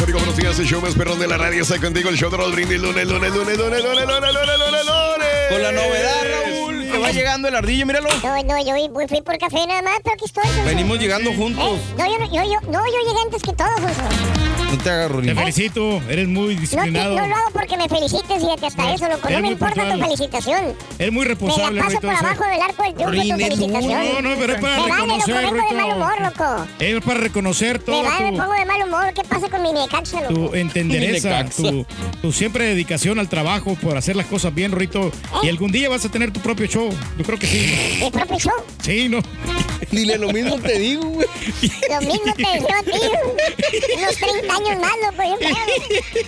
Buenos días. El show más perrón de la radio está contigo. El show de Brindis. Lunes, lunes, lunes, lunes, lunes, lunes, lunes, lunes, lunes. Con la novedad, Raúl, que va llegando el ardillo, míralo. No, no, yo fui, por café nada más, pero aquí estoy. Sonso. Venimos llegando ¿Eh? juntos. No, yo, yo, yo, no, yo llegué antes que todos, Sonso. No te agarro ni. Te felicito, eres muy No, te- disciplinado. no lo hago porque me felicites, fíjate, hasta eso, loco. No me importa tu puntual. felicitación. Eres muy Me responsable, la paso por abajo del arco del triunfo tu Rin, felicitación. No, no, pero es para Me vale, loco, reconocer, vengo de mal humor, loco. Es para reconocer Me toda vale, me tu, pongo de mal humor. ¿Qué pasa con mi necaxa, loco? tu entendereza, tu, tu siempre dedicación al trabajo por hacer las cosas bien, Rito. Y algún día vas a tener tu propio show. Yo creo que sí. Mi propio show. Sí, ¿no? Dile lo mismo te digo, güey. Lo mismo te deseo a ti. Unos 30 años más, loco. Yo.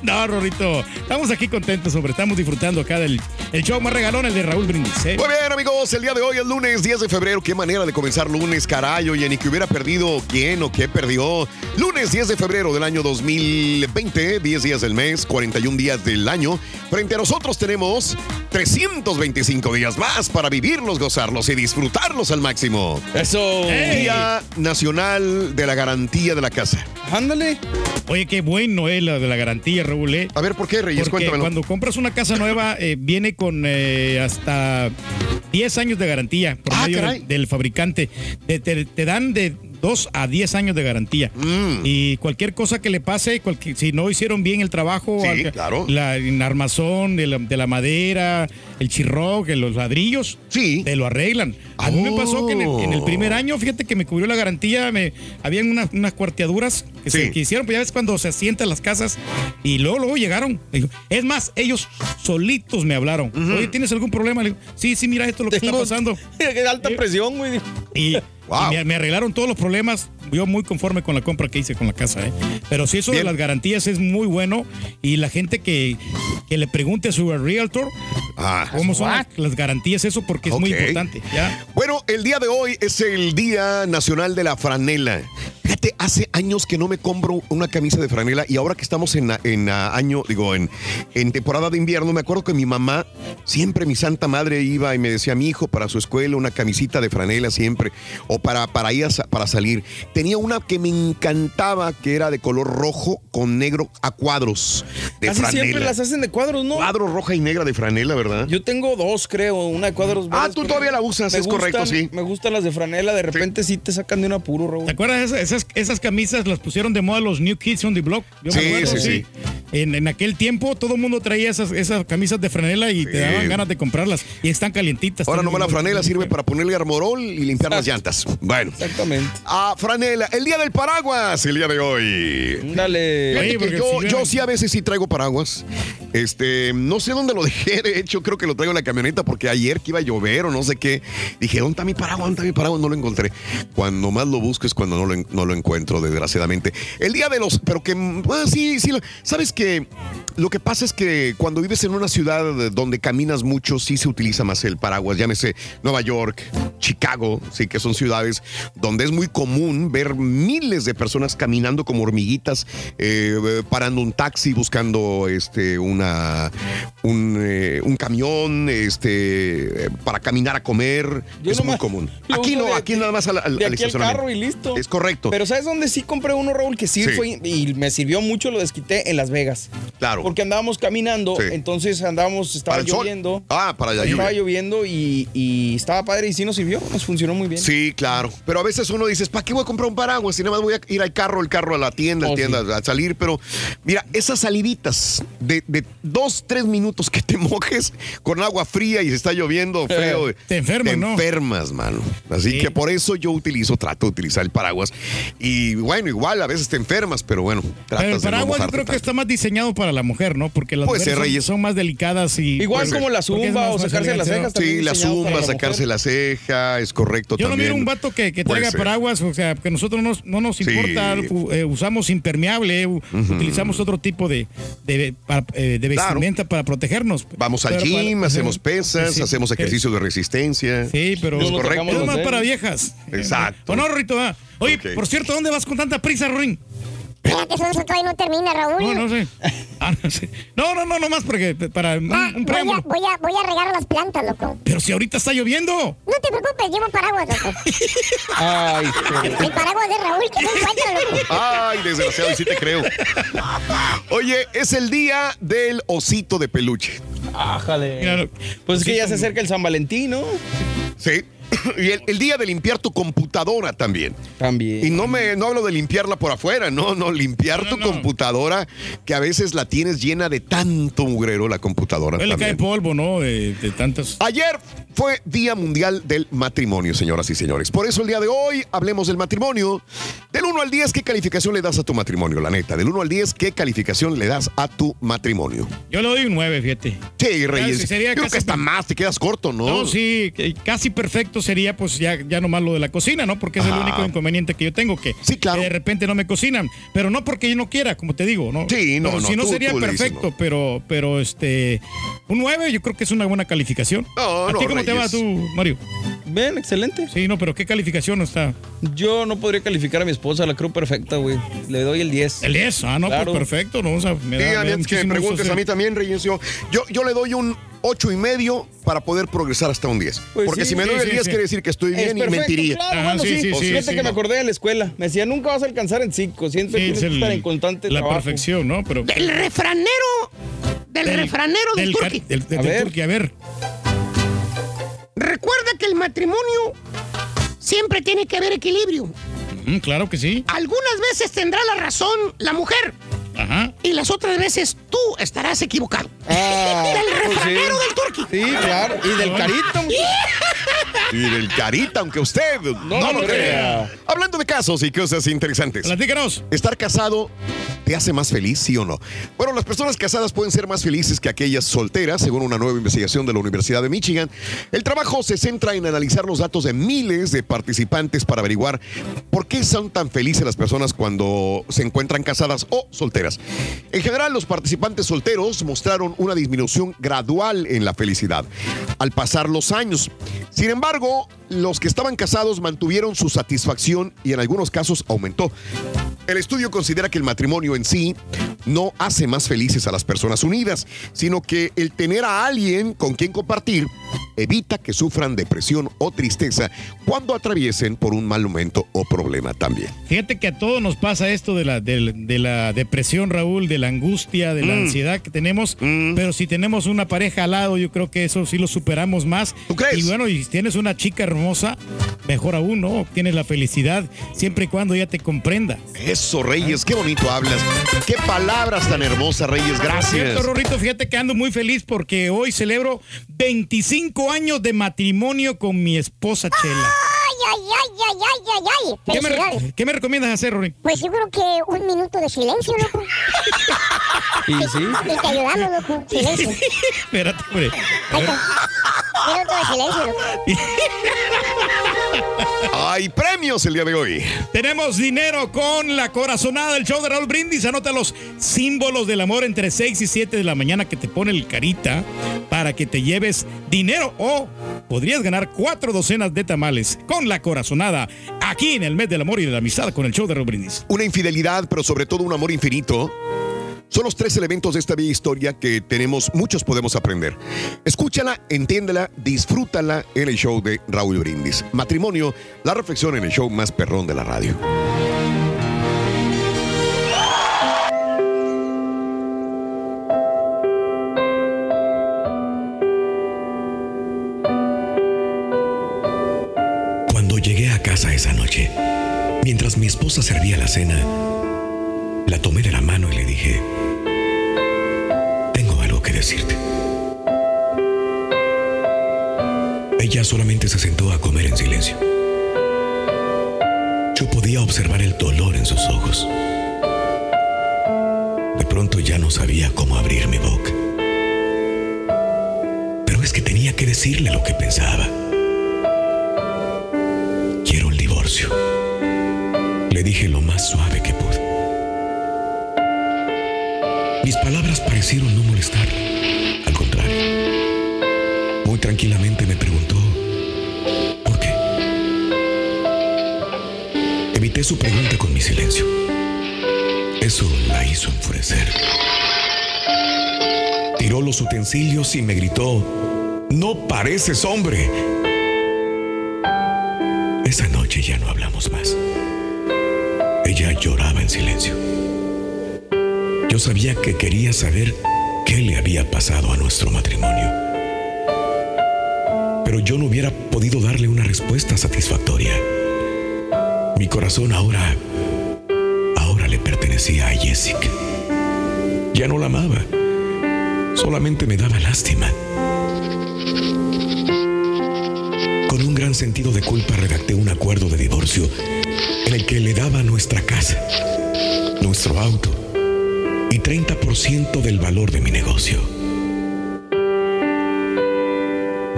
No, Rorito. Estamos aquí contentos, hombre. Estamos disfrutando acá del el show más regalón, el de Raúl Brindis. ¿eh? Muy bien, amigos, el día de hoy es lunes 10 de febrero. Qué manera de comenzar lunes, caray. Oye, ni que hubiera perdido quién o qué perdió. Lunes 10 de febrero del año 2020, 10 días del mes, 41 días del año. Frente a nosotros tenemos 325 días más para vivirlos, gozarlos y disfrutarlos al máximo. Eso. Día Nacional de la Garantía de la Casa. Ándale. Oye, qué bueno es la de la garantía, Raúl. ¿eh? A ver, ¿por qué, Reyes? Porque Cuéntamelo. cuando compras una casa nueva, eh, viene con eh, hasta 10 años de garantía por Ah, medio caray. del, del fabricante. Te, te- te dan de 2 a 10 años de garantía. Mm. Y cualquier cosa que le pase, cualquier- si no hicieron bien el trabajo, Sí, al- claro. la en armazón de la, de la madera, el chirroc, los ladrillos, Sí. te lo arreglan. A mí me pasó que en el, en el primer año, fíjate que me cubrió la garantía, me habían unas, unas cuarteaduras que Sí. se que hicieron, pues ya ves cuando se asientan las casas y luego, luego llegaron. Es más, ellos solitos me hablaron. Oye, ¿tienes algún problema? Le digo, sí, sí, mira esto es lo que está pasando. Alta presión, güey. Y, Me arreglaron todos los problemas. Yo muy conforme con la compra que hice con la casa. ¿eh? Pero sí, eso Bien. de las garantías es muy bueno. Y la gente que, que le pregunte a su realtor Ah. cómo son las, las garantías, eso porque es muy importante. ¿ya? Bueno, el día de hoy es el Día Nacional de la Franela. Fíjate, hace años que no me compro una camisa de franela y ahora que estamos en, en año, digo, en, en temporada de invierno, me acuerdo que mi mamá, siempre mi santa madre iba y me decía, mi hijo, para su escuela, una camisita de franela siempre, o para, para ir a para salir. Tenía una que me encantaba, que era de color rojo con negro a cuadros de Casi franela. siempre las hacen de cuadros, ¿no? Cuadros roja y negra de franela, ¿verdad? Yo tengo dos, creo, una de cuadros Ah, verdes, tú todavía la usas, me es correcto, sí. Me gustan las de franela, de repente sí, te sacan de un apuro, Raúl. ¿Te acuerdas de esas, esas, esas camisas las pusieron de moda los New Kids on the Block. Yo me Sí, acuerdo, sí, sí. En, en aquel tiempo todo el mundo traía esas, esas camisas de franela y te daban ganas de comprarlas. Y están calientitas. Ahora nomás la franela sirve para ponerle armorol y limpiar las llantas. Bueno. Exactamente. A franela, el día del paraguas, el día de hoy. Dale. Oye, porque yo, si yo ven- sí a veces sí traigo paraguas. Este, no sé dónde lo dejé, de hecho creo que lo traigo en la camioneta porque ayer que iba a llover o no sé qué, dije, ¿dónde está mi paraguas? ¿Dónde está mi paraguas? No lo encontré. Cuando más lo busco es cuando no lo, no lo encuentro, desgraciadamente. El día de los, pero que, bueno, sí, sí, sabes que lo que pasa es que cuando vives en una ciudad donde caminas mucho, sí se utiliza más el paraguas, llámese Nueva York, Chicago, sí que son ciudades donde es muy común ver miles de personas caminando como hormiguitas, eh, parando un taxi, buscando este una un, eh, un camión, este para caminar a comer. Yo es muy común. Aquí no, de- aquí nada más al, al- de al aquí al estacionamiento. carro y listo. Es correcto. Pero ¿sabes dónde sí compré uno, Raúl? Que sí, Sí. fue y me sirvió mucho, lo desquité en Las Vegas. Claro. Porque andábamos caminando, Sí. entonces andábamos, estaba Para el sol. lloviendo. Ah, para la Estaba lloviendo y, y estaba padre y sí nos sirvió, nos funcionó muy bien. Sí, claro. Pero a veces uno dice, ¿para qué voy a comprar un paraguas? Si nada más voy a ir al carro, el carro a la tienda, la Oh, tienda sí. a salir. Pero mira, esas saliditas de, de dos, tres minutos que te mojes con agua fría y se está lloviendo feo. Te enfermas, Te ¿no? enfermas, mano. Así Sí. que por eso yo utilizo, trato de utilizar el paraguas. Y bueno, igual a veces te enfermas, pero bueno, tratas Pero el de no paraguas yo creo que tanto. está más diseñado para la mujer, ¿no? Porque las Puede mujeres ser, son, son más delicadas y... Igual Puede como la zumba o sacarse las cejas. Sí, la zumba, la sacarse la ceja, es correcto Yo no miro un vato que, que traiga paraguas, o sea, que nosotros no, nos- no nos Sí. importa, u- eh, usamos impermeable, utilizamos otro tipo de, de, para- eh, de Claro. vestimenta para protegernos. Vamos al gym, para- hacemos pesas, Sí, hacemos sí. ejercicio de resistencia. Sí, pero Es correcto. más para viejas. Exacto. ¿O no, Rito? Ah. Oye, por cierto, ¿dónde vas con tanta prisa, Ruin? Espérate, eso, eso todavía no termina, Raúl. No, no sé. Ah, no sé. No, no, no, nomás porque para un, Ah, un voy, a, voy, a, voy a regar las plantas, loco. Pero si ahorita está lloviendo. No te preocupes, llevo paraguas, loco. Ay, pero- El paraguas de Raúl que no encuentra, loco. Ay, desgraciado, y sí te creo. Oye, es el día del osito de peluche. ájale. Lo- Pues es que ya se acerca el San Valentín, ¿no? Sí. Y el, el día de limpiar tu computadora también. También. Y no me no hablo de limpiarla por afuera, no, no, limpiar No, tu no. computadora, que a veces la tienes llena de tanto mugrero la computadora. le cae polvo, ¿no? De, de tantas. Ayer fue Día Mundial del Matrimonio, señoras y señores. Por eso el día de hoy hablemos del matrimonio. Del 1 al 10, ¿qué calificación le das a tu matrimonio? La neta, del 1 al 10, ¿qué calificación le das a tu matrimonio? Yo le doy un 9, fíjate. Sí, Reyes. Sería creo casi que hasta per- más, te quedas corto, ¿no? No, sí, casi perfecto sería pues ya, ya nomás lo de la cocina, ¿no? Porque es el único inconveniente que yo tengo, que, Sí, claro. que de repente no me cocinan. Pero no porque yo no quiera, como te digo, ¿no? Sí, no, Pero no, Si no tú- sería tú le dices perfecto, no. pero, pero este, un 9 yo creo que es una buena calificación. No, ¿A no, cómo te va tú, Mario? Ven, excelente. Sí, no, pero ¿qué calificación está? Yo no podría calificar a mi esposa, la creo perfecta, güey. Le doy el 10. El 10, ah, no, Claro. pues perfecto, ¿no? O sea, me da, a me da que preguntes gusto a mí también, Reyes, yo, yo, le doy un 8 y medio para poder progresar hasta un 10. Pues Porque sí, si me sí, doy el sí, 10 sí. quiere decir que estoy Es bien y perfecto, mentiría. Claro, Ajá, bueno, sí, sí, sí, Pues sí, Fíjate sí, que me no. acordé de la escuela. Me decía, nunca vas a alcanzar en 5. Siempre Sí, tienes es que el- estar en constante la trabajo. perfección, ¿no? Pero Del refranero. Del, refranero del, del, turqui. del, del A ver. turqui, a ver. Recuerda que el matrimonio siempre tiene que haber equilibrio. Mm, claro que sí. Algunas veces tendrá la razón la mujer Ajá. y las otras veces tú estarás equivocado. Ah, Del pues refranero sí. del turqui. Sí, claro. Y del carito. Y del carita, aunque usted no, lo crea. crea. Hablando de casos y cosas interesantes. Platícanos. ¿Estar casado te hace más feliz, sí o no? Bueno, las personas casadas pueden ser más felices que aquellas solteras, según una nueva investigación de la Universidad de Michigan. El trabajo se centra en analizar los datos de miles de participantes para averiguar por qué son tan felices las personas cuando se encuentran casadas o solteras. En general, los participantes solteros mostraron una disminución gradual en la felicidad al pasar los años. Sin embargo, los que estaban casados mantuvieron su satisfacción y en algunos casos aumentó. El estudio considera que el matrimonio en sí no hace más felices a las personas unidas, sino que el tener a alguien con quien compartir evita que sufran depresión o tristeza cuando atraviesen por un mal momento o problema también. Fíjate que a todos nos pasa esto de la, de, de la depresión, Raúl, de la angustia, de la Mm. ansiedad que tenemos. Pero si tenemos una pareja al lado, yo creo que eso sí lo superamos más. ¿Tú crees? Y bueno, y si tienes una chica hermosa, mejor aún, ¿no? Obtienes la felicidad siempre y cuando ella te comprenda. Eso, Reyes, qué bonito hablas. Qué palabras tan hermosas, Reyes. Por Gracias. cierto, Rorrito, fíjate que ando muy feliz porque hoy celebro 25 años de matrimonio con mi esposa Chela. Ay, ay, ay, ay, ay, ay, ay. ¿Qué me, qué me recomiendas hacer, Rory? Pues yo creo que un minuto de silencio, loco. Y sí. Y te ayudamos, loco. Silencio. Espérate, hombre. Minuto de silencio, loco. Hay premios el día de hoy. Tenemos dinero con la corazonada del show de Raúl Brindis. Anota los símbolos del amor entre 6 y 7 de la mañana que te pone el carita para que te lleves dinero o podrías ganar cuatro docenas de tamales con la corazonada aquí en el mes del amor y de la amistad con el show de Raúl Brindis. Una infidelidad, pero sobre todo un amor infinito. Son los tres elementos de esta bella historia que tenemos, muchos podemos aprender. Escúchala, entiéndela, disfrútala en el show de Raúl Brindis. Matrimonio, la reflexión en el show más perrón de la radio. Cuando llegué a casa esa noche, mientras mi esposa servía la cena, la tomé de la mano y le dije, tengo algo que decirte. Ella solamente se sentó a comer en silencio. Yo podía observar el dolor en sus ojos. De pronto ya no sabía cómo abrir mi boca. Pero es que tenía que decirle lo que pensaba. Quiero el divorcio. Le dije lo más suave que pude. Mis palabras parecieron no molestar. Al contrario. Muy tranquilamente me preguntó, ¿por qué? Evité su pregunta con mi silencio. Eso la hizo enfurecer. Tiró los utensilios y me gritó, no pareces hombre. Esa noche ya no hablamos más. Ella lloraba en silencio. Yo sabía que quería saber qué le había pasado a nuestro matrimonio. Pero yo no hubiera podido darle una respuesta satisfactoria. Mi corazón ahora, ahora le pertenecía a Jessica. Ya no la amaba. Solamente me daba lástima. Con un gran sentido de culpa redacté un acuerdo de divorcio en el que le daba nuestra casa, nuestro auto y 30% del valor de mi negocio.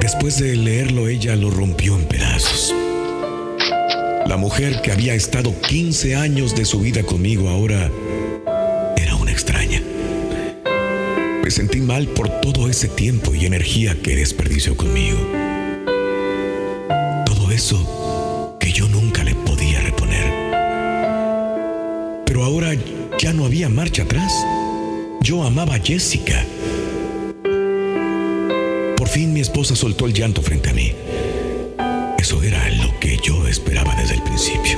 Después de leerlo, ella lo rompió en pedazos. La mujer que había estado 15 años de su vida conmigo ahora era una extraña. Me sentí mal por todo ese tiempo y energía que desperdició conmigo. Todo eso ya no había marcha atrás. Yo amaba a Jessica. Por fin mi esposa soltó el llanto frente a mí. Eso era lo que yo esperaba desde el principio.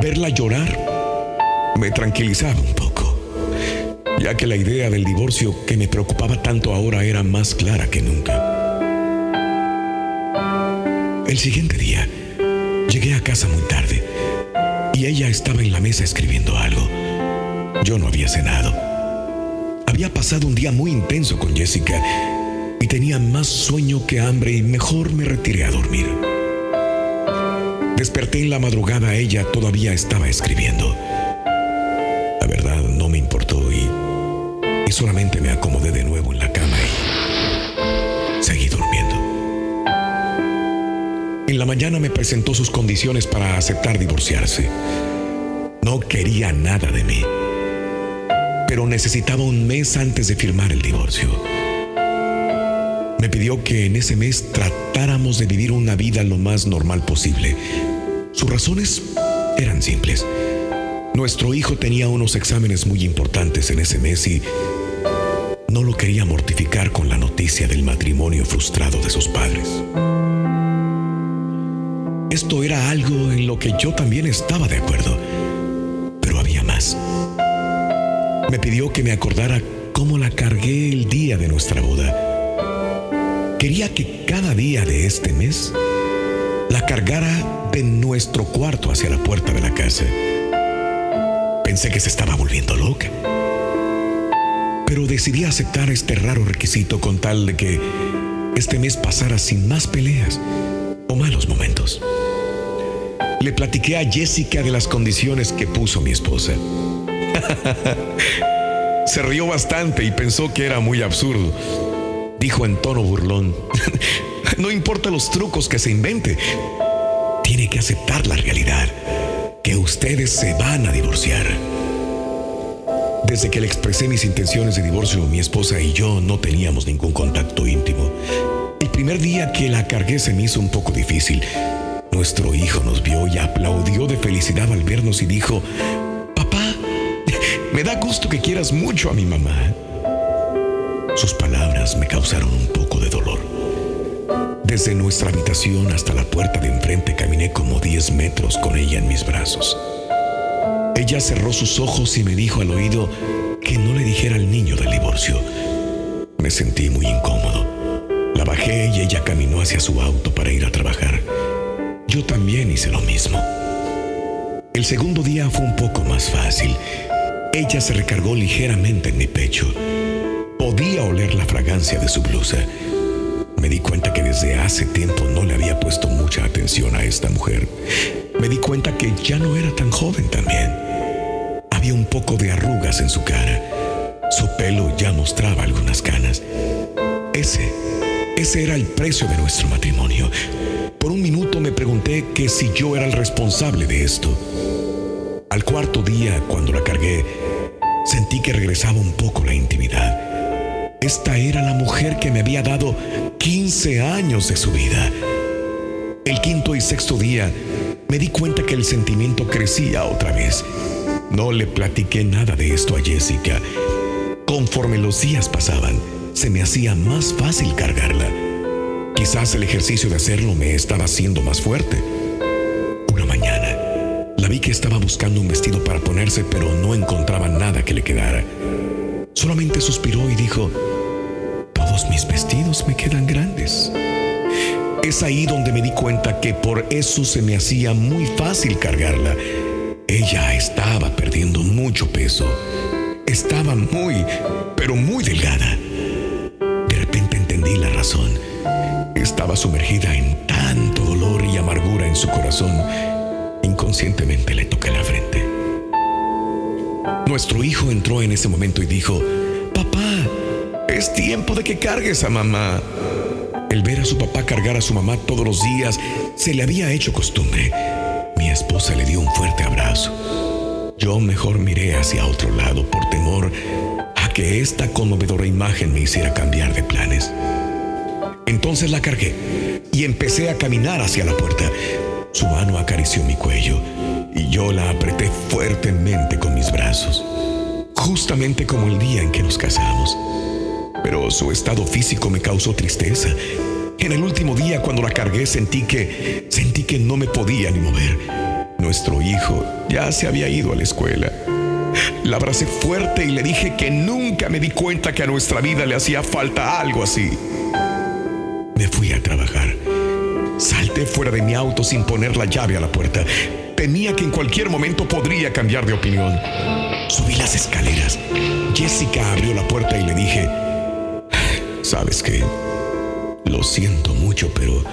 Verla llorar me tranquilizaba un poco, ya que la idea del divorcio que me preocupaba tanto ahora era más clara que nunca. El siguiente día, llegué a casa muy tarde y ella estaba en la mesa escribiendo algo. Yo no había cenado. Había pasado un día muy intenso con Jessica y tenía más sueño que hambre y mejor me retiré a dormir. Desperté en la madrugada, ella todavía estaba escribiendo. La verdad no me importó y, y solamente me acomodé de nuevo en la cama y seguí durmiendo. En la mañana me presentó sus condiciones para aceptar divorciarse. No quería nada de mí, pero necesitaba un mes antes de firmar el divorcio. Me pidió que en ese mes tratáramos de vivir una vida lo más normal posible. Sus razones eran simples. Nuestro hijo tenía unos exámenes muy importantes en ese mes y no lo quería mortificar con la noticia del matrimonio frustrado de sus padres. Esto era algo en lo que yo también estaba de acuerdo, Me pidió que me acordara cómo la cargué el día de nuestra boda. Quería que cada día de este mes la cargara de nuestro cuarto hacia la puerta de la casa. Pensé que se estaba volviendo loca. Pero decidí aceptar este raro requisito con tal de que este mes pasara sin más peleas o malos momentos. Le platiqué a Jessica de las condiciones que puso mi esposa. Se rió bastante y pensó que era muy absurdo. Dijo en tono burlón, no importa los trucos que se invente, tiene que aceptar la realidad, que ustedes se van a divorciar. Desde que le expresé mis intenciones de divorcio, mi esposa y yo no teníamos ningún contacto íntimo. El primer día que la cargué se me hizo un poco difícil. Nuestro hijo nos vio y aplaudió de felicidad al vernos y dijo, me da gusto que quieras mucho a mi mamá. Sus palabras me causaron un poco de dolor. Desde nuestra habitación hasta la puerta de enfrente caminé como 10 metros con ella en mis brazos. Ella cerró sus ojos y me dijo al oído que no le dijera al niño del divorcio. Me sentí muy incómodo. La bajé y ella caminó hacia su auto para ir a trabajar. Yo también hice lo mismo. El segundo día fue un poco más fácil. Ella se recargó ligeramente en mi pecho. Podía oler la fragancia de su blusa. Me di cuenta que desde hace tiempo no le había puesto mucha atención a esta mujer. Me di cuenta que ya no era tan joven también. Había un poco de arrugas en su cara. Su pelo ya mostraba algunas canas. Ese, ese era el precio de nuestro matrimonio. Por un minuto me pregunté que si yo era el responsable de esto. Al cuarto día, cuando la cargué, sentí que regresaba un poco la intimidad. Esta era la mujer que me había dado 15 años de su vida. El quinto y sexto día, me di cuenta que el sentimiento crecía otra vez. No le platiqué nada de esto a Jessica. Conforme los días pasaban, se me hacía más fácil cargarla. Quizás el ejercicio de hacerlo me estaba haciendo más fuerte. La vi que estaba buscando un vestido para ponerse, pero no encontraba nada que le quedara. Solamente suspiró y dijo, todos mis vestidos me quedan grandes. Es ahí donde me di cuenta que por eso se me hacía muy fácil cargarla. Ella estaba perdiendo mucho peso. Estaba muy, pero muy delgada. De repente entendí la razón. Estaba sumergida en tanto dolor y amargura en su corazón. Inconscientemente le toqué la frente. Nuestro hijo entró en ese momento y dijo, Papá, es tiempo de que cargues a mamá. El ver a su papá cargar a su mamá todos los días se le había hecho costumbre. Mi esposa le dio un fuerte abrazo. Yo mejor miré hacia otro lado por temor a que esta conmovedora imagen me hiciera cambiar de planes. Entonces la cargué y empecé a caminar hacia la puerta. Su mano acarició mi cuello y yo la apreté fuertemente con mis brazos, justamente como el día en que nos casamos. Pero su estado físico me causó tristeza. En el último día cuando la cargué sentí que sentí que no me podía ni mover. Nuestro hijo ya se había ido a la escuela. La abracé fuerte y le dije que nunca me di cuenta que a nuestra vida le hacía falta algo así. Me fui a trabajar. Salté fuera de mi auto sin poner la llave a la puerta. Temía que en cualquier momento podría cambiar de opinión. Subí las escaleras. Jessica abrió la puerta y le dije, ¿sabes qué? Lo siento mucho, pero...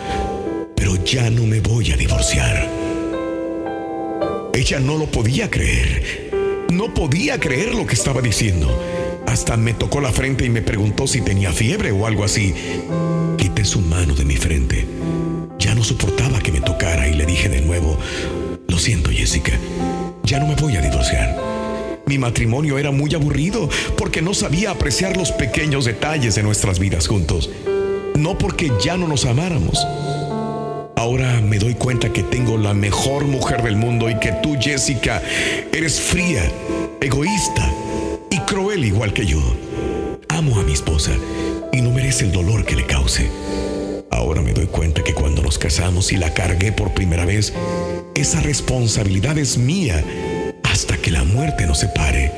pero ya no me voy a divorciar. Ella no lo podía creer. No podía creer lo que estaba diciendo. Hasta me tocó la frente y me preguntó si tenía fiebre o algo así. Quité su mano de mi frente. No soportaba que me tocara y le dije de nuevo, lo siento Jessica, ya no me voy a divorciar. Mi matrimonio era muy aburrido porque no sabía apreciar los pequeños detalles de nuestras vidas juntos. No porque ya no nos amáramos. Ahora me doy cuenta que tengo la mejor mujer del mundo y que tú, Jessica, eres fría, egoísta y cruel igual que yo. Amo a mi esposa y no merece el dolor que le cause. Ahora me doy cuenta que cuando nos casamos y la cargué por primera vez, esa responsabilidad es mía hasta que la muerte nos separe.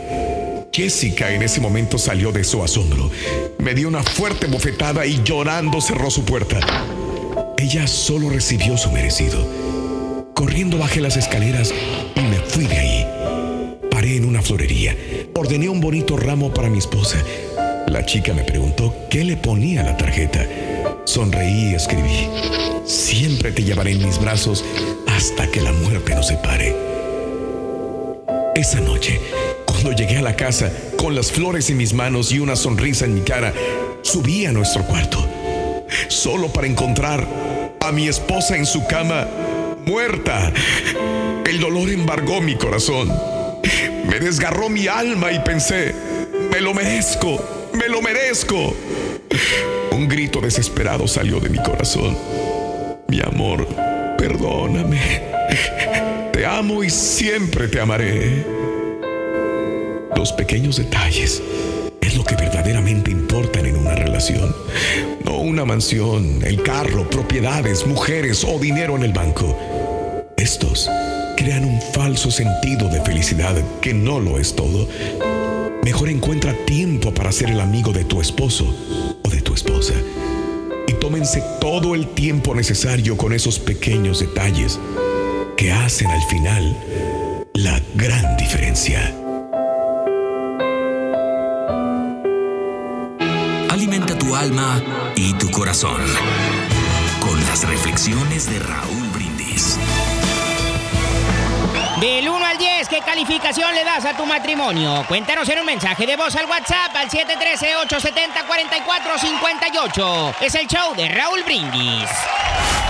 Jessica en ese momento salió de su asombro. Me dio una fuerte bofetada y llorando cerró su puerta. ella solo recibió su merecido. Corriendo bajé las escaleras y me fui de ahí. Paré en una florería. Ordené un bonito ramo para mi esposa. La chica me preguntó qué le ponía la tarjeta. Sonreí y escribí. Siempre te llevaré en mis brazos hasta que la muerte nos separe. Esa noche, cuando llegué a la casa con las flores en mis manos y una sonrisa en mi cara, subí a nuestro cuarto, solo para encontrar a mi esposa en su cama, muerta. El dolor embargó mi corazón, me desgarró mi alma y pensé, me lo merezco, me lo merezco. Un grito desesperado salió de mi corazón. Mi amor, perdóname. Te amo y siempre te amaré. Los pequeños detalles es lo que verdaderamente importan en una relación. No una mansión, el carro, propiedades, mujeres o dinero en el banco. Estos crean un falso sentido de felicidad que no lo es todo. Mejor encuentra tiempo para ser el amigo de tu esposo o de tu esposa. Y tómense todo el tiempo necesario con esos pequeños detalles que hacen al final la gran diferencia. Alimenta tu alma y tu corazón con las reflexiones de Raúl Brindis. Del 1 al 10, ¿qué calificación le das a tu matrimonio? Cuéntanos en un mensaje de voz al WhatsApp al 713-870-4458. Es el show de Raúl Brindis.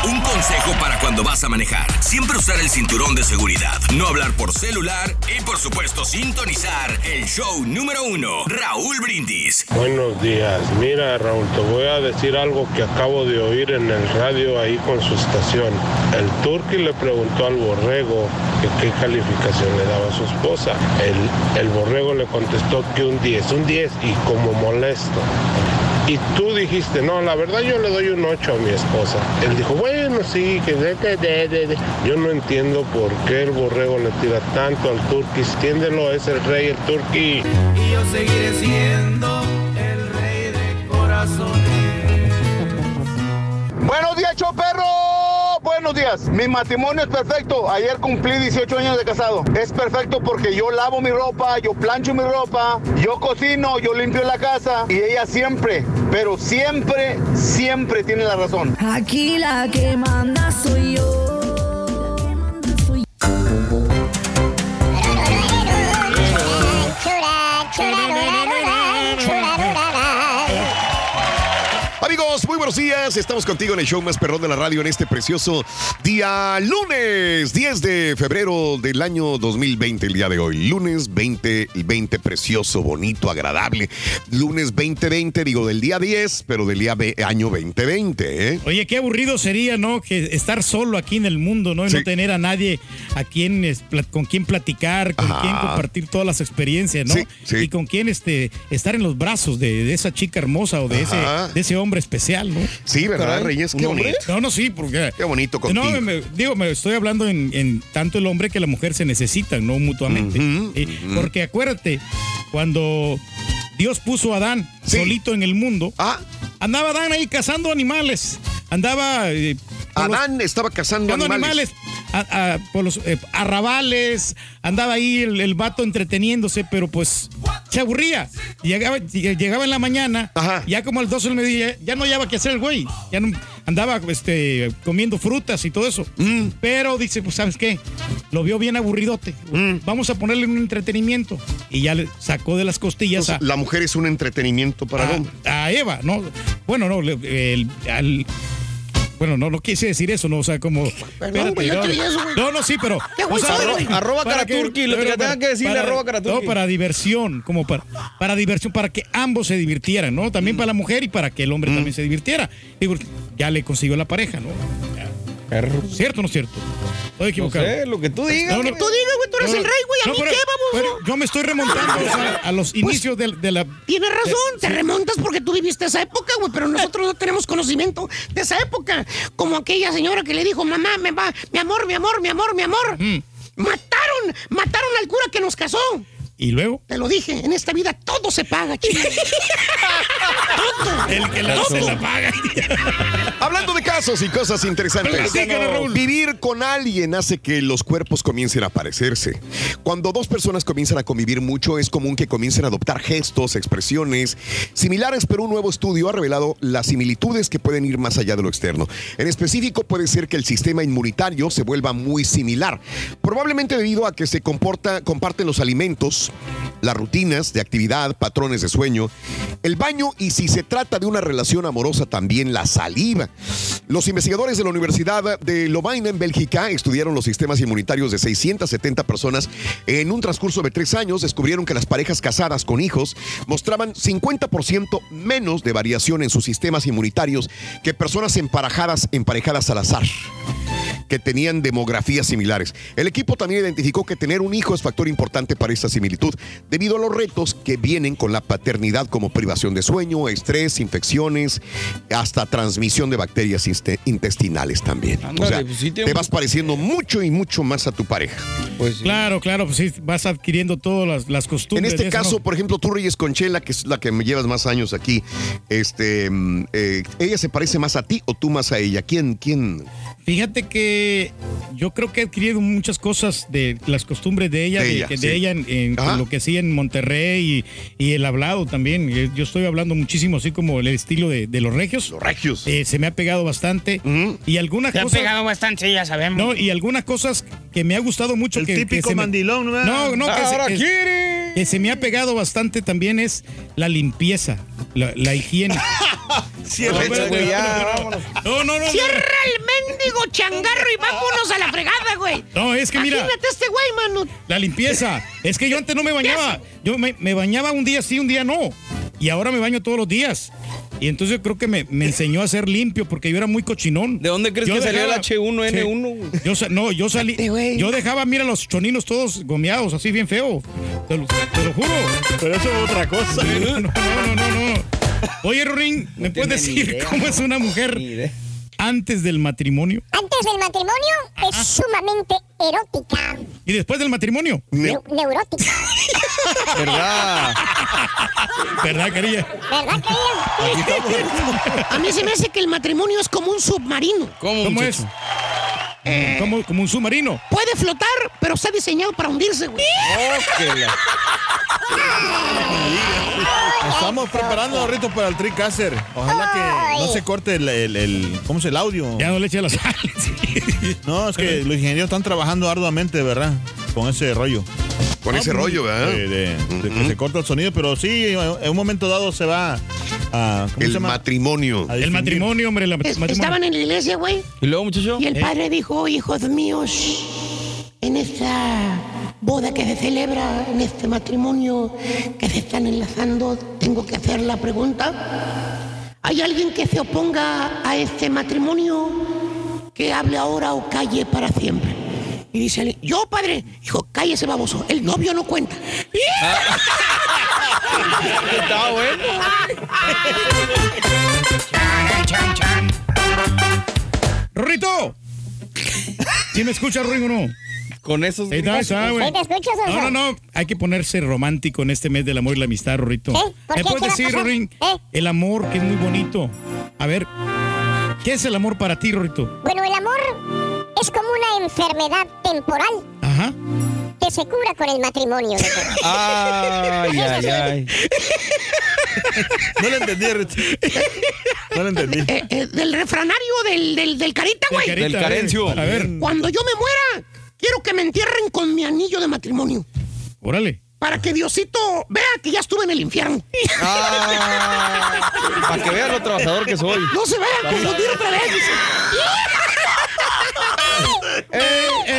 Un consejo para cuando vas a manejar. Siempre usar el cinturón de seguridad. No hablar por celular y por supuesto sintonizar el show número uno. Raúl Brindis. Buenos días. Mira, Raúl, te voy a decir algo que acabo de oír en el radio ahí con su estación. El turqui le preguntó al borrego que qué calificación le daba a su esposa. El, el borrego le contestó que un 10, un 10 y como molesto. Y tú dijiste, no, la verdad yo le doy un 8 a mi esposa. Él dijo, bueno, sí, que de, de, de, de, de". Yo no entiendo por qué el borrego le tira tanto al turqui. Entiéndelo, es el rey, el turqui. Y yo seguiré siendo el rey de corazones. Buenos días, perro. Buenos días. Mi matrimonio es perfecto. Ayer cumplí 18 años de casado. Es perfecto porque yo lavo mi ropa, yo plancho mi ropa, yo cocino, yo limpio la casa y ella siempre, pero siempre, siempre tiene la razón. Aquí la que manda soy yo. Buenos días. Estamos contigo en el show más perrón de la radio en este precioso día lunes 10 de febrero del año 2020, el día de hoy. Lunes 20 y 20, precioso, bonito, agradable. Lunes 2020, digo del día 10, pero del día ve- año 2020, ¿eh? Oye, qué aburrido sería, ¿no? Que estar solo aquí en el mundo, ¿no? Y no tener a nadie a quien con quien platicar, con Ajá. quien compartir todas las experiencias, ¿no? Sí, sí. Y con quien este estar en los brazos de, de esa chica hermosa o de ese, de ese hombre especial, ¿no? Sí, ¿verdad, Reyes? Qué bonito. No, no, sí, porque. Qué bonito No, contigo. me- digo, me estoy hablando en, en tanto el hombre que la mujer se necesitan, no mutuamente. Eh, Porque acuérdate, cuando Dios puso a Adán solito en el mundo, Ah. andaba Adán ahí cazando animales. Andaba. eh, los- Adán estaba cazando cazando animales. A- a- por los eh, arrabales, andaba ahí el, el vato entreteniéndose, pero pues se aburría. Llegaba, llegaba en la mañana, ya como al 12 del mediodía, ya no hallaba qué hacer el güey. Ya no, andaba este, comiendo frutas y todo eso. Mm. Pero dice, pues, ¿sabes qué? Lo vio bien aburridote. Mm. Vamos a ponerle un entretenimiento. Y ya le sacó de las costillas a, La mujer es un entretenimiento para el a, hombre. a Eva, ¿no? Bueno, no, el- bueno, no, no quise decir eso, ¿no? O sea, como. espérate, yo no, te dije eso, güey. no, no, sí, pero. ¿Qué, o sea, arroba- arroba para Karaturki, lo que pero tenga que decirle, para- arroba Karaturki. No, para diversión, como para, para diversión, para que ambos se divirtieran, ¿no? También para la mujer y para que el hombre también se divirtiera. Digo, ya le consiguió la pareja, ¿no? Ya. ¿Cierto o no es cierto? Estoy equivocado. sé, lo que tú digas, No, no. Tú digas, güey, tú eres el rey, güey, ¿a mí pero- qué, baboso? pero yo me estoy remontando o sea, a los inicios de, de la. Tienes razón, de- te sí. remontas porque tú viviste esa época, güey, pero nosotros no tenemos conocimiento de esa época. Como aquella señora que le dijo, mamá, me va, mi amor, mi amor, mi amor, mi amor. Mataron, mataron al cura que nos casó. ¿Y luego? Te lo dije, en esta vida todo se paga, chico. todo. El que la Todo. hace la paga. Hablando de Casos y cosas interesantes. Raúl. Vivir con alguien hace que los cuerpos comiencen a parecerse. Cuando dos personas comienzan a convivir mucho, es común que comiencen a adoptar gestos, expresiones similares, pero un nuevo estudio ha revelado las similitudes que pueden ir más allá de lo externo. En específico, puede ser que el sistema inmunitario se vuelva muy similar, probablemente debido a que se comporta, comparten los alimentos, las rutinas de actividad, patrones de sueño, el baño y si se trata de una relación amorosa, también la saliva. Los investigadores de la Universidad de Lovaina en Bélgica estudiaron los sistemas inmunitarios de 670 personas. En un transcurso de tres años descubrieron que las parejas casadas con hijos mostraban 50% menos de variación en sus sistemas inmunitarios que personas emparejadas, emparejadas al azar que tenían demografías similares. El equipo también identificó que tener un hijo es factor importante para esta similitud, debido a los retos que vienen con la paternidad como privación de sueño, estrés, infecciones, hasta transmisión de bacterias intestinales también. O sea, pues sí te vas pareciendo mucho y mucho más a tu pareja. Pues sí. Claro, claro, pues sí, vas adquiriendo todas las, las En costumbres. este eso, caso, ¿no? por ejemplo, tú Reyes Conchela, que es la que me llevas más años aquí, este, eh, ¿ella se parece más a ti o tú más a ella? ¿Quién, quién? Fíjate que yo creo que he adquirido muchas cosas de las costumbres de ella, De de, ella, que- sí. de ella en, Ajá. lo que hacía en Monterrey y, y el hablado también. Eh, Yo estoy hablando muchísimo así como el estilo de, de los regios. Los regios. Eh, se me ha pegado bastante. Y algunas Te ha cosas. pegado bastante, sí, ya sabemos. No, y algunas cosas que me ha gustado mucho. El que, que típico se me- mandilón, ¿no? No, no, que, se- que se me ha pegado bastante también es la limpieza, la, la higiene. Cierra, No, ya, no, no. No, no, no. Cierra el mendigo changarro y vámonos a la fregada, güey. No, es que mira. Imagínate este güey, mano. La limpieza. Es que yo antes no me bañaba. Yo me, me bañaba un día sí, un día no. Y ahora me baño todos los días. Y entonces yo creo que me, me enseñó a ser limpio porque yo era muy cochinón. ¿De dónde crees Yo que salió el dejaba- H1N1? Sí. Yo no, yo salí. Yo dejaba, mira, los choninos todos gomeados, así bien feo. Te lo, te lo juro. Pero eso es otra cosa. No, no, no, no, no. Oye, Rorín, ¿me puedes decir idea, cómo es una mujer Ni idea. Antes del matrimonio Antes del matrimonio es sumamente erótica, y después del matrimonio? Ne- neu- neurótica. ¿Verdad? ¿Verdad, querida? ¿Verdad, querido? A mí se me hace que el matrimonio es como un submarino. ¿Cómo, ¿Cómo muchacho? Es? Como, como un submarino. Puede flotar, pero está diseñado para hundirse, güey. Oh, Estamos preparando ahorita para el Tricaster. Ojalá que no se corte el, el, el- ¿cómo es el audio? Ya no le eche la sal. No, es que los ingenieros están trabajando arduamente, ¿verdad? Con ese rollo. Con ese rollo, ¿verdad? De, de- de que se corta el sonido, pero sí, en un momento dado se va a. ¿Cómo se El llama? matrimonio. A El matrimonio, hombre, el Es- matrimonio. Estaban en la iglesia, güey. ¿Y luego, muchacho? Y el ¿Eh? padre dijo, hijos míos, en esta boda que se celebra, en este matrimonio que se están enlazando, tengo que hacer la pregunta. ¿Hay alguien que se oponga a este matrimonio? Que hable ahora o calle para siempre. Y dice, alguien, yo padre, dijo, cállese baboso, el novio no cuenta. Está bueno. Chan, chan. ¡Rorrito! ¿Sí me escucha, Rorín, o no? Con esos. Ahí está, ahí está, güey. Sí, te escucho, No, no, no. Hay que ponerse romántico en este mes del amor y la amistad, Rorrito. ¿Eh? ¿Por ¿Me qué? puedes ¿Qué va a decir? Rorín? ¿Eh? El amor, que es muy bonito. A ver, ¿qué es el amor para ti, Rorrito? Bueno, el amor es como una enfermedad temporal Ajá. que se cura con el matrimonio. Ay, ay, ay. No le entendí. No le entendí. Eh, eh, del refranario del, del, del carita, güey. Del Carencio. A ver, Cuando yo me muera, quiero que me entierren con mi anillo de matrimonio. órale. Para que Diosito vea que ya estuve en el infierno. Ah, para que vean lo trabajador que soy. No se vaya a confundir otra vez. Del 1 al 10, ¿qué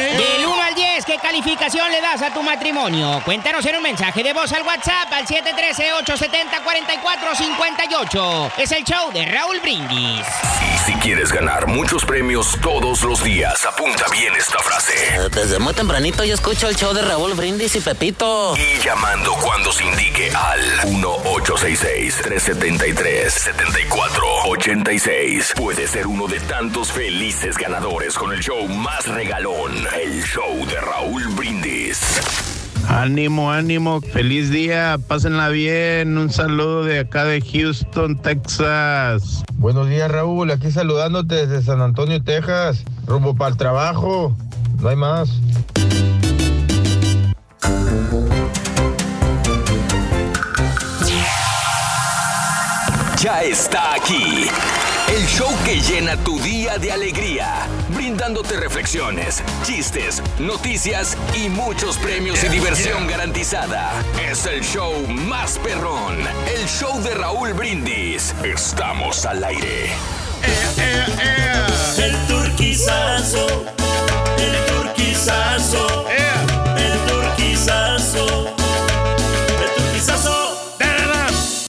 calificación le das a tu matrimonio? Cuéntanos en un mensaje de voz al WhatsApp al 713-870-4458. Es el show de Raúl Brindis. Y si quieres ganar muchos premios todos los días, apunta bien esta frase. Desde muy tempranito yo escucho el show de Raúl Brindis y Pepito. Y llamando cuando se indique al 1-866-373-7486. Puede ser uno de tantos felices ganadores con el show más regalón, el show de Raúl Brindis. Ánimo, ánimo, feliz día, pásenla bien. Un saludo de acá de Houston, Texas. Buenos días, Raúl. Aquí saludándote desde San Antonio, Texas. Rumbo para el trabajo. No hay más. Ya está aquí. El show que llena tu día de alegría, brindándote reflexiones, chistes, noticias y muchos premios y diversión garantizada. Es el show más perrón, el show de Raúl Brindis. Estamos al aire. El turquizazo, el turquizazo, el turquizazo, el turquizazo.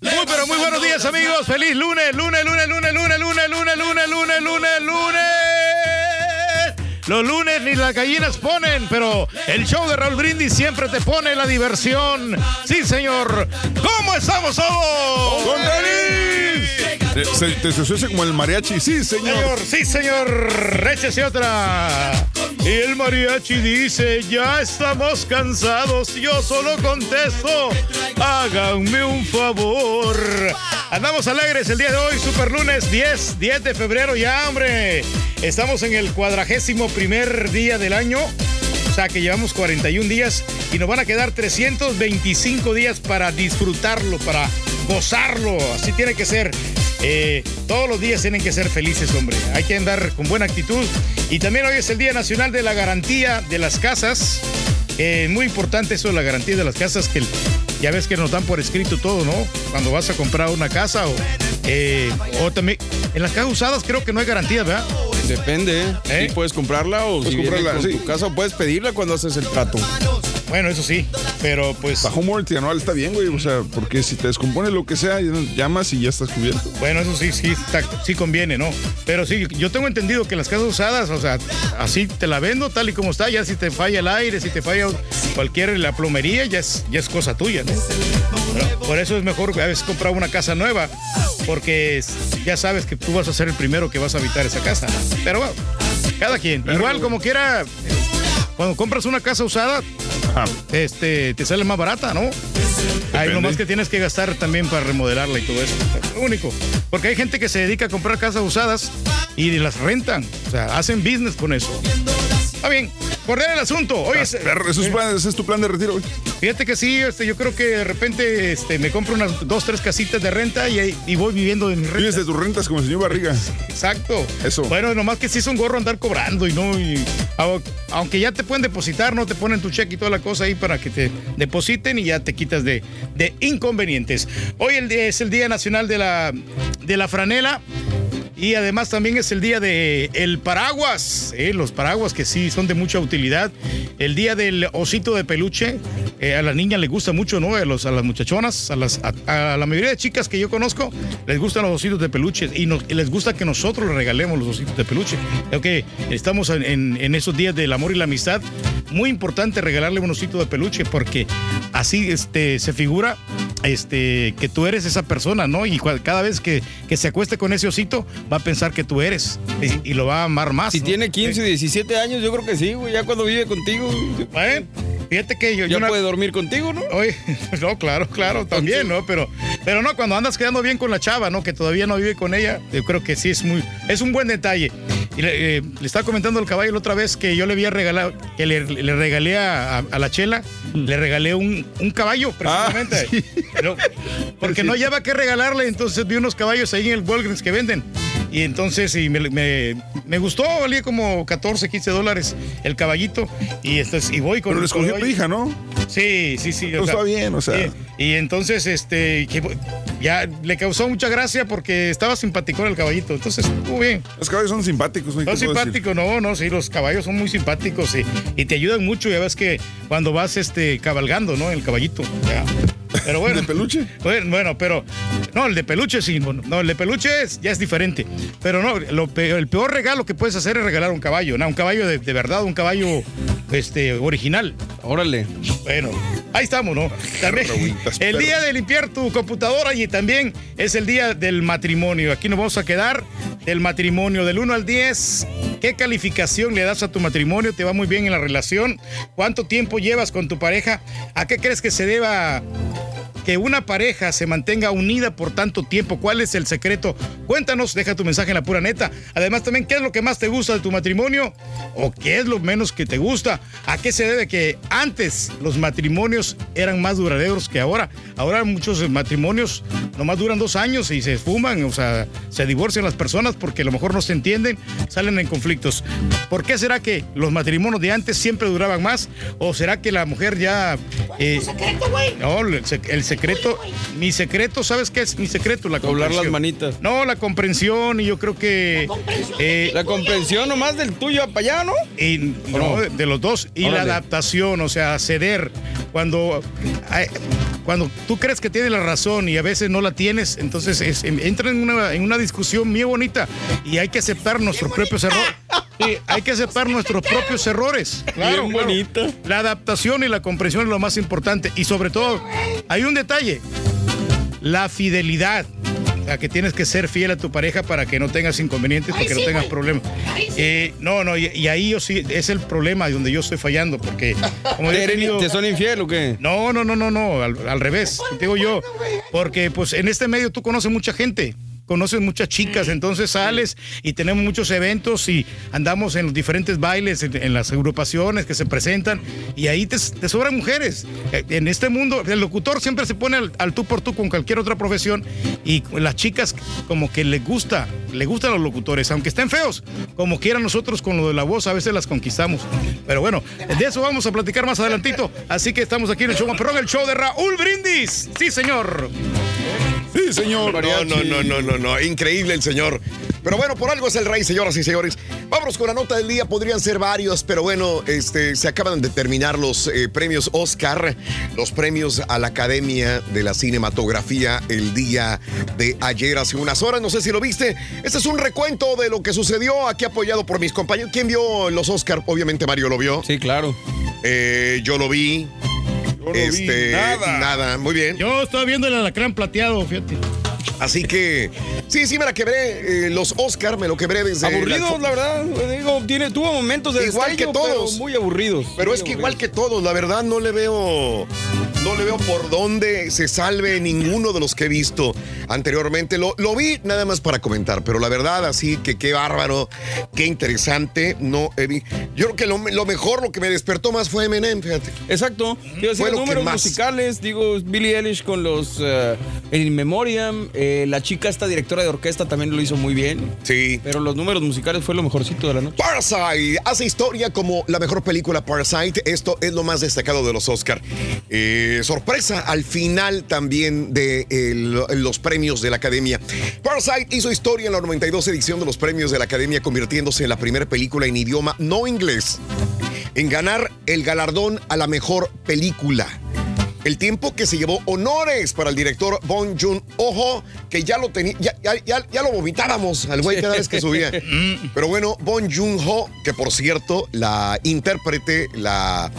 Muy, pero muy buenos días, amigos. Feliz lunes, lunes, lunes, lunes, lunes, lunes, lunes, lunes, lunes, lunes, lunes. Los lunes ni las gallinas ponen, pero el show de Raúl Brindis siempre te pone la diversión. Sí, señor. ¿Cómo estamos todos? ¡Con Te, se, te suena como el mariachi, sí, señor. Señor, sí, señor. Échese otra. Y el mariachi dice, ya estamos cansados. Yo solo contesto, háganme un favor. Andamos alegres el día de hoy, super lunes 10, 10 de febrero ya, hombre. Estamos en el cuadragésimo primer día del año. O sea que llevamos 41 días y nos van a quedar 325 días para disfrutarlo, para gozarlo. Así tiene que ser. Eh, todos los días tienen que ser felices, hombre. Hay que andar con buena actitud. Y también hoy es el Día Nacional de la Garantía de las Casas. Eh, muy importante eso de la garantía de las casas, que ya ves que nos dan por escrito todo, ¿no? Cuando vas a comprar una casa o, eh, o también en las casas usadas creo que no hay garantía, ¿verdad? Depende, ¿eh? Si puedes comprarla o Puedes si comprarla, con sí. tu casa o puedes pedirla cuando haces el trato. Bueno, eso sí, pero pues... Bajo warranty anual está bien, güey. O sea, porque si te descompone lo que sea, llamas y ya estás cubierto. Bueno, eso sí, sí, está- sí conviene, ¿no? Pero sí, yo tengo entendido que las casas usadas, o sea, así te la vendo tal y como está, ya si te falla el aire, si te falla cualquier la plomería, ya es, ya es cosa tuya, ¿no? Por eso es mejor a veces comprar una casa nueva, porque ya sabes que tú vas a ser el primero que vas a habitar esa casa. Pero bueno, cada quien. Igual como quiera, cuando compras una casa usada, este, te sale más barata, ¿no? Hay nomás que tienes que gastar también para remodelarla y todo eso. Es lo único. Porque hay gente que se dedica a comprar casas usadas y las rentan. O sea, hacen business con eso. Está bien, correr el asunto. Oye, ese, Eso es, plan- ese es tu plan de retiro, güey. fíjate que sí, este, yo creo que de repente este, me compro unas dos, tres casitas de renta y, y voy viviendo de mi renta. Vives de tus rentas como el señor Barriga. Exacto. Eso. Bueno, nomás que sí es un gorro andar cobrando y no. y- au- aunque ya te pueden depositar, no te ponen tu cheque y toda la cosa ahí para que te depositen y ya te quitas de, de inconvenientes. Hoy el es el Día Nacional de la, de la Franela. Y además también es el día de el paraguas, ¿eh? los paraguas que sí son de mucha utilidad. El día del osito de peluche, eh, a las niñas les gusta mucho, ¿no? A, los, a las muchachonas, a, la mayoría de chicas que yo conozco, les gustan los ositos de peluche y, les gusta que nosotros les regalemos los ositos de peluche. Creo que estamos en, esos días del amor y la amistad. Muy importante regalarle un osito de peluche porque así este, se figura este, que tú eres esa persona, ¿no? Y cada vez que se acueste con ese osito, va a pensar que tú eres y, y lo va a amar más. Si ¿no? tiene 15, 17 años, yo creo que sí, güey. Ya cuando vive contigo. Bueno, fíjate que yo. Ya yo una- puede dormir contigo, ¿no? Oye, no, claro, claro, también, ¿no? Pero, pero no, cuando andas quedando bien con la chava, ¿no? Que todavía no vive con ella, yo creo que sí es muy, es un buen detalle. Y le, eh, le estaba comentando al caballo la otra vez que yo le había regalado, que le, le regalé a, a- a la chela, le regalé un, un caballo, precisamente. Pero- porque no lleva que regalarle, entonces vi unos caballos ahí en el Walgreens que venden. Y entonces y me, me- me gustó, valía como 14, 15 dólares el caballito. Y, entonces, y voy con Pero lo escogió tu hija, ¿no? Sí, sí, sí. Pues está bien, o sea. Y, y entonces, este, que ya le causó mucha gracia porque estaba simpático el caballito. Entonces, estuvo bien. Los caballos son simpáticos, ¿no? Son simpáticos, no, no, sí, los caballos son muy simpáticos y, y te ayudan mucho. Ya ves que cuando vas este, cabalgando, ¿no? El caballito. ya. Pero bueno. ¿De peluche? Bueno, bueno, pero. No, el de peluche sí. bueno, No, el de peluche es- ya es diferente. Pero no, lo pe- el peor regalo que puedes hacer es regalar un caballo. ¿no? Un caballo de, de verdad, un caballo este, original. Órale. Bueno, ahí estamos, ¿no? También el día de limpiar tu computadora y también es el día del matrimonio. Aquí nos vamos a quedar del matrimonio del 1 al 10. ¿Qué calificación le das a tu matrimonio? ¿Te va muy bien en la relación? ¿Cuánto tiempo llevas con tu pareja? ¿A qué crees que se deba que una pareja se mantenga unida por tanto tiempo? ¿Cuál es el secreto? Cuéntanos, deja tu mensaje en la pura neta. Además, también, ¿qué es lo que más te gusta de tu matrimonio? ¿O qué es lo menos que te gusta? ¿A qué se debe que antes los matrimonios eran más duraderos que ahora? Ahora muchos matrimonios nomás duran dos años y se esfuman, o sea, se divorcian las personas porque a lo mejor no se entienden, salen en conflictos. ¿Por qué será que los matrimonios de antes siempre duraban más? ¿O será que la mujer ya... eh, no, el, el secreto, mi secreto, ¿sabes qué es mi secreto? La Doblar las comprensión. manitas. No, la comprensión y yo creo que... eh, La comprensión nomás del tuyo para allá, ¿no? y, no, de, de los dos. Y la adaptación, o sea, ceder. Cuando, ay, cuando tú crees que tienes la razón y a veces no la tienes, entonces es- entra en una, en una discusión muy bonita y hay que aceptar nuestros propios errores. Sí, hay que aceptar nuestros propios errores. Claro, Bien claro. La adaptación y la comprensión es lo más importante. Y sobre todo, hay un detalle. La fidelidad. O sea, que tienes que ser fiel a tu pareja para que no tengas inconvenientes, para que no tengas problemas. Eh, no, no, y, y ahí yo sí, es el problema donde yo estoy fallando, porque como ¿Te, ¿Te son infiel o qué? no, no, no, no, no, al, al revés, te digo yo, porque pues en este medio tú conoces mucha gente, conoces muchas chicas, entonces sales y tenemos muchos eventos y andamos en los diferentes bailes, en, en las agrupaciones que se presentan y ahí te, te sobran mujeres. Eh, En este mundo, el locutor siempre se pone al, al tú por tú con cualquier otra profesión y las chicas como que les gusta, le gustan los locutores, aunque estén feos, como quieran nosotros con lo de la voz a veces las conquistamos. Pero bueno, de eso vamos a platicar más adelantito. Así que estamos aquí en el show, Perrón, el show de Raúl Brindis. Sí, señor. Sí, señor. No, no, no, no, no, no. Increíble el señor. Pero bueno, por algo es el rey, señoras y señores. Vámonos con la nota del día. Podrían ser varios, pero bueno, este, se acaban de terminar los eh, premios Oscar, los premios a la Academia de la Cinematografía el día de ayer, hace unas horas. No sé si lo viste. Este es un recuento de lo que sucedió aquí apoyado por mis compañeros. ¿Quién vio los Oscar? Obviamente Mario lo vio. Sí, claro. Eh, yo lo vi. No vi este, nada. nada, muy bien. Yo estaba viendo el alacrán plateado, fíjate. Así que, sí, sí, me la quebré. eh, los Oscar me lo quebré desde. Aburridos, la verdad. Digo, tiene, tuvo momentos de Igual que todos. pero muy aburridos. Pero Muy es que aburridos. igual que todos, la verdad no le veo. No le veo por dónde se salve ninguno de los que he visto anteriormente. Lo, lo vi nada más para comentar, pero la verdad, así que qué bárbaro, qué interesante. No Yo creo que lo, lo mejor, lo que me despertó más fue Eminem, fíjate. Exacto. Digo, Fue los números musicales, digo, Billie Eilish con los eh, In Memoriam, eh, la chica esta directora de orquesta también lo hizo muy bien. Sí. Pero los números musicales fue lo mejorcito de la noche. Parasite hace historia como la mejor película Parasite. Esto es lo más destacado de los Oscar. Eh, sorpresa al final también de los premios de la Academia. Parasite hizo historia en la 92 edición de los premios de la Academia, convirtiéndose en la primera película en idioma no inglés en ganar el galardón a la mejor película. El tiempo que se llevó honores para el director Bon Joon-ho, que ya lo tenía, ya, ya, ya- ya lo vomitábamos al güey cada vez que subía. Pero bueno, Bon Joon-ho, que por cierto, la intérprete, la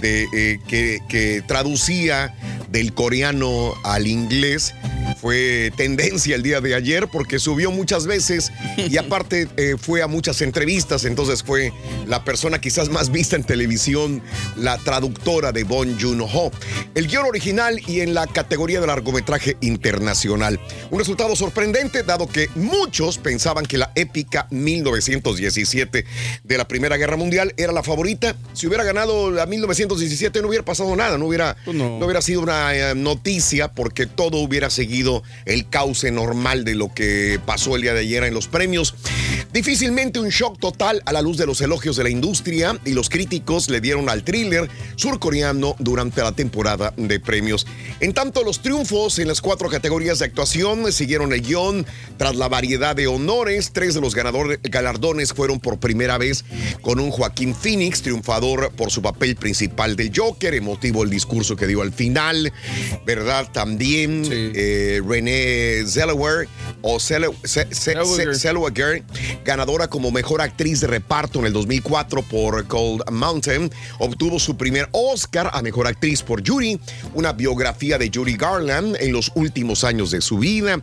de, eh, que, que traducía del coreano al inglés, fue tendencia el día de ayer porque subió muchas veces y aparte eh, fue a muchas entrevistas, entonces fue la persona quizás más vista en televisión, la traductora de Bon Joon-ho. El guion original y en la categoría de largometraje internacional. Un resultado sorprendente dado que muchos pensaban que la épica 1917 de la Primera Guerra Mundial era la favorita. Si hubiera ganado la 1917 no hubiera pasado nada, no hubiera, no hubiera sido una eh, noticia porque todo hubiera seguido el cauce normal de lo que pasó el día de ayer en los premios. Difícilmente un shock total a la luz de los elogios de la industria y los críticos le dieron al thriller surcoreano durante la temporada de premios. En tanto, los triunfos en las cuatro categorías de actuación siguieron el guion tras la variedad de honores. Tres de los ganadores galardones fueron por primera vez con un Joaquín Phoenix, triunfador por su papel principal del Joker, emotivo el discurso que dio al final, ¿verdad? También eh, René Zellweger o Zellweger ganadora como mejor actriz de reparto en el 2004 por Cold Mountain. Obtuvo su primer Oscar a mejor actriz por Judy, una biografía de Judy Garland en los últimos años de su vida.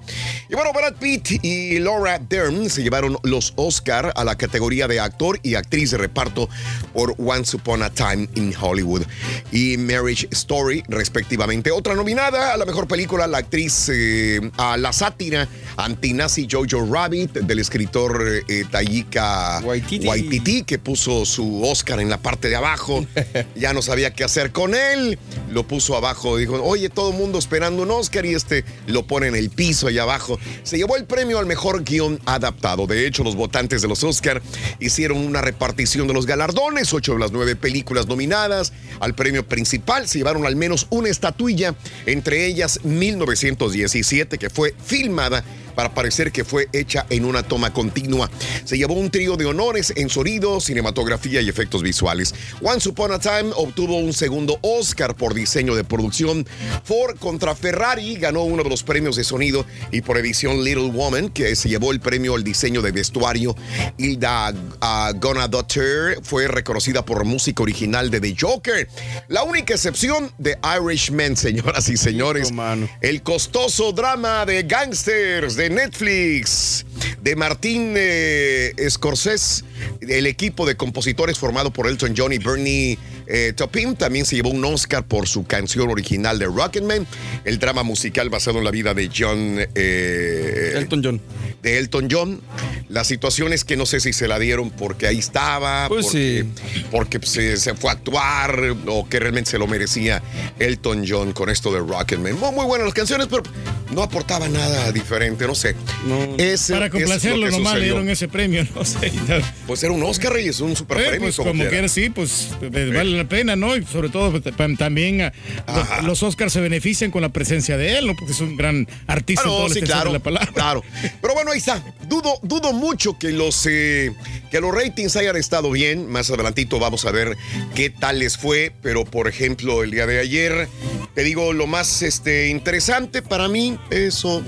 Y bueno, Brad Pitt y Laura Dern se llevaron los Oscar a la categoría de actor y actriz de reparto por Once Upon a Time in Hollywood y Marriage Story, respectivamente. Otra nominada a la mejor película, la actriz eh, a la sátira antinazi Jojo Rabbit del escritor eh, Taika Waititi. que puso su Oscar en la parte de abajo. ya no sabía qué hacer con él. Lo puso abajo. Dijo, oye, todo el mundo esperando un Oscar y este lo pone en el piso allá abajo. Se llevó el premio al mejor guion adaptado. De hecho, los votantes de los Oscar hicieron una repartición de los galardones. Ocho de las nueve películas nominadas al premio principal se llevaron al menos una estatuilla, entre ellas 1917, que fue filmada para parecer que fue hecha en una toma continua. Se llevó un trío de honores en sonido, cinematografía y efectos visuales. Once Upon a Time obtuvo un segundo Oscar por diseño de producción. Ford contra Ferrari ganó uno de los premios de sonido y por edición Little Woman, que se llevó el premio al diseño de vestuario. Hilda uh, Gonadotter fue reconocida por música original de The Joker. La única excepción de Irishman, señoras y señores. El costoso drama de gangsters de Netflix de Martín eh, Scorsese, el equipo de compositores formado por Elton John y Bernie eh, Taupin también se llevó un Oscar por su canción original de Rocketman, el drama musical basado en la vida de John eh, Elton John. De Elton John. La situación es que no sé si se la dieron porque ahí estaba, Pues porque, porque se, se fue a actuar o que realmente se lo merecía Elton John con esto de Rocketman. Muy, muy buenas las canciones, pero no aportaba nada diferente, no sé. Ese- Para es complacerlo nomás le dieron ese premio, no sé. Pues era un Oscar, Reyes, un super Eh, premio. pues como quiera. quiera, sí, pues eh, vale la pena, ¿no? Y sobre todo pues, tam- también ah, los, los Oscars se benefician con la presencia de él, ¿no? Porque es un gran artista Ah, no, en toda sí, claro, de la palabra. Claro. Pero bueno, ahí está. Dudo, dudo mucho que los, eh, que los ratings hayan estado bien. Más adelantito vamos a ver qué tal les fue. Pero, por ejemplo, el día de ayer, te digo, lo más este, interesante para mí, eso...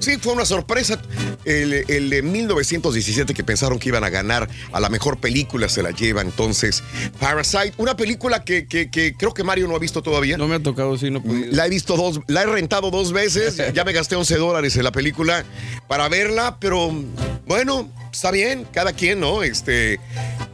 Sí, fue una sorpresa. El, el de 1917 que pensaron que iban a ganar a la mejor película se la lleva entonces Parasite. Una película que, que- que creo que Mario no ha visto todavía. No me ha tocado, sí, no podido. La he visto dos, la he rentado dos veces. Ya me gasté 11 dólares en la película para verla, pero bueno, está bien, cada quien, ¿no? Este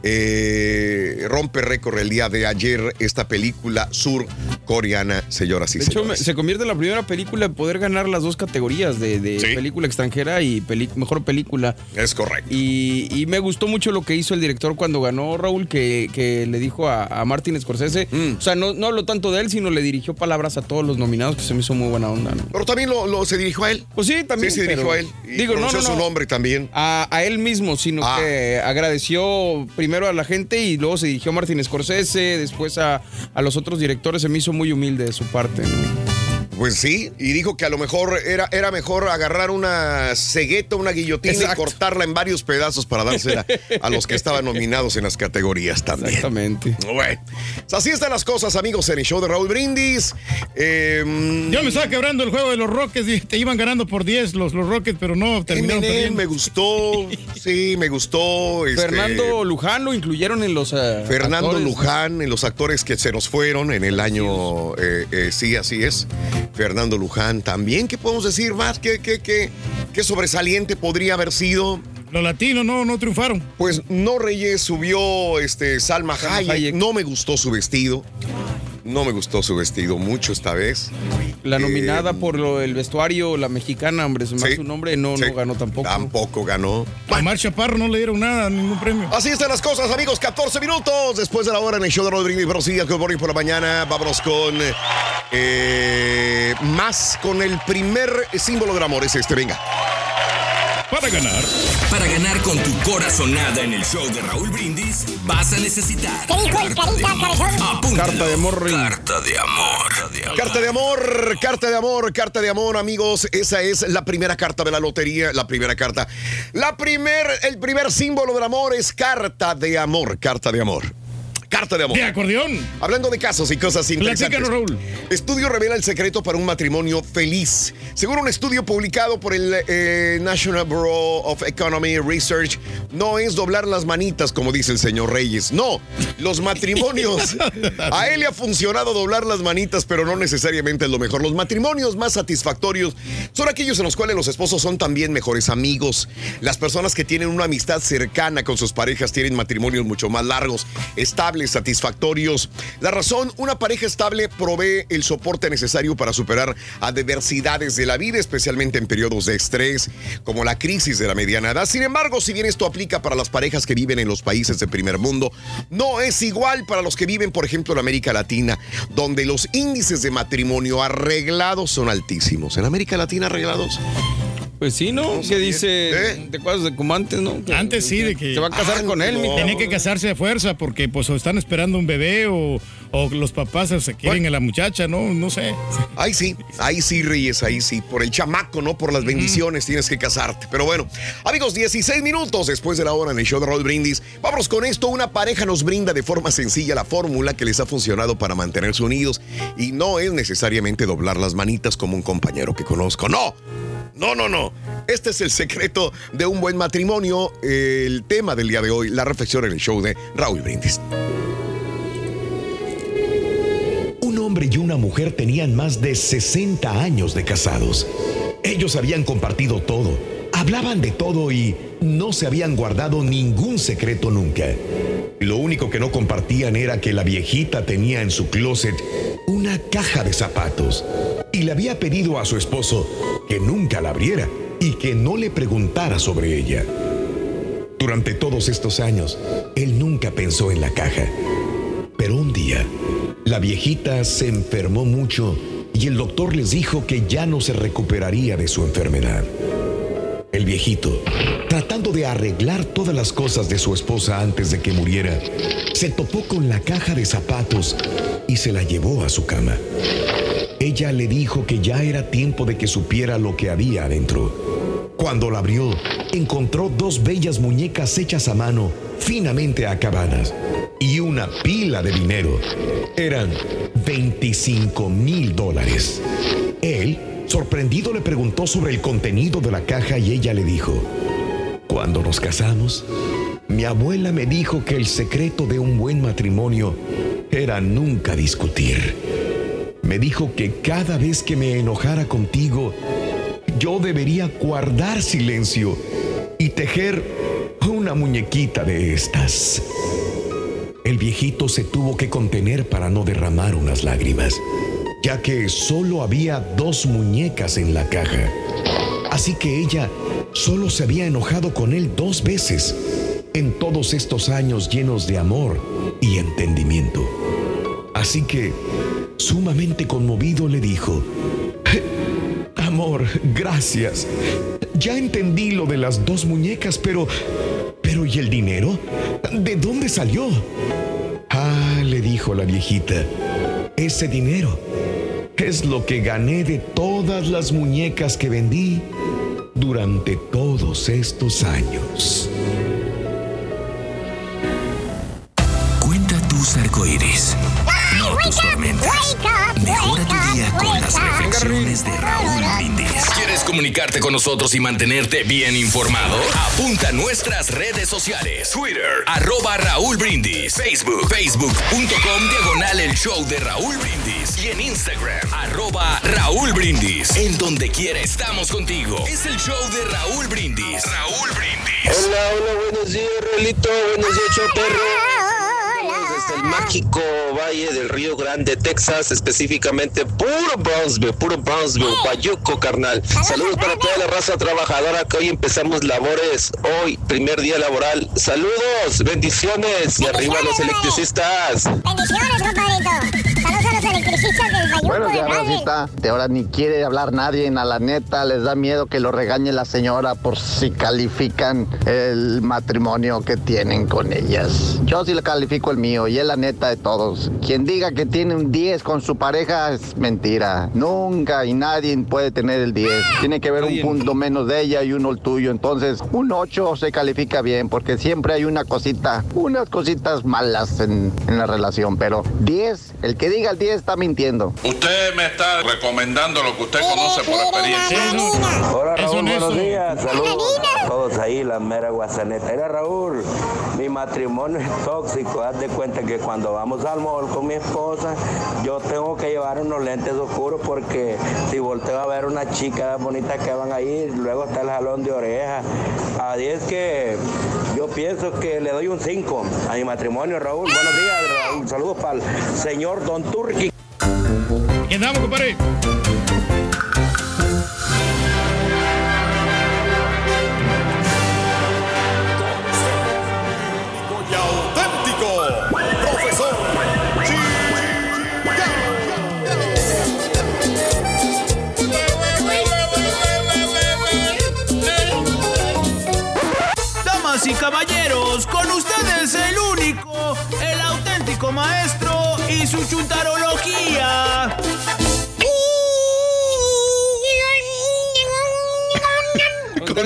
eh, rompe récord el día de ayer esta película surcoreana, señoras y De hecho, señores. se convierte en la primera película en poder ganar las dos categorías de, de película extranjera y mejor película. Es correcto. Y, y me gustó mucho lo que hizo el director cuando ganó Raúl, que, que le dijo a, a Martin Scorsese. Mm. O sea, no, no habló tanto de él, sino le dirigió palabras a todos los nominados, que se me hizo muy buena onda. ¿no? Pero también lo, lo- se dirigió a él. Pues sí, también. Sí, se dirigió a él. Y Digo, no, no, su no. nombre también. A, a él mismo, sino Ah. que agradeció primero a la gente y luego se dirigió a Martin Scorsese, después a, a los otros directores. Se me hizo muy humilde de su parte. ¿no? Pues sí, y dijo que a lo mejor era, era mejor agarrar una cegueta, una guillotina Exacto. y cortarla en varios pedazos para dársela a los que estaban nominados en las categorías también. Exactamente. Bueno, pues así están las cosas, amigos, en el show de Raúl Brindis. Eh, Yo me estaba quebrando el juego de los Rockets y te iban ganando por 10 los, los Rockets, pero no terminaron Eminem me gustó, sí, me gustó. este, Fernando Luján lo incluyeron en los. eh, Fernando actores, ¿no? Luján, en los actores que se nos fueron en el año, eh, eh, sí, así es. Fernando Luján también, ¿qué podemos decir más? ¿Qué, qué, qué, qué sobresaliente podría haber sido? Los latinos no, no triunfaron. Pues no Reyes subió este, Salma, Salma Hayek. Hayek. No me gustó su vestido. No me gustó su vestido mucho esta vez. La Eh, nominada por lo, el vestuario, la mexicana, hombre, se me Sí. hace su nombre, no, Sí. no ganó tampoco. Tampoco ganó. A Mar Chaparro no le dieron nada, ningún premio. Así están las cosas, amigos. 14 minutos después de la hora en el show de Rodríguez Brosilla, que por por la mañana. Vámonos con eh, más con el primer símbolo del amor. Es este, venga. Para ganar. Para ganar con tu corazonada en el show de Raúl Brindis, vas a necesitar. ¿Qué dijo el carita. Carta de amor. Carta de amor. Carta de amor, carta de amor, carta de amor, amigos. Esa es la primera carta de la lotería, la primera carta. La primer, el primer símbolo del amor es carta de amor, carta de amor. Carta de amor. De acordeón. Hablando de casos y cosas interesantes. Platícanos, Raúl. Estudio revela el secreto para un matrimonio feliz. Según un estudio publicado por el eh, National Bureau of Economy Research, no es doblar las manitas, como dice el señor Reyes. No, los matrimonios. A él le ha funcionado doblar las manitas, pero no necesariamente es lo mejor. Los matrimonios más satisfactorios son aquellos en los cuales los esposos son también mejores amigos. Las personas que tienen una amistad cercana con sus parejas tienen matrimonios mucho más largos, estables, satisfactorios. La razón, una pareja estable provee el soporte necesario para superar adversidades de la vida, especialmente en periodos de estrés, como la crisis de la mediana edad. Sin embargo, si bien esto aplica para las parejas que viven en los países de primer mundo, no es igual para los que viven, por ejemplo, en América Latina, donde los índices de matrimonio arreglados son altísimos. ¿En América Latina arreglados? Pues sí, ¿no? ¿Qué dice? ¿Te acuerdas de como antes, no? Que- Antes sí, de que. Se va a casar con él, mi Tiene que casarse a fuerza porque pues o están esperando un bebé o, o los papás se quieren a la muchacha, ¿no? No sé. Ahí sí, ahí sí, Reyes, ahí sí. Por el chamaco, ¿no? Por las bendiciones tienes que casarte. Pero bueno, amigos, 16 minutos después de la hora en el show de Raúl Brindis. Vámonos con esto. Una pareja nos brinda de forma sencilla la fórmula que les ha funcionado para mantenerse unidos. Y no es necesariamente doblar las manitas como un compañero que conozco. ¡No! No, no, no. Este es el secreto de un buen matrimonio. El tema del día de hoy, la reflexión en el show de Raúl Brindis. Un hombre y una mujer tenían más de 60 años de casados. Ellos habían compartido todo, hablaban de todo y no se habían guardado ningún secreto nunca. Lo único que no compartían era que la viejita tenía en su closet una caja de zapatos y le había pedido a su esposo que nunca la abriera y que no le preguntara sobre ella. Durante todos estos años, él nunca pensó en la caja. Pero un día, la viejita se enfermó mucho y el doctor les dijo que ya no se recuperaría de su enfermedad. El viejito, tratando de arreglar todas las cosas de su esposa antes de que muriera, se topó con la caja de zapatos y se la llevó a su cama. Ella le dijo que ya era tiempo de que supiera lo que había adentro. Cuando la abrió, encontró dos bellas muñecas hechas a mano, finamente acabadas, y una pila de dinero. Eran 25 mil dólares. Él, sorprendido, le preguntó sobre el contenido de la caja y ella le dijo, cuando nos casamos, mi abuela me dijo que el secreto de un buen matrimonio era nunca discutir. Me dijo que cada vez que me enojara contigo, yo debería guardar silencio y tejer una muñequita de estas. El viejito se tuvo que contener para no derramar unas lágrimas, ya que solo había dos muñecas en la caja. Así que ella solo se había enojado con él dos veces en todos estos años llenos de amor y entendimiento. Así que, sumamente conmovido, le dijo, Amor, gracias. Ya entendí lo de las dos muñecas, pero... ¿Pero y el dinero? ¿De dónde salió? Ah, le dijo la viejita, ese dinero es lo que gané de todas las muñecas que vendí durante todos estos años. Cuenta tus arcoíris, no tus tormentas. Mejora tu día con las reflexiones de Raúl. ¿Quieres comunicarte con nosotros y mantenerte bien informado? Apunta a nuestras redes sociales. Twitter, arroba Raúl Brindis. Facebook, facebook.com, diagonal el show de Raúl Brindis. Y en Instagram, arroba Raúl Brindis. En donde quiera estamos contigo. Es el show de Raúl Brindis. Raúl Brindis. Hola, hola, buenos días, Rolito. Buenos días, perro. Mágico Valle del Río Grande, Texas, específicamente puro Brownsville, puro Brownsville, Bayuco, carnal. Saludos para toda la raza trabajadora que hoy empezamos labores, hoy, primer día laboral. Saludos, bendiciones y arriba los electricistas. Bendiciones, compadrito. Saludos a los electricistas del Bayuco Buenos días. Rosita. De ahora ni quiere hablar nadie, a la neta les da miedo que lo regañe la señora por si califican el matrimonio que tienen con ellas. Yo sí le califico el mío y es la neta de todos. Quien diga que tiene un 10 con su pareja es mentira. Nunca y nadie puede tener el 10. Tiene que haber un punto menos de ella y uno el tuyo. Entonces, un 8 se califica bien porque siempre hay una cosita, unas cositas malas en, en la relación. Pero 10, el que diga el 10 está mintiendo. Usted me está recomendando lo que usted conoce por experiencia. Hola Raúl, buenos días. Saludos a todos ahí, la mera guasaneta. Era Raúl, mi matrimonio es tóxico. Haz de cuenta que cuando vamos al mall con mi esposa, yo tengo que llevar unos lentes oscuros porque si volteo a ver una chica bonita que van a ir, luego está el jalón de oreja. Así es que yo pienso que le doy un 5 a mi matrimonio, Raúl. Buenos días, Raúl. Saludos para el señor Don Turki. ¿Qué andamos, compadre? Y caballeros, con ustedes el único, el auténtico maestro y su chuntarología.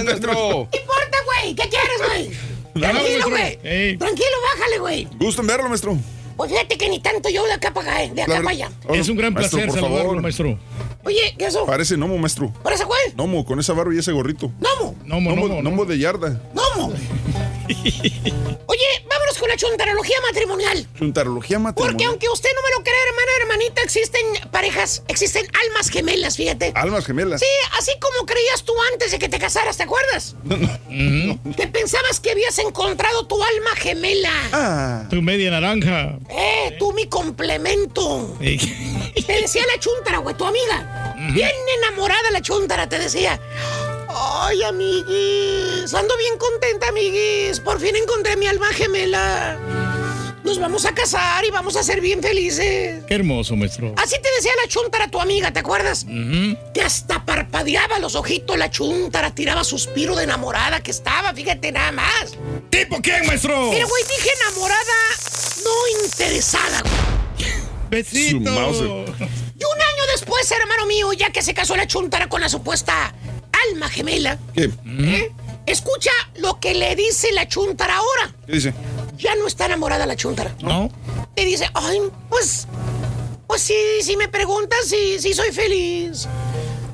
maestro. ¿Qué importa, güey? ¿Qué quieres, güey? Tranquilo, güey. Tranquilo, bájale, güey. Gusto en verlo, maestro. Pues fíjate que ni tanto yo de acá para acá, eh, de acá para allá. Es un gran Maestro, placer por saludarlo, favor. maestro. Oye, ¿qué eso? Parece Nomo, maestro. ¿Parece cuál? Nomo, con esa barba y ese gorrito. ¿Nomo? Nomo, Nomo, Nomo de yarda. ¿Nomo? Oye, vámonos con la chuntarología matrimonial. Chuntarología Porque matrimonial. aunque usted no me lo crea, hermana, hermanita, existen parejas, existen almas gemelas, fíjate. Almas gemelas. Sí, así como creías tú antes de que te casaras, ¿te acuerdas? Que pensabas que habías encontrado tu alma gemela. Ah. Tu media naranja. Eh, tú mi complemento. Eh, Te decía la chuntara, güey, tu amiga. Bien enamorada la chuntara, te decía. Ay, amiguis, ando bien contenta, amiguis. Por fin encontré mi alma gemela. Nos vamos a casar y vamos a ser bien felices. Qué hermoso, maestro. Así te decía la chuntara, tu amiga, ¿te acuerdas? Ujú. Que hasta parpadeaba los ojitos la chuntara, tiraba suspiro de enamorada que estaba, fíjate nada más. ¿Tipo quién, maestro? Pero, güey, dije enamorada, no interesada. Besito. Su mouse. Y un año después, hermano mío, ya que se casó la chuntara con la supuesta alma gemela, ¿Qué? ¿eh? escucha lo que le dice la chuntara ahora. ¿Qué dice? Ya no está enamorada la chuntara. ¿No? Te dice, ay, pues, pues sí, si me preguntas, sí, sí soy feliz.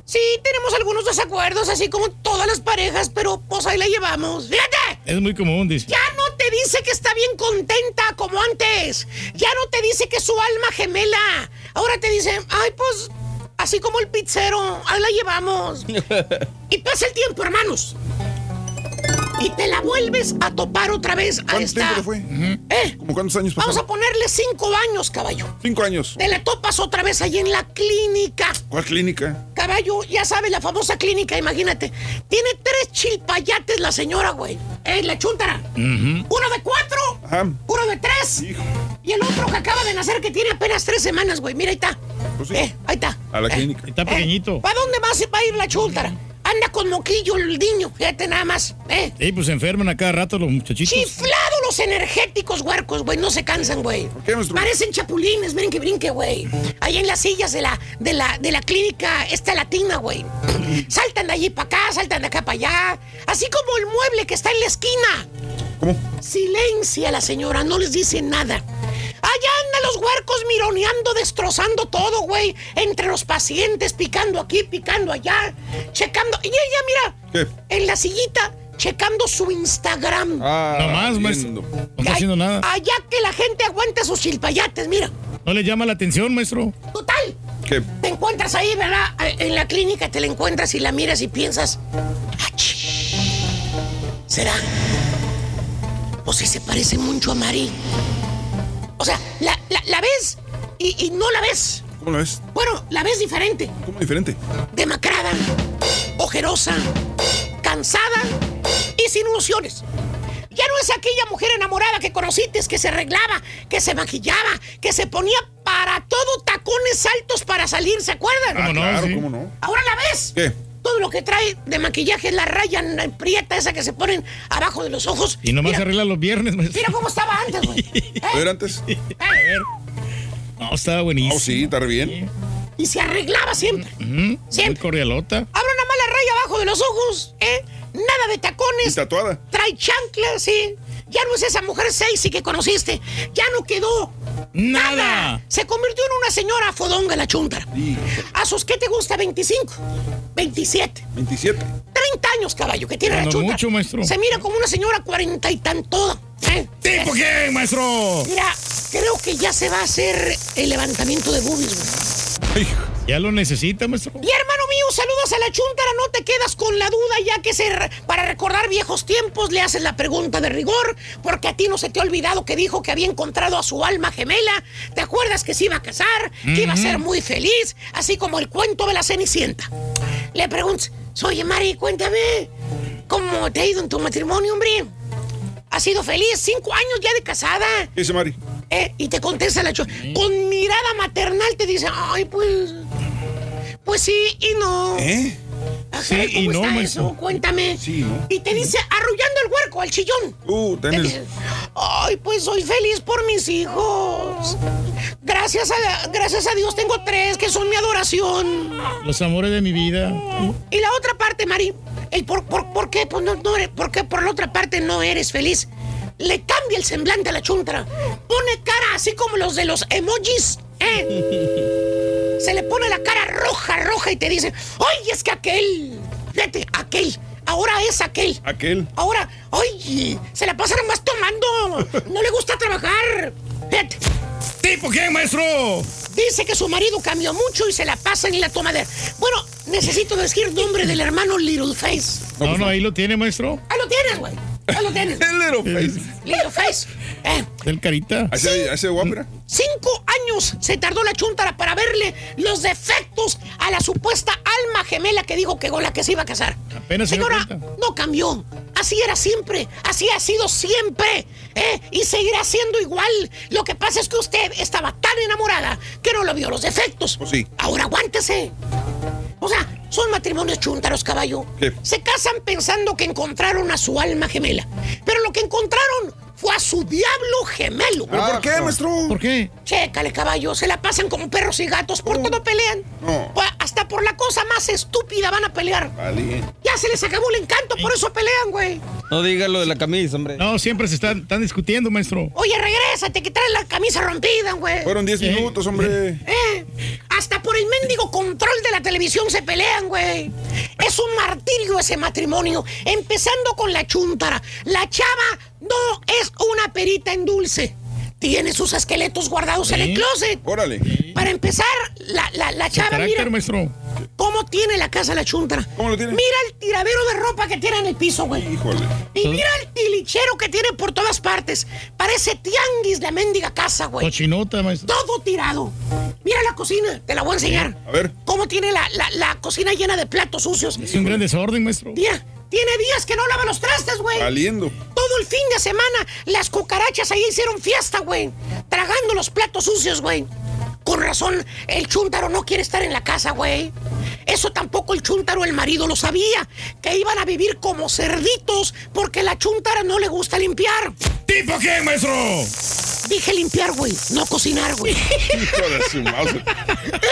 Sí, tenemos algunos desacuerdos, así como todas las parejas, pero pues ahí la llevamos. Fíjate, Es muy común, dice. ya no te dice que está bien contenta como antes. Ya no te dice que es su alma gemela. Ahora te dice, ay, pues, así como el pizzero, ahí la llevamos. Y pasa el tiempo, hermanos. Y te la vuelves a topar otra vez a ¿Cuánto esta. tiempo le fue? ¿Eh? ¿Cómo cuántos años Vamos pasaron? a ponerle cinco años, caballo. Cinco años. Te la topas otra vez ahí en la clínica. ¿Cuál clínica? Caballo, ya sabe, la famosa clínica, imagínate. Tiene tres chilpayates la señora, güey. Eh, la chuntara. Uno de cuatro, Ajá. uno de tres. Hijo. Y el otro que acaba de nacer que tiene apenas tres semanas, güey. Mira, ahí está. Pues sí. Eh, ahí está. A la clínica. Está pequeñito. ¿Para dónde más se va a ir la chuntara? Anda con moquillo el niño, fíjate nada más. Eh. Sí, pues se enferman a cada rato los muchachitos. Chiflado los energéticos, huercos, güey. No se cansan, güey. Parecen chapulines, brinque, brinque, güey. Ahí en las sillas de la, de la, de la clínica esta latina, güey. Saltan de allí para acá, saltan de acá para allá. Así como el mueble que está en la esquina. ¿Cómo? Silencia la señora, no les dice nada. Allá andan los huercos mironeando, destrozando todo, güey. Entre los pacientes, picando aquí, picando allá, checando. Y ella, mira, ¿Qué? en la sillita, checando su Instagram. Ah, No más, maestro. No está haciendo nada. Allá que la gente aguanta sus chilpayates, mira. No le llama la atención, maestro. Total, ¿Qué? te encuentras ahí, ¿verdad? Eh, En la clínica te la encuentras y la miras y piensas. "Ach, ¿Será? O si se parece mucho a Mari. O sea, la, la- la ves y, y no la ves. ¿Cómo lo ves? Bueno, la ves diferente. ¿Cómo diferente? Demacrada, ojerosa, cansada y sin ilusiones. Ya no es aquella mujer enamorada que conociste, que se arreglaba, que se maquillaba, que se ponía para todo tacones altos para salir, ¿se acuerdan? ¿Cómo no? Claro, Sí. ¿cómo no? Ahora la ves ¿Qué? Todo lo que trae de maquillaje es la raya eh, prieta esa que se ponen abajo de los ojos. Y nomás Mira, se arregla los viernes, maestro. Mira cómo estaba antes, güey. A ver, antes. A ver. No, estaba buenísimo. Oh, sí, está re bien. Y se arreglaba siempre. Siempre. muy cordialota. Habla una mala raya abajo de los ojos, ¿eh? Nada de Y tacones. tatuada. Trae chanclas, sí. Ya no es esa mujer sexy que conociste. Ya no quedó. Nada. Se convirtió en una señora fodonga la chuntara. ¿A sus qué te gusta? ¿25? 27. 27. 30 años, caballo, que tiene la Cuando chuntara. mucho, maestro. Se mira como una señora cuarenta y tantoda. ¿eh? ¿Tipo quién, maestro? Mira, creo que ya se va a hacer el levantamiento de boobies, güey. Ya lo necesita, maestro. Y hermano mío, saludos a la chuntara, no te quedas con la duda, ya que se, para recordar viejos tiempos le haces la pregunta de rigor, porque a ti no se te ha olvidado que dijo que había encontrado a su alma gemela. ¿Te acuerdas que se iba a casar, que iba a ser muy feliz, así como el cuento de la Cenicienta? Le preguntas, oye Mari, cuéntame, ¿cómo te ha ido en tu matrimonio, hombre? ¿Has sido feliz? Cinco años ya de casada. ¿Qué dice Mari? Eh, y te contesta la chuntara, con mirada maternal te dice, ay, pues... Pues sí y no. ¿Eh? Ajá, Sí y ¿cómo no, está maestro. eso? Cuéntame. Sí, ¿no? Y te dice, arrullando el huerco al chillón. Uh, Te tenés. Ay, pues soy feliz por mis hijos. Gracias a, gracias a Dios tengo tres que son mi adoración. Los amores de mi vida. Y la otra parte, Mari, el por, por, por qué, pues no, no eres- por qué por la otra parte no eres feliz. Le cambia el semblante a la chuntara. Pone cara así como los de los emojis. ¿eh? Se le pone la cara roja, roja y te dice, oye, es que aquel, fíjate, aquel, ahora es aquel. Aquel. Ahora, oye, se la pasa nomás tomando. No le gusta trabajar. Fíjate. ¿Tipo quién, maestro? Dice que su marido cambió mucho y se la pasa en la tomadera. Bueno, necesito decir nombre del hermano Little Face. No, no, ahí lo tiene, maestro. Ahí lo tienes, güey. Ahí lo tienes. El little face. Little Face. Eh, Del carita. ¿Hace, hace guapera? cinco años se tardó la chuntara para verle los defectos a la supuesta alma gemela que dijo que con la que se iba a casar. Apenas Señora, no cambió. Así era siempre. Así ha sido siempre. ¿eh? Y seguirá siendo igual. Lo que pasa es que usted estaba tan enamorada que no lo vio los defectos. Pues sí. Ahora aguántese. O sea, son matrimonios chúntaros, caballo. ¿Qué? Se casan pensando que encontraron a su alma gemela. Pero lo que encontraron fue a su diablo gemelo. ¿Pero por qué, maestro? ¿Por qué? Chécale, caballo, se la pasan como perros y gatos, por todo pelean. No. Hasta por la cosa más estúpida van a pelear. Vale. Ya se les acabó el encanto, por eso pelean, güey. No digas lo de la camisa, hombre. No, siempre se están, están discutiendo, maestro. Oye, regrésate, que traes la camisa rompida, güey. Fueron 10 minutos, hombre. Eh, hasta por el mendigo control de la televisión se pelean, güey. Es un martirio ese matrimonio. Empezando con la chuntara. La chava no es una perita en dulce. Tiene sus esqueletos guardados en el closet. Órale. Para empezar, la, la, la chava, carácter, mira maestro. cómo tiene la casa la chuntara. ¿Cómo lo tiene? Mira el tiradero de ropa que tiene en el piso, güey. Híjole. Y mira el tilichero que tiene por todas partes. Parece tianguis la mendiga casa, güey. Cochinota, maestro. Todo tirado. Mira la cocina, te la voy a enseñar. A ver. Cómo tiene la, la- la cocina llena de platos sucios. Es un gran desorden, maestro. Mira, tiene días que no lava los trastes, güey. Valiendo. Todo el fin de semana, las cucarachas ahí hicieron fiesta, güey. Tragando los platos sucios, güey. Con razón, el chúntaro no quiere estar en la casa, güey. Eso tampoco el chúntaro, el marido, lo sabía. Que iban a vivir como cerditos porque la chúntara no le gusta limpiar. ¿Tipo quién, maestro? Dije limpiar, güey, no cocinar, güey.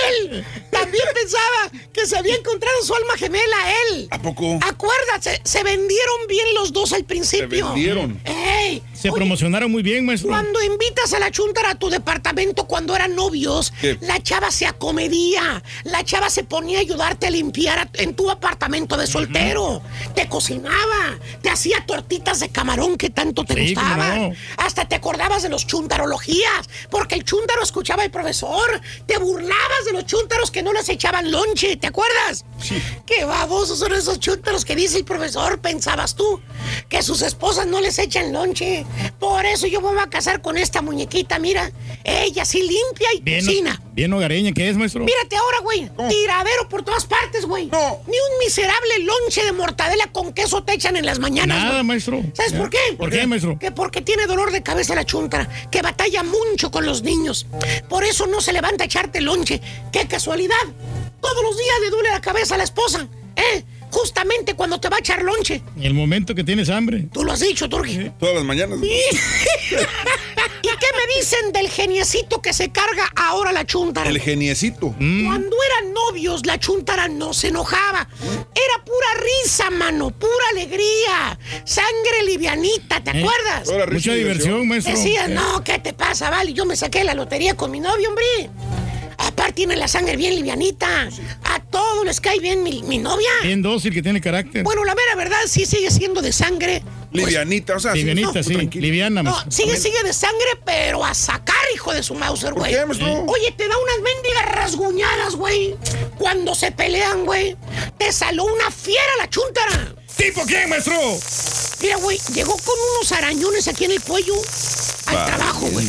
Él también pensaba que se había encontrado su alma gemela, él. ¿A poco? Acuérdate, se vendieron bien los dos al principio. vendieron. ¡Ey! Se Oye, promocionaron muy bien, maestro. Cuando invitas a la chuntara a tu departamento cuando eran novios, ¿Qué? la chava se acomedía. La chava se ponía a ayudarte a limpiar a- en tu apartamento de soltero. Te cocinaba. Te hacía tortitas de camarón que tanto te Sí, gustaban. no. Hasta te acordabas de los chuntarologías. Porque el chuntaro escuchaba al profesor. Te burlabas de los chuntaros que no les echaban lonche. ¿Te acuerdas? Sí. Qué babosos son esos chúntaros que dice el profesor, pensabas tú, que sus esposas no les echan lonche. Por eso yo me voy a casar con esta muñequita, mira. Ella sí limpia y Bien, cocina. bien hogareña que es, maestro. Mírate ahora, güey. Tiradero por todas partes, güey. No. Ni un miserable lonche de mortadela con queso te echan en las mañanas. Nada, maestro. ¿Sabes por qué? ¿Por qué, maestro? Que porque tiene dolor de cabeza la chuntara, que batalla mucho con los niños. Por eso no se levanta a echarte lonche. ¡Qué casualidad! Todos los días le duele la cabeza a la esposa. ¿Eh? Justamente cuando te va a echar lonche. En el momento que tienes hambre. Tú lo has dicho, Turki. Todas las mañanas. ¿Y qué me dicen del geniecito que se carga ahora la chuntara? El geniecito. Cuando eran novios, la chuntara no se enojaba. Era pura risa, mano, pura alegría. Sangre livianita, ¿te Eh, acuerdas? Mucha diversión. maestro. Decía, Eh. no, ¿qué te pasa, vale? Yo me saqué la lotería con mi novio, hombre. Aparte tiene la sangre bien livianita. A todos les cae bien mi, mi novia. Bien dócil, que tiene carácter. Bueno, la mera verdad sí sigue siendo de sangre. Livianita, o sea, Livianita, sí. Liviana. No, maestro. sigue, sigue de sangre, pero a sacar, hijo de su Mauser, güey. qué, maestro? Oye, te da unas mendigas rasguñadas, güey. Cuando se pelean, güey. Te saló una fiera la chúntara. ¿Tipo quién, maestro? Mira, güey, llegó con unos arañones aquí en el cuello al trabajo, güey.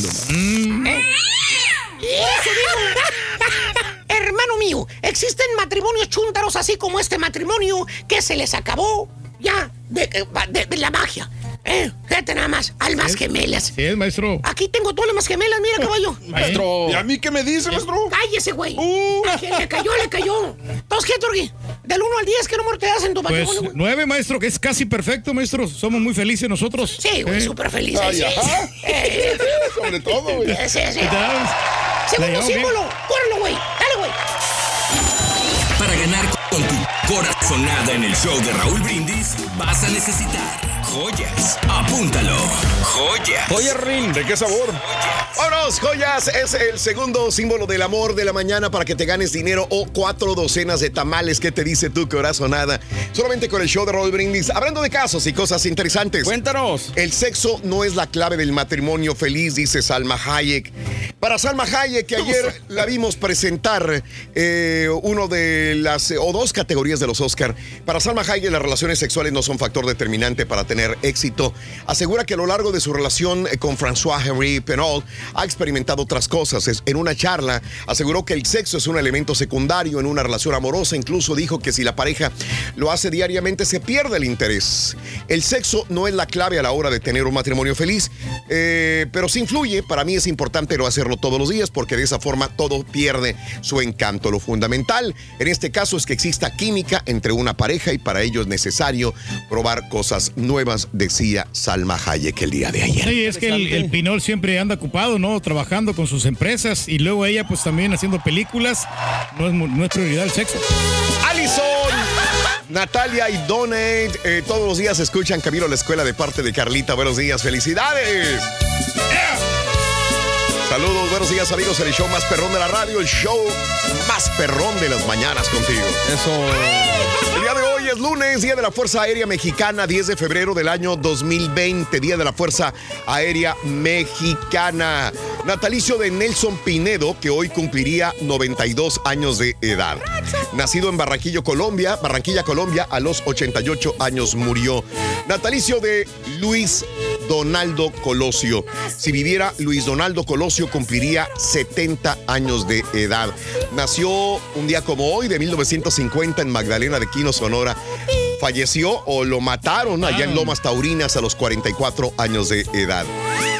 Hermano mío, existen matrimonios chúntaros así como este matrimonio que se les acabó ya de la magia. ¿Eh? Fíjate nada más, almas gemelas. Sí, es, maestro. Aquí tengo todas las gemelas, mira, caballo. Maestro. ¿Y a mí qué me dice, maestro? Cállese, güey. Le cayó, le cayó. Entonces, ¿qué, Turgi? Del 1 al 10, ¿qué número te das en tu Pues güey? nueve, maestro, que es casi perfecto, maestro. Somos muy felices nosotros. Sí, güey, Eh. súper feliz. Ay, sí. ajá. Eh, Sobre todo, güey. Sí, sí, Segundo símbolo. Córrelo, güey. Dale, güey. Para ganar con tu corazonada en el show de Raúl Brindis, vas a necesitar joyas. Apúntalo. Joyas. Oye, Rin. ¿De qué sabor? Vámonos, joyas. Es el segundo símbolo del amor de la mañana para que te ganes dinero o cuatro docenas de tamales. ¿Qué te dice tu corazonada? Solamente con el show de Raúl Brindis. Hablando de casos y cosas interesantes. Cuéntanos. El sexo no es la clave del matrimonio feliz, dice Salma Hayek. Para Salma Hayek, que ayer la vimos presentar eh, uno de las o dos categorías de los Oscar. Para Salma Hayek, las relaciones sexuales no son factor determinante para tener éxito. Asegura que a lo largo de su relación eh, con François Henri Penol ha experimentado otras cosas. En una charla aseguró que el sexo es un elemento secundario en una relación amorosa. Incluso dijo que si la pareja lo hace diariamente se pierde el interés. El sexo no es la clave a la hora de tener un matrimonio feliz, eh, pero sí influye. Para mí es importante no hacerlo todos los días porque de esa forma todo pierde su encanto. Lo fundamental en este caso es que exista química entre una pareja y para ello es necesario probar cosas nuevas, decía Salma Hayek el día de ayer. Sí, es que el, el Pinol siempre anda ocupado, ¿no? Trabajando con sus empresas y luego ella pues también haciendo películas. No es, no es prioridad el sexo. Alison, Natalia y Donate, eh, todos los días escuchan Camino a la Escuela de parte de Carlita. Buenos días, felicidades. Saludos, buenos días amigos, el show más perrón de la radio, el show más perrón de las mañanas contigo. Eso. Hoy es lunes, Día de la Fuerza Aérea Mexicana, 10 de febrero del año 2020, Día de la Fuerza Aérea Mexicana. Natalicio de Nelson Pinedo, que hoy cumpliría 92 años de edad. Nacido en Barranquillo, Colombia, Barranquilla, Colombia, a los 88 años murió. Natalicio de Luis Donaldo Colosio. Si viviera Luis Donaldo Colosio, cumpliría 70 años de edad. Nació un día como hoy, de 1950, en Magdalena de Quino, Sonora. Falleció o lo mataron allá en Lomas Taurinas a los 44 años de edad.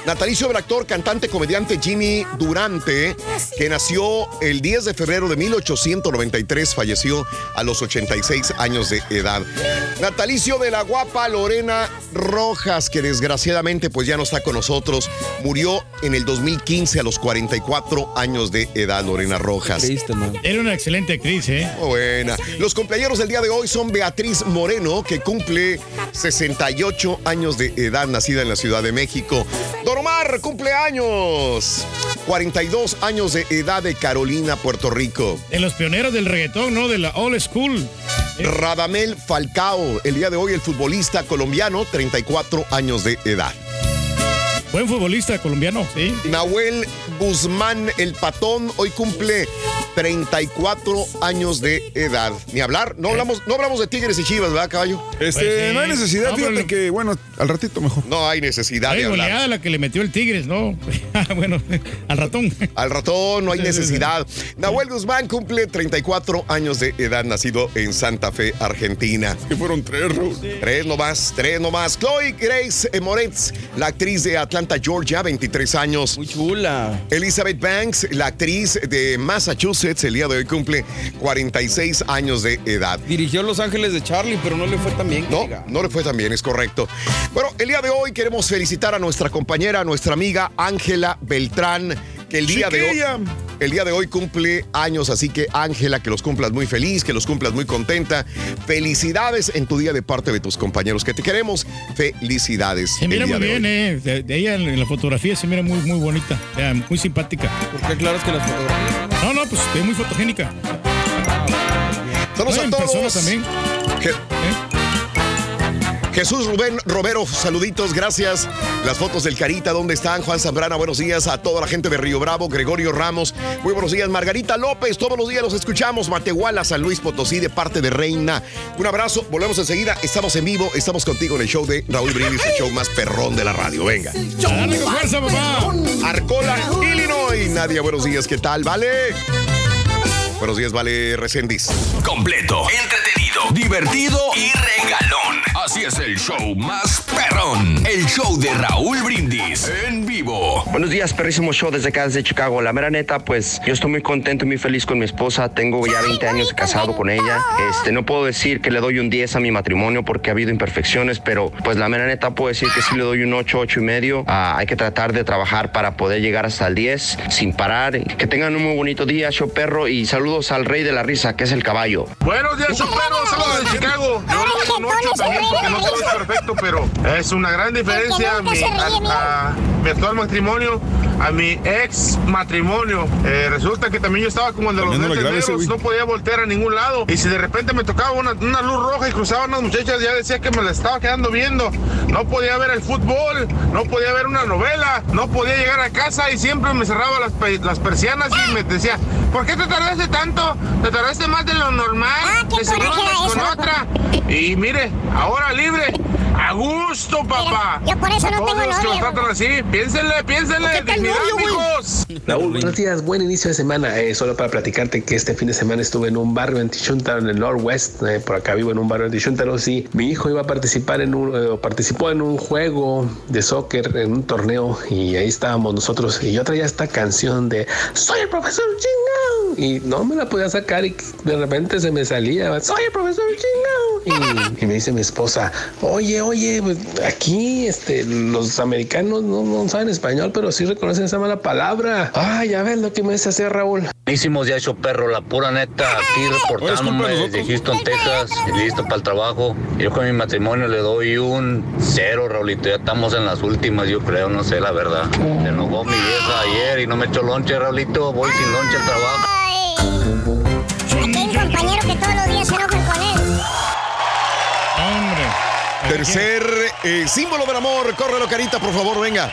Natalicio del actor, cantante, comediante Jimmy Durante, que nació el 10 de febrero de 1893, falleció a los 86 años de edad. Natalicio de la guapa Lorena Rojas, que desgraciadamente pues ya no está con nosotros, murió en el 2015 a los 44 años de edad, Lorena Rojas. Era una excelente actriz, ¿eh? Buena. Los cumpleaños del día de hoy son Beatriz Moreno, que cumple 68 años de edad, nacida en la Ciudad de México. Don Omar, cumpleaños. 42 años de edad de Carolina, Puerto Rico. De los pioneros del reggaetón, ¿no? De la old school. Radamel Falcao, el día de hoy el futbolista colombiano, 34 años de edad. Buen futbolista colombiano, sí. Nahuel Guzmán, el patón, hoy cumple 34 años de edad. Ni hablar, no hablamos, no hablamos de tigres y chivas, ¿verdad, caballo? Este, Pues sí. no hay necesidad, No, fíjate pero- que, bueno, al ratito mejor. No hay necesidad Hay de hablar. goleada la que le metió el Tigres, ¿no? bueno, al ratón. Al ratón no hay necesidad. Nahuel Guzmán cumple 34 años de edad, nacido en Santa Fe, Argentina. Que fueron tres, Raúl. Tres nomás, tres nomás. Chloe Grace Moretz, la actriz de Atlanta, Georgia, 23 años. Muy chula. Elizabeth Banks, la actriz de Massachusetts. El día de hoy cumple 46 años de edad. Dirigió Los Ángeles de Charlie, pero no le fue tan bien. No, no le fue tan bien, es correcto. Bueno, el día de hoy queremos felicitar a nuestra compañera, a nuestra amiga Ángela Beltrán, que el día de hoy, el día de hoy cumple años, así que Ángela, que los cumplas muy feliz, que los cumplas muy contenta. Felicidades en tu día de parte de tus compañeros que te queremos. Felicidades. Se mira el día muy de bien, hoy. eh. De, de ella en, la fotografía se mira muy, muy bonita. eh, muy simpática. ¿Por qué aclaras que las fotografías? No, no, pues es muy fotogénica. Saludos No, a todos. persona también. Je- Jesús Rubén Romero, saluditos, gracias. Las fotos del Carita, ¿dónde están? Juan Zambrana, buenos días a toda la gente de Río Bravo, Gregorio Ramos, muy buenos días. Margarita López, todos los días los escuchamos. Matehuala, San Luis Potosí, de parte de Reina. Un abrazo, volvemos enseguida. Estamos en vivo, estamos contigo en el show de Raúl Brindis, el show más perrón de la radio. Venga. Dale con fuerza, papá. Arcola, Illinois. Nadia, buenos días, ¿qué tal? ¿Vale? Buenos días, Vale Resendiz. Completo, entretenido, divertido y regalón. Así es el show más perrón. El show de Raúl Brindis en vivo. Buenos días, perrísimo show desde acá, desde Chicago. La mera neta, pues yo estoy muy contento y muy feliz con mi esposa. Tengo ya 20 años de casado con ella. Este, no puedo decir que le doy un 10 a mi matrimonio porque ha habido imperfecciones, pero pues la mera neta puedo decir que sí le doy un 8, 8 y medio. Ah, hay que tratar de trabajar para poder llegar hasta el 10 sin parar. Que tengan un muy bonito día, show perro, y saludos al rey de la risa, que es el caballo. Buenos días, Chupero. Saludos de Chicago. Yo le doy un 8 también porque no todo es perfecto, pero es una gran diferencia a mi, a- a mi actual matrimonio, a mi ex matrimonio. Eh, resulta que también yo estaba como el de los lentes negros, no podía voltear a ningún lado. Y si de repente me tocaba una, una luz roja y cruzaban unas muchachas, ya decía que me la estaba quedando viendo. No podía ver el fútbol, no podía ver una novela, no podía llegar a casa y siempre me cerraba las, pe- las persianas y me decía, ¿por qué te tardaste tanto? ¿Te tardaste más de lo normal? andas era con otra. Y mire, ahora libre. A gusto, papá. yo por eso no Todos tengo los que lo novia, tratan así, piénsenle, piénsenle. Dignidad, mijos. Raúl, buenos días, buen inicio de semana. Eh, solo para platicarte que este fin de semana estuve en un barrio en Tichuntaro, en el Northwest. eh, por acá vivo en un barrio en Tichuntaro. Sí, mi hijo iba a participar en un, eh, participó en un juego de soccer, en un torneo, y ahí estábamos nosotros. Y yo traía esta canción de Soy el profesor chingao. Y no me la podía sacar y de repente se me salía, Soy el profesor chingao. Y, y me dice mi esposa, oye, oye, pues, aquí este, los americanos no, no saben español, pero sí reconocen esa mala palabra. Ah, ya ves lo que me hace hacer Raúl. Buenísimos ya hecho perro, la pura neta, aquí reportándome desde Houston, Texas, listo para el trabajo. Yo con mi matrimonio le doy un cero, Raulito, ya estamos en las últimas, yo creo, no sé la verdad. Se enojó mi vieja ayer y no me echó lonche, Raulito, voy sin lonche al trabajo. Aquí hay un compañero que todos Tercer eh, símbolo del amor. Córrelo, Carita, por favor, venga.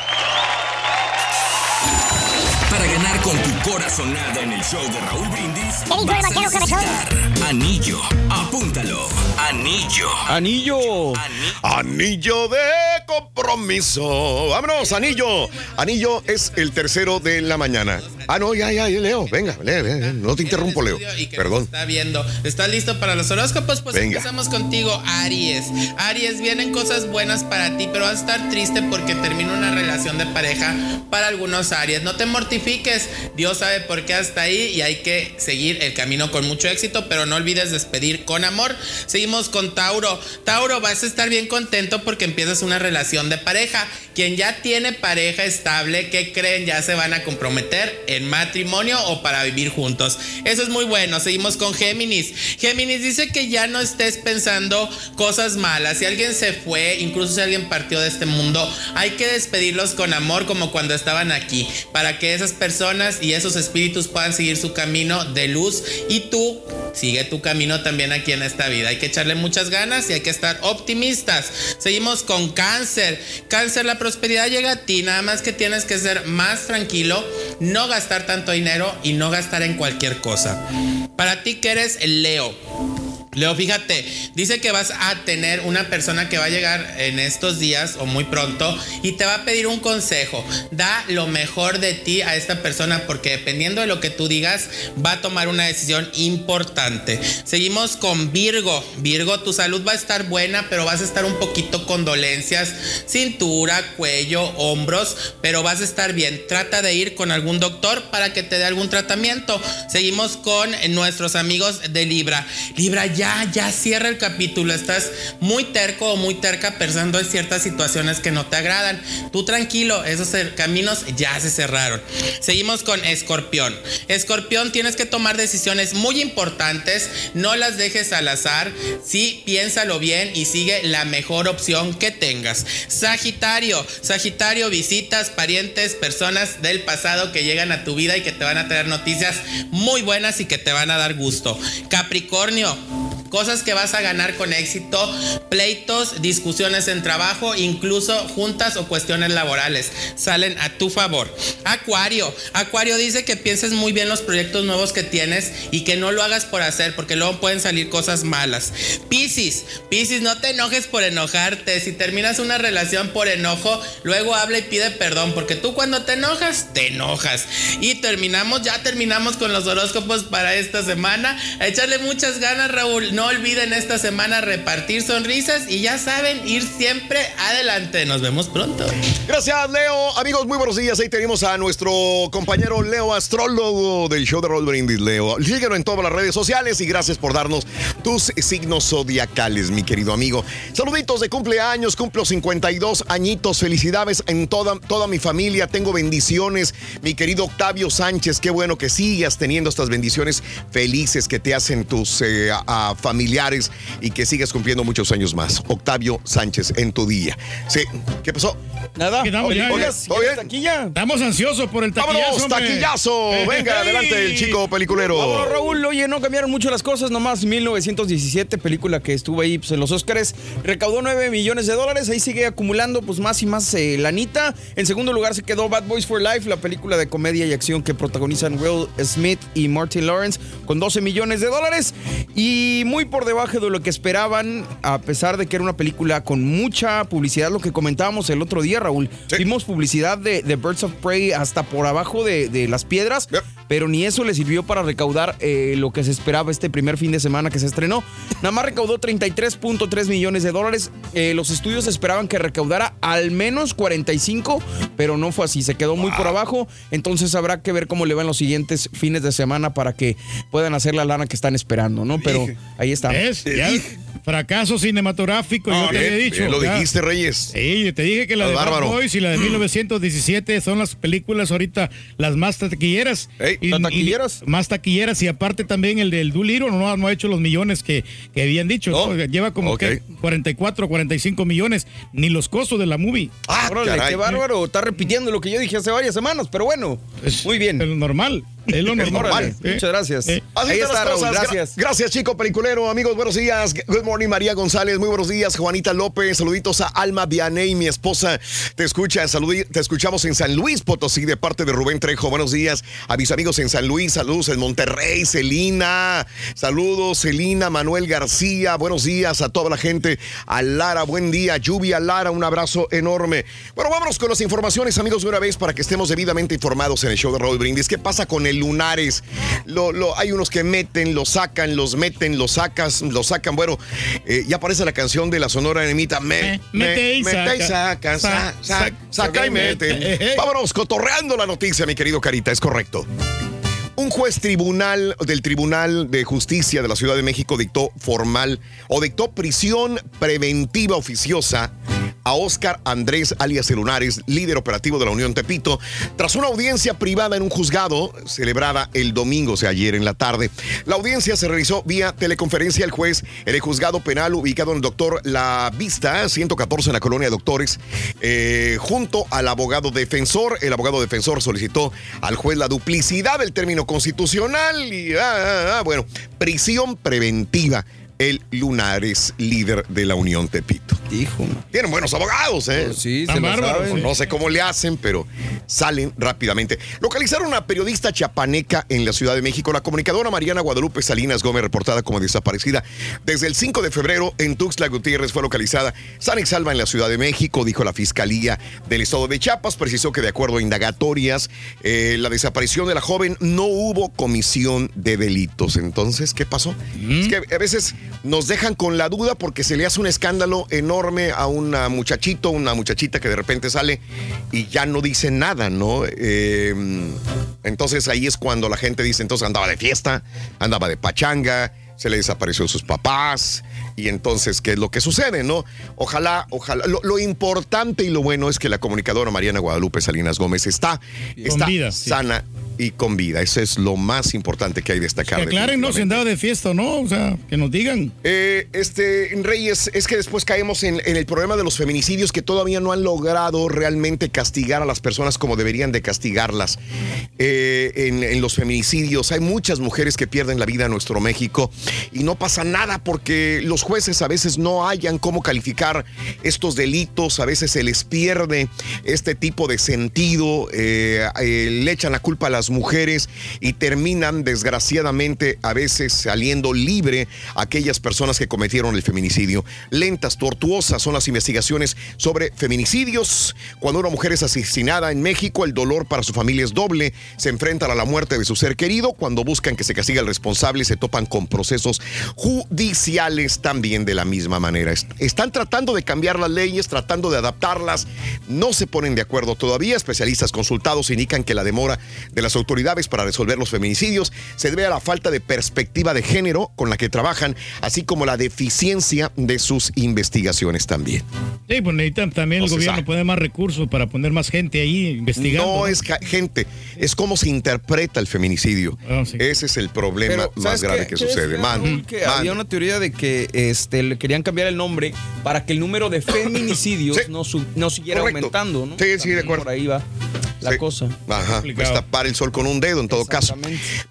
Para ganar con tu corazonada en el show de Raúl Brindis, ¿Qué dijo el vaquero cabezón? anillo. Apúntalo. Anillo. Anillo. Anillo de compromiso. Vámonos, anillo. Anillo es el tercero de la mañana. Ah, no, ya, ya, Leo. Venga, Leo, no te interrumpo, Leo. Perdón. está viendo. ¿Estás listo para los horóscopos? Pues Venga. empezamos contigo, Aries. Aries, vienen cosas buenas para ti, pero vas a estar triste porque termina una relación de pareja para algunos Aries. No te mortifiques. Dios sabe por qué hasta ahí y hay que seguir el camino con mucho éxito, pero no olvides despedir con amor. Seguimos con Tauro. Tauro, vas a estar bien contento porque empiezas una relación de pareja. Quien ya tiene pareja estable, ¿qué creen? Ya se van a comprometer en matrimonio o para vivir juntos. Eso es muy bueno. Seguimos con Géminis. Géminis dice que ya no estés pensando cosas malas. Si alguien se fue, incluso si alguien partió de este mundo, hay que despedirlos con amor como cuando estaban aquí, para que esas personas y esos espíritus puedan seguir su camino de luz y tú sigue tu camino también aquí en esta vida. Hay que echarle muchas ganas y hay que estar optimistas. Seguimos con cáncer. Cáncer, la prosperidad llega a ti, nada más que tienes que ser más tranquilo, no gastar tanto dinero y no gastar en cualquier cosa. Para ti que eres el Leo. Leo, fíjate, dice que vas a tener una persona que va a llegar en estos días o muy pronto y te va a pedir un consejo. Da lo mejor de ti a esta persona porque dependiendo de lo que tú digas va a tomar una decisión importante. Seguimos con Virgo. Virgo, tu salud va a estar buena, pero vas a estar un poquito con dolencias, cintura, cuello, hombros, pero vas a estar bien. Trata de ir con algún doctor para que te dé algún tratamiento. Seguimos con nuestros amigos de Libra. Libra, ya ya, ya cierra el capítulo. Estás muy terco o muy terca pensando en ciertas situaciones que no te agradan. Tú tranquilo, esos caminos ya se cerraron. Seguimos con Escorpión. Escorpión, tienes que tomar decisiones muy importantes. No las dejes al azar. Sí, piénsalo bien y sigue la mejor opción que tengas. Sagitario. Sagitario, visitas, parientes, personas del pasado que llegan a tu vida y que te van a traer noticias muy buenas y que te van a dar gusto. Capricornio cosas que vas a ganar con éxito, pleitos, discusiones en trabajo, incluso juntas o cuestiones laborales salen a tu favor. Acuario, Acuario dice que pienses muy bien los proyectos nuevos que tienes y que no lo hagas por hacer porque luego pueden salir cosas malas. Piscis, Piscis, no te enojes por enojarte. Si terminas una relación por enojo, luego habla y pide perdón porque tú cuando te enojas, te enojas. Y terminamos, ya terminamos con los horóscopos para esta semana. A echarle muchas ganas, Raúl. Olviden esta semana repartir sonrisas y ya saben, ir siempre adelante. Nos vemos pronto. Gracias, Leo. Amigos, muy buenos días. Ahí tenemos a nuestro compañero Leo, astrólogo del show de Roll Brindis, Leo. Síguenos en todas las redes sociales y gracias por darnos tus signos zodiacales, mi querido amigo. Saluditos de cumpleaños, cumplo 52 añitos. Felicidades en toda, toda mi familia. Tengo bendiciones. Mi querido Octavio Sánchez, qué bueno que sigas teniendo estas bendiciones felices que te hacen tus eh, familiares y que sigas cumpliendo muchos años más. Octavio Sánchez, en tu día. Sí, ¿qué pasó? Nada. Quedamos Oye, ya, oye, ya. ¿todo bien? Taquilla. Estamos ansiosos por el taquillazo. ¡Vámonos, hombre. taquillazo! Venga, adelante el chico peliculero. Vámonos, Raúl. Oye, no cambiaron mucho las cosas. Nomás 1917, película que estuvo ahí pues, en los Oscars, recaudó 9 millones de dólares. Ahí sigue acumulando pues más y más eh, lanita. En segundo lugar se quedó Bad Boys for Life, la película de comedia y acción que protagonizan Will Smith y Martin Lawrence, con 12 millones de dólares. Y muy por debajo de lo que esperaban, a pesar de que era una película con mucha publicidad, lo que comentábamos el otro día, Raúl. Vimos publicidad de, de Birds of Prey hasta por abajo de, de las piedras, pero ni eso le sirvió para recaudar eh, lo que se esperaba este primer fin de semana que se estrenó. Nada más recaudó 33.3 millones de dólares. Eh, los estudios esperaban que recaudara al menos 45, pero no fue así. Se quedó muy por abajo. Entonces habrá que ver cómo le van los siguientes fines de semana para que puedan hacer la lana que están esperando, ¿no? Pero ahí está. ¿Ves? Ya, fracaso cinematográfico, yo te bien, había dicho. bien lo ya. dijiste, Reyes. Sí, te dije que la de Bad bárbaro. Boys y la de 1917 son las películas ahorita las más taquilleras. Y- ¿Las y- taquilleras? más taquilleras y aparte también el del Doolittle no, no ha hecho los millones que, que habían dicho. ¿no? Lleva como Ok. que 44, 45 millones, ni los costos de la movie. Ah, Órale, caray. qué bárbaro. Está repitiendo lo que yo dije hace varias semanas, pero bueno. muy bien. Es normal. Es lo normal. Eh. Muchas gracias. Eh. Así Ahí está, las Raúl. cosas. Gra- Gracias. Gracias, chico peliculero. Amigos, buenos días. Good morning, María González. Muy buenos días, Juanita López. Saluditos a Alma Vianey, mi esposa. Te escucha, te escuchamos en San Luis Potosí de parte de Rubén Trejo. Buenos días a mis amigos en San Luis. Saludos en Monterrey, Celina. Saludos, Celina, Manuel García. Buenos días a toda la gente. A Lara, buen día. Lluvia, Lara, un abrazo enorme. Bueno, vámonos con las informaciones, amigos, de una vez para que estemos debidamente informados en el show de Raúl Brindis. ¿Qué pasa con el Lunares? Lo, lo- hay unos que meten, lo sacan, los meten, los sacas, los sacan. Bueno, eh, ya aparece la canción de la Sonora Enemita. Me, me- mete y mete y saca. saca, sa- Sa- sa- saca y mete. Vámonos, cotorreando la noticia, mi querido Carita, es correcto. Un juez tribunal del Tribunal de Justicia de la Ciudad de México dictó formal o dictó prisión preventiva oficiosa a Óscar Andrés alias Lunares, líder operativo de la Unión Tepito, tras una audiencia privada en un juzgado celebrada el domingo, o sea, ayer en la tarde. La audiencia se realizó vía teleconferencia. El juez en el juzgado penal ubicado en el doctor La Vista, 114 en la colonia de doctores, eh, junto al abogado defensor. El abogado defensor solicitó al juez la duplicidad del término constitucional y, ah, ah, ah, bueno, prisión preventiva el Lunares, líder de la Unión Tepito. Hijo. Tienen buenos abogados, ¿eh? Pues sí, se saben. No sé cómo le hacen, pero salen rápidamente. Localizaron a una periodista chapaneca en la Ciudad de México. La comunicadora Mariana Guadalupe Salinas Gómez, reportada como desaparecida desde el 5 de febrero en Tuxtla Gutiérrez, fue localizada sana y salva en la Ciudad de México, dijo la Fiscalía del Estado de Chiapas. Precisó que de acuerdo a indagatorias, eh, la desaparición de la joven no hubo comisión de delitos. Entonces, ¿qué pasó? Es que a veces nos dejan con la duda porque se le hace un escándalo enorme a una muchachito, una muchachita que de repente sale y ya no dice nada, ¿no? Eh, entonces ahí es cuando la gente dice, entonces andaba de fiesta, andaba de pachanga, se le desapareció sus papás y entonces, ¿qué es lo que sucede, no? Ojalá, ojalá. Lo, lo importante y lo bueno es que la comunicadora Mariana Guadalupe Salinas Gómez está, está vida, sí. Y con vida. Eso es lo más importante que hay que destacar. Que aclaren, no, si andaba de fiesta no, o sea, que nos digan. Eh, este, Reyes, es que después caemos en, en el problema de los feminicidios que todavía no han logrado realmente castigar a las personas como deberían de castigarlas. Eh, en, en los feminicidios hay muchas mujeres que pierden la vida en nuestro México y no pasa nada porque los jueces a veces no hayan cómo calificar estos delitos, a veces se les pierde este tipo de sentido, eh, le echan la culpa a las mujeres y terminan desgraciadamente a veces saliendo libre aquellas personas que cometieron el feminicidio. Lentas, tortuosas son las investigaciones sobre feminicidios. Cuando una mujer es asesinada en México, el dolor para su familia es doble. Se enfrentan a la muerte de su ser querido. Cuando buscan que se castigue al responsable, se topan con procesos judiciales también de la misma manera. Est- Están tratando de cambiar las leyes, tratando de adaptarlas. No se ponen de acuerdo todavía. Especialistas consultados indican que la demora de las autoridades para resolver los feminicidios se debe a la falta de perspectiva de género con la que trabajan, así como la deficiencia de sus investigaciones también. Sí, pues necesitan también No el gobierno sabe. poner más recursos para poner más gente ahí investigando. No es gente, es cómo se interpreta el feminicidio. Ese es el problema Pero, más ¿sabes grave qué? que ¿Qué sucede. Man, Raúl? que man. había una teoría de que este, le querían cambiar el nombre para que el número de feminicidios no, su- no siguiera Correcto. aumentando, ¿no? Sí, sí, de acuerdo. Por ahí va la cosa. Ajá, pues tapar el sol con un dedo en todo caso.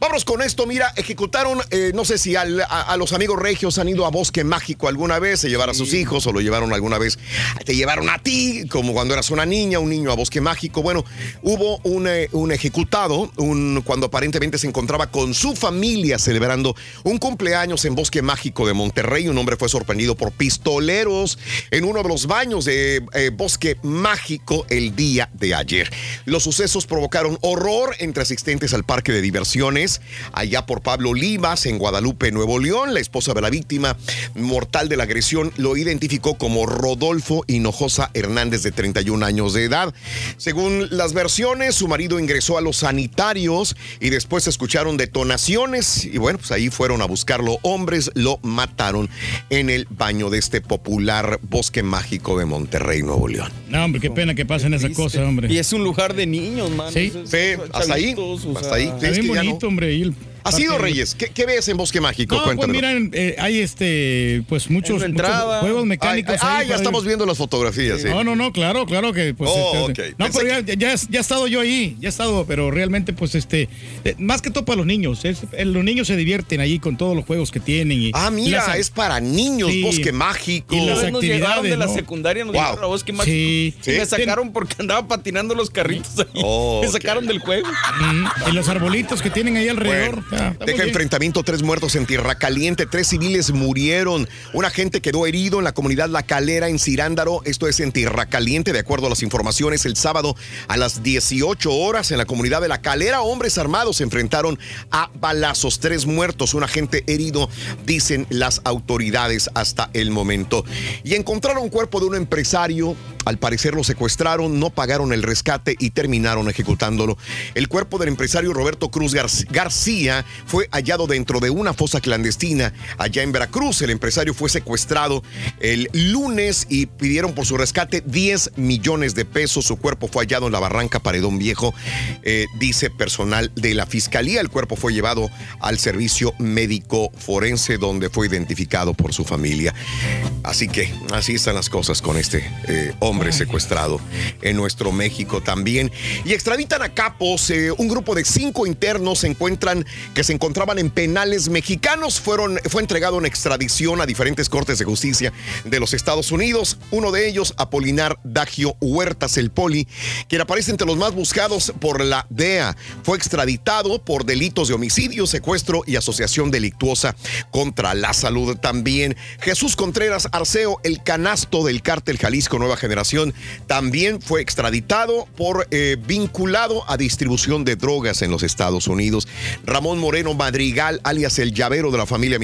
Vámonos con esto, mira, ejecutaron, eh, no sé si al- a, a los amigos regios han ido a Bosque Mágico alguna vez, se llevaron a sus hijos o lo llevaron alguna vez, te llevaron a ti, como cuando eras una niña, un niño a Bosque Mágico. Bueno, hubo un, eh, un ejecutado un, cuando aparentemente se encontraba con su familia celebrando un cumpleaños en Bosque Mágico de Monterrey. Un hombre fue sorprendido por pistoleros en uno de los baños de eh, Bosque Mágico el día de ayer. Los sucesos provocaron horror entre asistentes al parque de diversiones allá por Pablo Olivas en Guadalupe, Nuevo León. La esposa de la víctima mortal de la agresión lo identificó como Rodolfo Hinojosa Hernández de 31 años de edad. Según las versiones, su marido ingresó a los sanitarios y después se escucharon detonaciones y bueno, pues ahí fueron a buscarlo. Hombres lo mataron en el baño de este popular bosque mágico de Monterrey, Nuevo León. No, hombre, qué pena que pasen esas cosas, hombre. Y es un lugar de niños, man. Sí. Sí, hasta ahí, hasta ahí. Está Es bonito, no. hombre. y el ¿Has ido, parque- Reyes? ¿Qué, qué ves en Bosque Mágico? No, pues Cuéntanos. miren, eh, hay este, pues muchos, juegos mecánicos. Ah, ahí ya estamos viendo las fotografías. sí. No, no, no, claro, claro que pues. Oh, este, ok. No, Pensé pero ya, ya, ya he estado yo ahí, ya he estado, pero realmente, pues, este, eh, más que todo para los niños. es- eh, los niños se divierten ahí con todos los juegos que tienen. Y, Ah, y mira, las- es para niños, Sí. Bosque Mágico. Y las nos llegaron de la ¿no? secundaria, nos Wow. llegaron a Bosque Mágico. Sí. Y me sacaron porque andaba patinando los carritos ahí. Oh, me sacaron del juego. Mm, y los arbolitos que tienen ahí alrededor. Ah, deja enfrentamiento, tres muertos en Tierra Caliente, tres civiles murieron, un agente quedó herido en la comunidad La Calera en Cirándaro, esto es en Tierra Caliente, de acuerdo a las informaciones, el sábado a las 18 horas en la comunidad de La Calera, hombres armados se enfrentaron a balazos, tres muertos, un agente herido, dicen las autoridades hasta el momento. Y encontraron cuerpo de un empresario, al parecer lo secuestraron, no pagaron el rescate y terminaron ejecutándolo. El cuerpo del empresario Roberto Cruz Gar- García fue hallado dentro de una fosa clandestina allá en Veracruz. El empresario fue secuestrado el lunes y pidieron por su rescate 10 millones de pesos. Su cuerpo fue hallado en la barranca Paredón Viejo, eh, dice personal de la fiscalía. El cuerpo fue llevado al servicio médico forense donde fue identificado por su familia. Así que así están las cosas con este eh, hombre hombre secuestrado en nuestro México también. Y extraditan a capos, eh, un grupo de cinco internos se encuentran que se encontraban en penales mexicanos. Fueron, fue entregado en extradición a diferentes cortes de justicia de los Estados Unidos. Uno de ellos, Apolinar Dagio Huertas, el Poli, quien aparece entre los más buscados por la DEA. Fue extraditado por delitos de homicidio, secuestro y asociación delictuosa contra la salud también. Jesús Contreras Arceo, el canasto del cártel Jalisco Nueva Generación, también fue extraditado por eh, vinculado a distribución de drogas en los Estados Unidos. Ramón Moreno Madrigal, alias el llavero de la familia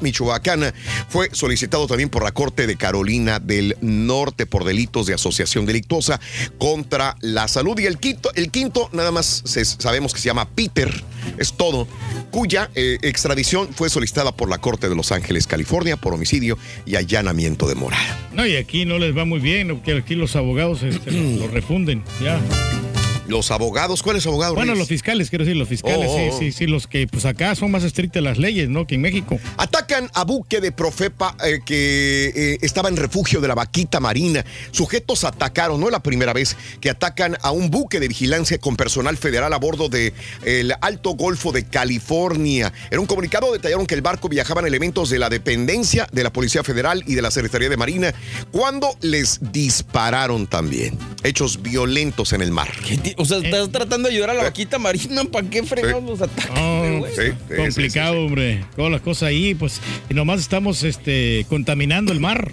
Michoacana, fue solicitado también por la Corte de Carolina del Norte por delitos de asociación delictuosa contra la salud. Y el quinto, el quinto nada más se- sabemos que se llama Peter, es todo, cuya eh, extradición fue solicitada por la Corte de Los Ángeles, California, por homicidio y allanamiento de morada. No, y aquí no les va muy bien, aquí los abogados este, lo, refunden, ya. Los abogados, ¿cuáles abogados? Bueno, Reyes? los fiscales, quiero decir, los fiscales, Oh, oh, oh. sí, sí, sí, los que pues acá son más estrictas las leyes, ¿no? Que en México. Atacan a buque de Profepa eh, que eh, estaba en refugio de la vaquita marina. Sujetos atacaron, no es la primera vez que atacan a un buque de vigilancia con personal federal a bordo del Alto Golfo de California. En un comunicado detallaron que el barco viajaban elementos de la dependencia de la Policía Federal y de la Secretaría de Marina cuando les dispararon también. Hechos violentos en el mar. O sea, estás tratando de ayudar a la vaquita marina. ¿Para qué fregados los ataques? No, güey? complicado, hombre. Todas las cosas ahí, pues, y nomás estamos este, contaminando el mar.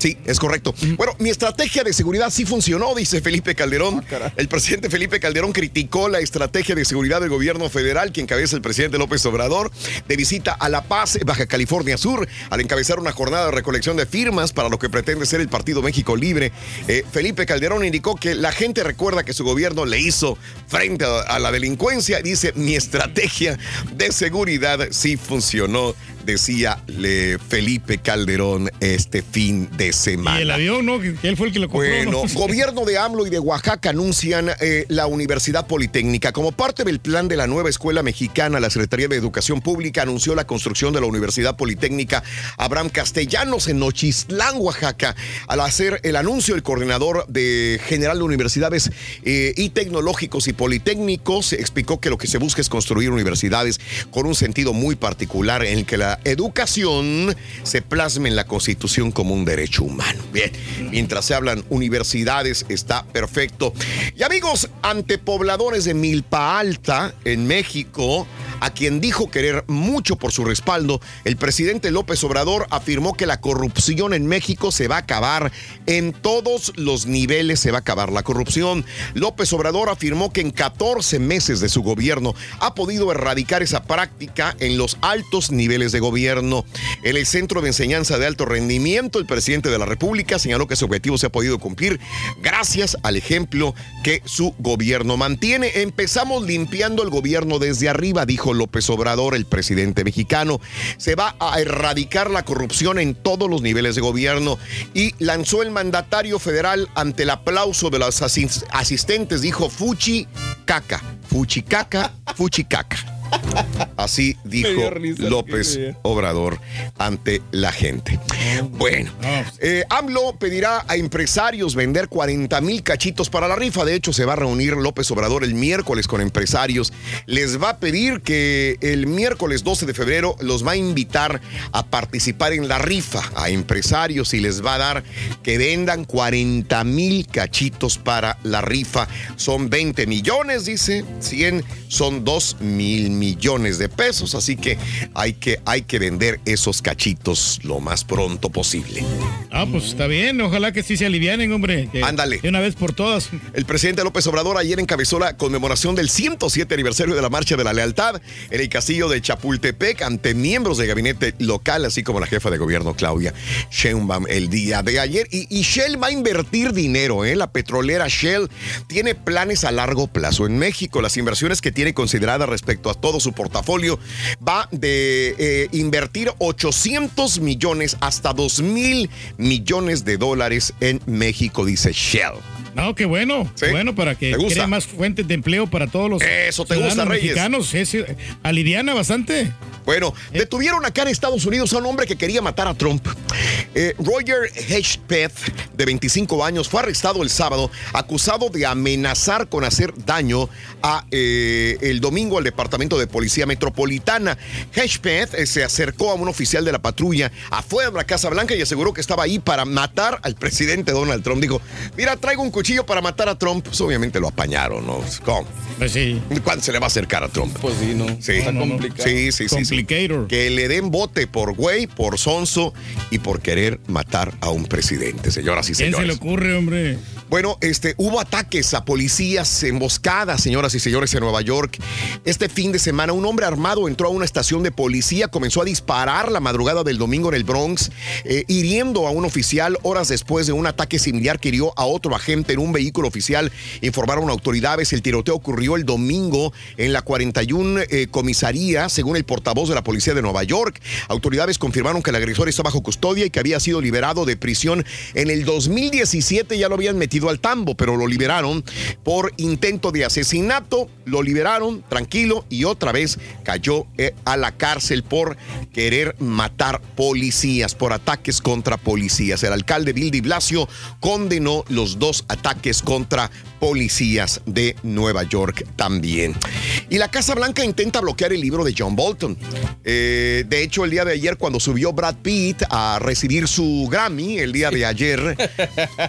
Sí, es correcto. Bueno, mi estrategia de seguridad sí funcionó, dice Felipe Calderón. el presidente Felipe Calderón criticó la estrategia de seguridad del gobierno federal que encabeza el presidente López Obrador de visita a La Paz, Baja California Sur, al encabezar una jornada de recolección de firmas para lo que pretende ser el Partido México Libre. Eh, Felipe Calderón indicó que la gente recuerda que su gobierno le hizo frente a, a la delincuencia. Dice, mi estrategia de seguridad sí funcionó, decía le- Felipe Calderón este fin de semana. Y el avión, ¿no? Que, él fue el que lo compró. Bueno, ¿no? gobierno de AMLO y de Oaxaca anuncian eh, la Universidad Politécnica. Como parte del plan de la nueva escuela mexicana, la Secretaría de Educación Pública anunció la construcción de la Universidad Politécnica Abraham Castellanos en Nochistlán, Oaxaca. Al hacer el anuncio, el coordinador de General de Universidades eh, y Tecnológicos y Politécnicos explicó que lo que se busca es construir universidades con un sentido muy particular en el que la educación se plasme en la Constitución como un derecho humano. Bien, mientras se hablan universidades, está perfecto. Y amigos, ante pobladores de Milpa Alta, en México, a quien dijo querer mucho por su respaldo, el presidente López Obrador afirmó que la corrupción en México se va a acabar. En todos los niveles se va a acabar la corrupción. López Obrador afirmó que en 14 meses de su gobierno ha podido erradicar esa práctica en los altos niveles de gobierno. En el Centro de Enseñanza de Alto Rendimiento, el presidente de la República señaló que ese objetivo se ha podido cumplir gracias al ejemplo que su gobierno mantiene. Empezamos limpiando el gobierno desde arriba, López Obrador, el presidente mexicano. Se va a erradicar la corrupción en todos los niveles de gobierno y lanzó el mandatario federal ante el aplauso de los asis- asistentes, dijo Fuchi caca, Fuchi caca, Fuchi caca. Así dijo risa, López. Obrador ante la gente. Bueno, eh, AMLO pedirá a empresarios vender 40 mil cachitos para la rifa. De hecho, se va a reunir López Obrador el miércoles con empresarios. Les va a pedir que el miércoles 12 de febrero los va a invitar a participar en la rifa a empresarios y les va a dar que vendan 40 mil cachitos para la rifa. Son 20 millones, dice. 100 son 2 mil millones de pesos. Así que hay que, hay que vender esos cachitos lo más pronto posible. Ah, pues está bien. Ojalá que sí se alivianen, hombre. Ándale. De una vez por todas. El presidente López Obrador ayer encabezó la conmemoración del 107 aniversario de la Marcha de la Lealtad en el castillo de Chapultepec ante miembros del gabinete local, así como la jefa de gobierno Claudia Sheinbaum el día de ayer. Y, y Shell va a invertir dinero, ¿eh? La petrolera Shell tiene planes a largo plazo en México. Las inversiones que tiene consideradas respecto a todo su portafolio va de eh, invertir 800 millones hasta 2 mil millones de dólares en México, dice Shell. No, qué bueno. Bueno para que cree más fuentes de empleo para todos los Eso te gusta, Reyes. mexicanos. Es, eh, aliviana bastante. Bueno, detuvieron acá en Estados Unidos a un hombre que quería matar a Trump. Eh, Roger Hedgepeth, de 25 años, fue arrestado el sábado acusado de amenazar con hacer daño a eh, el domingo al Departamento de Policía Metropolitana. Hedgepeth eh, se acercó a un oficial de la patrulla afuera de la Casa Blanca y aseguró que estaba ahí para matar al presidente Donald Trump. Dijo, mira, traigo un cuchillo para matar a Trump. Pues obviamente lo apañaron, ¿no? Pues sí. ¿Cuándo se le va a acercar a Trump? Pues sí, no. Sí, Está complicado. sí, sí, sí, sí. Que le den bote por güey, por sonso y por querer matar a un presidente, señoras y ¿Quién se le señores. ocurre, hombre? Bueno, este, hubo ataques a policías emboscadas, señoras y señores, en Nueva York. Este fin de semana, un hombre armado entró a una estación de policía, comenzó a disparar la madrugada del domingo en el Bronx, eh, hiriendo a un oficial horas después de un ataque similar que hirió a otro agente en un vehículo oficial, informaron autoridades. El tiroteo ocurrió el domingo en la 41 eh, comisaría, según el portavoz de la policía de Nueva York. Autoridades confirmaron que el agresor está bajo custodia y que había sido liberado de prisión en el 2017. Ya lo habían metido al tambo, pero lo liberaron por intento de asesinato. Lo liberaron tranquilo y otra vez cayó eh, a la cárcel por querer matar policías, por ataques contra policías. El alcalde Bill de Blasio condenó los dos ataques contra policías de Nueva York también. Y la Casa Blanca intenta bloquear el libro de John Bolton. Eh, de hecho, el día de ayer, cuando subió Brad Pitt a recibir su Grammy, el día de ayer,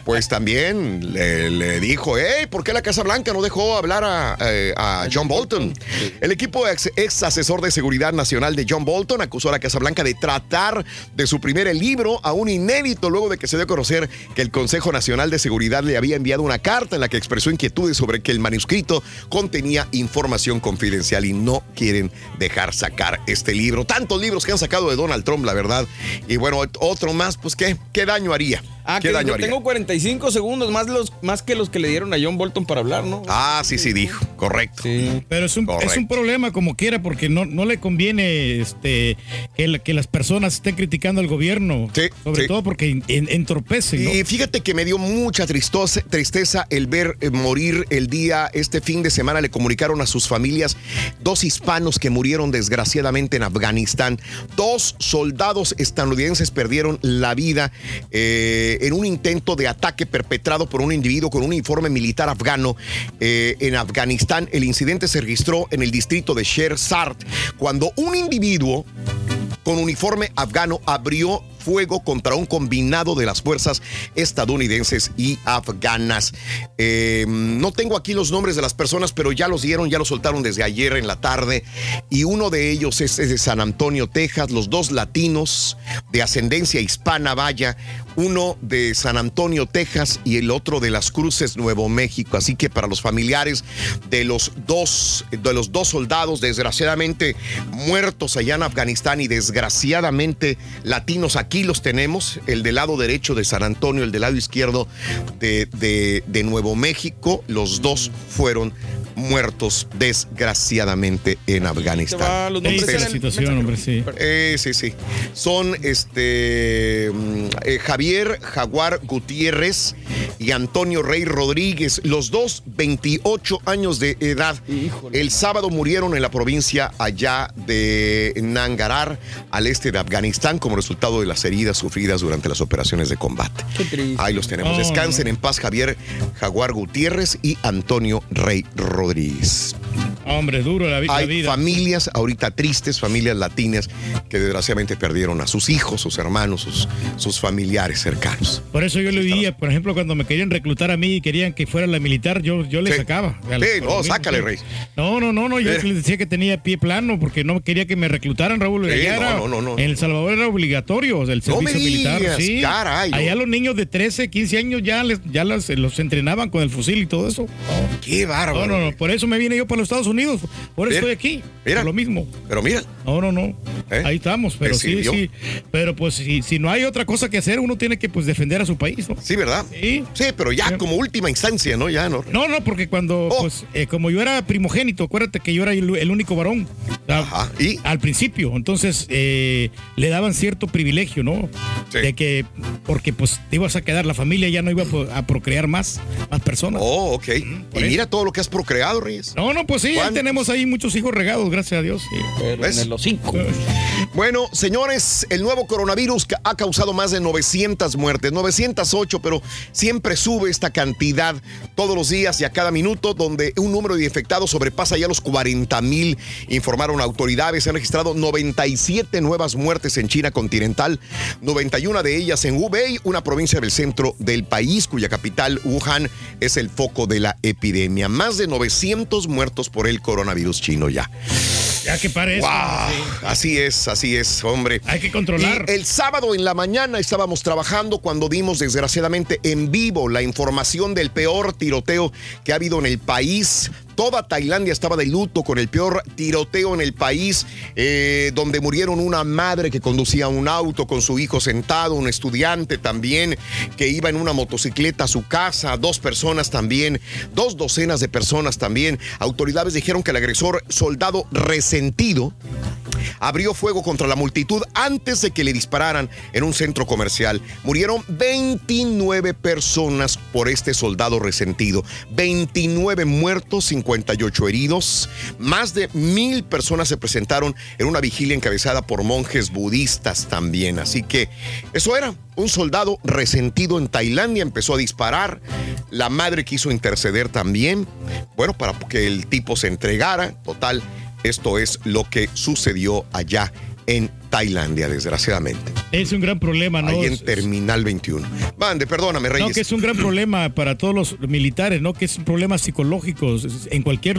pues también le, le dijo, hey, ¿por qué la Casa Blanca no dejó hablar a, eh, a John Bolton? El equipo ex, ex asesor de seguridad nacional de John Bolton acusó a la Casa Blanca de tratar de suprimir el libro, aún inédito, luego de que se dio a conocer que el Consejo Nacional de Seguridad le había enviado una carta en la que expresó inquietudes sobre que el manuscrito contenía información confidencial y no quieren dejar sacar este libro. Tantos libros que han sacado de Donald Trump, la verdad. Y bueno, otro más, pues ¿qué, qué daño haría? Ah, ¿Qué que daño haría? tengo 45 segundos más, los, más que los que le dieron a John Bolton para hablar, ¿no? Ah, sí, sí, dijo. Correcto. Pero es un, es un problema como quiera porque no, no le conviene este, que, la- que las personas estén criticando al gobierno. sobre sí. todo porque en- en- entorpecen. ¿no? Y fíjate que me dio mucha tristosa- tristeza el ver eh, morir el día, este fin de semana le comunicaron a sus familias dos hispanos que murieron desgraciadamente en Afganistán. Dos soldados estadounidenses perdieron la vida eh, en un intento de ataque perpetrado por un individuo con un uniforme militar afgano eh, en Afganistán. El incidente se registró en el distrito de Sher Sart cuando un individuo con uniforme afgano abrió fuego contra un combinado de las fuerzas estadounidenses y afganas. Eh, no tengo aquí los nombres de las personas, pero ya los dieron, ya los soltaron desde ayer en la tarde. Y uno de ellos es, es de San Antonio, Texas, los dos latinos de ascendencia hispana, vaya, uno de San Antonio, Texas y el otro de Las Cruces, Nuevo México. Así que para los familiares de los dos, de los dos soldados, desgraciadamente muertos allá en Afganistán y desgraciadamente latinos, aquí los tenemos, el del lado derecho de San Antonio, el del lado izquierdo de, de- de Nuevo México, los dos fueron muertos desgraciadamente en Afganistán. los nombres Triste la situación, hombre, sí. Eh, sí, sí. Son este mm, eh, Javier Jaguar Gutiérrez y Antonio Rey Rodríguez, los dos 28 años de edad. El sábado murieron en la provincia allá de Nangarar, al este de Afganistán, como resultado de las heridas sufridas durante las operaciones de combate. Ahí los tenemos. Oh, Descansen en paz Javier Jaguar Gutiérrez y Antonio Rey Rodríguez. Hombre, duro la, Hay vida. familias ahorita tristes, familias latinas, que desgraciadamente perdieron a sus hijos, sus hermanos, sus, sus familiares cercanos. Por eso yo le diría, por ejemplo, cuando me querían reclutar a mí y querían que fuera la militar, yo, yo le sacaba. Sí, no, sácale, Rey. No, no, no, no, yo les decía que tenía pie plano porque no quería que me reclutaran, Raúl. Sí, no, era- no, no, no. En El Salvador era obligatorio el No servicio me militar. digas, Sí. caray, no. Allá los niños de 13, 15 años ya, les, ya las- los entrenaban con el fusil y todo eso. Qué bárbaro. No, no, no, por eso me vine yo para los Estados Unidos. Por eso estoy aquí. Mira. Lo mismo. Pero mira. No, no, no. Ahí estamos, pero ¿Te sí, sí. Pero pues si, si no hay otra cosa que hacer, uno tiene que pues defender a su país, ¿no? Sí, ¿verdad? Sí. Sí, pero ya como última instancia, ¿no? Ya no. No, no, porque cuando, Oh. pues, eh, como yo era primogénito, acuérdate que yo era el, el único varón. ¿Y? Al principio. Entonces, eh, le daban cierto privilegio, ¿no? De que, porque pues te ibas a quedar, la familia ya no iba a procrear más, más personas. Oh, ok. y mira todo lo que has procreado, Reyes. No, no, pues sí, ya tenemos ahí muchos hijos regados, gracias a Dios. Pero en los cinco. Bueno, señores, el nuevo coronavirus ha causado más de 900 muertes, 908, pero siempre sube esta cantidad todos los días y a cada minuto, donde un número de infectados sobrepasa ya los 40 mil, informaron autoridades. Se han registrado 97 nuevas muertes en China continental, 91 de ellas en Hubei, una provincia del centro del país, cuya capital, Wuhan, es el foco de la epidemia. Más de 900 muertos por el coronavirus chino ya. Ya que parece. Así es, así es, hombre. Hay que controlar. el sábado en la mañana estábamos trabajando cuando dimos desgraciadamente en vivo la información del peor tiroteo que ha habido en el país. Toda Tailandia estaba de luto con el peor tiroteo en el país, eh, donde murieron una madre que conducía un auto con su hijo sentado, un estudiante también que iba en una motocicleta a su casa, dos personas también, dos docenas de personas también. Autoridades dijeron que el agresor, soldado resentido, abrió fuego contra la multitud antes de que le dispararan en un centro comercial. Murieron 29 personas por este soldado resentido. 29 muertos, 50 58 heridos. Más de mil personas se presentaron en una vigilia encabezada por monjes budistas también. Así que eso era. Un soldado resentido en Tailandia empezó a disparar. La madre quiso interceder también. Bueno, para que el tipo se entregara. Total, esto es lo que sucedió allá en Tailandia, desgraciadamente. Es un gran problema, ¿no? Ahí en Terminal 21. Mande, perdóname, Reyes. No, que es un gran problema para todos los militares, ¿no? Que es un problema psicológico en cualquier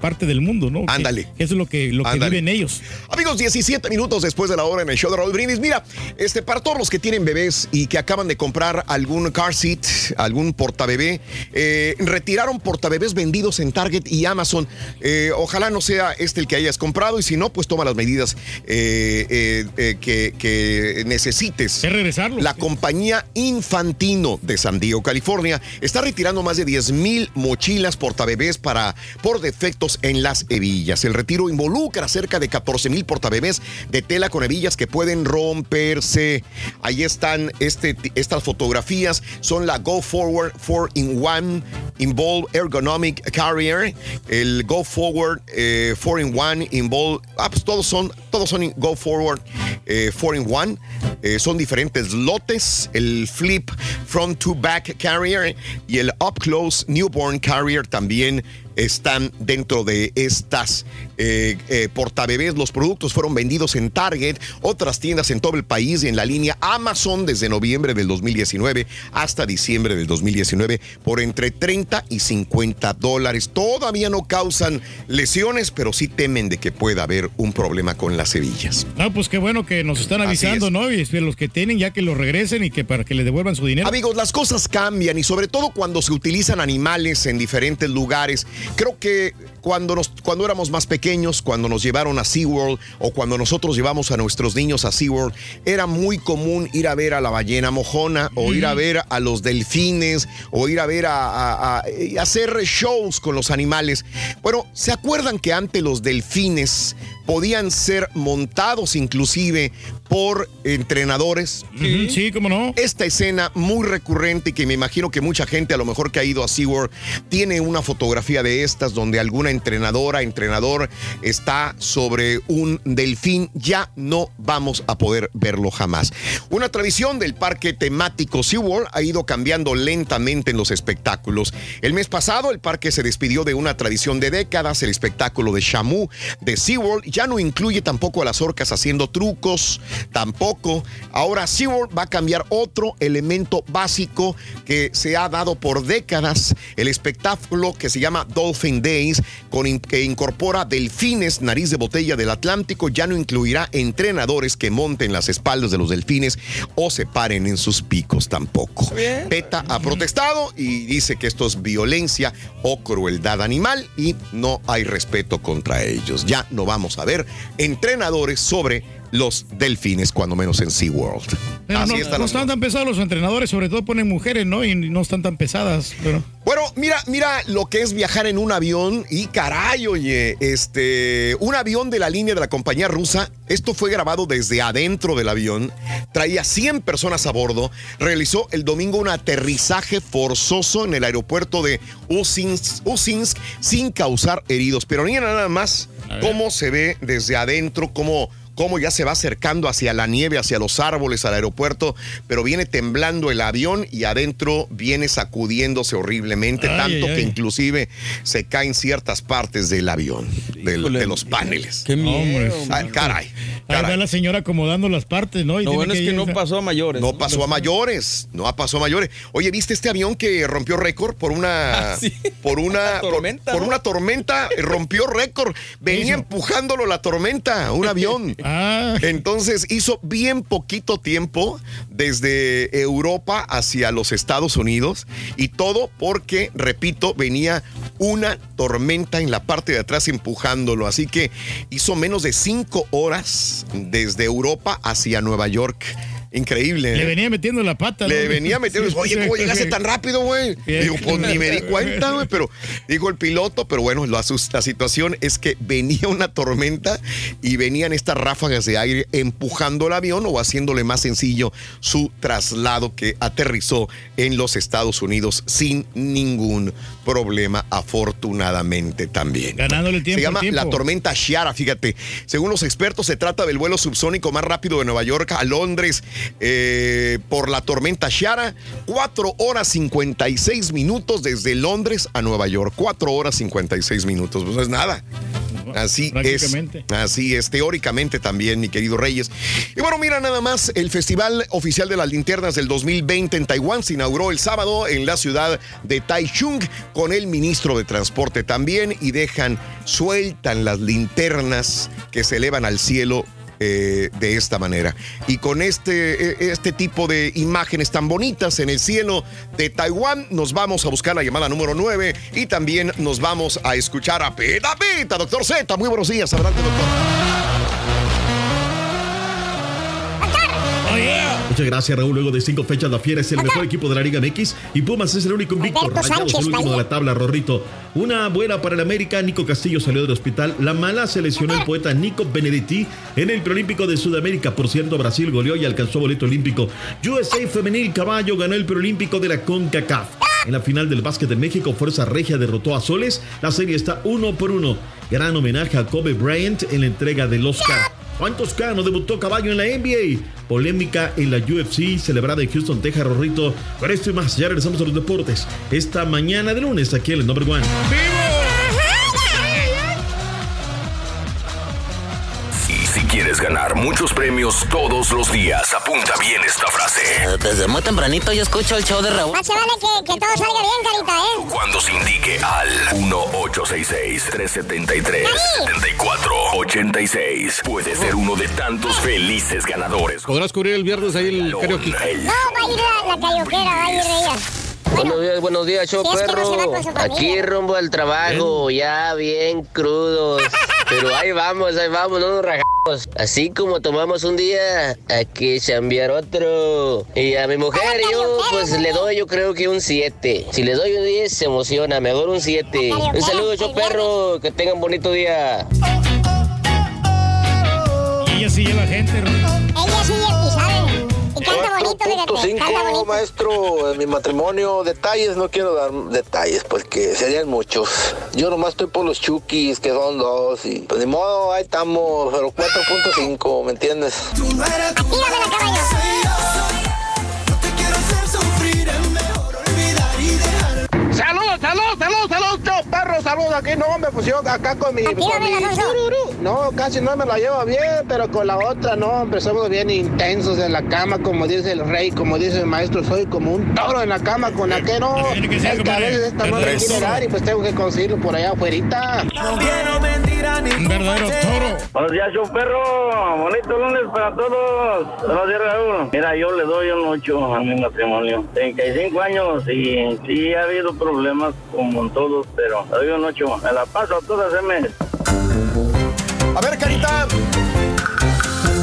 parte del mundo, ¿no? Ándale. Que, es lo que, lo que viven ellos. Amigos, 17 minutos después de la hora en el show de Raúl Brindis. Mira, este, para todos los que tienen bebés y que acaban de comprar algún car seat, algún portabebé, eh, retiraron portabebés vendidos en Target y Amazon. Eh, ojalá no sea este el que hayas comprado y si no, pues toma las medidas eh, eh, que, necesites. Es regresarlo. La compañía Infantino de San Diego, California, está retirando más de 10 mil mochilas portabebés para, por defectos en las hebillas. El retiro involucra cerca de 14 mil portabebés de tela con hebillas que pueden romperse. Ahí están este, estas fotografías. Son la Go Forward 4-in-1 Involve Ergonomic Carrier, el Go Forward 4-in-1 eh, Involve. Ah, pues todos son, todos son Go Forward 4 in 1. Eh, son diferentes lotes. El Flip Front to Back Carrier y el Up Close Newborn Carrier también están dentro de estas eh, eh, portabebés. Los productos fueron vendidos en Target, otras tiendas en todo el país y en la línea Amazon desde noviembre del 2019 hasta diciembre del 2019 por entre 30 y 50 dólares. Todavía no causan lesiones, pero sí temen de que pueda haber un problema con las hebillas. Ah, pues qué bueno que nos están avisando, ¿no? Y los que tienen ya que lo regresen y que para que le devuelvan su dinero. Amigos, las cosas cambian y sobre todo cuando se utilizan animales en diferentes lugares. Creo que cuando, nos, cuando éramos más pequeños, cuando nos llevaron a SeaWorld o cuando nosotros llevamos a nuestros niños a SeaWorld, era muy común ir a ver a la ballena mojona o ir a ver a los delfines o ir a ver a, a hacer shows con los animales. Bueno, ¿se acuerdan que antes los delfines podían ser montados inclusive por entrenadores. Sí, cómo no. Esta escena muy recurrente y que me imagino que mucha gente a lo mejor que ha ido a SeaWorld tiene una fotografía de estas donde alguna entrenadora, entrenador está sobre un delfín. Ya no vamos a poder verlo jamás. Una tradición del parque temático SeaWorld ha ido cambiando lentamente en los espectáculos. El mes pasado el parque se despidió de una tradición de décadas, el espectáculo de Shamu de SeaWorld ya no incluye tampoco a las orcas haciendo trucos, tampoco. Ahora SeaWorld va a cambiar otro elemento básico que se ha dado por décadas, el espectáculo que se llama Dolphin Days, con que incorpora delfines, nariz de botella del Atlántico, ya no incluirá entrenadores que monten las espaldas de los delfines o se paren en sus picos tampoco. PETA ha protestado y dice que esto es violencia o crueldad animal y no hay respeto contra ellos. Ya no vamos a ver entrenadores sobre los delfines, cuando menos en SeaWorld. Así no, están no están tan pesados los entrenadores, sobre todo ponen mujeres, ¿no? Y no están tan pesadas. Pero... Bueno, mira, mira lo que es viajar en un avión y caray, oye, este, un avión de la línea de la compañía rusa, esto fue grabado desde adentro del avión, traía 100 personas a bordo, realizó el domingo un aterrizaje forzoso en el aeropuerto de Usinsk, Usinsk sin causar heridos, pero mira nada más cómo se ve desde adentro, cómo cómo ya se va acercando hacia la nieve, hacia los árboles, al aeropuerto, pero viene temblando el avión y adentro viene sacudiéndose horriblemente, Ay, tanto ay, que ay. inclusive se caen ciertas partes del avión, del- de los paneles. Qué miedo. Hombre. Ah, caray. Ahí va la señora acomodando las partes, ¿no? Y Lo bueno es que no pasó a mayores. No pasó a mayores, no pasó a mayores. Oye, ¿viste este avión que rompió récord por una por una por- tormenta, por, ¿no? una tormenta eh, rompió récord? Venía empujándolo la tormenta, un avión. Ah. Entonces hizo bien poquito tiempo desde Europa hacia los Estados Unidos y todo porque, repito, venía una tormenta en la parte de atrás empujándolo. Así que hizo menos de cinco horas desde Europa hacia Nueva York. Increíble. Le ¿eh? venía metiendo la pata. Le ¿no? venía metiendo, Sí, oye, sí, ¿cómo sí. llegaste tan rápido, güey? Digo, pues ni me di cuenta, güey, pero dijo el piloto, pero bueno, la, situación es que venía una tormenta y venían estas ráfagas de aire empujando el avión o haciéndole más sencillo su traslado que aterrizó en los Estados Unidos sin ningún problema, afortunadamente también. Ganándole tiempo Se llama tiempo. la tormenta Shiara, fíjate. Según los expertos, se trata del vuelo subsónico más rápido de Nueva York a Londres eh, por la tormenta Shiara. 4 horas 56 minutos desde Londres a Nueva York. 4 horas 56 minutos. Pues no es nada. Así es. Así es, teóricamente también, mi querido Reyes. Y bueno, mira nada más, el Festival Oficial de las Linternas del 2020 en Taiwán se inauguró el sábado en la ciudad de Taichung con el ministro de Transporte también y dejan, sueltan las linternas que se elevan al cielo eh, de esta manera. Y con este, eh, este tipo de imágenes tan bonitas en el cielo de Taiwán, nos vamos a buscar la llamada número 9 y también nos vamos a escuchar a Peta Peta, doctor Z. Muy buenos días, adelante, doctor. Muchas gracias, Raúl. Luego de cinco fechas, la Fiera es el mejor equipo de la Liga MX y Pumas es el único invicto. Rayados el último de la tabla, Rorrito. Una buena para el América. Nico Castillo salió del hospital. La mala se lesionó el poeta Nico Benedetti en el preolímpico de Sudamérica. Por cierto, Brasil goleó y alcanzó boleto olímpico. USA Femenil Caballo ganó el preolímpico de la CONCACAF. En la final del básquet de México, Fuerza Regia derrotó a Soles. La serie está uno por uno. Gran homenaje a Kobe Bryant en la entrega del Oscar. Juan Toscano debutó caballo en la NBA. Polémica en la UFC celebrada en Houston, Texas, Rorrito. Con esto y más, ya regresamos a los deportes. Esta mañana de lunes aquí en el Number One. Quieres ganar muchos premios todos los días, apunta bien esta frase. Desde muy tempranito yo escucho el show de Raúl. Más se vale que, que todo salga bien, carita, ¿eh? Cuando se indique al 1-866-373-7486, puedes ser uno de tantos felices ganadores. Podrás cubrir el viernes ahí el karaoke. No, va a ir la, la va a ir ella. Buenos días, buenos días, show si va perro. Aquí rumbo al trabajo, ya bien crudos. Pero ahí vamos, ahí vamos, no nos rajamos. Así como tomamos un día, hay que cambiar otro. Y a mi mujer yo, pues le doy yo creo que un 7. Si le doy un 10, se emociona, mejor un 7. Un saludo, show perro, que tengan bonito día. Y ella sí lleva gente, Raúl. Ella sí 5, maestro, en mi matrimonio, detalles, no quiero dar detalles, pues porque serían muchos. Yo nomás estoy por los chukis, que son dos, y pues ni modo, ahí estamos, pero 4.5, ¿me entiendes? Saludos aquí, no, hombre, pues yo acá con mi, con mi tururú. No, casi no me la llevo bien, pero con la otra, no, hombre, somos bien intensos en la cama, como dice el rey, como dice el maestro, soy como un toro en la cama con la que no, es que a veces esta no me quiere dar y pues tengo que conseguirlo por allá afuera. Un verdadero toro. Buenos días, show perro. Bonito lunes para todos. Buenos días, Raúl. Mira, yo le doy un 8 a mi matrimonio. 35 años y sí ha habido problemas como en todos, pero le doy un 8. Me la paso a todas, M. A ver, Carita.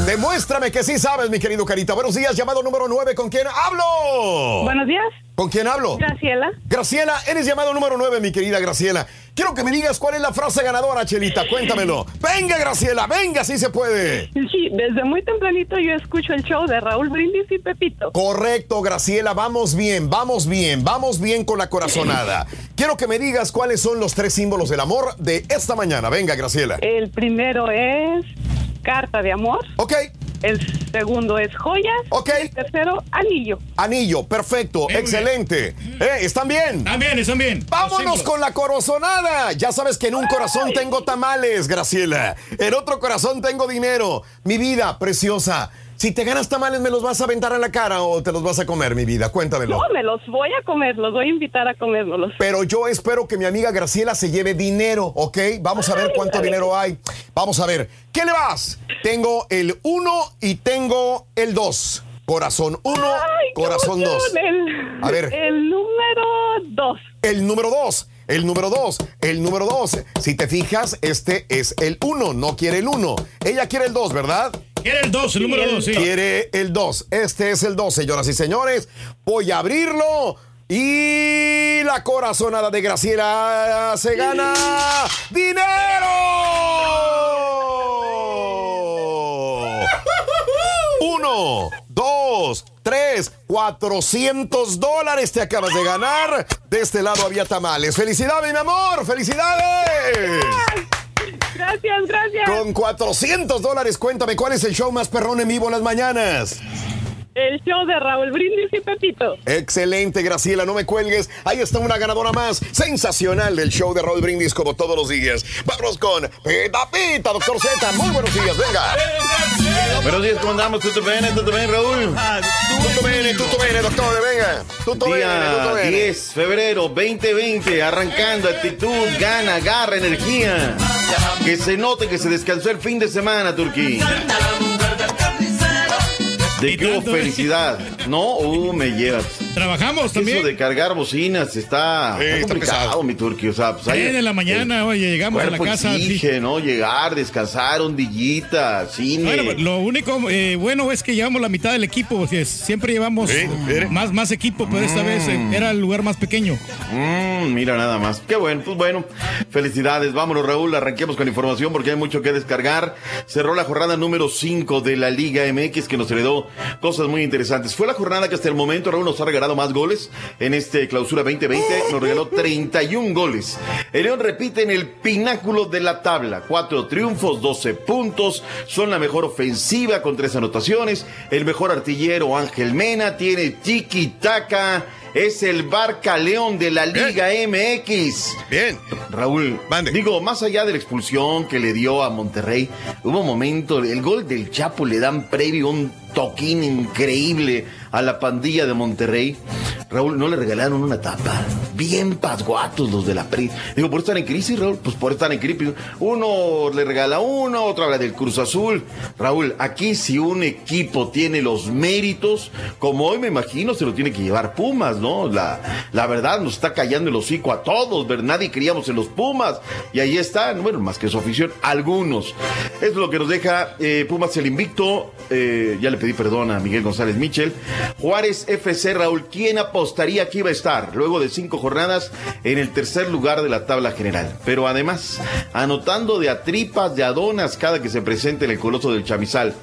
Demuéstrame que sí sabes, mi querido Carita. Buenos días, llamado número 9. ¿Con quién hablo? Buenos días. ¿Con quién hablo? Graciela. Graciela, eres llamado número 9, mi querida Graciela. Quiero que me digas cuál es la frase ganadora, Chelita. Cuéntamelo. Venga, Graciela, venga, si se puede. Sí, desde muy tempranito yo escucho el show de Raúl Brindis y Pepito. Correcto, Graciela, vamos bien, vamos bien, vamos bien con la corazonada. Quiero que me digas cuáles son los tres símbolos del amor de esta mañana. Venga, Graciela. El primero es carta de amor. Ok. El segundo es joyas. Ok. Y el tercero, anillo. Anillo, perfecto, excelente. Eh, ¿Están bien? Están bien, están bien. Vámonos con la corazonada. Ya sabes que en un corazón tengo tamales, Graciela. En otro corazón tengo dinero. Mi vida preciosa. Si te ganas tamales, ¿me los vas a aventar a la cara o te los vas a comer, mi vida? Cuéntamelo. No, me los voy a comer, los voy a invitar a comérmelos. Pero yo espero que mi amiga Graciela se lleve dinero, ¿ok? Vamos a ver cuánto dinero hay. Vamos a ver. ¿Qué le vas? Tengo el 1 y tengo el 2. Corazón 1, corazón 2. El, A ver. El número dos. El número 2. El número 2, el número 2. Si te fijas, este es el 1, no quiere el 1. Ella quiere el 2, ¿verdad? Quiere el 2, el número 2, sí. Quiere el 2. Este es el 2, señoras y señores. Voy a abrirlo. Y la corazonada de Graciela se gana dinero. Uno, dos, tres, cuatrocientos dólares te acabas de ganar. De este lado había tamales. ¡Felicidades, mi amor! ¡Felicidades! Gracias, gracias. Con 400 dólares, cuéntame, ¿cuál es el show más perrón en vivo en las mañanas? El show de Raúl Brindis y Pepito. Excelente, Graciela, no me cuelgues. Ahí está una ganadora más. Sensacional del show de Raúl Brindis como todos los días. Vamos con Pita Pita, doctor Z. Muy buenos días, venga. Buenos días, ¿cómo andamos? ¿Tutto bene? ¿Tutto bene, Raúl? Tutto bene, tutto bene, doctor, venga. Tutto bene, tutto Día bene. 10 febrero 2020, arrancando actitud, gana, garra, energía. Que se note que se descansó el fin de semana, Turquía. De que hubo felicidad. No, uh, me llevas. Trabajamos también. Eso de cargar bocinas está, está está complicado, pesado. mi Turquía. O sea, pues ahí- Bien en la mañana, oye, llegamos a la casa. sí. ¿no? Llegar, descansar, ondillita, cine. Bueno, pues, lo único eh, bueno es que llevamos la mitad del equipo, porque siempre llevamos Sí, más, más equipo, pero esta Mm. vez eh, era el lugar más pequeño. Mm, mira nada más. Qué bueno, pues bueno. Felicidades. Vámonos, Raúl. Arranquemos con información porque hay mucho que descargar. Cerró la jornada número 5 de la Liga MX que nos heredó cosas muy interesantes. Fue la jornada que hasta el momento Raúl nos ha regalado más goles en este clausura 2020. Nos regaló 31 goles. El León repite en el pináculo de la tabla. Cuatro triunfos, 12 puntos. Son la mejor ofensiva con tres anotaciones. El mejor artillero Ángel Mena tiene tiki-taka. Es el Barca León de la Liga MX. Bien. Raúl, digo, más allá de la expulsión que le dio a Monterrey, hubo un momento, el gol del Chapo le dan previo un toquín increíble a la pandilla de Monterrey. Raúl, no le regalaron una tapa. Bien pasguatos los de la PRI. Digo, por estar en crisis, Raúl, pues por estar en crisis. Uno le regala uno, otro habla del Cruz Azul. Raúl, aquí si un equipo tiene los méritos, como hoy me imagino, se lo tiene que llevar Pumas, ¿no? La, verdad nos está callando el hocico a todos, ¿verdad? Nadie creíamos en los Pumas. Y ahí están, bueno, más que su afición, algunos. Es lo que nos deja eh, Pumas el invicto. Eh, ya le pedí perdón a Miguel González Michel. Juárez FC, Raúl, ¿quién apostaría que iba a estar luego de cinco jornadas en el tercer lugar de la tabla general? Pero además, anotando de a tripas, de adonas cada que se presente en el coloso del Chamizal.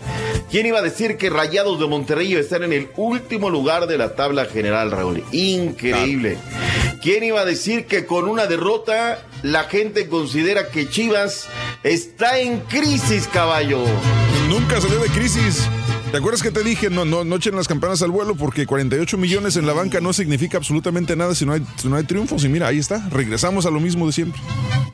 ¿Quién iba a decir que Rayados de Monterrey iba a estar en el último lugar de la tabla general, Raúl? Increíble. ¿Quién iba a decir que con una derrota la gente considera que Chivas está en crisis, caballo? Nunca salió de crisis. ¿Te acuerdas que te dije no, no, no echen las campanas al vuelo porque 48 millones en la banca no significa absolutamente nada si no hay, si no hay triunfos? Y mira, ahí está, regresamos a lo mismo de siempre.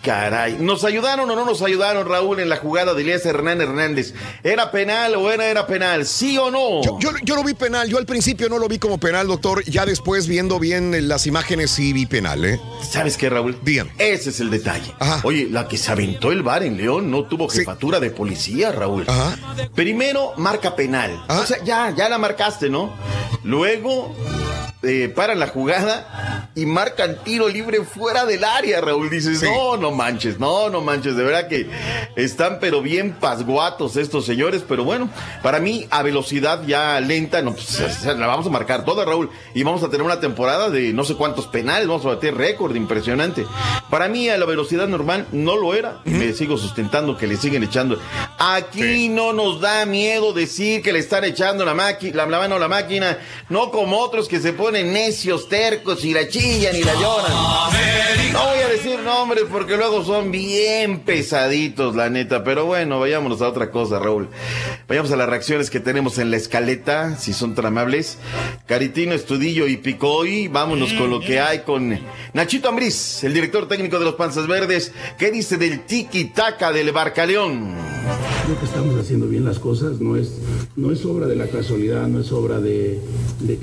Caray, ¿nos ayudaron o no nos ayudaron, Raúl, en la jugada de Elías Hernán Hernández? ¿Era penal o era, era penal? ¿Sí o no? Yo, yo, yo lo vi penal, yo al principio no lo vi como penal, doctor. Ya después, viendo bien las imágenes, sí vi penal, ¿eh? ¿Sabes qué, Raúl? Bien. Ese es el detalle. Oye, la que se aventó el bar en León no tuvo jefatura de policía, Raúl. Primero, marca penal. O sea, ya, ya la marcaste, ¿no? Luego, eh, para la jugada y marcan tiro libre fuera del área, Raúl. Dices, no, no manches, no, no manches. De verdad que están pero bien pasguatos estos señores. Pero bueno, para mí a velocidad ya lenta, no, pues, la vamos a marcar toda, Raúl. Y vamos a tener una temporada de no sé cuántos penales, vamos a bater récord impresionante. Para mí a la velocidad normal no lo era. Y me sigo sustentando que le siguen echando. Aquí no nos da miedo decir que le están echando la, máquina, la, mano a la máquina. No como otros que se ponen necios, tercos y la chillan y la lloran. No voy a decir nombres porque luego son bien pesaditos, la neta. Pero bueno, vayámonos a otra cosa, Raúl. Vayamos a las reacciones que tenemos en la escaleta, si son tan amables. Caritino, Estudillo y Picoy. Vámonos con lo que hay con Nachito Ambriz, el director técnico de los Panzas Verdes. ¿Qué dice del tiki-taka del Barcaleón? Creo que estamos haciendo bien las cosas, no es, no es obra de la casualidad, no es obra de,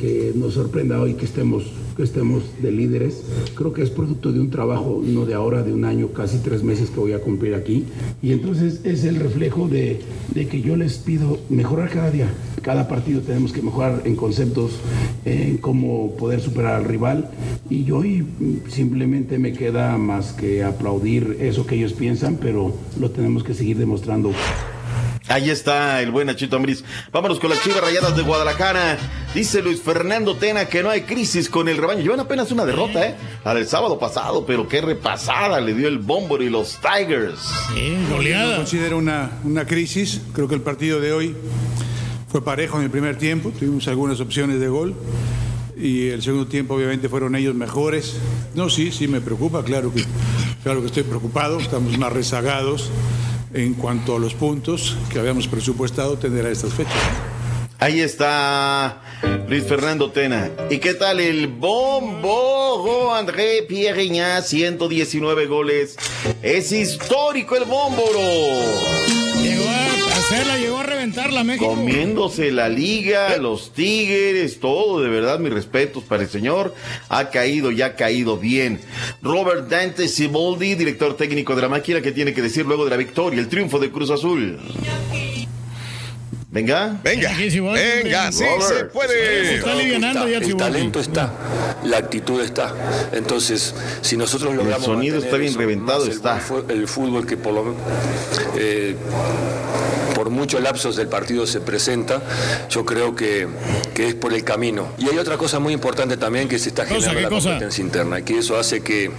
que nos sorprenda hoy que estemos, que estemos de líderes. Creo que es producto de un trabajo, no de ahora, de un año, casi tres meses que voy a cumplir aquí. Y entonces es el reflejo de, de que yo les pido mejorar cada día. Cada partido tenemos que mejorar en conceptos, en cómo poder superar al rival. Y hoy simplemente me queda más que aplaudir eso que ellos piensan, pero lo tenemos que seguir demostrando. Ahí está el buen Nachito Ambriz. Vámonos con las chivas rayadas de Guadalajara. Dice Luis Fernando Tena que no hay crisis con el rebaño. Llevan apenas una derrota, ¿eh? La del sábado pasado, pero qué repasada le dio el Bómboro y los Tigers. No considero una, una crisis. Creo que el partido de hoy fue parejo en el primer tiempo. Tuvimos algunas opciones de gol. Y el segundo tiempo, obviamente, fueron ellos mejores. No, sí, sí, me preocupa. Claro que, claro que estoy preocupado. Estamos más rezagados en cuanto a los puntos que habíamos presupuestado tener a estas fechas. Ahí está Luis Fernando Tena. ¿Y qué tal el bombo? André Pierre 119 goles. Es histórico el bómboro. Llegó a hacerla, llegó a reventarla México. Comiéndose la liga, los tigres, todo, de verdad, mis respetos para el señor. Ha caído y ha caído bien. Robert Dante Siboldi, director técnico de la máquina, que tiene que decir luego de la victoria, el triunfo de Cruz Azul. Venga. Venga. Venga, sí se puede. el talento está, la actitud está. Entonces, si nosotros logramos. El sonido está bien reventado, el, está. El fútbol que por lo eh, por muchos lapsos del partido se presenta, yo creo que, que, es por el camino. Y hay otra cosa muy importante también que se está generando la competencia interna, que eso hace que,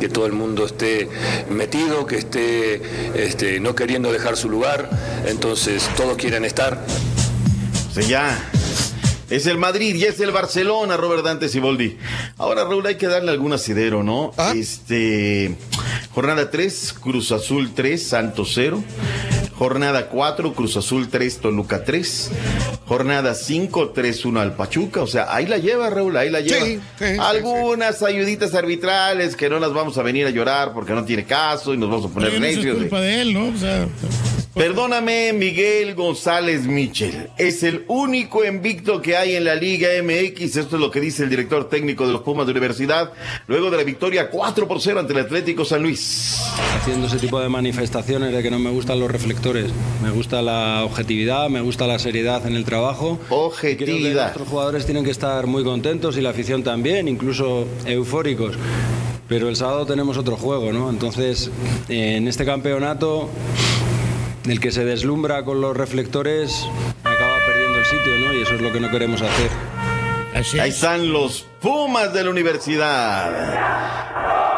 que, todo el mundo esté metido, que esté este, no queriendo dejar su lugar, entonces todos quieren estar. O sea, ya. Es el Madrid y es el Barcelona, Robert Dante Siboldi. Ahora, Raúl, hay que darle algún asidero, ¿no? Este. Jornada 3, Cruz Azul 3, Santos 0. Jornada 4, Cruz Azul 3, Toluca 3. Jornada 5, 3-1 al Pachuca. O sea, ahí la lleva, Raúl, ahí la lleva. Sí, sí, Algunas ayuditas arbitrales que no las vamos a venir a llorar porque no tiene caso y nos vamos a poner Pero eso es necios. culpa de él, ¿no? O sea, Perdóname, Miguel González Michel. Es el único invicto que hay en la Liga MX. Esto es lo que dice el director técnico de los Pumas de Universidad. Luego de la victoria 4 por 0 ante el Atlético San Luis. haciendo ese tipo de manifestaciones de que no me gustan los reflectores. Me gusta la objetividad, me gusta la seriedad en el trabajo. Objetividad. Creo que nuestros jugadores tienen que estar muy contentos y la afición también, incluso eufóricos. Pero el sábado tenemos otro juego, ¿no? Entonces, en este campeonato, el que se deslumbra con los reflectores acaba perdiendo el sitio, ¿no? Y eso es lo que no queremos hacer. Ahí están los Pumas de la Universidad.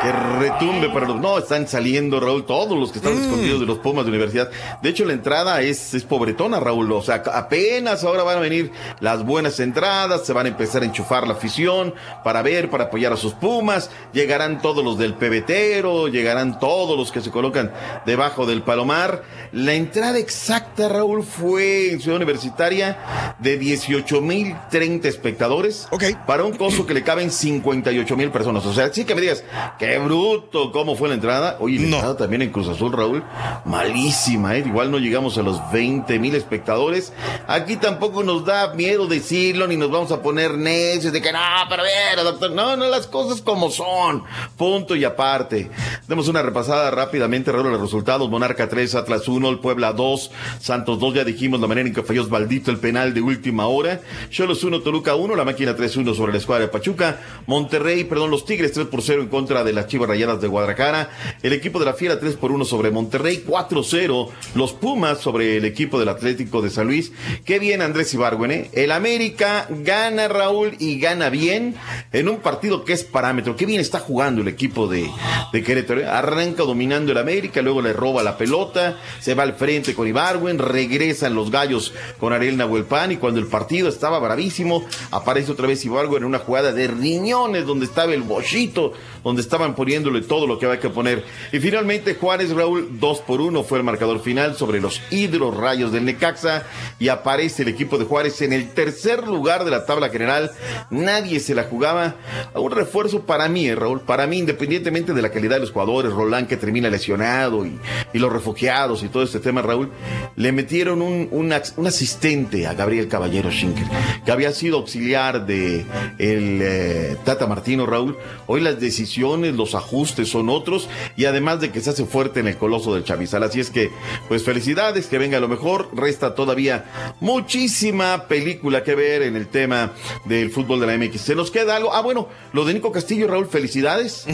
Que retumbe para los. No, están saliendo, Raúl, todos los que están escondidos de los Pumas de Universidad. De hecho, la entrada es, es pobretona, Raúl. O sea, apenas ahora van a venir las buenas entradas, se van a empezar a enchufar la afición para ver, para apoyar a sus Pumas. Llegarán todos los del pebetero, llegarán todos los que se colocan debajo del palomar. La entrada exacta, Raúl, fue en Ciudad Universitaria de 18 mil 30 espectadores. Para un costo que le caben 58 mil personas. O sea, sí que me digas Qué bruto, ¿cómo fue la entrada? Oye, la entrada también en Cruz Azul, Raúl, malísima, ¿eh? Igual no llegamos a los 20 mil espectadores. Aquí tampoco nos da miedo decirlo, ni nos vamos a poner necios de que no, pero ver, doctor. No, no, las cosas como son. Punto y aparte. Demos una repasada rápidamente, Raúl, los resultados. Monarca 3, Atlas 1, el Puebla 2, Santos 2, ya dijimos la manera en que falló Osvaldito el penal de última hora. Cholos 1, Toluca 1, la máquina 3-1 sobre la escuadra de Pachuca. Monterrey, perdón, los Tigres 3 por 0 en contra de las Chivas Rayadas de Guadalajara. El equipo de la Fiera 3 por 1 sobre Monterrey, 4-0 los Pumas sobre el equipo del Atlético de San Luis. Qué bien Andrés Ibargüen, ¿eh? El América gana Raúl y gana bien en un partido que es parámetro. Qué bien está jugando el equipo de, de Querétaro. ¿eh? Arranca dominando el América, luego le roba la pelota, va al frente con Ibargüen, regresan los gallos con Ariel Nahuelpan y cuando el partido estaba bravísimo, aparece otra vez Ibargüen en una jugada de riñones donde estaba el bochito, donde estaban poniéndole todo lo que había que poner. Y finalmente Juárez Raúl 2 por 1 fue el marcador final sobre los hidros rayos del Necaxa y aparece el equipo de Juárez en el tercer lugar de la tabla general. Nadie se la jugaba. Un refuerzo para mí, eh, Raúl, para mí, independientemente de la calidad de los jugadores, Roland que termina lesionado y, y los refugiados y todo este tema, Raúl, le metieron un, un, un asistente a Gabriel Caballero Schinker, que había sido auxiliar de el eh, Tata Martino, Raúl. Hoy las decisiones, los ajustes son otros y además de que se hace fuerte en el coloso del Chavizal. Así es que, pues felicidades, que venga lo mejor. Resta todavía muchísima película que ver en el tema del fútbol de la MX. Se nos queda algo. Ah, bueno, lo de Nico Castillo, Raúl, felicidades.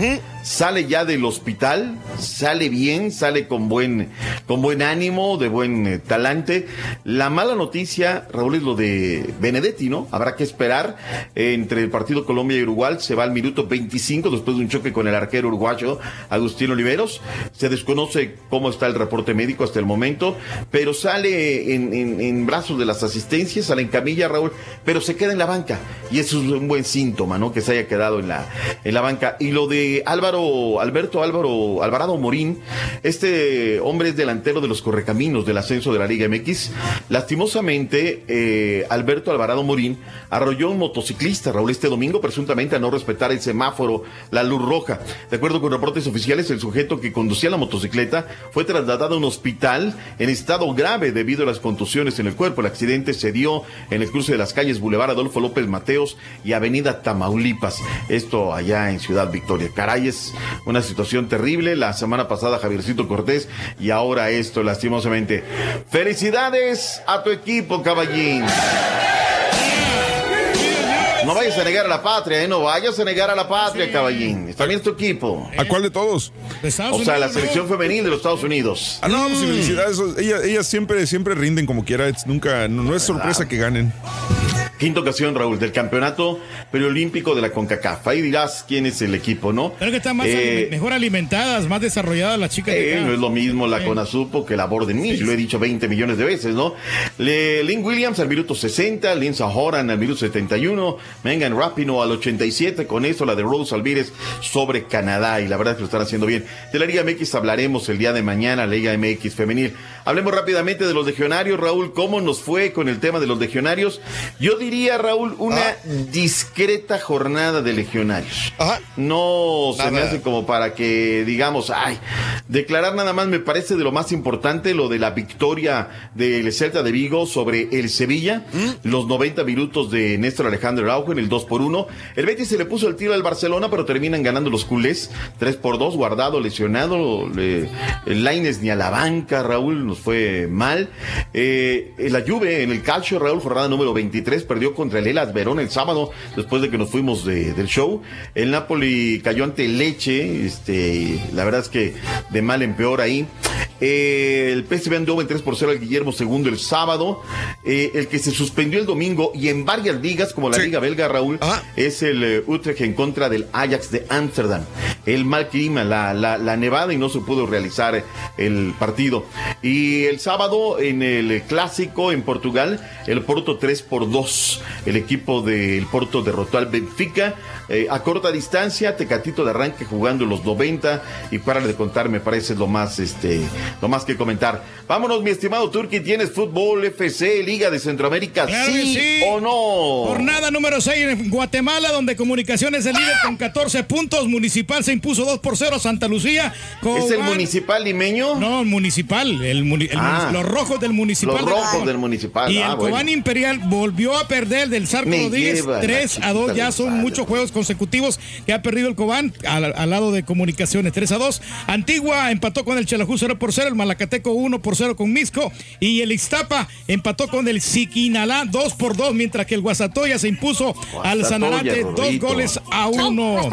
Sale ya del hospital, sale bien, sale con buen, con buen ánimo, de buen eh, talante. La mala noticia, Raúl, es lo de Benedetti, ¿no? Habrá que esperar eh, entre el partido Colombia y Uruguay. Se va al minuto 25 después de un choque con el arquero uruguayo Agustín Oliveros. Se desconoce cómo está el reporte médico hasta el momento, pero sale en brazos de las asistencias, sale en camilla, Raúl, pero se queda en la banca. Y eso es un buen síntoma, ¿no? Que se haya quedado en la, en la banca. Y lo de Álvaro, Alberto Álvaro, Alvarado Morín, este hombre es delantero de los correcaminos del ascenso de la Liga MX. Lastimosamente, eh, Alberto Alvarado Morín arrolló un motociclista, Raúl, este domingo, presuntamente a no respetar el semáforo, la luz roja. De acuerdo con reportes oficiales, el sujeto que conducía la motocicleta fue trasladado a un hospital en estado grave debido a las contusiones en el cuerpo. El accidente se dio en el cruce de las calles Boulevard Adolfo López Mateos y Avenida Tamaulipas. Esto allá en Ciudad Victoria. Caray, es una situación terrible. La semana pasada Javiercito Cortés y ahora esto, lastimosamente. Felicidades a tu equipo, caballín. No vayas a negar a la patria, ¿eh? No vayas a negar a la patria, caballín. Está bien tu equipo. ¿A cuál de todos? O sea, la selección femenil de los Estados Unidos. Ah, no, pues felicidades. Ellas, ellas siempre, siempre rinden como quiera. Nunca, no, no es sorpresa que ganen. Quinta ocasión, Raúl, del campeonato preolímpico de la CONCACAF. Ahí dirás quién es el equipo, ¿no? Creo que están más Eh, mejor alimentadas, más desarrolladas las chicas de Eh, no es lo mismo la CONASUPO que la Borden Miss, lo he dicho 20 millones de veces, ¿no? Le, Lynn Williams al minuto 60, Lindsay Horan al minuto 71, Megan Rapino al 87, con eso la de Rose Alvírez sobre Canadá, y la verdad es que lo están haciendo bien. De la Liga MX hablaremos el día de mañana, Liga MX femenil. Hablemos rápidamente de los legionarios, Raúl, ¿cómo nos fue con el tema de los legionarios? Yo diría, Raúl, una discreta jornada de legionarios. No se me hace como para que digamos, ay, declarar nada más me parece de lo más importante lo de la victoria del Celta de Vigo sobre el Sevilla, los 90 minutos de Néstor Alejandro Araujo en el 2 por 1. El Betis se le puso el tiro al Barcelona, pero terminan ganando los culés 3 por 2, guardado, lesionado, le- el Laines ni a la banca, Raúl, nos fue mal. Eh, la Juve en el calcio, Raúl, jornada número 23, perdió contra el Elas Verón el sábado, después de que nos fuimos de- del show. El Napoli cayó ante Leche, este, la verdad es que de mal en peor ahí. Eh, el PSV andó en 3 por 0 al Guillermo II el sábado. Eh, el que se suspendió el domingo y en varias ligas, como la Liga Belga, Raúl, es el eh, Utrecht en contra del Ajax de Ámsterdam. El mal clima, la, la, la nevada y no se pudo realizar el partido. Y el sábado en el clásico en Portugal, el Porto 3 por 2. El equipo del Porto derrotó al Benfica eh, a corta distancia, Tecatito de arranque jugando los 90 y para de contar me parece lo más este no más que comentar. Vámonos, mi estimado Turki, ¿tienes fútbol, FC, Liga de Centroamérica? Claro ¿Sí, sí. o no? Jornada número 6 en Guatemala, donde Comunicaciones es el líder con 14 puntos. Municipal se impuso 2 por 0 a Santa Lucía. ¿Es el municipal limeño? No, el municipal. El, muni- el Ah. munici- los rojos del municipal. Los rojos del municipal. Y Ah, el bueno. Cobán Imperial volvió a perder del Zarco Me Rodríguez lleva la 3 a 2. chiquita Ya son padre. muchos juegos consecutivos que ha perdido el Cobán al, al lado de Comunicaciones 3 a 2. Antigua empató con el Chalajú 0 por 0. El Malacateco 1 por 0 con Misco. Y el Ixtapa empató con el Siquinalá 2 por 2. Mientras que el Guasatoya se impuso al Guasatoya, Sanarate 2 Rorrito. goles a 1.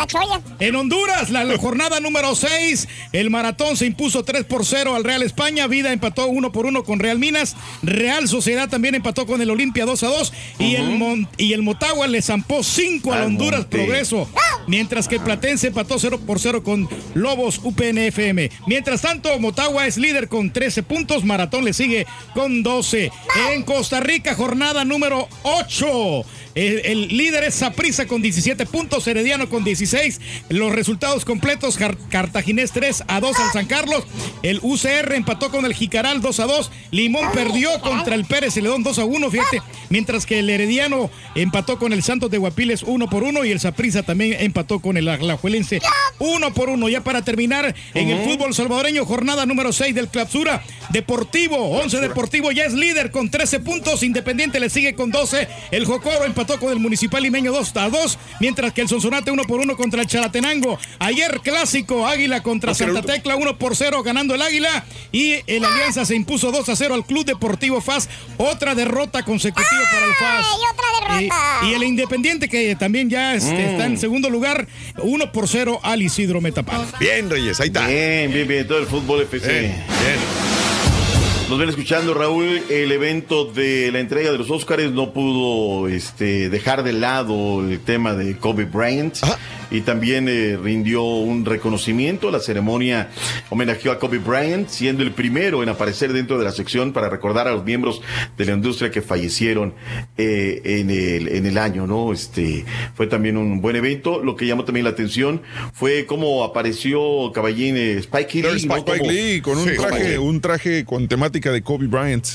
En Honduras, la, la jornada número 6, el Maratón se impuso 3 por 0 al Real España, Vida empató 1 por 1 con Real Minas, Real Sociedad también empató con el Olimpia 2 a 2 y, el Mon- y el Motagua le zampó 5 al Al Honduras Monte. Progreso, mientras que el Platense empató 0 por 0 con Lobos UPNFM. Mientras tanto, Motagua es líder con 13 puntos, Maratón le sigue con 12. En Costa Rica, jornada número 8. El, el líder es Saprissa con 17 puntos, Herediano con 16. Los resultados completos: Car- Cartaginés 3 a 2 al San Carlos. El UCR empató con el Jicaral 2 a 2. Limón perdió contra el Pérez Celedón 2 a 1, fíjate. Mientras que el Herediano empató con el Santos de Guapiles 1 por 1 y el Saprissa también empató con el Alajuelense 1 por 1. Ya para terminar, en el fútbol salvadoreño, jornada número 6 del Clausura Deportivo. 11 Deportivo ya es líder con 13 puntos. Independiente le sigue con 12. El Jocoro empató con el Municipal Limeño 2 a 2. Mientras que el Sonsonate 1 por 1 contra el Chalatenango. Ayer clásico Águila contra Santa Tecla 1 por 0 ganando el Águila. Y el Alianza se impuso 2 a 0 al Club Deportivo FAS. Otra derrota consecutiva para el FAS. Otra derrota! Y, y el Independiente que también ya este, Mm. está en segundo lugar. 1 por 0 al Isidro Metapán. Bien, Reyes, ahí está. Bien, bien, bien, todo el fútbol FC. Bien, bien. Nos ven escuchando, Raúl, el evento de la entrega de los Óscares no pudo este, dejar de lado el tema de Kobe Bryant y también eh, rindió un reconocimiento. La ceremonia homenajeó a Kobe Bryant, siendo el primero en aparecer dentro de la sección para recordar a los miembros de la industria que fallecieron eh, en, el, en el año, ¿no? Este, fue también un buen evento. Lo que llamó también la atención fue cómo apareció Caballín eh, Spike Lee, ¿no? Spike Como- Lee con un Sí, traje, un con temática de Kobe Bryant.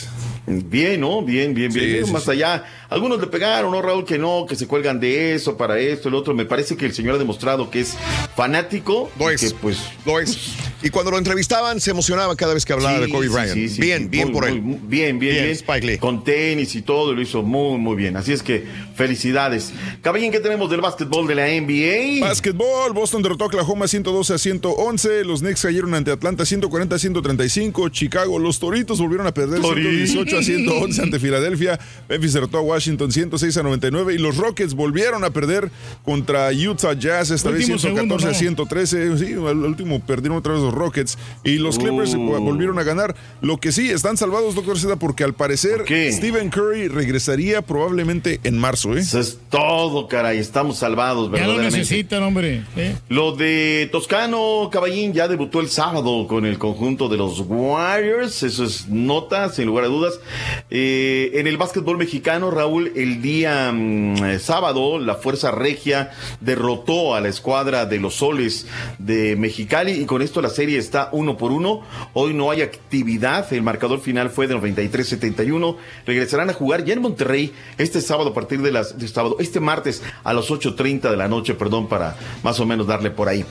Bien, ¿no? Bien, bien, bien. Sí, bien. sí, Más allá, algunos le pegaron, ¿no, Raúl? Que no, que se cuelgan de eso, para esto, el otro. Me parece que el señor ha demostrado que es fanático. Lo es. Que, pues, Lo es. Y cuando lo entrevistaban, se emocionaba cada vez que hablaba de Kobe Bryant. sí, sí, bien, sí, bien muy, por él. muy bien, bien, Bien, bien. Spike Lee. Con tenis y todo, lo hizo muy, muy bien. Así es que, felicidades. Caballín, ¿qué tenemos del básquetbol de la NBA? Básquetbol, Boston derrotó a Oklahoma 112 a 111, los Knicks cayeron ante Atlanta 140 a 135, Chicago, los Toritos volvieron a perder Tori. 118 a 111 ante Filadelfia, Memphis derrotó a Washington 106 a 99 y los Rockets volvieron a perder contra Utah Jazz, esta vez Último 114 a segundo, 113, sí, al último perdieron otra vez los Rockets y los Clippers Uh. volvieron a ganar, lo que sí, están salvados, doctor Seda, porque al parecer qué? Stephen Curry regresaría probablemente en marzo, ¿eh? Eso es todo, caray. Estamos salvados, Ya lo necesitan, hombre. ¿eh? Lo de Toscano Caballín ya debutó el sábado con el conjunto de los Warriors. Eso es nota, sin lugar a dudas. Eh, en el básquetbol mexicano, Raúl, el día mm, eh, sábado, la Fuerza Regia derrotó a la escuadra de los Soles de Mexicali y con esto la serie está uno por uno. Hoy no hay actividad. El marcador final fue de 93-71. Regresarán a jugar ya en Monterrey este sábado a partir de las de sábado, este martes a las 8.30 de la noche, perdón, para más o menos darle por ahí.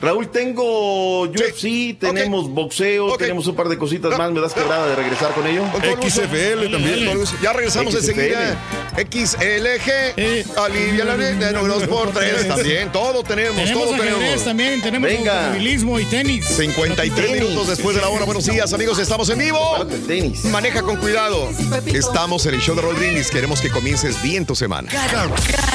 Raúl, tengo UFC, tenemos boxeo, tenemos un par de cositas más. ¿Me das quebrada de regresar con ello? XFL también. Ya regresamos XFL. enseguida. XLG, Eh, alivia la neta, dos por tres también. Todo tenemos, Tenemos todo tenemos. también, tenemos Venga. automovilismo y tenis. 53 Tenis. minutos después de la hora. Buenos días, amigos. Estamos en vivo. Tenis. Maneja con cuidado. Estamos en el show de Roll Brindis. Queremos que comiences bien tu semana. Cada,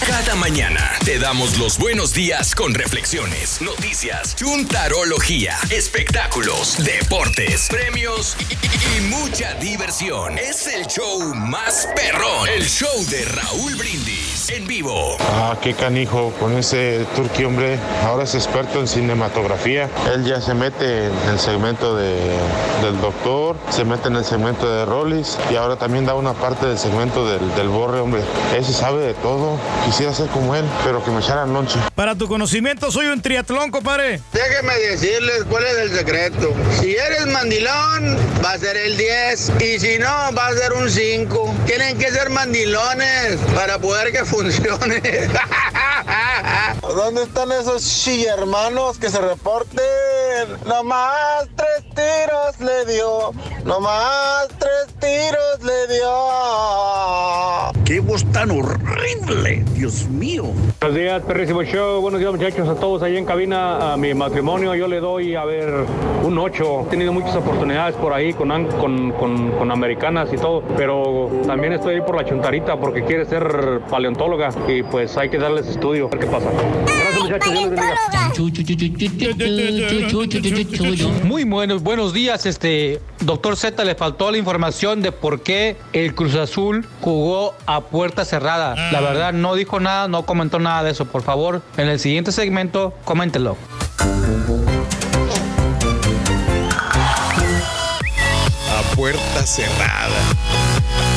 cada mañana te damos los buenos días con reflexiones, noticias, chuntarología, espectáculos, deportes, premios y, y- y mucha diversión. Es el show más perrón, el show de Raúl Brindis en vivo. Ah, qué canijo con ese turqui, hombre. Ahora es experto en cinematografía. Él ya se mete en el segmento de, del doctor, se mete en el segmento de Rollis y ahora también da una parte del segmento del, del borre, hombre. Ese sabe de todo. Quisiera ser como él, pero que me echaran lonche. Para tu conocimiento, soy un triatlón, compadre. Déjeme decirles cuál es el secreto. Si eres mandilón, va a ser el 10. Y si no, va a ser un 5. Tienen que ser mandilones para poder que funcione. ¿Dónde están esos hermanos que se reporten? Nomás tres tiros le dio. Nomás tres tiros le dio. ¡Qué voz tan horrible! ¡Dios mío! Buenos días, perrísimo show. Buenos días, muchachos, a todos ahí en cabina. A mi matrimonio yo le doy, a ver, un 8. He tenido muchas oportunidades por ahí con, con, con- con americanas y todo, pero también estoy ahí por la chuntarita porque quiere ser paleontóloga y pues hay que darles estudio, a ver qué pasa. Gracias, muchachos. Dios les bendiga. Muy buenos, buenos días, este doctor Z le faltó la información de por qué el Cruz Azul jugó a puerta cerrada. La verdad no dijo nada, no comentó nada de eso. Por favor, en el siguiente segmento, coméntelo. A puerta cerrada.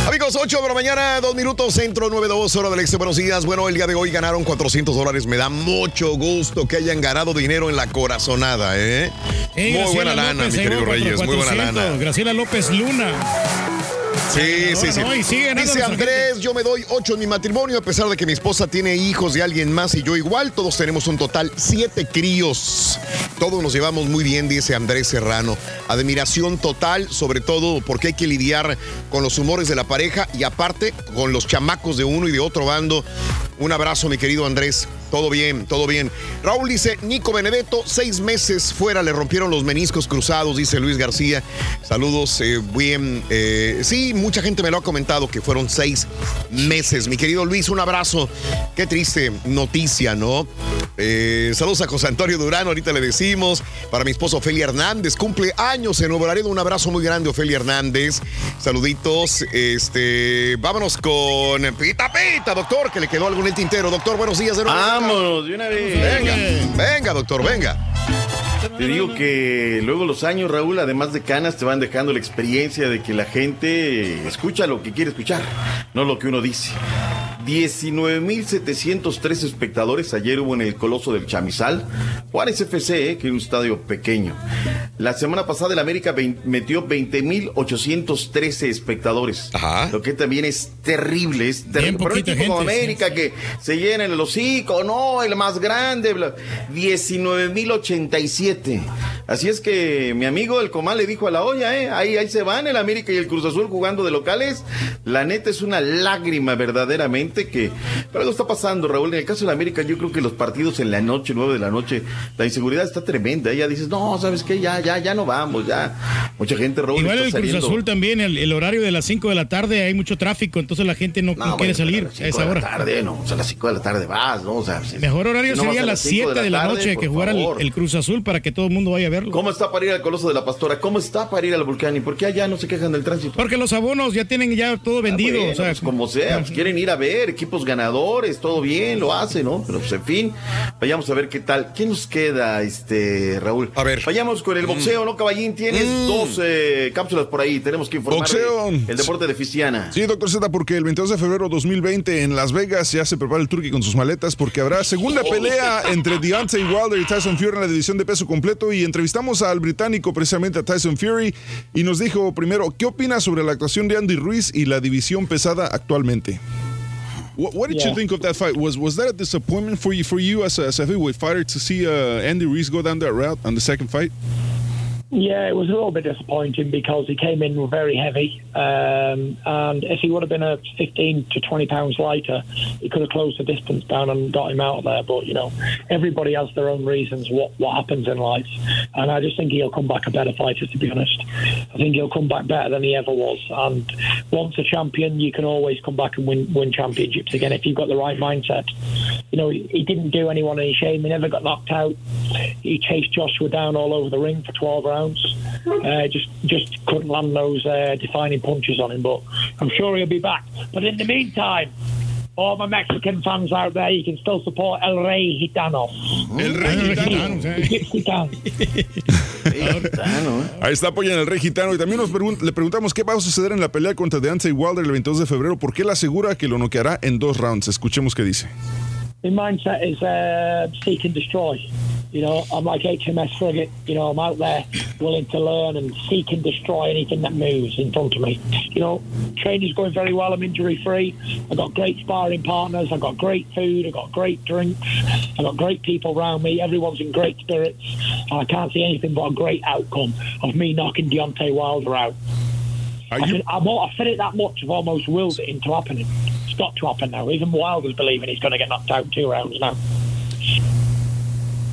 Amigos, 8 de la mañana, 2 minutos, centro 92, hora del este. Buenos días. Bueno, el día de hoy ganaron 400 dólares. Me da mucho gusto que hayan ganado dinero en la corazonada, ¿eh? Eh, Muy Graciela buena lana, López, mi querido Reyes. Muy buena 400. lana. Graciela López Luna. Sí, sí, sí. no, y sigue ganando Dice Andrés, yo me doy 8 en mi matrimonio, a pesar de que mi esposa tiene hijos de alguien más y yo igual. Todos tenemos un total 7 críos. Todos nos llevamos muy bien, dice Andrés Serrano. Admiración total, sobre todo porque hay que lidiar con los humores de la pareja y aparte con los chamacos de uno y de otro bando. Un abrazo, mi querido Andrés. Todo bien, todo bien. Raúl dice, Nico Benedetto, seis meses fuera, le rompieron los meniscos cruzados, dice Luis García. Saludos, eh, bien. eh, sí, mucha gente me lo ha comentado que fueron seis meses. Mi querido Luis, un abrazo. Qué triste noticia, ¿no? Eh, saludos a José Antonio Durán, ahorita le decimos. Para mi esposo Ofelia Hernández, cumple años en Nuevo Laredo. Un abrazo muy grande, Ofelia Hernández. Saluditos. Este, vámonos con Pita Pita, doctor, que le quedó algún en el tintero. Doctor, buenos días de. Vámonos, de una vez. Venga, venga, doctor, venga. Te digo que luego los años, Raúl, además de canas, te van dejando la experiencia de que la gente escucha lo que quiere escuchar, no lo que uno dice. 19.703 espectadores ayer hubo en el Coloso del Chamizal, Juárez FC, eh, que es un estadio pequeño. La semana pasada el América metió 20.813 espectadores, lo que también es terrible, es terrible. Pero un equipo como sí, América que se llena el hocico, no, el más grande, bla- 19.087. Así es que mi amigo el Comal le dijo a la olla, eh, ahí, ahí se van el América y el Cruz Azul jugando de locales. La neta es una lágrima verdaderamente que pero algo está pasando, Raúl. En el caso de la América, yo creo que los partidos en la noche, 9 de la noche, la inseguridad está tremenda. Ya dices, no, ¿sabes qué? Ya, ya, ya no vamos, ya. Mucha gente, Raúl, Igual está el Cruz saliendo. Azul también, el, el horario de las 5 de la tarde hay mucho tráfico, entonces la gente no, no No, quiere salir a las a cinco esa de la hora. tarde, no, o sea, a las 5 de la tarde vas, ¿no? O sea, si- Mejor horario si no vas sería a las cinco 7 de la, tarde, noche que jugara el, Cruz Azul para que todo el mundo vaya a verlo. ¿Cómo está para ir al Coloso de la Pastora? ¿Cómo está para ir al Volcán? ¿Y por qué allá no se quejan del tránsito? Porque los abonos ya tienen ya todo vendido. Bueno, o sea, pues como sea, pues quieren ir a ver, equipos ganadores, todo bien, lo hacen, ¿no? Pero pues en fin, vayamos a ver qué tal. ¿Qué nos queda, este, Raúl? A ver. Vayamos con el boxeo, ¿no, Caballín? Tienes dos eh, cápsulas por ahí, tenemos que informar. Boxeo. El deporte de Fisiana. Sí, doctor Z, porque el 22 de febrero 2020 en Las Vegas ya se prepara el Turkey con sus maletas porque habrá segunda pelea entre Deontay Wilder y Tyson Fury en la división de peso completo y entrevistamos al británico precisamente a Tyson Fury y nos dijo primero, ¿qué opina sobre la actuación de Andy Ruiz y la división pesada actualmente? What, what did Yeah. you think of that fight? Was was that a disappointment for you for you as a, as a heavyweight fighter to see uh, Andy Ruiz go down that route on the second fight? Yeah, it was a little bit disappointing because he came in very heavy, um, and if he would have been a 15 to 20 pounds lighter, he could have closed the distance down and got him out of there. But you know, everybody has their own reasons what what happens in life, and I just think he'll come back a better fighter. To be honest, I think he'll come back better than he ever was. And once a champion, you can always come back and win win championships again if you've got the right mindset. You know, he, he didn't do anyone any shame. He never got knocked out. He chased Joshua down all over the ring for 12 rounds. Uh, just just couldn't land those uh, defining punches on him. But I'm sure he'll be back. But in the meantime, all my Mexican fans out there, you can still support El Rey Gitano. El Rey Gitano. Ahí está, apoyan al Rey Gitano. Y también nos pregun- le preguntamos qué va a suceder en la pelea contra Deontay Wilder el 22 de febrero, porque él asegura que lo noqueará en dos rounds. Escuchemos qué dice. My mindset is uh, seek and destroy. You know, I'm like HMS Frigate. You know, I'm out there willing to learn and seek and destroy anything that moves in front of me. You know, training's going very well. I'm injury free. I've got great sparring partners. I've got great food. I've got great drinks. I've got great people around me. Everyone's in great spirits. And I can't see anything but a great outcome of me knocking Deontay Wilder out. I can, I'm, al- I've said it that much. I've almost willed it into happening. It's got to happen now. Even Wilder's believing he's going to get knocked out two rounds now.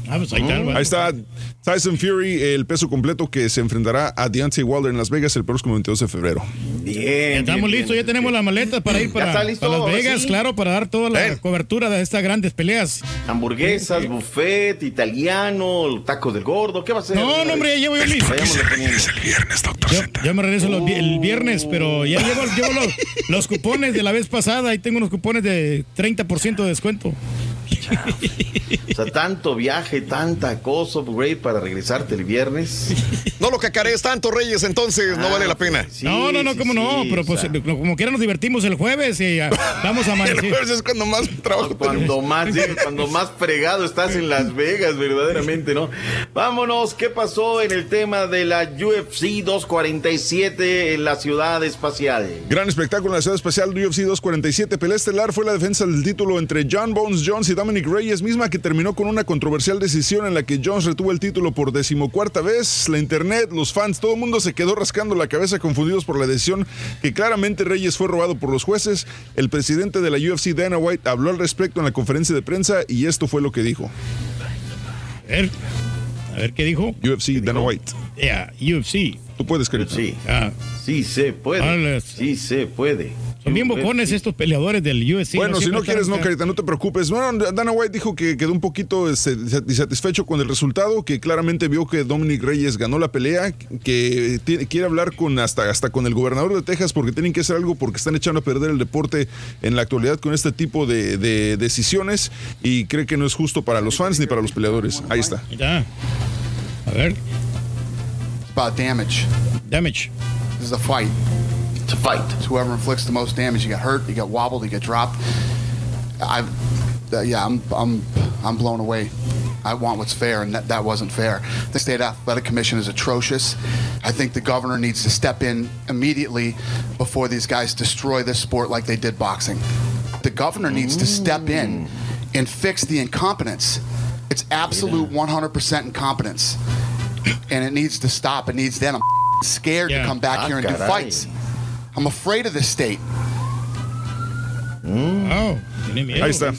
Ah, pues ahí está. Ahí está Tyson Fury, el peso completo que se enfrentará a Deontay Wilder en Las Vegas el próximo 22 de febrero. Bien. Estamos listos, ya tenemos las maletas para ir para, Las Vegas, sí. claro, para dar toda la cobertura de estas grandes peleas. Hamburguesas, buffet, italiano, tacos del gordo, ¿qué va a ser? No, no, hombre, ya llevo yo listo. Vayámosle poniendo. Yo, yo me regreso los el viernes, pero ya llevo, llevo los, los cupones de la vez pasada. Ahí tengo unos cupones de 30% de descuento. O sea, tanto viaje, tanta cosa, güey, para regresarte el viernes. No lo cacarees tanto, Reyes, entonces no vale la pena. no, no, no, cómo no, pero pues como quiera nos divertimos el jueves y ah, vamos a amanecer. El jueves es cuando más trabajo Cuando más, sí, cuando más fregado estás en Las Vegas, verdaderamente, ¿no? Vámonos, ¿qué pasó en el tema de la UFC 247 en la ciudad espacial? Gran espectáculo en la ciudad especial de UFC 247. Pelea estelar fue la defensa del título entre John Bones Jones y Dominic Reyes, misma que terminó con una controversial decisión en la que Jones retuvo el título por decimocuarta vez. La internet, los fans, todo el mundo se quedó rascando la cabeza confundidos por la decisión que claramente Reyes fue robado por los jueces. El presidente de la UFC, Dana White, habló al respecto en la conferencia de prensa y esto fue lo que dijo. A ver, a ver qué dijo. UFC, Dana White. Yeah, UFC. Tú puedes, querido. Sí. Ah, Sí se puede. Sí se puede. Son bien bocones estos peleadores del UFC. bueno, si no quieres, no, Carita, no te preocupes. Bueno, Dana White dijo que quedó un poquito este, insatisfecho con el resultado, que claramente vio que Dominic Reyes ganó la pelea, que tiene- quiere hablar con hasta, hasta con el gobernador de Texas porque tienen que hacer algo porque están echando a perder el deporte en la actualidad con este tipo de, de decisiones y cree que no es justo para los fans ni para los peleadores. Ahí está. Ya. A ver. It's about damage. Damage. This is a fight. A fight. It's whoever inflicts the most damage. You get hurt, you get wobbled, you get dropped. I, uh, yeah, I'm, I'm, I'm blown away. I want what's fair, and that, that wasn't fair. The state athletic commission is atrocious. I think the governor needs to step in immediately before these guys destroy this sport like they did boxing. The governor needs to step in and fix the incompetence. It's absolute 100% incompetence, and it needs to stop. It needs them. I'm scared to come back here and do fights. I'm afraid of this state. Oh, tiene miedo. Ahí está.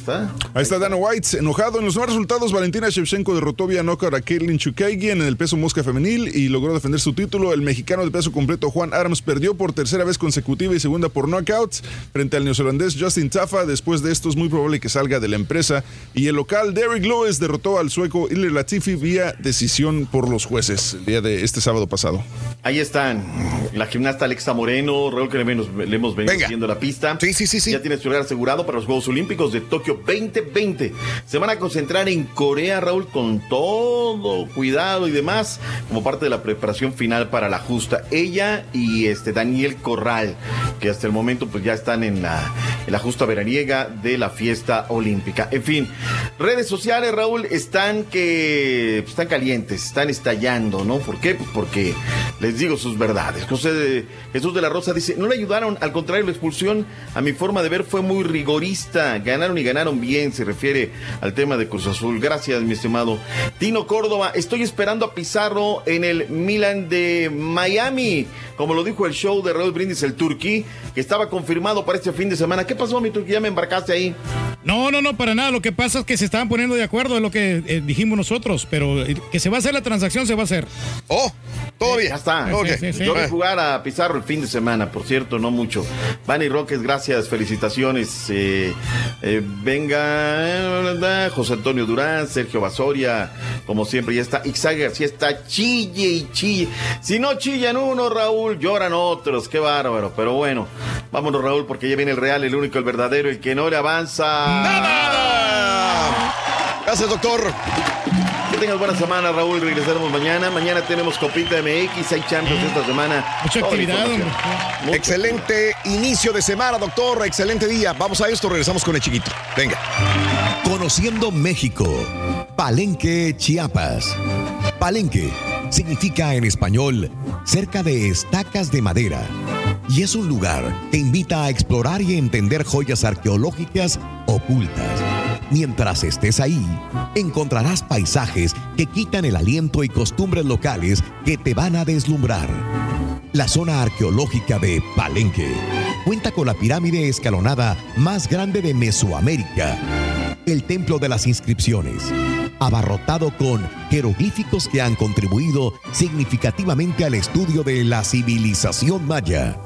Ahí está Dana White, enojado. En los nuevos resultados, Valentina Shevchenko derrotó vía knockout a Caitlin Chukagian en el peso mosca femenil y logró defender su título. El mexicano de peso completo Juan Arms perdió por tercera vez consecutiva y segunda por knockouts frente al neozelandés Justin Tafa. Después de esto es muy probable que salga de la empresa. Y el local Derek Lewis derrotó al sueco Ilir Latifi vía decisión por los jueces el día de este sábado pasado. Ahí están. La gimnasta Alexa Moreno, Raúl que le hemos, le hemos venido Venga. siguiendo la pista. Sí, sí, sí, sí. Ya tiene su lugar asegurado para los Juegos Olímpicos de Tokio 2020. Se van a concentrar en Corea, Raúl, con todo cuidado y demás, como parte de la preparación final para la justa. Ella y este Daniel Corral, que hasta el momento pues ya están en la, en la justa veraniega de la fiesta olímpica. En fin, redes sociales, Raúl, están que están calientes, están estallando, ¿no? ¿Por qué? Pues porque les digo sus verdades. José de- Jesús de la Rosa dice, no le ayudaron, al contrario, la expulsión a mi forma de ver fue muy rigorista. Ganaron y ganaron bien, se refiere al tema de Cruz Azul. Gracias, mi estimado. Tino Córdoba, estoy esperando a Pizarro en el Milan de Miami. Como lo dijo el show de Raúl Brindis, el Turquí, que estaba confirmado para este fin de semana. ¿Qué pasó, mi Turquí? Ya me embarcaste ahí. No, no, no, para nada. Lo que pasa es que se estaban poniendo de acuerdo en lo que eh, dijimos nosotros, pero eh, que se va a hacer la transacción, se va a hacer. Oh, todavía. Ya está. Ok. Sí, sí, sí. Yo vi jugar a Pizarro el fin de semana, por cierto, no mucho. Vani Roques, gracias, felicitaciones. Eh, eh, venga, eh, José Antonio Durán, Sergio Basoria, como siempre, ya está. Ixá García está chille y chille. Si no chillan uno, Raúl, lloran otros. Qué bárbaro. Pero bueno, vámonos, Raúl, porque ya viene el real, el único, el verdadero, el que no le avanza. Gracias, doctor. Tengas buena semana, Raúl. Regresaremos mañana. Mañana tenemos Copita MX, hay Champions esta semana. Mucha actividad. Excelente inicio de semana, doctor. Excelente día. Vamos a esto, regresamos con el chiquito. Venga. Conociendo México. Palenque, Chiapas. Palenque significa en español cerca de estacas de madera y es un lugar que invita a explorar y entender joyas arqueológicas ocultas. Mientras estés ahí, encontrarás paisajes que quitan el aliento y costumbres locales que te van a deslumbrar. La zona arqueológica de Palenque cuenta con la pirámide escalonada más grande de Mesoamérica, el Templo de las Inscripciones, abarrotado con jeroglíficos que han contribuido significativamente al estudio de la civilización maya.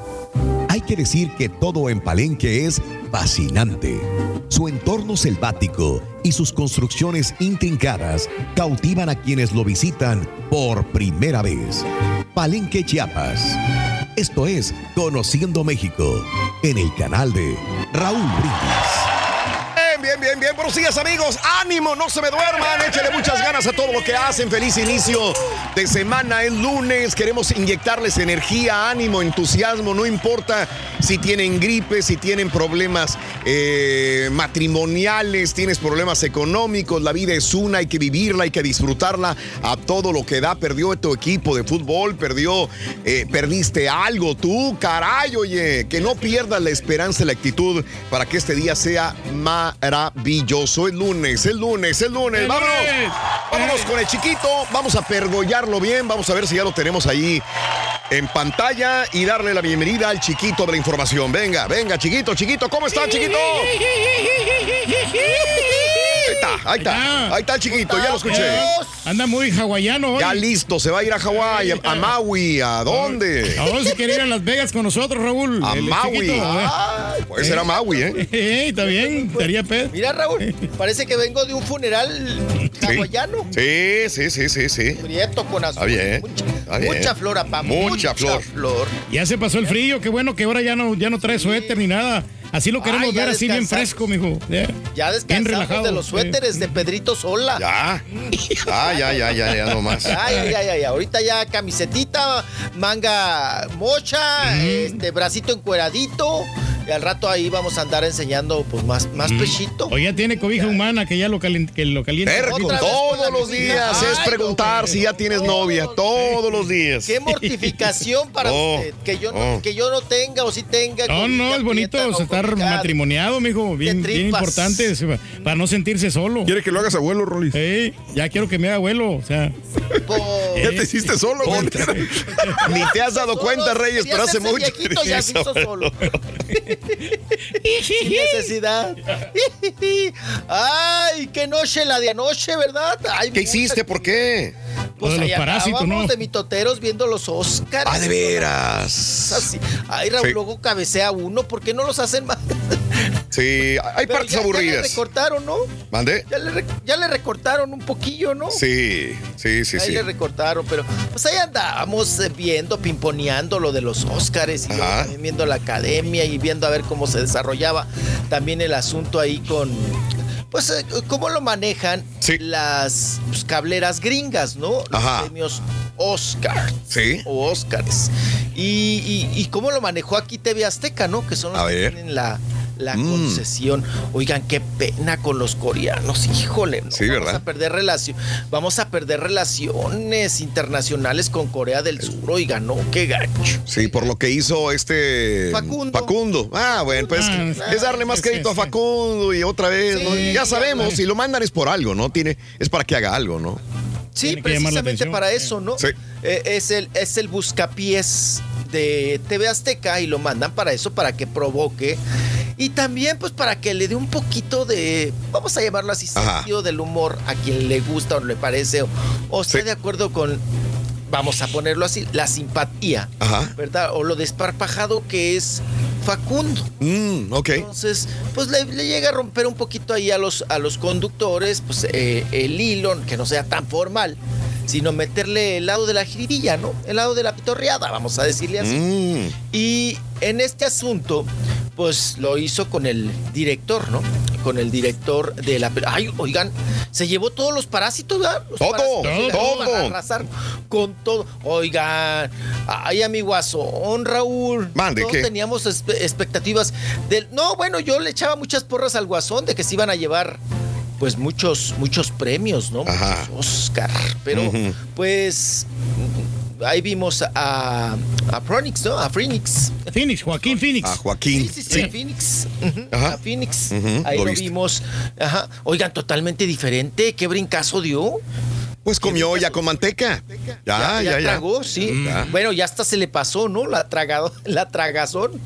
Que decir que todo en Palenque es fascinante. Su entorno selvático y sus construcciones intrincadas cautivan a quienes lo visitan por primera vez. Palenque, Chiapas. Esto es Conociendo México en el canal de Raúl Brindis. Bien, bien, bien. Buenos días, amigos. Ánimo, no se me duerman. Échale muchas ganas a todo lo que hacen. Feliz inicio de semana. Es lunes. Queremos inyectarles energía, ánimo, entusiasmo. No importa si tienen gripe, si tienen problemas eh, matrimoniales, tienes problemas económicos. La vida es una, hay que vivirla, hay que disfrutarla a todo lo que da. Perdió tu equipo de fútbol, perdió, eh, perdiste algo tú, caray, oye. Que no pierdas la esperanza y la actitud para que este día sea maravilloso. Es lunes, es lunes, es lunes. Vámonos. Vámonos con el chiquito. Vamos a pergollarlo bien. Vamos a ver si ya lo tenemos ahí en pantalla y darle la bienvenida al chiquito de la información. Venga, venga, chiquito, chiquito. ¿Cómo está, chiquito? Ahí está, ahí está. Ahí está el chiquito, ya lo escuché. Anda muy hawaiano hoy. Ya listo, se va a ir a Hawái, a, a Maui, ¿a dónde? A dónde se quiere ir a Las Vegas con nosotros, Raúl. A El Maui. chiquito, Ah, ¿eh? puede ser a Maui, ¿eh? Eh, está bien, estaría pedo. Mira, Raúl, parece que vengo de un funeral hawaiano. Sí, sí, sí, sí, sí. Prieto con azul. Está bien. Está bien. Mucha flor, papá. Mucha flor. flor. Ya se pasó el frío, qué bueno que ahora ya no, ya no trae suéter ni nada. Así lo queremos ver así bien fresco, mijo. Ya, Ya Bien descansamos relajado, de los suéteres de Pedrito Sola. Ya. Ah, ya, ya, ya, ya, no más. Ya, ya, ya, ya, ya. Ahorita ya camisetita, manga mocha, este bracito encueradito. Y al rato ahí vamos a andar enseñando pues más, más pechito. O ya tiene cobija humana que ya lo, calien- que lo calienta. Todos los días es preguntar si ya tienes novia. Todos los días. Qué mortificación para Oh, usted. Que yo, no, oh. que yo no tenga o si tenga. No, no, es bonito estar matrimoniado, mijo. Bien, bien importante para no sentirse solo. ¿Quiere que lo hagas abuelo, Rolis? Sí, ya quiero que me haga abuelo. O sea. Ya te hiciste solo, güey. Ni te has dado cuenta, Reyes, pero hace mucho. viejito, ya se hizo solo. Sin necesidad. Ay, qué noche la de anoche, ¿verdad? Ay, ¿Qué hiciste? ¿Por qué? Pues los parásitos, andábamos ¿no? de mitoteros viendo los Oscars. Ah, de veras. Así. Ay, Raúl, Sí. luego cabecea uno. ¿Por qué no los hacen más? Sí, hay Pero partes ya- Ya le aburridas. recortaron, ¿no? ¿Mande? Ya le, re- ya le recortaron un poquillo, ¿no? Sí, sí, sí, Ahí sí. le recortaron, pero pues ahí andábamos eh, viendo, pimponeando lo de los Óscares y también viendo la academia y viendo a ver cómo se desarrollaba también el asunto ahí con, pues, eh, cómo lo manejan las pues, cableras gringas, ¿no? Los Ajá. premios Oscar. Sí. O Óscares. Y, y- y cómo lo manejó aquí TV Azteca, ¿no? Que son los A que ver. tienen la, la Mm. concesión. Oigan, qué pena con los coreanos, híjole. ¿no? Sí, vamos ¿verdad? a perder relación, vamos a perder relaciones internacionales con Corea del Sur, oigan, no, qué gacho. Sí, por lo que hizo este Facundo. Facundo. Ah, bueno, pues Ah, es darle más sí, crédito a sí. Facundo y otra vez, Ya sabemos, si lo mandan es por algo, ¿no? Tiene, es para que haga algo, ¿no? Sí, precisamente para eso, ¿no? Sí. Eh, es, el, es el buscapiés de TV Azteca y lo mandan para eso, para que provoque. Y también, pues, para que le dé un poquito de, vamos a llamarlo así, Ajá. sentido del humor a quien le gusta o le parece, o, o Sí. de acuerdo con, vamos a ponerlo así, la simpatía, Ajá. ¿verdad? O lo desparpajado que es Facundo. Mm, ok. Entonces, pues le, le llega a romper un poquito ahí a los, a los conductores, pues eh, el hilo, que no sea tan formal, sino meterle el lado de la jiribilla, ¿no? El lado de la pitorreada, vamos a decirle así. Mm, Y en este asunto, pues lo hizo con el director, ¿no? con el director de la... Ay, oigan, se llevó todos los parásitos, ¿verdad? Los Todo, parásitos todo. a arrasar con todo. Oigan, ay, a mi guasón, Raúl. Mande, Todos ¿qué? teníamos expectativas del... No, bueno, yo le echaba muchas porras al guasón de que se iban a llevar pues muchos, muchos premios, ¿no? Ajá. Muchos Oscar. Pero pues ahí vimos a, a Phoenix, ¿no? A Phoenix. Phoenix, Joaquín Phoenix. A Joaquín. Sí, sí, sí, a Phoenix. Ajá. A Phoenix. Ahí lo vimos. Ajá. Oigan, totalmente diferente. ¿Qué brincazo dio? Pues comió ya con manteca. Ya, ya, ya. tragó, sí. Ya. Bueno, ya hasta se le pasó, ¿no? La, tragado, la tragazón.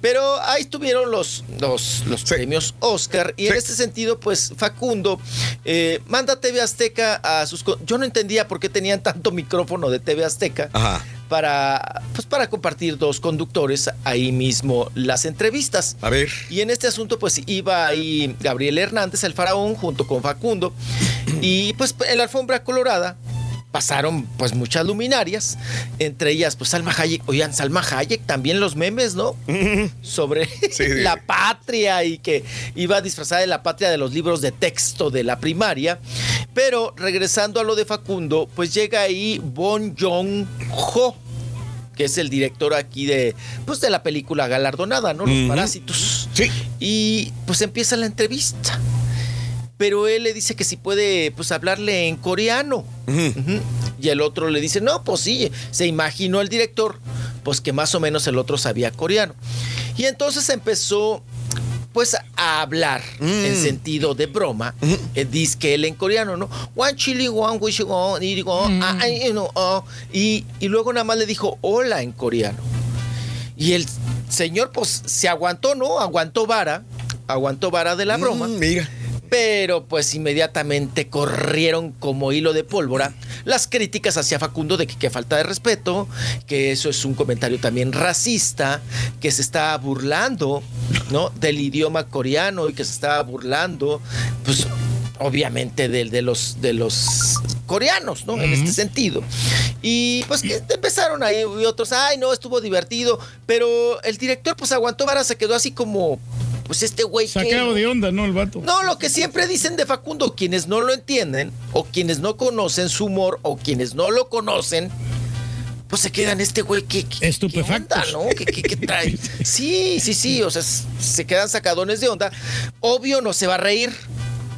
Pero ahí estuvieron los, los, los premios Oscar. Y en este sentido, pues Facundo eh, manda TV Azteca a sus... Yo no entendía por qué tenían tanto micrófono de TV Azteca. Ajá. Para, pues para compartir dos conductores ahí mismo las entrevistas. A ver. Y en este asunto, pues iba ahí Gabriel Hernández, el faraón, junto con Facundo. Y pues en la alfombra colorada pasaron pues muchas luminarias, entre ellas pues Salma Hayek, oigan, Salma Hayek, también los memes, ¿no? Sobre sí. la patria y que iba disfrazada de la patria de los libros de texto de la primaria. Pero regresando a lo de Facundo, pues llega ahí Bon Joon-ho, que es el director aquí de, pues de la película galardonada, ¿no? Los. Parásitos. Sí. Y pues empieza la entrevista. Pero él le dice que si puede, pues hablarle en coreano. Y el otro le dice, no, pues sí, se imaginó el director, pues que más o menos el otro sabía coreano. Y entonces empezó, pues, a hablar en sentido de broma, eh, dice que él en coreano, ¿no? Digo, ah, oh. y, y luego nada más le dijo hola en coreano. Y el señor, pues, se aguantó, ¿no? Aguantó vara, aguantó vara de la broma. Mm, mira. Pero pues inmediatamente corrieron como hilo de pólvora las críticas hacia Facundo de que, que falta de respeto, que eso es un comentario también racista, que se está burlando, ¿no? Del idioma coreano y que se está burlando, pues obviamente de, de los de los coreanos, ¿no? En este sentido. Y pues que empezaron ahí y otros, ay, no, estuvo divertido, pero el director pues aguantó vara, se quedó así como pues este güey que Sacado de onda, ¿no? El vato. no, lo que siempre dicen de Facundo, quienes no lo entienden, o quienes no conocen su humor, o quienes no lo conocen, pues se quedan este güey que, que Estupefactos. ¿qué onda, ¿no? ¿Qué, qué- qué trae? Sí, sí, sí, o sea, se quedan sacadones de onda. Obvio no se va a reír.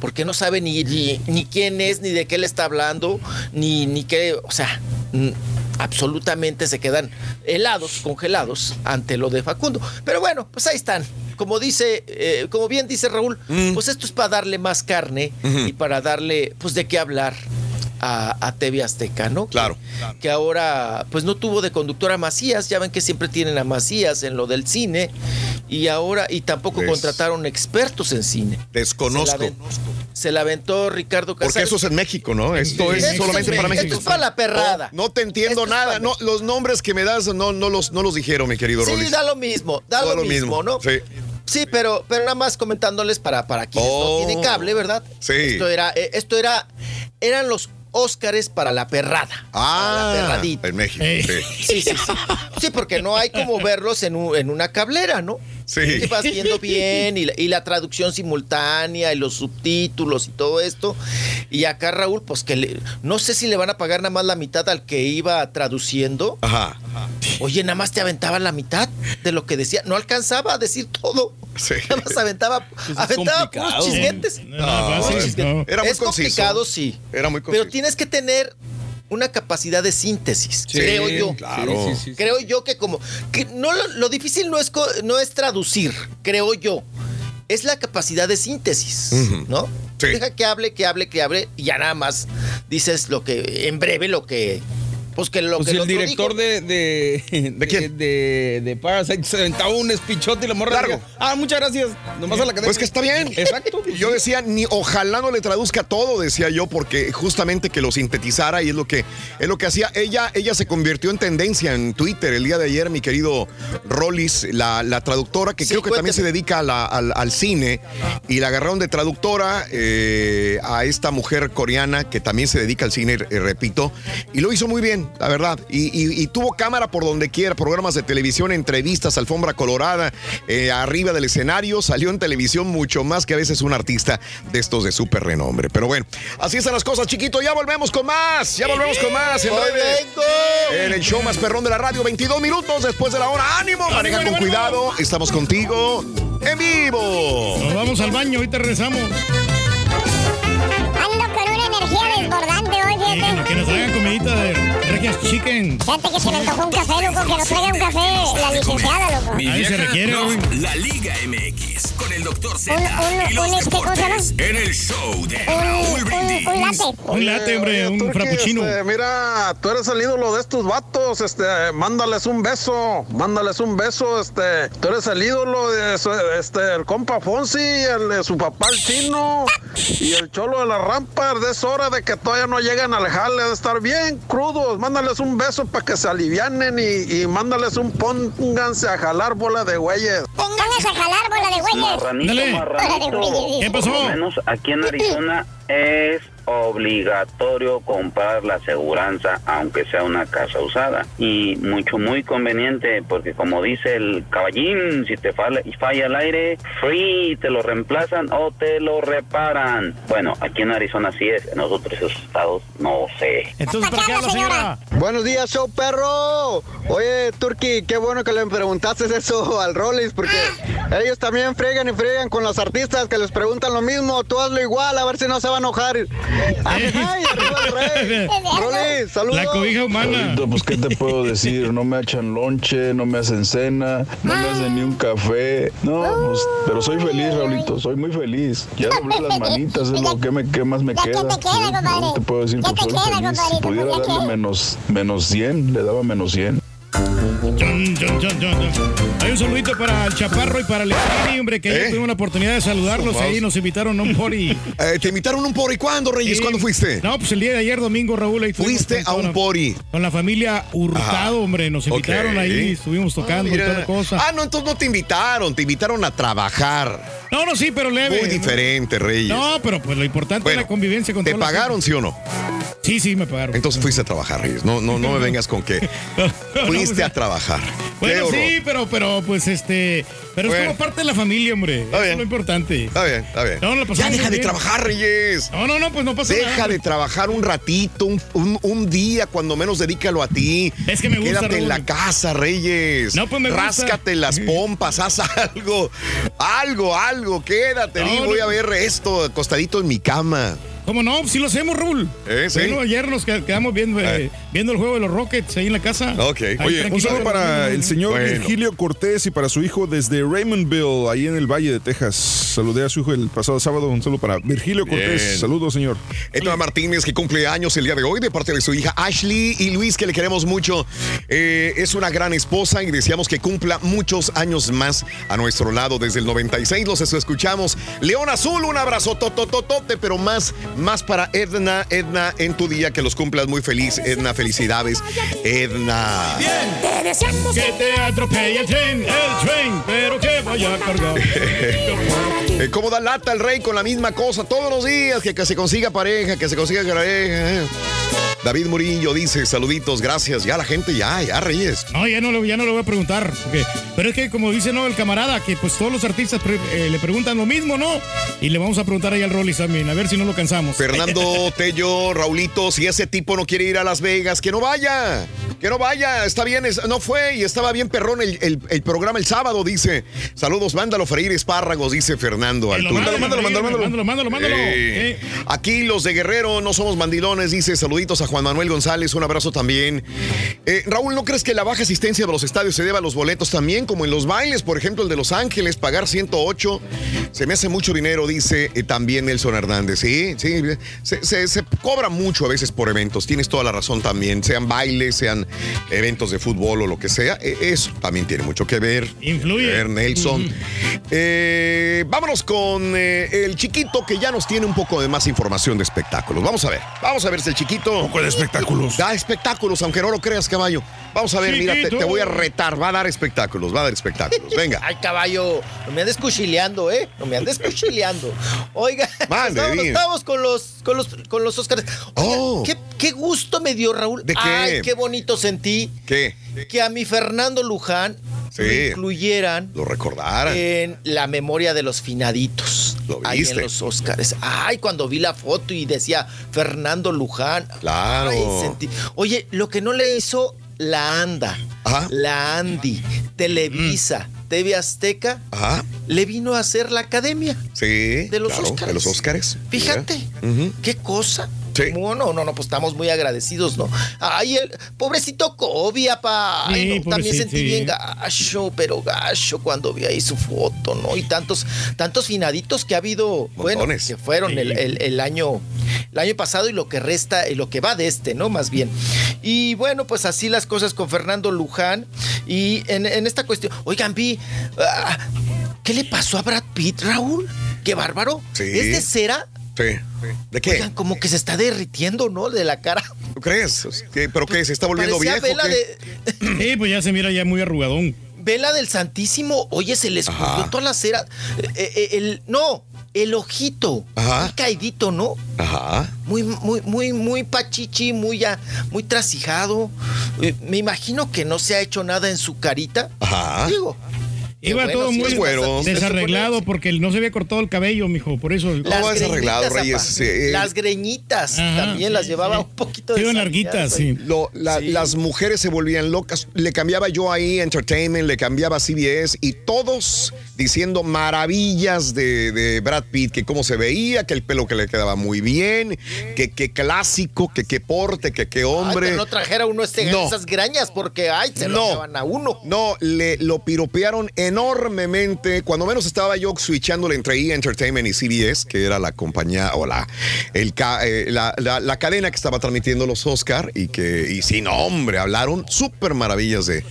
Porque no sabe ni, ni, ni quién es, ni de qué le está hablando, ni, ni qué, o sea, absolutamente se quedan helados, congelados ante lo de Facundo. Pero bueno, pues ahí están. Como dice, eh, como bien dice Raúl, pues esto es para darle más carne y para darle, pues, de qué hablar a, a TV Azteca, ¿no? Claro. Que ahora, pues no tuvo de conductora a Macías, ya ven que siempre tienen a Macías en lo del cine, y ahora, y tampoco Pues- contrataron expertos en cine. Desconozco. Se la, aventó, se la aventó Ricardo Porque Casares. eso es en México, ¿no? Esto es Esto solamente es- para esto México. es para la perrada. No, no te entiendo Esto nada. No, los nombres que me das no, no, los, no los dijeron, mi querido Sí, Rolis. da lo mismo, da lo mismo, mismo, ¿no? sí. Sí, pero, pero nada más comentándoles para, para quienes Oh. no tienen cable, ¿verdad? Sí. Esto era, eh, esto era, eran los Óscares para la perrada. Ah, para la perradita. en México. Sí. Sí, sí, sí. Sí, porque no hay como verlos en, un- en una cablera, ¿no? Sí. Vas viendo bien y la, y la traducción simultánea y los subtítulos y todo esto. Y acá Raúl, pues que le- no sé si le van a pagar nada más la mitad al que iba traduciendo. Ajá. Oye, nada más te aventaba la mitad de lo que decía. No alcanzaba a decir todo. Sí. Nada más aventaba, es aventaba puros complicado. chisguetes. No, no, no. Era muy es conciso. complicado, sí. Era muy conciso. Pero tienes que tener una capacidad de síntesis, Sí, creo yo. claro. Sí, sí. Creo yo que como que no lo, lo difícil no es co- no es traducir, creo yo. Es la capacidad de síntesis. ¿no? Sí. Deja que hable, que hable, que hable y ya nada más dices lo que en breve lo que pues que lo Pues que el director dijo. de, de, de, quién? de, de Parasite se aventaba un espichote y la morra Largo. decía, Ah, muchas gracias. Nomás a la cadena. Pues que está bien. Exacto. pues Yo sí. decía, ni ojalá no le traduzca todo, decía yo, porque justamente que lo sintetizara y es lo que es lo que hacía. Ella, ella se convirtió en tendencia en Twitter el día de ayer, mi querido Rollis, la, la traductora, que Sí, creo que también se dedica a la- al, al cine, y la agarraron de traductora eh, a esta mujer coreana que también se dedica al cine, eh, repito, y lo hizo muy bien. La verdad. Y, y- y tuvo cámara por donde quiera, programas de televisión, entrevistas, alfombra colorada, eh, arriba del escenario. Salió en televisión mucho más que a veces un artista de estos de súper renombre. Pero bueno, así están las cosas, chiquito. Ya volvemos con más. Ya volvemos con más. En, ¡Hoy breve. vengo! en el show más perrón de la radio, 22 minutos después de la hora. ¡Ánimo! Maneja con cuidado. Estamos contigo en vivo. Nos vamos al baño, ahorita regresamos. Ando con una energía desbordante hoy, fíjate. Que nos traigan comidita de Regias Chicken. Fíjate que se me antojó un café, loco, que nos traiga un café la licenciada, loco. Mi Ahí se requiere, no, la Liga MX con el doctor Z Un- un- y los un este, ¿cómo se llama? deportes en el show de Un, Raúl un, Brindis. un latte. Un latte, hombre, un frappuccino. Este, mira, tú eres el ídolo de estos vatos, este, mándales un beso, mándales un beso, este, tú eres el ídolo de este, el compa Fonsi, el de su papá el chino y el cholo de la rampa, es hora de que todavía no lleguen al jale, de estar bien crudos, mándales un beso para que se alivianen y, y mándales un pónganse a jalar bola de güeyes. Pónganse a jalar bola de güeyes. Dale. Marranito, marranito. ¿Qué pasó? Por lo menos aquí en Arizona es obligatorio comprar la aseguranza, aunque sea una casa usada. Y mucho, muy conveniente, porque como dice el caballín, si te falla, falla el aire, free, te lo reemplazan o te lo reparan. Bueno, aquí en Arizona sí es, en los otros estados no sé. Entonces, ¿para qué habla, señora? Buenos días, show perro. Oye, Turki, qué bueno que le preguntaste eso al Rollis, porque ellos también fregan y fregan con los artistas que les preguntan lo mismo. Tú hazlo igual, a ver si no se va a enojar. Saludos. La cobija humana. Ahorita, pues, ¿qué te puedo decir? No me echan lonche, no me hacen cena, no me hacen ni un café. No, pues, pero soy feliz, Raulito, soy muy feliz. Ya doblé las manitas, es lo que, me, qué más me Ya, ¿qué queda. te queda, Sí, compadre? No te puedo decir ¿Qué que te soy queda, feliz. Si pudiera Pues, ¿ya darle menos, menos 100, le daba menos 100. Hay un saludito para el Chaparro y para el Esquini, hombre, que ¿Eh? tuvimos la oportunidad de saludarlos Zumbaos. ahí, nos invitaron a un pori. Eh, ¿Te invitaron a un pori? ¿Cuándo, Reyes? Sí. ¿Cuándo fuiste? No, pues el día de ayer, domingo, Raúl, ahí Fuiste a un pori. Con la familia Hurtado, Ah, hombre, nos invitaron ahí, estuvimos tocando y toda la cosa. Ah, no, entonces no te invitaron, te invitaron a trabajar. No, no, sí, pero leve. Muy diferente, Reyes. No, pero pues lo importante Bueno, es la convivencia con ¿Te pagaron, sí o no? Sí, sí, me pagaron. Entonces fuiste a trabajar, Reyes. No, no, no me vengas con que pues, a trabajar. Bueno, sí, pero, pero, pues este. Pero es como parte de la familia, hombre. Eso bien. es lo importante. Está bien, está bien. No, la ya deja de trabajar, Reyes. No, no, no, pues no pasa Deja nada. de trabajar un ratito, un, un- un día, cuando menos dedícalo a ti. Es que me gusta, Quédate en la casa, Reyes. No, pues me gusta. Ráscate las pompas, haz algo. Algo, algo, quédate. No, no. voy a ver esto acostadito en mi cama. ¿Cómo no? Sí lo hacemos, Raúl. Eh, sí. Bueno, ayer nos qued- quedamos viendo, eh, viendo el juego de los Rockets ahí en la casa. Ok. Ahí Oye, un saludo para el señor Bueno. Virgilio Cortés y para su hijo desde Raymondville, ahí en el Valle de Texas. Saludé a su hijo el pasado sábado. Un saludo para Virgilio Cortés. Bien. Saludos, señor. Edna Martínez, que cumple años el día de hoy, de parte de su hija Ashley y Luis, que le queremos mucho. Eh, es una gran esposa y deseamos que cumpla muchos años más a nuestro lado. Desde el 96 los escuchamos. León Azul, un abrazo totototote, pero más, más para Edna, Edna, en tu día, que los cumplas muy feliz. Edna, felicidades. Edna. Te deseamos Que te atropelle el tren, el tren, pero que vaya cargado. Eh, ¿Cómo da lata el rey con la misma cosa todos los días? Que, que se consiga pareja, que se consiga pareja. David Murillo dice, saluditos, gracias. Ya la gente, ya, ya, Reyes. No, ya no, ya no le voy a preguntar. porque- pero es que, como dice no el camarada, que pues todos los artistas pre- eh, le preguntan lo mismo, ¿no? Y le vamos a preguntar ahí al Rollis también, a ver si no lo cansamos. Fernando Tello, Raulito, si ese tipo no quiere ir a Las Vegas, que no vaya. Que no vaya, está bien, es- no fue y estaba bien perrón el, el- el programa el sábado, dice. Saludos, mándalo freír espárragos, dice Fernando lo manden, mándalo, mándalo, mándalo. mándalo, mándalo, mándalo. Eh, Eh, Aquí los de Guerrero no somos mandilones, dice saluditos a Juan Manuel González, un abrazo también. Eh, Raúl, ¿no crees que la baja asistencia de los estadios se deba a los boletos también? Como en los bailes, por ejemplo, el de Los Ángeles, pagar 108, se me hace mucho dinero, dice eh, también Nelson Hernández. Sí, sí, se, se- se cobra mucho a veces por eventos, tienes toda la razón también, sean bailes, sean eventos de fútbol o lo que sea, eh, eso también tiene mucho que ver. Influye. Que ver, Nelson. Vámonos con el chiquito que ya nos tiene un poco de más información de espectáculos. Vamos a ver, vamos a ver si el chiquito. Espectáculos. Da espectáculos, aunque no lo creas, caballo. Vamos a ver, mira, te, voy a retar. Va a dar espectáculos, va a dar espectáculos. Venga. Ay, caballo, no me andes cuchileando, ¿eh? No me andes cuchileando. Oiga, Mande, estábamos con los, con los, con los Oscars. Oiga, Oh. ¿qué, qué gusto me dio, Raúl. ¿De qué? Ay, qué bonito sentí ¿Qué? que a mi Fernando Luján Sí. lo incluyeran Lo recordaran. en la memoria de los finaditos. Lo Ahí en los Óscares. Ay, cuando vi la foto y decía Fernando Luján. Claro. Ay, sentí- Oye, lo que no le hizo la ANDA, la Andy, Televisa, TV Azteca, Ajá. le vino a hacer la academia. Sí. De los claro, Óscares. De los Óscares. Fíjate. ¿Qué cosa? No, no, no, no, pues estamos muy agradecidos, ¿no? Ay, el pobrecito Kobe, pa. Ay, Sí, no, también sentí sí. bien gacho, pero gacho cuando vi ahí su foto, ¿no? Y tantos, tantos finaditos que ha habido, bueno, que fueron Sí. el, el- el año, el año pasado y lo que resta, y lo que va de este, ¿no? Más bien. Y bueno, pues así las cosas con Fernando Luján. Y en, en esta cuestión, oigan, vi, ah, ¿qué le pasó a Brad Pitt, Raúl? Qué bárbaro. Sí. ¿Es de cera? Sí. ¿De qué? Oigan, como que se está derritiendo, ¿no? De la cara. ¿Tú crees? ¿Qué- ¿Pero qué? ¿Se está volviendo Parecía viejo? vela qué? de- Sí, pues ya se mira ya muy arrugadón. Vela del Santísimo. Oye, se le escurrió toda la cera. Eh, eh, el, no, el ojito. Ajá. Muy caidito, ¿no? Ajá. Muy, muy, muy, muy pachichi, muy ya, muy trasijado. Eh, me imagino que no se ha hecho nada en su carita. Ajá. Digo. Qué Iba bueno, todo sí, muy bastante- desarreglado porque no se había cortado el cabello, mijo, por eso. Las es arreglado, greñitas, Reyes, sí, eh. Las greñitas Ajá, también sí, las llevaba sí. un poquito de larguitas, sí. Lo- la- Las mujeres se volvían locas. Le cambiaba yo ahí Entertainment, le cambiaba CBS y todos diciendo maravillas de, de Brad Pitt, que cómo se veía, que el pelo que le quedaba muy bien, que qué clásico, que qué porte, que qué Ay, hombre. que no trajera uno este, No. esas grañas porque, ay, se lo No. llevan a uno. No, le lo piropearon enormemente. Cuando menos estaba yo switchándole entre E! Entertainment y CBS, que era la compañía o la, el, ca- eh, la, la- la cadena que estaba transmitiendo los Oscar y que, y sí, no, hombre, hablaron súper maravillas de,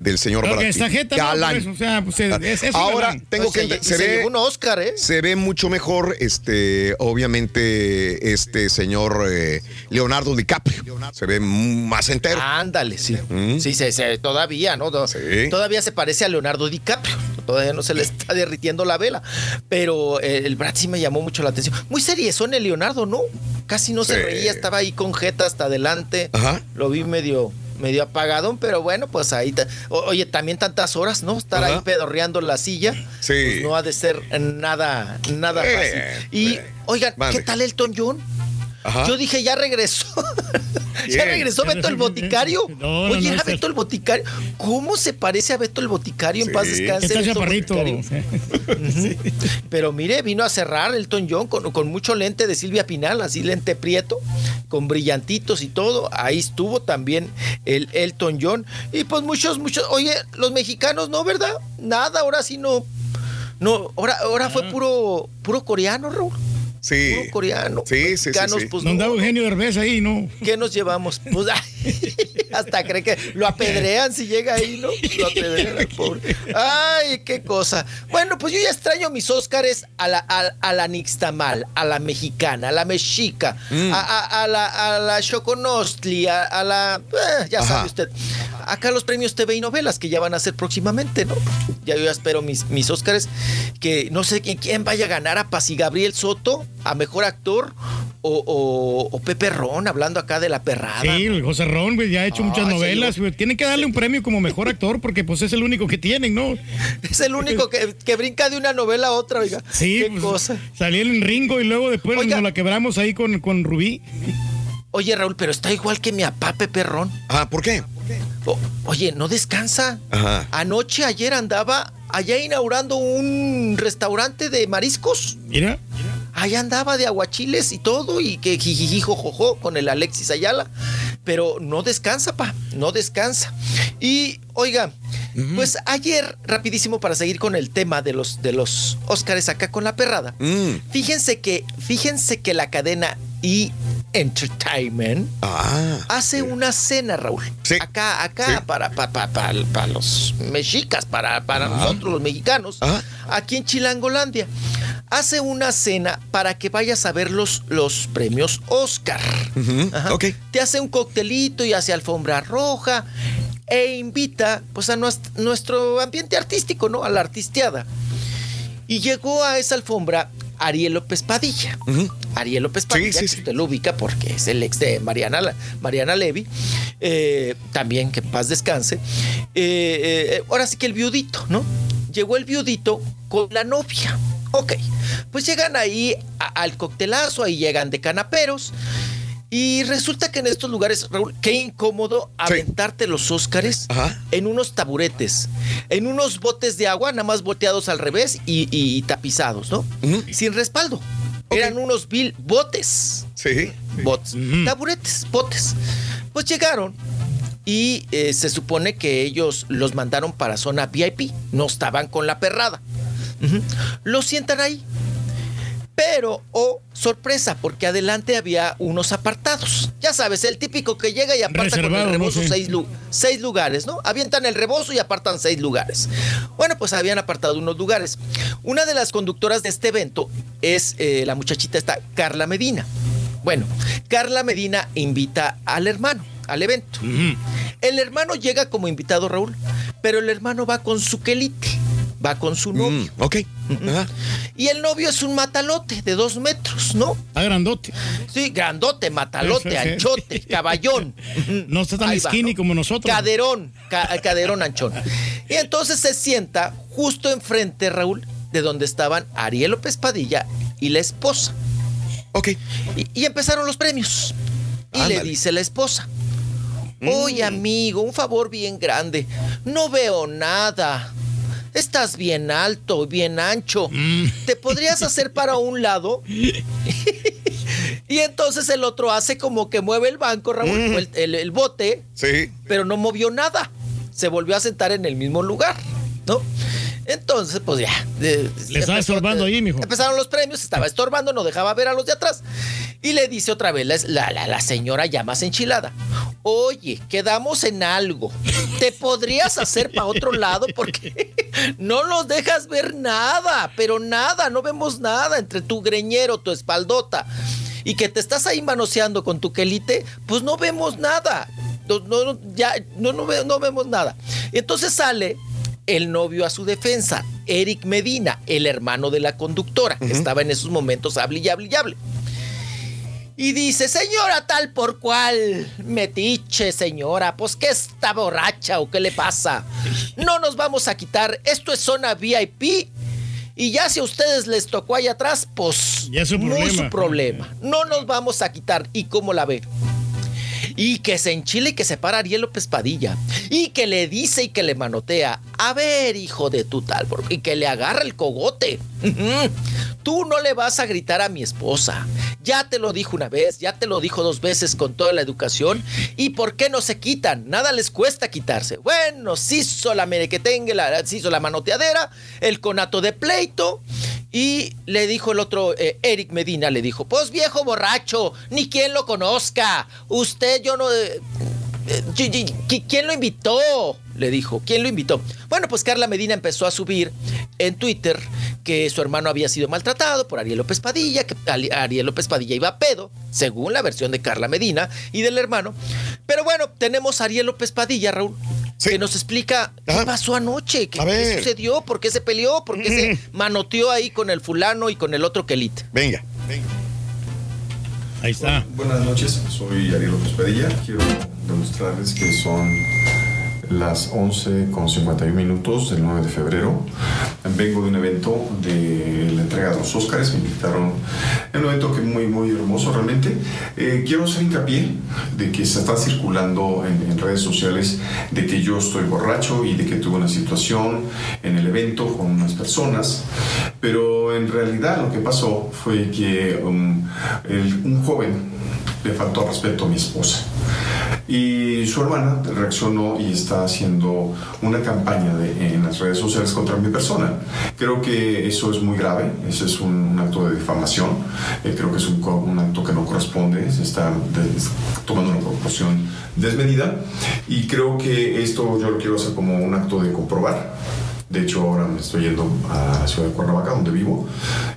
del señor Brad Pitt. Galán. Por eso, o sea, pues, es- es un Ahora galán. tengo que se, se ve un Oscar, ¿eh? se ve mucho mejor este obviamente este señor eh, Leonardo DiCaprio. Se ve más entero. Ándale, sí. Mm. Sí, se, se- todavía, ¿no? To- Todavía se parece a Leonardo DiCaprio. Todavía no se le está derritiendo la vela. Pero eh, el Brad sí me llamó mucho la atención. Muy seriezón el Leonardo, ¿no? Casi no se reía, estaba ahí con jeta hasta adelante. Ajá. Lo vi medio medio apagadón, pero bueno, pues ahí oye, también tantas horas, ¿no? Estar Ajá. ahí pedorreando en la silla. Sí. pues no ha de ser nada nada Eh, fácil. Y oigan. ¿qué tal Elton John? Ajá. Yo dije, ya regresó. ya regresó Beto el Boticario. No, Oye, no, era Beto el Boticario. ¿Cómo se parece a Beto el Boticario? En paz descanse. Está chaparrito. Pero mire, vino a cerrar Elton John con, con mucho lente de Silvia Pinal, así lente prieto, con brillantitos y todo. Ahí estuvo también el Elton John. Y pues muchos, muchos. Oye, los mexicanos, ¿no, verdad? Nada, ahora sí no. No, ahora, ahora fue puro, puro coreano, Raúl. Sí. Puro coreano. Sí, sí, sí, sí. pues, No andaba no. Eugenio Derbez ahí, ¿no? ¿Qué nos llevamos? Pues, ay, hasta cree que lo apedrean si llega ahí, ¿no? Lo apedrean al pobre. Ay, qué cosa. Bueno, pues yo ya extraño mis Óscares a la, a, a la Nixtamal, a la mexicana, a la mexica, Mm. a, a- a la, a la Choconostli, a, a la. eh, ya Ajá. sabe usted. Acá los premios TV y novelas que ya van a ser próximamente, ¿no? Ya yo ya espero mis, mis Óscares. Que no sé quién, quién vaya a ganar a Pasi Gabriel Soto, a mejor actor, o, o- o Pepe Ron, hablando acá de la perrada. Sí, el José Ron, güey, ya ha hecho muchas novelas, sí, güey. Tienen que darle un premio como mejor actor porque pues es el único que tienen, ¿no? Es el único que, que brinca de una novela a otra, oiga. Sí, Qué pues, cosa. Salí en Ringo y luego después Oiga. nos la quebramos ahí con, con Rubí. Oye, Raúl, pero está igual que mi papá Pepe Ron. Ah, ¿por qué? O- oye, no descansa. Ajá. Anoche, ayer andaba allá inaugurando un restaurante de mariscos. Mira. Allá andaba de aguachiles y todo, y que jijiji, jojojo con el Alexis Ayala. Pero no descansa, pa, no descansa. Y, oiga, pues ayer, rapidísimo para seguir con el tema de los, de los Óscares acá con la perrada. Mm. Fíjense que, fíjense que la cadena E! Entertainment Ah. hace una cena, Raúl. Acá, acá, para, para, para, para- para los mexicas, para, para nosotros los mexicanos, aquí en Chilangolandia. Hace una cena para que vayas a ver los, los premios Oscar. Ajá. Ok. Te hace un coctelito y hace alfombra roja e invita pues a nues- nuestro ambiente artístico, ¿no? A la artisteada. Y llegó a esa alfombra Ariel López Padilla. Ariel López Padilla, que usted lo ubica porque es el ex de Mariana, Mariana Levy, eh, también que paz descanse. Eh, eh, ahora sí que el viudito, ¿no? Llegó el viudito con la novia. Ok, pues llegan ahí a- al coctelazo, ahí llegan de canaperos. Y resulta que en estos lugares, Raúl, qué incómodo aventarte los Óscares en unos taburetes, en unos botes de agua, nada más volteados al revés y, y tapizados, ¿no? Sin respaldo. Eran unos vil botes. Sí. Bots. Taburetes, botes. Pues llegaron y eh, se supone que ellos los mandaron para zona VIP. No estaban con la perrada. Ujú. Los sientan ahí. Pero, oh, sorpresa, porque adelante había unos apartados. Ya sabes, el típico que llega y aparta con Reservado, el no rebozo sé. seis, lu- seis lugares, ¿no? Avientan el rebozo y apartan seis lugares. Bueno, pues habían apartado unos lugares. Una de las conductoras de este evento es eh, la muchachita esta, Carla Medina. Bueno, Carla Medina invita al hermano al evento. El hermano llega como invitado, Raúl, pero el hermano va con su quelite, va con su novio. Mm, ok. Y el novio es un matalote de dos metros, ¿no? Está grandote. Sí, grandote, matalote, Sí, sí, sí. anchote, caballón. No está tan Ahí va, skinny ¿no? como nosotros. Caderón, ca- caderón anchón. Y entonces se sienta justo enfrente, Raúl, de donde estaban Ariel López Padilla y la esposa. Ok. Y, y empezaron los premios. Y le dice la esposa. Oye, amigo, un favor bien grande. No veo nada. Estás bien alto, bien ancho. ¿Te podrías hacer para un lado? y entonces el otro hace como que mueve el banco, Raúl, Mm. el, el- el bote, Sí. pero no movió nada. Se volvió a sentar en el mismo lugar, ¿no? Entonces, pues ya. Le estaba empezó- estorbando ahí, mijo. Empezaron los premios, estaba estorbando, no dejaba ver a los de atrás. Y le dice otra vez la, la, la- la señora ya más enchilada. Oye, quedamos en algo. ¿Te podrías hacer para otro lado? Porque no nos dejas ver nada, pero nada, no vemos nada entre tu greñero, tu espaldota. Y que te estás ahí manoseando con tu quelite, pues no vemos nada. No, ya, no, no, ve- no vemos nada. Entonces sale el novio a su defensa, Eric Medina, el hermano de la conductora, que estaba en esos momentos hable y hable y hable. Y dice, señora tal por cual, metiche señora, pues que está borracha o qué le pasa. No nos vamos a quitar, esto es zona VIP. Y ya si a ustedes les tocó allá atrás, pues Ya es su problema. su problema. No nos vamos a quitar. ¿Y cómo la ve? Y que se enchile y que se para Ariel López Padilla. Y que le dice y que le manotea. A ver, hijo de tu tal. por-", Y que le agarra el cogote. Tú no le vas a gritar a mi esposa. Ya te lo dijo una vez, ya te lo dijo dos veces con toda la educación. ¿Y por qué no se quitan? Nada les cuesta quitarse. Bueno, se hizo la merequetengue, la, se hizo la manoteadera, el conato de pleito. Y le dijo el otro, eh, Eric Medina, le dijo, pues viejo borracho, ni quien lo conozca. Usted, yo no... eh, eh, ¿Quién lo invitó? Le dijo. ¿Quién lo invitó? Bueno, pues Carla Medina empezó a subir en Twitter que su hermano había sido maltratado por Ariel López Padilla, que Ariel López Padilla iba a pedo, según la versión de Carla Medina y del hermano. Pero bueno, tenemos a Ariel López Padilla, Raúl, que nos explica qué pasó anoche, qué, sucedió, por qué se peleó, por qué se manoteó ahí con el fulano y con el otro quelite. Venga. Ahí está. Buenas noches, soy Ariel López Padilla. Quiero demostrarles que son las 11 con 51 minutos del 9 de febrero. Vengo de un evento de la entrega de los Óscares. Me invitaron un evento que muy, muy hermoso realmente. Eh, quiero hacer hincapié de que se está circulando en, en redes sociales de que yo estoy borracho y de que tuve una situación en el evento con unas personas. Pero en realidad lo que pasó fue que um, el- un joven le faltó al respeto a mi esposa. Y su hermana reaccionó y está haciendo una campaña de- en las redes sociales contra mi persona. Creo que eso es muy grave, ese es un, un acto de difamación, Eh, creo que es un, un acto que no corresponde, se está tomando una proporción desmedida y creo que esto yo lo quiero hacer como un acto de comprobar. De hecho, ahora me estoy yendo a la ciudad de Cuernavaca, donde vivo.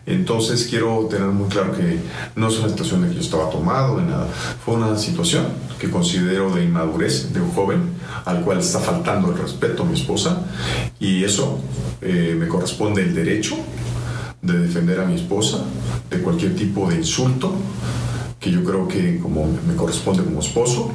Entonces, quiero tener muy claro que no es una situación de que yo estaba tomado ni nada. Fue una situación que considero de inmadurez de un joven al cual está faltando el respeto a mi esposa. Y eso eh, me corresponde el derecho de defender a mi esposa de cualquier tipo de insulto que yo creo que como me corresponde como esposo,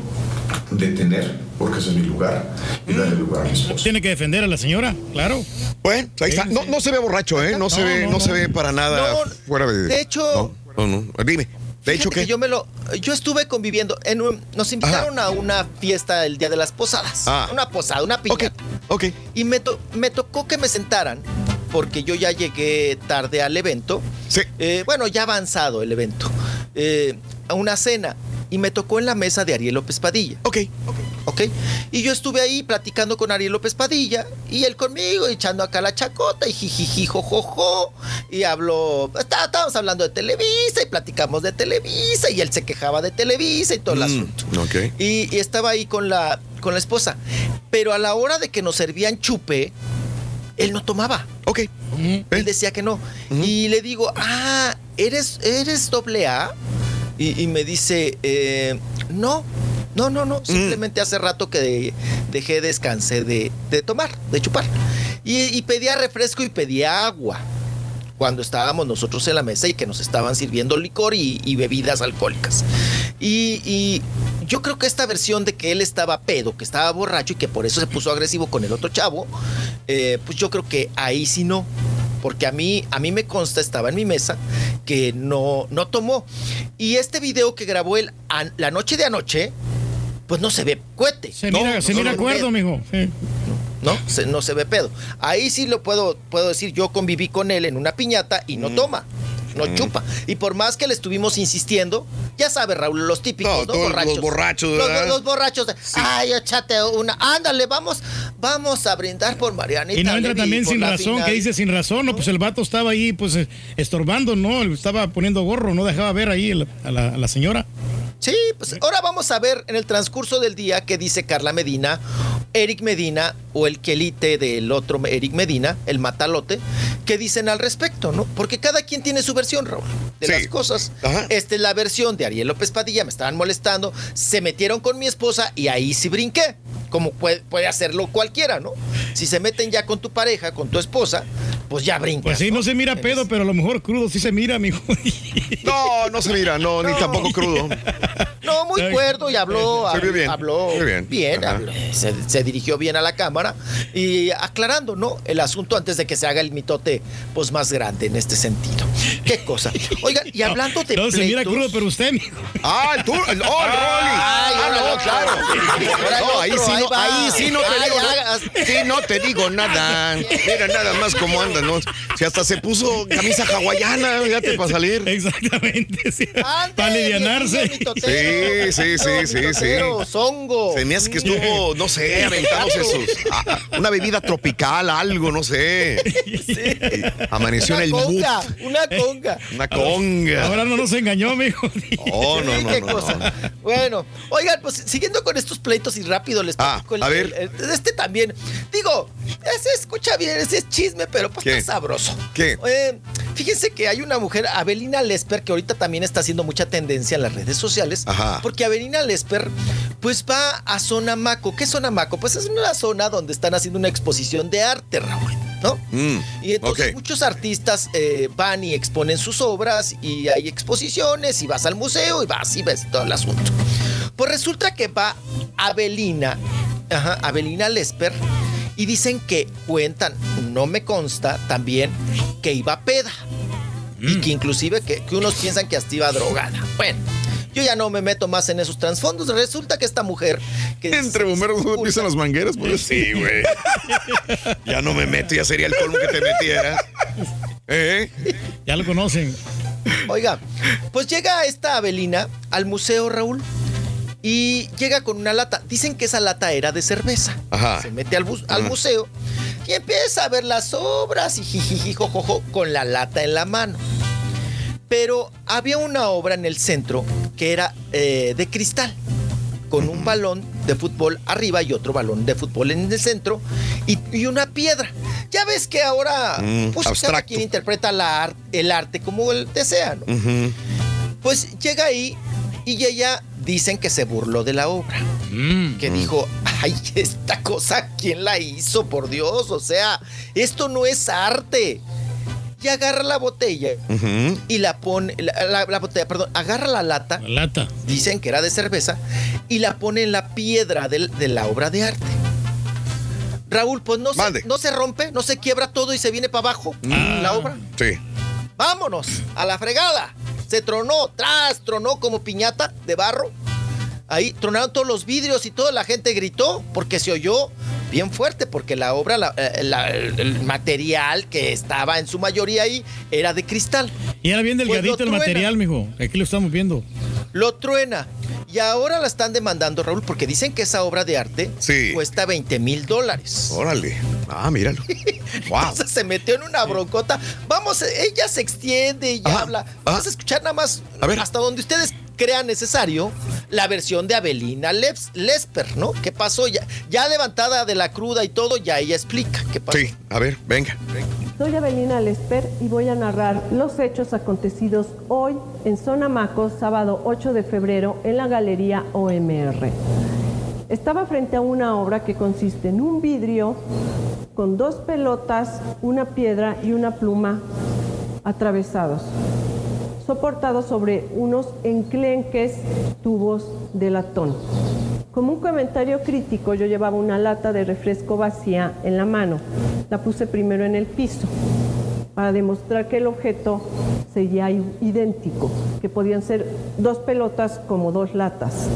detener, porque ese es mi lugar, y darle lugar a mi esposa. Tiene que defender a la señora, claro. Bueno, ahí está. No, no se ve borracho, ¿eh? No, se No, ve, no, no, se no. ve para nada No, fuera de. de hecho- No, no, no. Dime. De hecho, ¿qué? que yo me lo yo estuve conviviendo en un- nos invitaron a una fiesta el día de las posadas Ah. una posada una piñata ok y me, to- me tocó que me sentaran porque yo ya llegué tarde al evento sí bueno ya avanzado el evento eh, a una cena y me tocó en la mesa de Ariel López Padilla. Ok. Ok. Y yo estuve ahí platicando con Ariel López Padilla y él conmigo echando acá la chacota y jijiji jojojo. Y habló está- estábamos hablando de Televisa y platicamos de Televisa y él se quejaba de Televisa y todo el Mm, asunto ok. y, y estaba ahí con la con la esposa. Pero a la hora de que nos servían chupe él no tomaba. Ok. Él decía que no. Y le digo ah eres eres doble A y, y me dice, eh, no, no, no, no, simplemente hace rato que de- dejé, descansé de, de tomar, de chupar. Y, y pedía refresco y pedía agua cuando estábamos nosotros en la mesa y que nos estaban sirviendo licor y, y bebidas alcohólicas. Y, y yo creo que esta versión de que él estaba pedo, que estaba borracho y que por eso se puso agresivo con el otro chavo, eh, pues yo creo que ahí sí no. Porque a mí, a mí me consta, estaba en mi mesa, que no, no tomó. Y este video que grabó él an- la noche de anoche, pues no se ve cohete. Se No, mira, no se mira acuerdo, mijo. Sí. ¿no? Se- no se ve pedo. Ahí sí lo puedo, puedo decir, yo conviví con él en una piñata y no toma. No chupa. Y por más que le estuvimos insistiendo, ya sabe, Raúl, los típicos, ¿no? todos los borrachos, Los, ¿verdad? los borrachos. de, Ay, échate una. Ándale, vamos, vamos a brindar por Marianita. Y no entra Levy, también sin razón, final". que dice sin razón, no, pues el vato estaba ahí, pues eh, estorbando, ¿no? Estaba poniendo gorro, no dejaba ver ahí el- a la, a la señora. Sí, pues ahora vamos a ver en el transcurso del día qué dice Carla Medina, Eric Medina o el quelite del otro Eric Medina, el matalote, qué dicen al respecto, ¿no? Porque cada quien tiene su versión, Raúl, de las cosas. Esta es la versión de Ariel López Padilla, me estaban molestando, se metieron con mi esposa y ahí sí brinqué, como puede, puede hacerlo cualquiera, ¿no? Si se meten ya con tu pareja, con tu esposa, pues ya brincas. Pues sí, no se mira pedo, pero a lo mejor crudo sí se mira, mijo. No, no se mira, no, ni tampoco crudo. No, muy cuerdo y habló, Se vio bien, habló se vio bien. Habló- se, se dirigió bien a la cámara y aclarando, ¿no? El asunto antes de que se haga el mitote, pues más grande en este sentido. Qué cosa. Oigan, y hablando de No, se mira crudo, pero usted, mijo. Ah, el tú, oh, el Rolly. Ah, ahora no, claro. No, ahí sí no, ahí sí no te digo, hagas- sí, no te digo nada. Mira nada más cómo anda, ¿no? Si hasta se puso camisa hawaiana, fíjate, para salir. Exactamente, sí. Ande, Para alivianarse. Sí, sí, sí, sí, sí. Zongo. Se me hace que estuvo, no sé, aventándose sus. ah, una bebida tropical, algo, no sé. Amaneció en Una el mood. conga, una conga. Una conga. Ahora no nos engañó, mijo. Oh, no, no, Qué no, cosa. no. Bueno, oigan, pues siguiendo con estos pleitos y rápido les Ah, a ver. el- este también. Digo, se escucha bien, ese es chisme, pero pues ¿Qué? está sabroso. ¿Qué? Eh, fíjense que hay una mujer, Abelina Lesper, que ahorita también está haciendo mucha tendencia en las redes sociales. Ajá. Porque Abelina Lesper, pues va a Sonamaco. ¿Qué es Sonamaco? Pues es una zona donde están haciendo una exposición de arte, Raúl. ¿No? Mm, Y entonces muchos artistas eh, van y exponen sus obras y hay exposiciones y vas al museo y vas y ves todo el asunto. Pues resulta que va Abelina, ajá, Abelina Lesper, y dicen que cuentan, no me consta también, que iba peda. Y que inclusive que, que unos piensan que hasta iba drogada. Bueno, yo ya no me meto más en esos trasfondos. Resulta que esta mujer... Que Entre bomberos no empiezan las mangueras, pues. Sí, güey. Ya no me meto, ya sería el colmo que te metieras. ¿Eh? Ya lo conocen. Oiga, pues llega esta Abelina al museo, Raúl, y llega con una lata. Dicen que esa lata era de cerveza. Ajá. Se mete al, museo y empieza a ver las obras y jijiji, jojojo, con la lata en la mano. Pero había una obra en el centro que era eh, de cristal, con un balón de fútbol arriba y otro balón de fútbol en el centro y, y una piedra. Ya ves que ahora Mm, pues, cada quien interpreta la el arte como él desea, ¿no? Pues llega ahí y ella dicen que se burló de la obra. Que dijo, ay, esta cosa, ¿quién la hizo? Por Dios, o sea, esto no es arte. Y agarra la botella y la pone, la, la- la botella, perdón, agarra la lata. La lata. Dicen que era de cerveza y la pone en la piedra de, la obra de arte. Raúl, pues no se, no se rompe, no se quiebra todo y se viene para abajo la obra. Sí. Vámonos, a la fregada. Se tronó, tras, tronó como piñata de barro. Ahí tronaron todos los vidrios y toda la gente gritó porque se oyó bien fuerte, porque la obra, la- eh, la- el el material que estaba en su mayoría ahí era de cristal. Y era bien Pues delgadito el truena. material, mijo. Aquí lo estamos viendo. Lo truena. Y ahora la están demandando, Raúl, porque dicen que esa obra de arte cuesta 20 mil dólares. Órale. Ah, míralo. Wow. Entonces se metió en una broncota. Vamos, ella se extiende y habla. Vamos a escuchar nada más hasta donde ustedes crean necesario la versión de Abelina Leps- Lesper, ¿no? ¿Qué pasó? Ya, ya levantada de la cruda y todo, ya ella explica qué pasó. Sí, a ver, venga. Soy Avelina Lesper y voy a narrar los hechos acontecidos hoy en Sonamaco, sábado 8 de febrero, en la Galería OMR. Estaba frente a una obra que consiste en un vidrio con dos pelotas, una piedra y una pluma atravesados, soportados sobre unos enclenques tubos de latón. Como un comentario crítico, yo llevaba una lata de refresco vacía en la mano. La puse primero en el piso para demostrar que el objeto seguía idéntico, que podían ser dos pelotas como dos latas.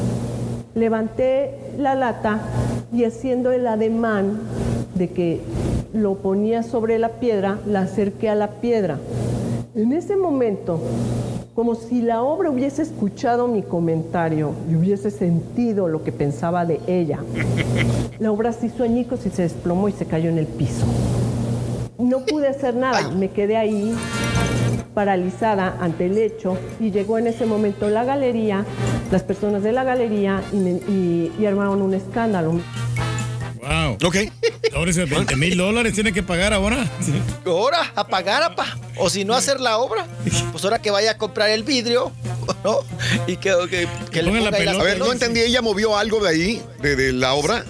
Levanté la lata y haciendo el ademán de que lo ponía sobre la piedra, la acerqué a la piedra. En ese momento, como si la obra hubiese escuchado mi comentario y hubiese sentido lo que pensaba de ella, la obra se hizo añicos y se desplomó y se cayó en el piso. No pude hacer nada, me quedé ahí paralizada ante el hecho y llegó en ese momento la galería, las personas de la galería y, me- y- y armaron un escándalo. Wow. Ok. Ahora esos 20 mil dólares tiene que pagar ahora. Ahora, a pagar, apa. O si no hacer la obra, pues ahora que vaya a comprar el vidrio, ¿no? Y que, que, que le ponga ahí las A ver, no entendí, ¿ella movió algo de ahí, de, de la obra?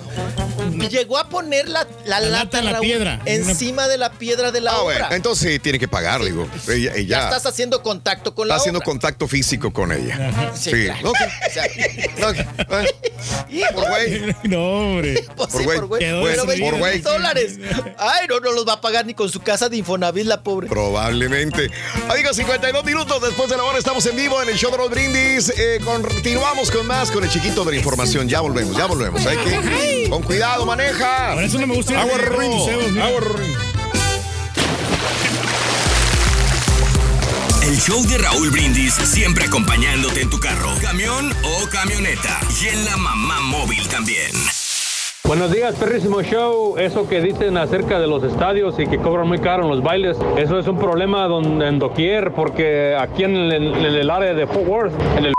Y llegó a poner la, la, lata, en la Raúl, piedra. encima de la piedra de la Ah, obra. bueno, entonces sí, tiene que pagar, digo. Ella, ya ella estás haciendo contacto con está la haciendo obra. contacto físico con ella. Sí, Sí. claro. Ok. O sea, y- Por güey. No, hombre. Pues Por sí, güey. por güey. Quedó Pero destruido. 20 Por güey. dólares. Ay, no, no los va a pagar ni con su casa de Infonavit, la pobre. Probablemente. Amigos, 52 minutos después de la hora estamos en vivo en el show de los brindis. Eh, continuamos con más con el chiquito de la información. Ya volvemos, ya volvemos. Hay que con cuidado, maneja. Por eso no me gusta Agua. El show de Raúl Brindis siempre acompañándote en tu carro, camión o camioneta. Y en la mamá móvil también. Buenos días, perrísimo show. Eso que dicen acerca de los estadios y que cobran muy caro en los bailes, eso es un problema don- en doquier, porque aquí en el, en el área de Fort Worth, en el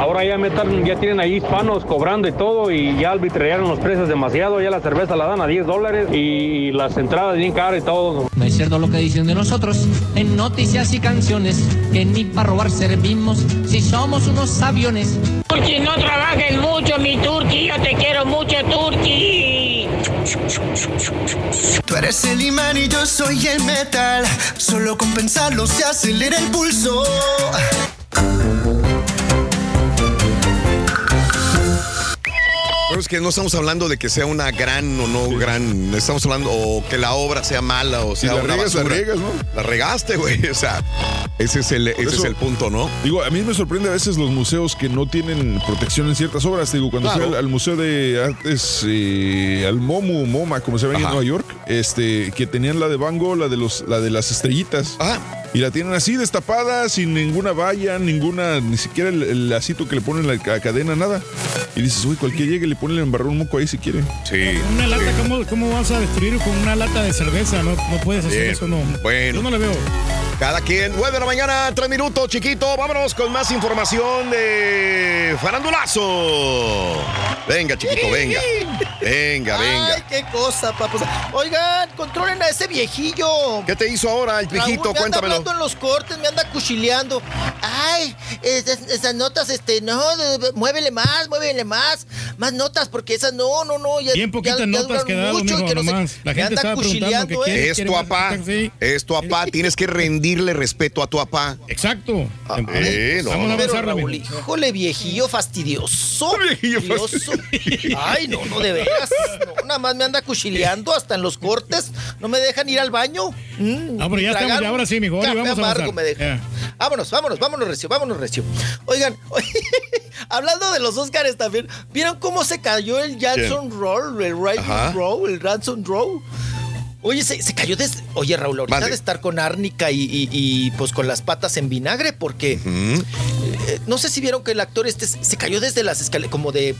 ahora ya metan, ya tienen ahí hispanos cobrando y todo, y ya arbitraron los precios demasiado, ya la cerveza la dan a 10 dólares y las entradas bien caras y todo. No es cierto lo que dicen de nosotros en noticias y canciones, que ni para robar servimos si somos unos aviones. Turki, no trabajes mucho, mi Turki. Yo te quiero mucho, Turki. Tú eres el imán y yo soy el metal. Solo con pensarlo se acelera el pulso. Es que no estamos hablando de que sea una gran o no gran. Estamos hablando o que la obra sea mala o sea la una riegas, la riegas, ¿no? La regaste, güey. O sea, ese es el, ese es el punto, ¿no? Digo, a mí me sorprende a veces los museos que no tienen protección en ciertas obras. Digo, cuando Claro. fui al, al Museo de Artes, eh, al MOMU, MoMA, como se ven en Ajá. Nueva York, este, que tenían la de Van Gogh, la de, los, la de las estrellitas. Y la tienen así destapada, sin ninguna valla, ninguna, ni siquiera el, el lacito que le ponen la ca- cadena, nada. Y dices, uy, cualquier llegue le ponen el embarrón moco ahí si quiere. Sí. Una lata, ¿cómo, ¿cómo vas a destruir con una lata de cerveza? No, no puedes hacer Bien. eso, no. Bueno. Yo no le veo. Cada quien, 9 de la mañana, 3 minutos, chiquito. Vámonos con más información de Farandulazo. Venga, chiquito, venga. Venga, venga. Ay, qué cosa, papá. Oigan, controlen a ese viejillo. ¿Qué te hizo ahora el viejito? Raúl, me anda Cuéntamelo. hablando en los cortes, me anda cuchileando. Ay, esas, esas notas, este, no, muévele más, muévele más. Más notas, porque esas no, no, no. Ya, Bien poquitas ya- ya notas duran quedaron, mucho y que no sé-. La me gente anda estaba preguntando cuchileando, que ¿eh? quiere- Es quiere tu más apá. notas, sí. Es tu apá. Tienes que rendirle respeto a tu apá. Exacto. Ah, eh, no, Vamos a no. Pero, avanzar, Raúl, híjole, viejillo fastidioso. Fastidioso. Ay, no, no, de veras. No, nada más me anda cuchileando hasta en los cortes. No me dejan ir al baño. Mm, Ah, pero ya estamos, ya ahora sí, mijo, ahora a avanzar. me dejan. Vámonos, vámonos, vámonos, Recio, vámonos, Recio. Oigan, hablando de los Óscares también, ¿vieron cómo se cayó el Jackson Roll, el Right. Row, el Ransom Row? Oye, se, se cayó desde. Oye, Raúl, ahorita Mande. de estar con árnica y, y- y, pues con las patas en vinagre, porque eh, no sé si vieron que el actor este se cayó desde las escaleras, como de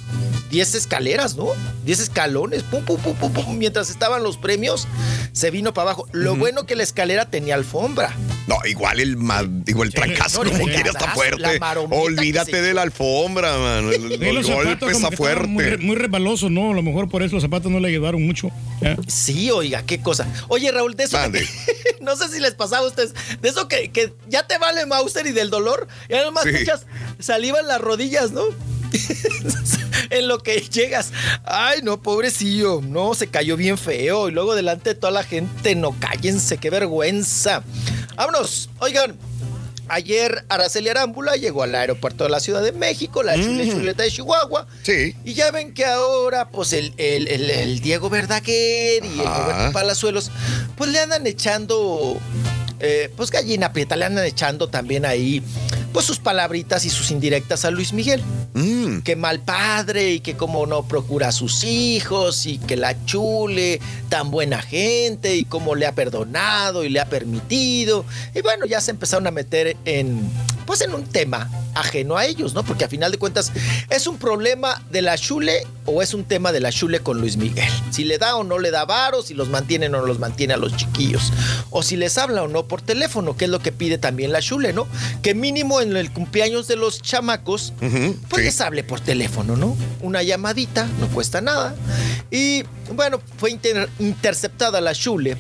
10 escaleras, ¿no? 10 escalones, pum, pum, pum, pum, pum, mientras estaban los premios, se vino para abajo. Lo bueno que la escalera tenía alfombra. No, igual el, ma- digo, el trancazo, no, como el quiera, está fuerte. Olvídate que se de la alfombra, man. El, Sí, el golpe está que muy, fuerte. muy resbalosos, ¿no? A lo mejor por eso los zapatos no le ayudaron mucho. ¿eh? Sí, oiga, qué cosa. Oye, Raúl, de eso. Mande. no sé si les pasaba a ustedes. De eso que, que ya te vale Mauser y del dolor. Y además Sí. escuchas saliva en las rodillas, ¿no? en lo que llegas. Ay, no, pobrecillo. No, se cayó bien feo. Y luego delante de toda la gente, no cállense, qué vergüenza. Vámonos. Oigan. Ayer Araceli Arámbula llegó al aeropuerto de la Ciudad de México, la chule chuleta de Chihuahua. Sí. Y ya ven que ahora, pues el, el- el- el Diego Verdaguer y el. Roberto Palazuelos, pues le andan echando, eh, pues gallina prieta, le andan echando también ahí, pues sus palabritas y sus indirectas a Luis Miguel. Mm. Que mal padre y que como no procura a sus hijos y que la chule, tan buena gente y cómo le ha perdonado y le ha permitido. Y bueno, ya se empezaron a meter en, pues en un tema ajeno a ellos, ¿no? Porque a final de cuentas, ¿es un problema de la chule o es un tema de la chule con Luis Miguel? Si le da o no le da varo, si los mantiene o no los mantiene a los chiquillos. O si les habla o no por teléfono, que es lo que pide también la chule, ¿no? Que mínimo en el cumpleaños de los chamacos, pues sí. les hable por teléfono, ¿no? Una llamadita, no cuesta nada. Y bueno, fue inter- interceptada la Shule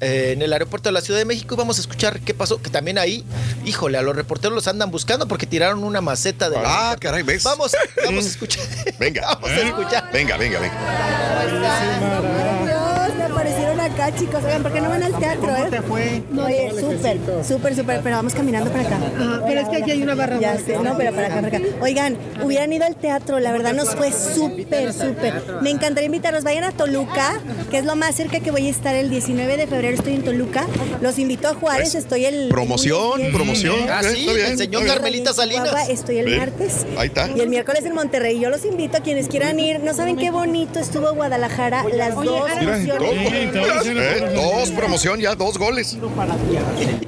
eh, en el aeropuerto de la Ciudad de México y vamos a escuchar qué pasó. Que también ahí, híjole, a los reporteros los andan buscando porque tiraron una maceta de. Ah, caray, ¿ves? Vamos, vamos a escuchar. Venga. Vamos a escuchar. Venga, venga, venga. Me aparecieron acá, chicos. Oigan, ¿por qué no van al teatro, eh? te fue? Oye, súper, súper, súper. Pero vamos caminando para acá. pero es que aquí hay una barra Ya sé, no, pero para acá, para acá. Oigan, hubieran ido al teatro. La verdad nos fue súper, súper. Me encantaría invitarlos. Vayan a Toluca, que es lo más cerca que voy a estar el 19 de febrero. Estoy en Toluca. Los invito a Juárez. Estoy el. Promoción, el- promoción. Ah, sí, está bien, el señor. Carmelita Salinas. Estoy el martes. Ahí está. Y el miércoles en Monterrey. Yo los invito a quienes quieran ir. No saben qué bonito estuvo Guadalajara. Las dos funciones. Dos, eh, dos promoción, ya dos goles.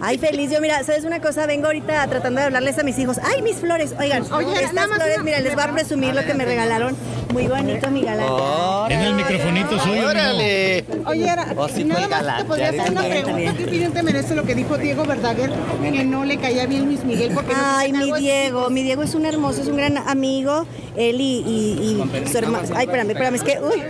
Ay, feliz. Yo, mira, ¿sabes una cosa? Vengo ahorita tratando de hablarles a mis hijos. Ay, mis flores. Oigan, Oye, estas nada más flores, una- mira, les voy a presumir lo que me regalaron. Muy bonito, mi galán. En el microfonito suyo. Órale. Oye, era- nada más te podría hacer una pregunta. ¿Qué opinión te merece lo que dijo Diego Verdaguer? Que no le caía bien Luis Miguel porque Ay, mi Diego, mi Diego es un hermoso, es un gran amigo. Él y, y- y su hermano. Ay, espérame, espérame, es que, uy.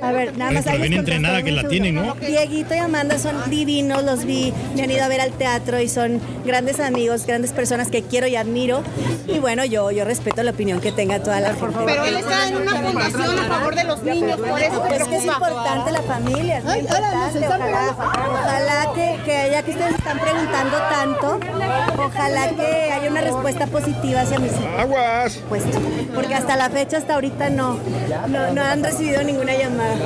A ver, nada más. pero bien entrenada que la tienen, ¿no? Dieguito y Amanda son divinos, los vi, me han ido a ver al teatro y son grandes amigos, grandes personas que quiero y admiro. Y bueno, yo, yo respeto la opinión que tenga toda la gente. Pero él está en una fundación a favor de los niños, por eso es que es importante la familia, es muy importante. Ojalá, ojalá que, que ya que ustedes están preguntando tanto, ojalá que haya una respuesta positiva hacia mis hijos. Aguas. Pues, porque hasta la fecha, hasta ahorita no, no, no han recibido ninguna llamada.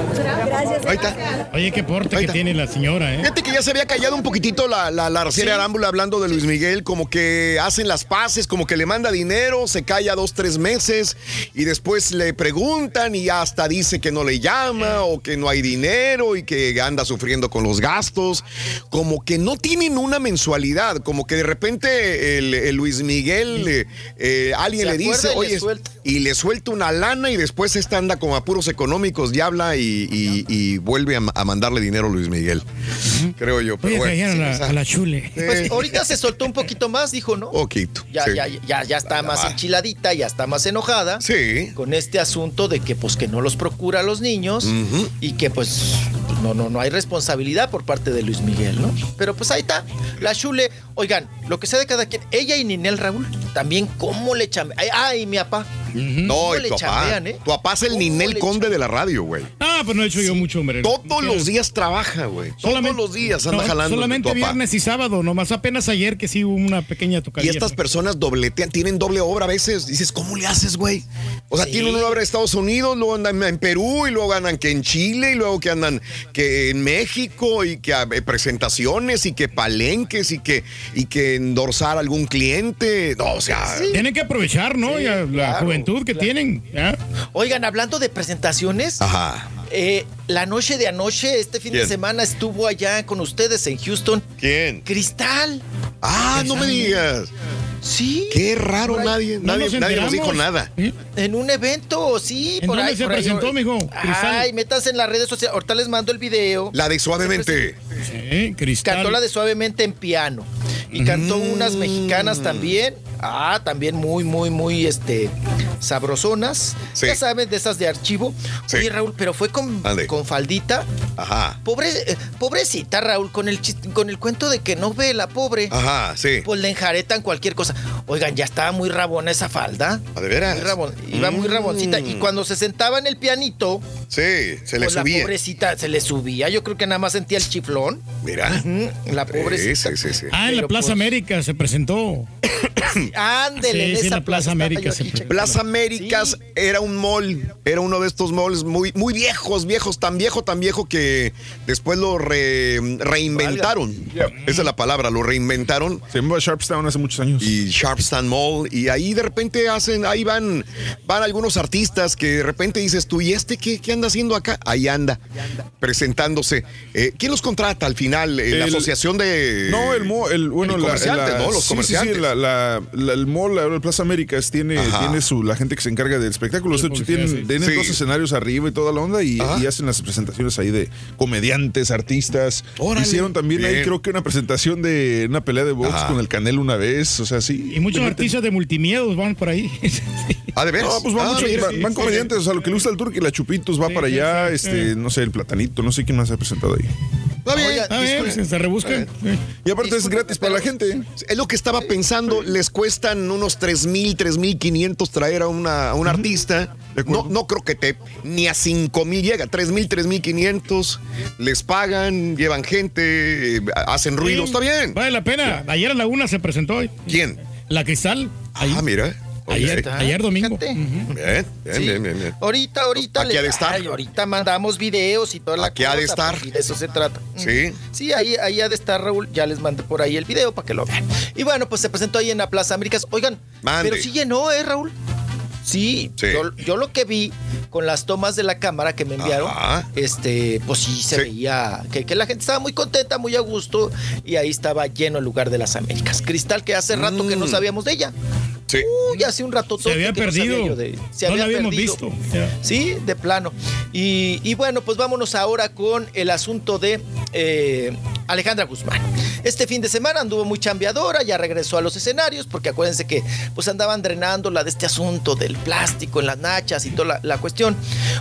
Gracias. Ahí está. Oye, qué porte que tiene la señora, ¿eh? Fíjate que ya se había callado un poquitito la, la, la Araceli Arámbula hablando de Luis Miguel, como que hacen las paces, como que le manda dinero, se calla dos, tres meses y después le preguntan y hasta dice que no le llama o que no hay dinero y que anda sufriendo con los gastos, como que no tienen una mensualidad, como que de repente el, el Luis Miguel, eh, eh, alguien Se le dice, y le oye, suelta". y le suelta una lana y después esta anda con apuros económicos y habla y, y- y vuelve a, a mandarle dinero a Luis Miguel. Creo yo. Pero Oye, bueno, sí, la, a la chule. Pues ahorita se soltó un poquito más, dijo, ¿no? Poquito. Ya, sí. ya, ya, ya está más enchiladita, ya está más enojada. Sí. Con este asunto de que, pues, que no los procura a los niños y que pues no, no, no hay responsabilidad por parte de Luis Miguel, ¿no? Pero pues ahí está, la chule. Oigan, lo que sea de cada quien, ella y Ninel Raúl, también cómo le chambean. Ay, ay, mi papá. No, ¿Cómo y le tu papá. eh? Tu papá es el Ninel Conde de la radio, güey. Ah, pues no he hecho yo mucho, hombre. Todos los días trabaja, güey. Todos los días anda No, jalando. Solamente viernes y sábado, nomás apenas ayer que sí hubo una pequeña Y tocadilla. estas personas dobletean, tienen doble obra a veces. Dices, ¿cómo le haces, güey? O sea, tienen una obra en Estados Unidos, luego andan en Perú, y luego andan que en Chile, y luego que andan que en México, y que eh, presentaciones, y que palenques, y que, y que endorsar a algún cliente. No, o sea. Tienen que aprovechar, ¿no? Ya, la claro, juventud que tienen. ¿ya? Oigan, hablando de presentaciones, Ajá. Eh, la noche de anoche, este fin de semana, estuvo allá con ustedes en Houston. ¿Quién? Cristal. Ah, no me digas. Sí. Qué raro, ahí. nadie, No nadie, nos nadie nos dijo nada. En un evento, sí, ¿En por dónde ahí. se por ahí. presentó, mijo? Cristal. Ay, métanse en las redes sociales. Ahorita les mando el video. La de suavemente. Sí, Cristal. Cantó la de suavemente en piano. Y cantó unas mexicanas también. Ah, también muy, muy, muy, este, sabrosonas. Ya saben, de esas de archivo. Oye, Raúl, pero fue con, Ande. con faldita. Ajá. Pobre, eh, pobrecita, Raúl, con el, con el cuento de que no ve la pobre. Ajá, sí. Pues le enjaretan cualquier cosa. Oigan, ya estaba muy rabona esa falda. ¿A de veras? Muy rabon- iba muy Mm. raboncita. Y cuando se sentaba en el pianito, Sí, se le pues la subía. pobrecita se le subía. Yo creo que nada más sentía el chiflón. Mira. La pobrecita. Sí, sí, sí, sí. Ah, en la Plaza pues, América se presentó. Ándele, Sí, en sí, en esa la Plaza América. Plaza Américas era un mall, era uno de estos malls muy, muy viejos, viejos, tan viejo, tan viejo que después lo re- reinventaron. Esa es la palabra, lo reinventaron. Se llamaba Sharpstown hace muchos años. Y Sharpstown Mall. Y ahí de repente hacen, ahí van, van algunos artistas que de repente dices tú, ¿y este qué, qué anda haciendo acá? Ahí anda, presentándose. Eh, ¿Quién los contrata al final? Eh, la El- asociación de. No, el mall, el, bueno, El la- comerciante, la- ¿no? Los sí, sí, comerciantes. Sí, la, la- la- el mall, ahora el Plaza Américas, tiene, Ajá. tiene su, la gente que se encarga del espectáculo. De hecho, tienen, tienen Sí. dos escenarios arriba y toda la onda y, hacen las presentaciones ahí de comediantes, artistas. Órale. Hicieron también ahí, creo que una presentación de una pelea de box Ajá. con el Canelo una vez. O sea, sí. Y muchos artistas de multimiedos van por ahí. Ah, de veras. No, pues van, Ah, muchos- mira, van- sí, van sí, comediantes, o sea, lo que le gusta al turque, la Chupitos va Sí, para allá, sí, este, sí. no sé, el Platanito, no sé quién más ha presentado ahí. Está bien. Oiga, Está bien, se rebuscan. Y aparte es gratis para la gente. Es lo que estaba pensando, les cuestan unos 3 mil, 3 mil 500 traer a, una, a un artista. No, no creo que te, ni a 5 mil llega, 3 mil, 3 mil 500, les pagan, llevan gente, eh, hacen ruido, está bien. Vale la pena. Ayer a la una se presentó. hoy. ¿Quién? La Cristal. Ahí. Ah, mira. Ayer, ayer domingo. Fíjate. Bien, bien, Sí. bien, bien, bien. Ahorita, ahorita. Aquí ha de estar. Ay, ahorita mandamos videos y toda la Aquí ha de cosa, estar. pues, y de eso se trata. Sí. Sí, ahí, ahí ha de estar, Raúl. Ya les mandé por ahí el video para que lo vean. Y bueno, pues se presentó ahí en la Plaza Américas. Oigan, Mande. pero sí llenó, ¿eh, Raúl? Sí, Sí. Yo, yo lo que vi con las tomas de la cámara que me enviaron, Ajá. este, pues sí se Sí. veía que, que la gente estaba muy contenta, muy a gusto, y ahí estaba lleno el lugar de las Américas. Cristal, que hace rato que no Mm. sabíamos de ella. Sí. Uy, hace un rato Se había perdido. se no había la habíamos perdido. visto. Sí, de plano. Y, y bueno, pues vámonos ahora con el asunto de eh, Alejandra Guzmán. Este fin de semana anduvo muy chambeadora, ya regresó a los escenarios, porque acuérdense que pues andaban drenándola de este asunto del plástico en las nachas y toda la, la cuestión.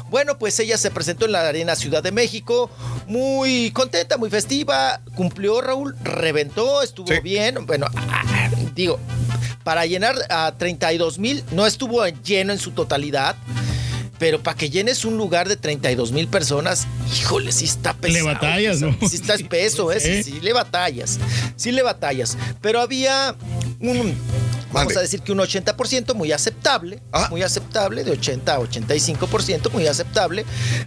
Bueno, pues ella se presentó en la Arena Ciudad de México, muy contenta, muy festiva, cumplió Raúl, reventó, estuvo Sí. bien. Bueno, ah, digo, para llenar a 32 mil, no estuvo lleno en su totalidad. Pero para que llenes un lugar de 32 mil personas, híjole, sí está pesado. Le batallas, ¿no? Sí está espeso, ¿eh? Sí, sí le batallas. Sí le batallas. Pero había un, vamos a decir que un 80% muy aceptable, Ah. muy aceptable, de 80 a 85% muy aceptable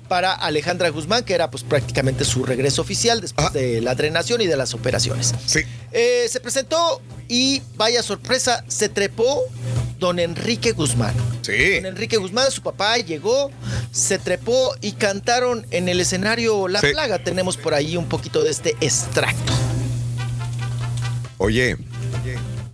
para Alejandra Guzmán, que era pues prácticamente su regreso oficial después Ah. de la drenación y de las operaciones. Sí. Eh, se presentó y vaya sorpresa, se trepó don Enrique Guzmán. Sí. Don Enrique Guzmán, su papá, llegó, se trepó y cantaron en el escenario La Sí. Plaga. Tenemos por ahí un poquito de este extracto. Oye,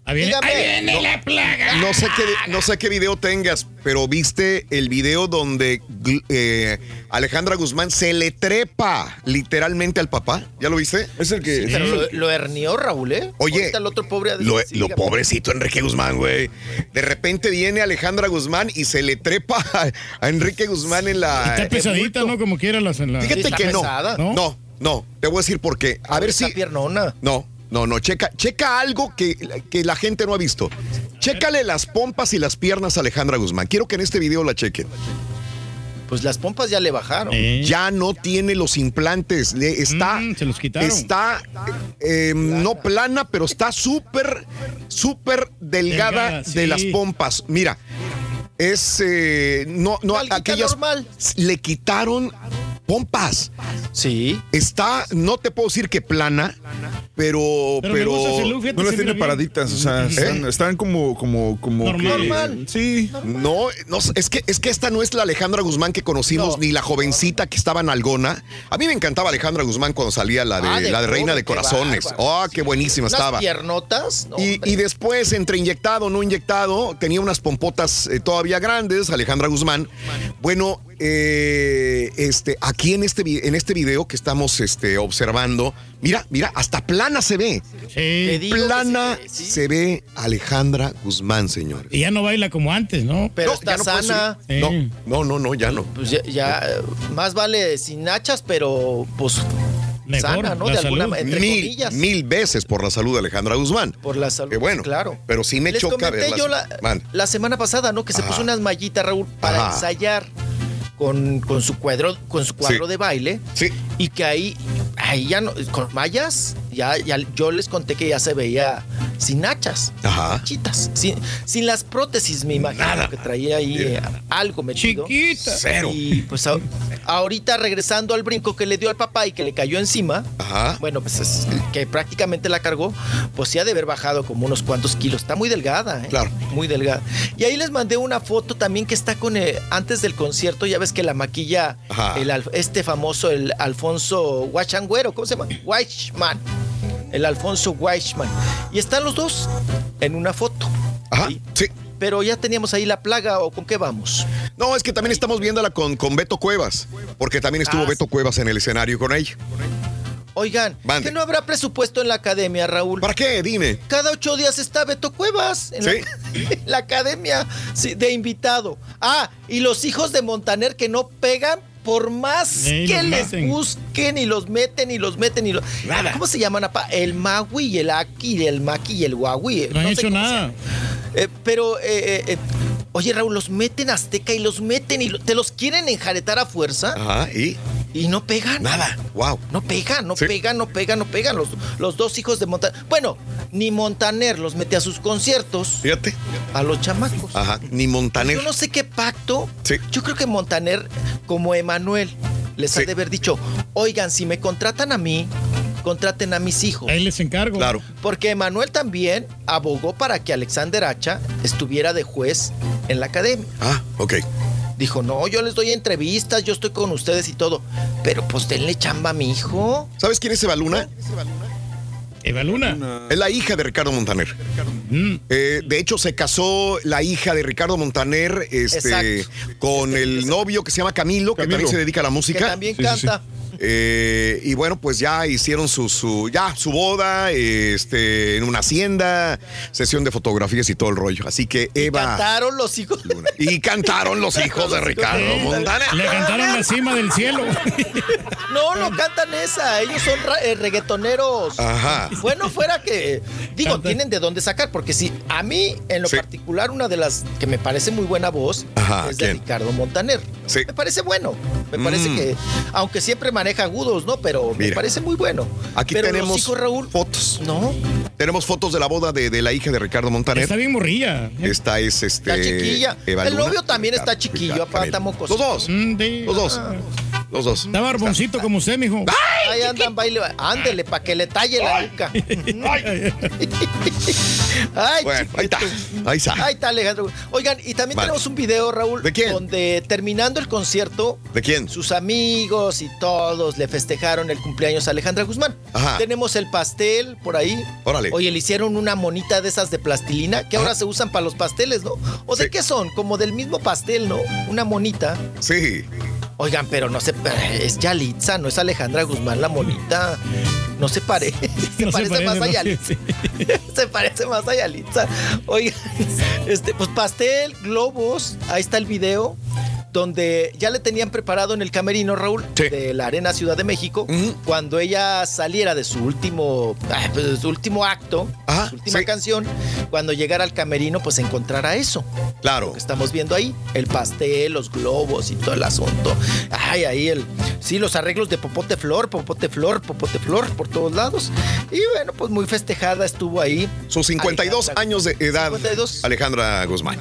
Ahí viene, Dígame. ahí viene No. la plaga. No sé qué, no sé qué video tengas, pero viste el video donde eh, Alejandra Guzmán se le trepa literalmente al papá. ¿Ya lo viste? Es el que. Pero lo, lo hernió, Raúl, ¿eh? Oye, Ahorita el otro pobre... Lo, sí, pobrecito Enrique Guzmán, güey. De repente viene Alejandra Guzmán y se le trepa a, a Enrique Guzmán en la. Está pesadita, ¿no? Como quiera las en la. Fíjate está que no, pesada. no. No, Te voy a decir por qué. A ver si. Piernona. No, no, no. Checa, checa algo que, que la gente no ha visto. Chécale las pompas y las piernas a Alejandra Guzmán. Quiero que en este video la chequen. Pues las pompas ya le bajaron. Ya no tiene los implantes. le- Está. Mm, se los quitaron. Está eh, no plana, pero está súper, súper delgada, Delgada, de las pompas. Mira, es. eh, no, no, aquellas. normal. Le quitaron pompas. Sí. Está, no te puedo decir que plana, pero. Pero look, No las tiene bien. paraditas, o sea, están, están como, como, como. Normal. que- Normal. Sí. No, no, es que, es que esta no es la Alejandra Guzmán que conocimos, No. ni la jovencita que estaba en Algona. A mí me encantaba Alejandra Guzmán cuando salía la de, Ah, de la de Reina de Corazones. Oh, qué buenísima Unas estaba. piernotas. No, Y, y después, entre inyectado, no inyectado, tenía unas pompotas eh, todavía grandes, Alejandra Guzmán. Bueno, eh, este, aquí en este, en este video que estamos este, observando, mira, mira, hasta plana se ve. Sí. que Plana sí. se ve Alejandra Guzmán, señor. Y ya no baila como antes, ¿no? Pero No, está no sana. Sí. No, no, no, no, ya no. Pues ya, ya, más vale sin nachas, pero pues Mejor, sana, ¿no? la De alguna entre mil, comillas. mil veces por la salud de Alejandra Guzmán. Por la salud. Qué bueno. Claro. Pero sí me Les choca yo la, la semana pasada, ¿no? Que se puso unas mallitas, Raúl, para Ajá. ensayar con, con su cuadro, con su cuadro Sí. de baile. Sí. Y que ahí, ahí ya no, con mallas, ya, ya yo les conté que ya se veía sin hachas. Ajá. Machitas. Sin, sin las prótesis, me imagino Nada. que traía ahí eh, algo metido. Chiquita. Cero. Y pues a- ahorita regresando al brinco que le dio al papá y que le cayó encima, Ajá. bueno, pues es- que prácticamente la cargó, pues sí ha de haber bajado como unos cuantos kilos. Está muy delgada, ¿eh? Claro. Muy delgada. Y ahí les mandé una foto también que está con, eh, antes del concierto, ya ves que la maquilla el este famoso, el Alfonso Guachangüero, ¿cómo se llama? Weichman. El Alfonso Weichman. Y están los dos en una foto. Ajá. ¿sí? Sí. Pero ya teníamos ahí la plaga, ¿o con qué vamos? No, es que también estamos viéndola con, con Beto Cuevas, porque también estuvo Ah, Beto Cuevas en el escenario con ella. Oigan, Mande. ¿que no habrá presupuesto en la academia, Raúl? ¿Para qué? Dime. Cada ocho días está Beto Cuevas en, Sí. la, en la academia sí, de invitado. Ah, y los hijos de Montaner que no pegan por más que les meten. busquen y los meten y los meten y los... Nada. ¿Cómo se llaman, apa? El Magui y el Aki, el Maki y el Huawei. No han sé hecho nada. Eh, pero, eh, eh, oye, Raúl, los meten a Azteca y los meten y lo- te los quieren enjaretar a fuerza Ajá. Y y no pegan. nada. Wow. No pegan, no Sí. pegan, no pegan, no pegan. Los, los dos hijos de Montaner. Bueno, ni Montaner los mete a sus conciertos Fíjate. a los chamacos. Ajá. Ni Montaner. Yo no sé qué pacto. Sí. Yo creo que Montaner, como Emanuel, les ha de haber dicho: Oigan, si me contratan a mí, contraten a mis hijos. Ahí les encargo. Claro. Porque Emanuel también abogó para que Alexander Hacha estuviera de juez en la academia. Ah, ok. Dijo, no, yo les doy entrevistas, yo estoy con ustedes y todo. Pero pues denle chamba a mi hijo. ¿Sabes quién es Eva Luna? Eva Luna. Es la hija de Ricardo Montaner. Mm. Eh, de hecho, se casó la hija de Ricardo Montaner este, Exacto. con el novio que se llama Camilo, que también se dedica a la Que música. también Sí, sí, sí. Eh, y bueno, pues ya hicieron su, su, ya, su boda este, en una hacienda, sesión de fotografías y todo el rollo. Así que Eva. Cantaron los hijos. Luna. Y cantaron los hijos de Ricardo Sí. Montaner. Le cantaron la cima del cielo. No, no cantan esa. Ellos son eh, reggaetoneros. Ajá. Bueno, fuera que. Digo, Canta. tienen de dónde sacar. Porque si a mí, en lo Sí. particular, una de las que me parece muy buena voz Ajá, es de ¿quién? Ricardo Montaner. Sí. Me parece bueno. Me parece Mm. que. Aunque siempre maneja agudos, ¿no? Pero me parece muy bueno. Aquí Pero tenemos Los hijos, Raúl. fotos. No. Tenemos fotos de la boda de, de la hija de Ricardo Montaner. Está bien morrilla. Esta es este. Está chiquilla. Eva El Luna. novio también está chiquillo, aparte, mocos. Los dos. Mm, de- Los dos. Los dos. Está barboncito como usted, mijo. Ahí andan baile. Ándele, para que le talle la nuca. Ay, Bueno, ahí está, ahí está. Ahí está Alejandro. Oigan, y también Vale. tenemos un video, Raúl, ¿De quién? donde terminando el concierto, ¿De quién? sus amigos y todos le festejaron el cumpleaños a Alejandra Guzmán. Ajá. Tenemos el pastel por ahí. Órale. Oye, le hicieron una monita de esas de plastilina que ahora se usan para los pasteles, ¿no? ¿O de qué son? Como del mismo pastel, ¿no? Una monita. Sí. Oigan, pero no se es Yalitza, no es Alejandra Guzmán la monita. No se parece. Se No se parece parece, más a. Yalitza. se parece más a Yalitza. Oigan, este, pues pastel, globos, ahí está el video. Donde ya le tenían preparado en el camerino, Raúl, de la Arena Ciudad de México, cuando ella saliera de su último, ah, pues, de su último acto, su última canción, cuando llegara al camerino, pues encontrara eso. Claro. Lo que estamos viendo ahí, el pastel, los globos y todo el asunto. Ay, ahí el, sí, los arreglos de popote flor, popote flor, popote flor por todos lados. Y bueno, pues muy festejada estuvo ahí. Sus 52 años de edad, Alejandra Guzmán.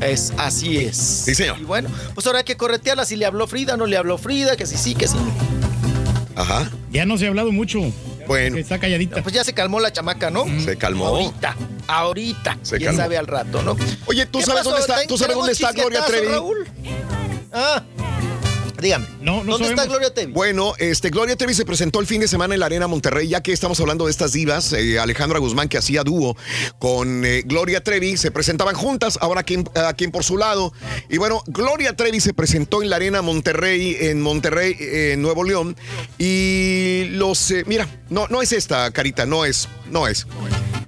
Es, así es. Sí, señor. Y bueno, pues ahora hay que corretearla si le habló Frida, no le habló Frida, que sí, sí, que sí. Ajá. Ya no se ha hablado mucho. Bueno. Está calladita. Pues ya se calmó la chamaca, ¿no? Se calmó. Ahorita, ahorita. Se Quién calmó. sabe al rato, ¿no? Oye, ¿tú ¿Qué sabes pasó? dónde está, ¿Ten- ¿tú sabes dónde está Gloria Trevi? Raúl? Ah, dígame. No, ¿Dónde está Gloria Trevi? Bueno, este, Gloria Trevi se presentó el fin de semana en la Arena Monterrey, ya que estamos hablando de estas divas, eh, Alejandra Guzmán que hacía dúo con eh, Gloria Trevi, se presentaban juntas, ahora quien, a quien por su lado. Y bueno, Gloria Trevi se presentó en la Arena Monterrey, en Monterrey, eh, en Nuevo León, y los, eh, mira, no, no es esta carita, no es, no es.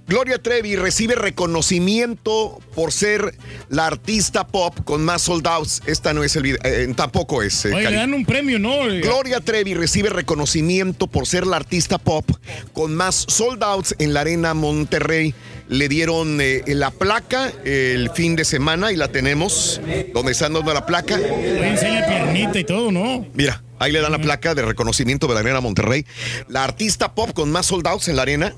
Gloria Trevi recibe reconocimiento por ser la artista pop con más sold outs. Esta no es el video, eh, tampoco es. eh, Oye, le dan un premio, ¿no? Gloria Trevi recibe reconocimiento por ser la artista pop con más sold outs en la Arena Monterrey. Le dieron eh, la placa el fin de semana y la tenemos. ¿Dónde están dando la placa? Oye, enseña piernita y todo, ¿no? Mira, ahí le dan la placa de reconocimiento de la Arena Monterrey. La artista pop con más sold outs en la arena.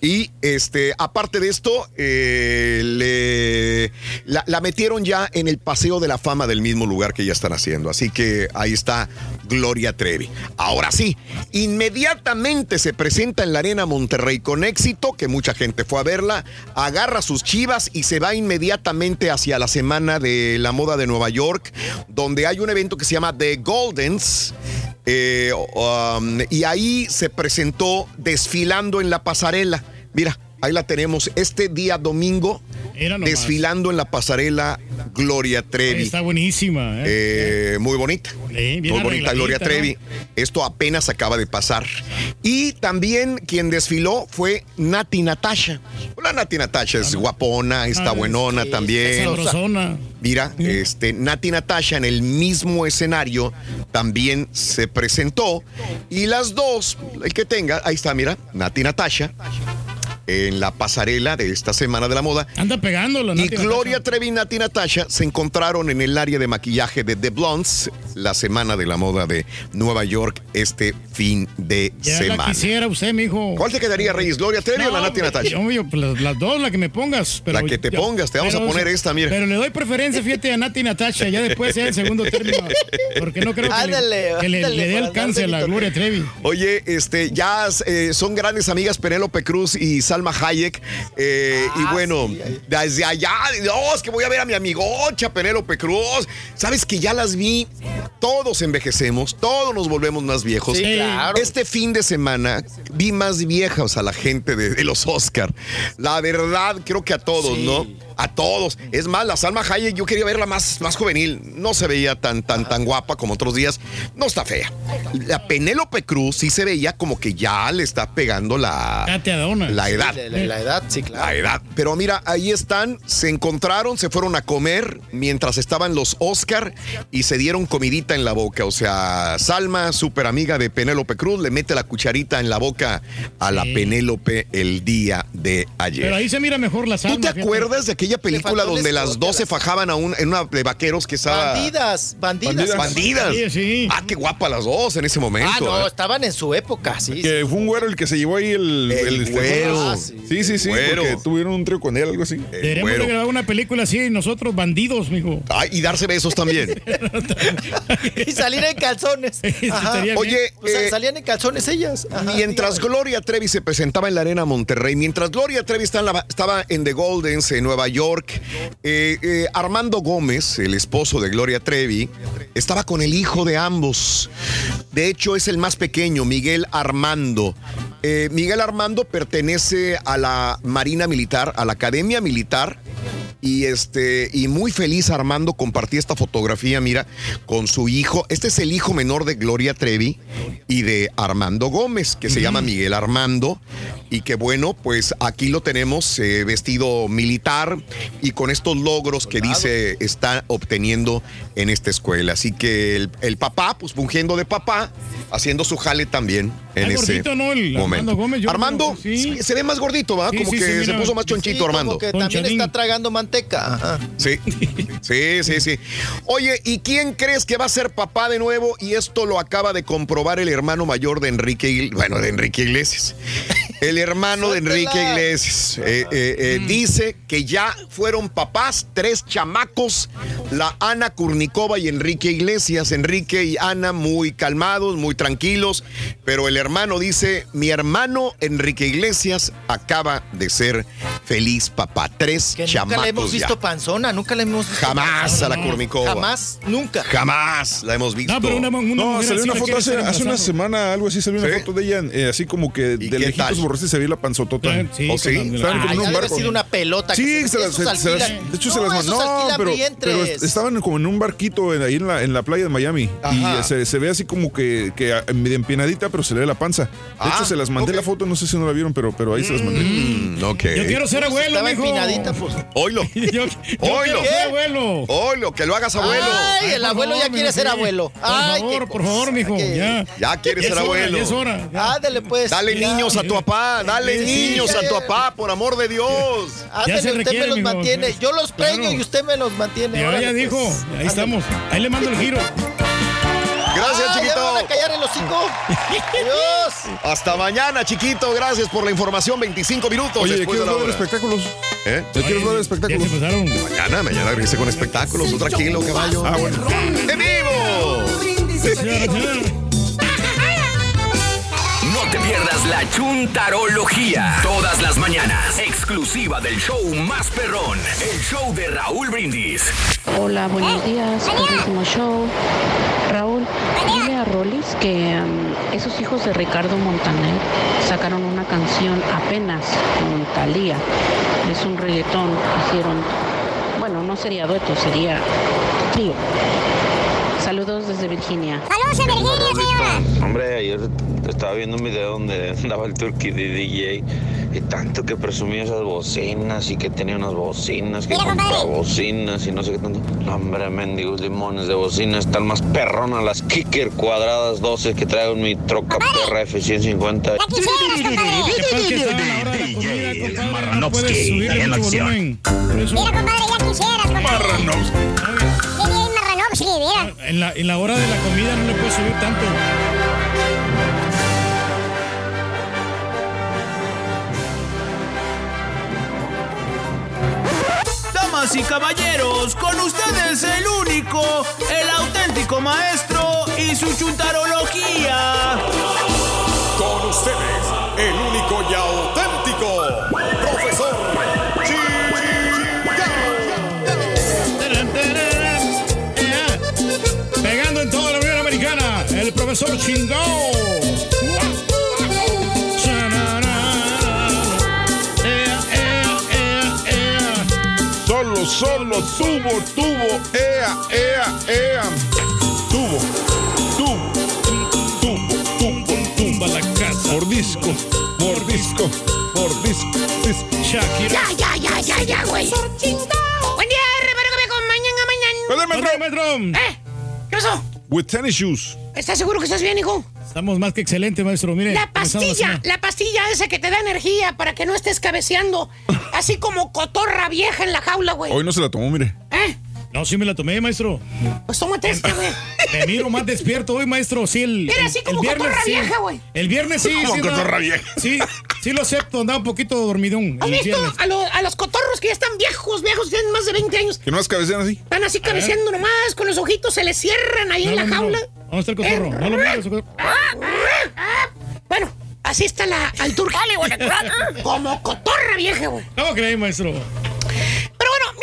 Y este, aparte de esto, eh, le, la, la metieron ya en el paseo de la fama del mismo lugar que ya están haciendo. Así que ahí está Gloria Trevi. Ahora sí, inmediatamente se presenta en la Arena Monterrey con éxito, que mucha gente fue a verla, agarra sus chivas y se va inmediatamente hacia la Semana de la Moda de Nueva York, donde hay un evento que se llama The Goldens. Eh, um, y ahí se presentó desfilando en la pasarela. Mira, ahí la tenemos este día domingo, desfilando en la pasarela Gloria Trevi. Está buenísima, ¿eh? Eh, muy bonita. muy bonita Gloria Trevi. Esto apenas acaba de pasar. Y también quien desfiló fue Nati Natasha. Hola Nati Natasha, es guapona, está Ah, buenona sí, también. sabrosona. Mira, este, Nati Natasha en el mismo escenario también se presentó. Y las dos, el que tenga, ahí está, mira, Nati Natasha. En la pasarela de esta semana de la moda. Anda pegándola, Y Nati Gloria Trevi y Nati Natasha se encontraron en el área de maquillaje de The Blondes, la semana de la moda de Nueva York, este fin de Ya semana. la quisiera usted, mijo. ¿Cuál te quedaría, Reyes? ¿Gloria Trevi o la Nati Natasha? Yo, pues, las, las dos, la que me pongas. Pero La que te yo- pongas, te vamos a poner esta, mira. Pero le doy preferencia, fíjate, a Nati y Natasha, ya después sea el segundo término. Porque no creo que, Ándale, le, que le- ándale, le dé alcance a la Gloria Trevi. Oye, este, ya eh, son grandes amigas Penélope Cruz y Salma Hayek. eh, Ah, y bueno, desde allá, es que voy a ver a mi amigocha Penélope Cruz. Sabes que ya las vi. Todos envejecemos, todos nos volvemos más viejos. Sí, claro. Este fin de semana vi más viejas a la gente de, de los Oscar. La verdad, creo que a todos, ¿no? A todos. Es más, la Salma Hayek, yo quería verla más, más juvenil. No se veía tan, tan, tan guapa como otros días. No está fea. La Penélope Cruz sí se veía como que ya le está pegando la, la edad. La, la- la edad, sí, claro. La edad. Pero mira, ahí están, se encontraron, se fueron a comer mientras estaban los Oscar y se dieron comidita en la boca. O sea, Salma, súper amiga de Penélope Cruz, le mete la cucharita en la boca a la Sí. Penélope el día de ayer. Pero ahí se mira mejor la salma. ¿Tú te fíjate. acuerdas de aquella película donde las dos se fajaban a un, en una de vaqueros que estaba. Bandidas, bandidas. Bandidas. Ah, qué guapa las dos en ese momento. Ah, no, ¿eh? estaban en su época, sí. Que fue un güero el que se llevó ahí el. El güero. Ah, sí, sí, sí, sí, Güero. porque tuvieron un trío con él, algo así. Deberíamos de grabar una película así, nosotros bandidos, mijo. Ay, y darse besos también. y salir en calzones. Ajá. Oye, O sea, eh, salían en calzones ellas. Ajá, Mientras dígame. Gloria Trevi se presentaba en la Arena Monterrey, mientras Gloria Trevi estaba en, la- estaba en The Goldens, en Nueva York, eh, eh, Armando Gómez, el esposo de Gloria Trevi, estaba con el hijo de ambos. De hecho, es el más pequeño, Miguel Armando. Eh, Miguel Armando pertenece a la Marina Militar, a la Academia Militar. Y este, y muy feliz Armando compartí esta fotografía, mira, con su hijo. Este es el hijo menor de Gloria Trevi y de Armando Gómez, que se llama Miguel Armando. Y que bueno, pues aquí lo tenemos eh, vestido militar y con estos logros que dice está obteniendo en esta escuela. Así que el, el papá, pues fungiendo de papá, haciendo su jale también en ese gordito, ¿no? El momento. Armando Gómez, Armando creo que sí. se ve más gordito, ¿va? Sí, Como sí, que se puso más chonchito, Armando. Como que también está tragando Ajá. Sí, sí, sí, sí. Oye, ¿y quién crees que va a ser papá de nuevo? Y esto lo acaba de comprobar el hermano mayor de Enrique, bueno, de Enrique Iglesias. El hermano de Enrique. Iglesias eh, eh, eh, dice que ya fueron papás, tres chamacos, la Ana Kurnikova y Enrique Iglesias. Enrique y Ana muy calmados, muy tranquilos, pero el hermano dice, mi hermano Enrique Iglesias acaba de ser feliz papá. Tres Que chamacos nunca le hemos ya. visto panzona, nunca le hemos visto Jamás a la panzona. Kurnikova. Jamás, nunca. Jamás la hemos visto. No, pero una, una No, salió una la foto hace, una semana, algo así, salió una ¿Sí? foto de ella, eh, así como que ¿Y de lejitos borraste se veía la panzotota. Sí, ¿Oh, con sí? la- la- Estaban como Ay, en ha un barco. sido una pelota. Sí, se- las- de hecho se No, las mandó. No, pero, estaban como en un barquito ahí en la, en la playa de Miami. Y se, ve así como que, que a- medio empinadita, pero se le ve la panza. De Ah, hecho, se las mandé la foto, no sé si no la vieron, pero, pero ahí se las mandé. Mm, ok. Yo quiero ser abuelo, Estaba mijo. empinadita, pues. Oilo. Yo, yo Oilo. abuelo. Oilo, que lo hagas abuelo. Ay, el abuelo ya quiere ser abuelo. Por Ay, favor, por favor, mijo. que- Ya. Ya quiere ser abuelo. es hora. Ándale, pues. Dale ya. niños a tu papá, dale Sí, niños ya, a tu papá, por amor de Dios. Ándale, usted requiere, me los mijo. mantiene. Yo los Claro. preño y usted me los mantiene. Ya, Órale, ya pues. dijo. Ahí Ándale. estamos. Ahí le mando el giro. Gracias, Ah, chiquito. ¿Ya me van a callar el hocico? Adiós. Hasta mañana, chiquito. Gracias por la información. 25 minutos Oye, después de ¿quieres la ver hora. espectáculos? ¿Eh? ¿Ya quieres ver espectáculos? Mañana, mañana regrese con espectáculos. Otra kilo, caballo. Ah, bueno. ¡En vivo! Pierdas la chuntarología. Todas las mañanas. Exclusiva del show más perrón. El show de Raúl Brindis. Hola, buenos días, buenísimo show. Raúl, dile a Rolis que um, esos hijos de Ricardo Montaner sacaron una canción apenas con Talía. Es un reggaetón, hicieron, bueno, no sería dueto, sería trío. Saludos desde Virginia. Saludos en Virginia, señora. Hombre, ayer estaba viendo un video donde andaba el turkey de DJ y tanto que presumía esas bocinas y que tenía unas bocinas, que Mira, compraba bocinas y no sé qué tanto. No, hombre, mendigos limones de bocinas, están más perronas las Kicker cuadradas 12 que traigo en mi troca perra F-150. Ya quisieras, compadre. ¿Qué pasa que está a la hora de la comida, compadre? No puedes subirle mucho volumen. Por eso, Mira, compadre, ya quisieras, compadre. Marranovsky. Mira. en la, en la hora de la comida no le puedes subir tanto. Damas y caballeros, con ustedes el único, el auténtico maestro y su chuntarología. Con ustedes, el único y auténtico profesor Chingao. Solo, solo, tubo, tubo, ea, ea, ea. Tubo, tubo, tubo, tubo, Tumba la casa. Por disco, por disco, por disco, disco. Shakira. Ya, ya, ya, ya, ya, güey. Buen día, reparo que me acompañan a mañana. ¡Hola, maestro! maestro! ¿Eh? ¿Qué pasó? With tennis shoes. ¿Estás seguro que estás bien, hijo? Estamos más que excelentes, maestro. Mire. La pastilla, la pastilla esa que te da energía para que no estés cabeceando, así como cotorra vieja en la jaula, güey. Hoy no se la tomó, mire. ¿Eh? No, sí me la tomé, maestro. Pues tómate esta, güey. Me miro más despierto hoy, maestro. Sí, el. Mira, el- así el como viernes, cotorra sí. vieja, güey. El viernes sí. Como sí, no. cotorra vieja. Sí, sí lo acepto. Andaba un poquito dormidón. ¿Has visto a, lo- a los cotorros que ya están viejos, viejos, tienen más de 20 años? Que no las cabecean así. Están así cabeceando nomás, con los ojitos se les cierran ahí No, en la no, no. jaula. ¿Dónde está el cotorro? Eh. No lo mires. cotorro. Bueno, así está la alturja. Como cotorra vieja, güey. ¿Cómo crees, maestro?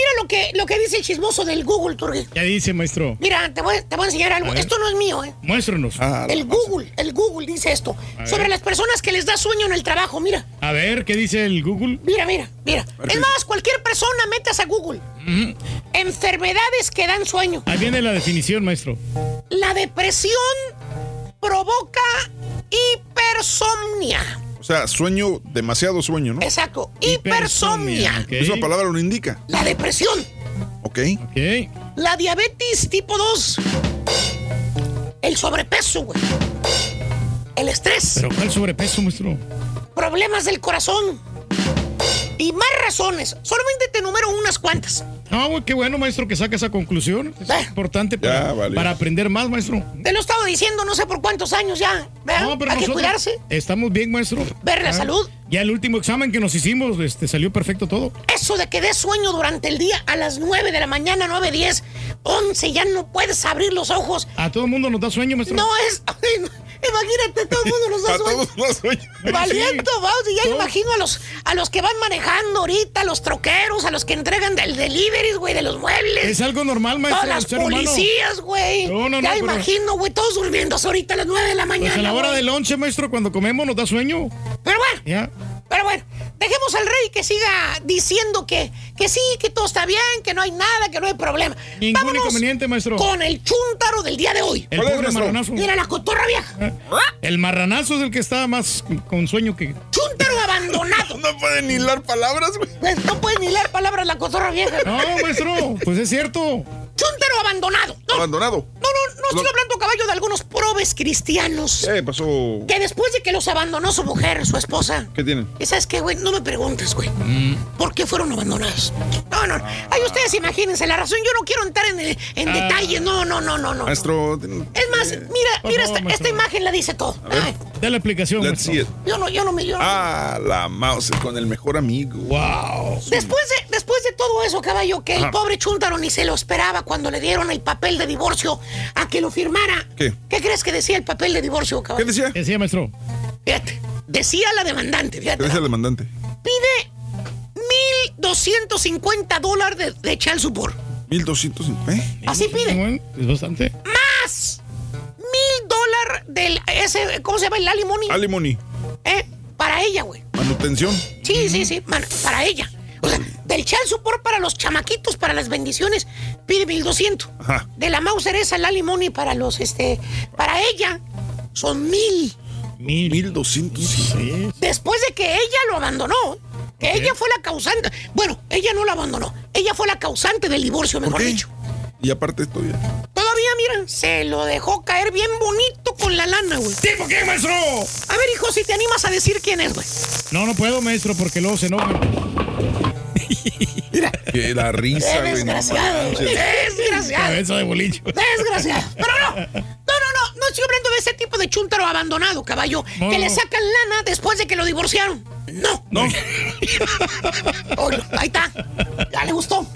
Mira lo que, lo que dice el chismoso del Google, Turgi. Ya dice, maestro. Mira, te voy, te voy a enseñar algo. A. Esto no es mío, ¿eh? Muéstranos. El Google, el Google dice esto. A Sobre ver. las personas que les da sueño en el trabajo, mira. A ver, ¿qué dice el Google? Mira, mira, mira. Es más, cualquier persona metas a Google. Ujú. Enfermedades que dan sueño. Ahí viene la definición, maestro. La depresión provoca hipersomnia. O sea, sueño, demasiado sueño, ¿no? Exacto, hipersomnia. Esa palabra lo indica. La depresión. Ok. Ok. La diabetes tipo 2. El sobrepeso, güey. El estrés. ¿Pero cuál sobrepeso, maestro? Problemas del corazón. Y más razones. Solamente te numero unas cuantas. Ah, güey, qué bueno, maestro, que saque esa conclusión. Es importante para, Ya, vale. para aprender más, maestro. Te lo he estado diciendo no sé por cuántos años ya. ¿verdad? No, pero Hay que cuidarse. Estamos bien, maestro. Ver la Ah, salud. Ya el último examen que nos hicimos este, salió perfecto todo. Eso de que des sueño durante el día a las 9 de la mañana, 9, 10, 11, ya no puedes abrir los ojos. A todo el mundo nos da sueño, maestro. No es. Imagínate, todo el mundo nos da A sueño. todos los sueños. Valiento, vamos, y ya Todos. imagino a los, a los que van manejando ahorita, a los troqueros, a los que entregan del delivery, güey, de los muebles. Es algo normal, maestro. Todas las policías, güey. No, no, no, ya pero- imagino, güey, todos durmiendo ahorita a las 9 de la mañana. Pues a la hora del lonche, maestro, cuando comemos nos da sueño. Pero bueno, Ya. Pero bueno, dejemos al rey que siga diciendo que, que sí, que todo está bien, que no hay nada, que no hay problema. Ningún Vámonos inconveniente, maestro. con el chúntaro del día de hoy. El ¿Cuál es, pobre maestro? marranazo. Mira la cotorra vieja. El marranazo es el que está más con sueño que. Chúntaro abandonado. No pueden ni hilar palabras, güey. Pues no puedes ni leer palabras la cotorra vieja. No, maestro, pues es cierto. Chúntaro abandonado. No, Abandonado. no, no, no estoy hablando caballo de algunos probes cristianos. ¿Qué pasó? Que después de que los abandonó su mujer, su esposa. ¿Qué tienen? ¿Y sabes qué, güey? No me preguntes, güey. Mm. ¿Por qué fueron abandonados? No, no. Ay, ustedes imagínense la razón. Yo no quiero entrar en, en Ah. detalles. No, no, no, no, no. Maestro. Es más, mira, Por mira, favor, esta, esta imagen la dice todo. Ay, Da la explicación, Let's see it. yo no, yo no me. Yo no- Ah, la mouse con el mejor amigo. Wow. Después de, después de todo eso, caballo, que el pobre Chuntaro ni se lo esperaba cuando le dieron el papel de divorcio a que lo firmara. ¿Qué? ¿Qué crees que decía el papel de divorcio, ¿Qué caballo? decía? ¿Qué decía, maestro? Fíjate. Decía la demandante, ¿Qué fíjate. decía el demandante? Pide 1.250 dólares de, de child support. 1200. ¿Eh? Así pide. Es bastante. Más mil dólares del ese, ¿cómo se llama? El alimony. Alimony. ¿Eh? Para ella, güey. Manutención. Sí, sí, sí, man- para ella. O sea, del child support para los chamaquitos, para las bendiciones, pide 1200. Ajá. De la Mauser esa, el alimony para los, este, para ella, son mil. Mil. 1200. Sí. Después de que ella lo abandonó, que ella fue la causante. Bueno, ella no lo abandonó, ella fue la causante del divorcio, ¿Por mejor dicho. Y aparte esto ya. Todavía, mira, se lo dejó caer bien bonito con la lana, güey. ¿Tipo qué, maestro? A ver, hijo, si te animas a decir quién es, güey. No, no puedo, maestro, porque luego se enoja. Que la risa, güey. desgraciado. Desgraciado. Cabeza de bolillo. Desgraciado. Pero no. No, no, no. No estoy hablando de ese tipo de chuntaro abandonado, caballo. No, que le sacan lana después de que lo divorciaron. No. No. Oye, ahí está. Ya le gustó.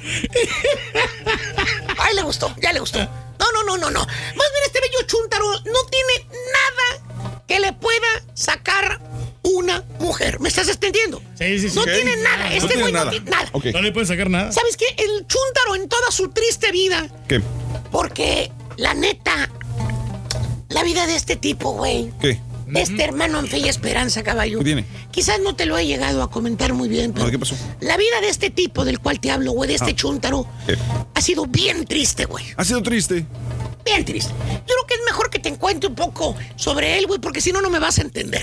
Ahí le gustó. Ya le gustó. No, no, no, no, no. Más bien este bello chuntaro no tiene nada que le pueda sacar una mujer. ¿Me estás entendiendo? Sí, sí, sí. No tiene nada. No Este tiene güey no nada. tiene nada. No le pueden sacar nada. ¿Sabes qué? El chúntaro en toda su triste vida ¿Qué? porque, la neta, la vida de este tipo, güey, ¿Qué? Este hermano en fe y esperanza, caballo. ¿Qué tiene? Quizás no te lo he llegado a comentar muy bien, pero No, ¿qué pasó? la vida de este tipo del cual te hablo, güey, de este Ah. chúntaro, ¿Qué? ha sido bien triste, güey. Ha sido triste. Bien triste. Yo creo que es mejor que te cuente un poco sobre él, güey, porque si no, no me vas a entender.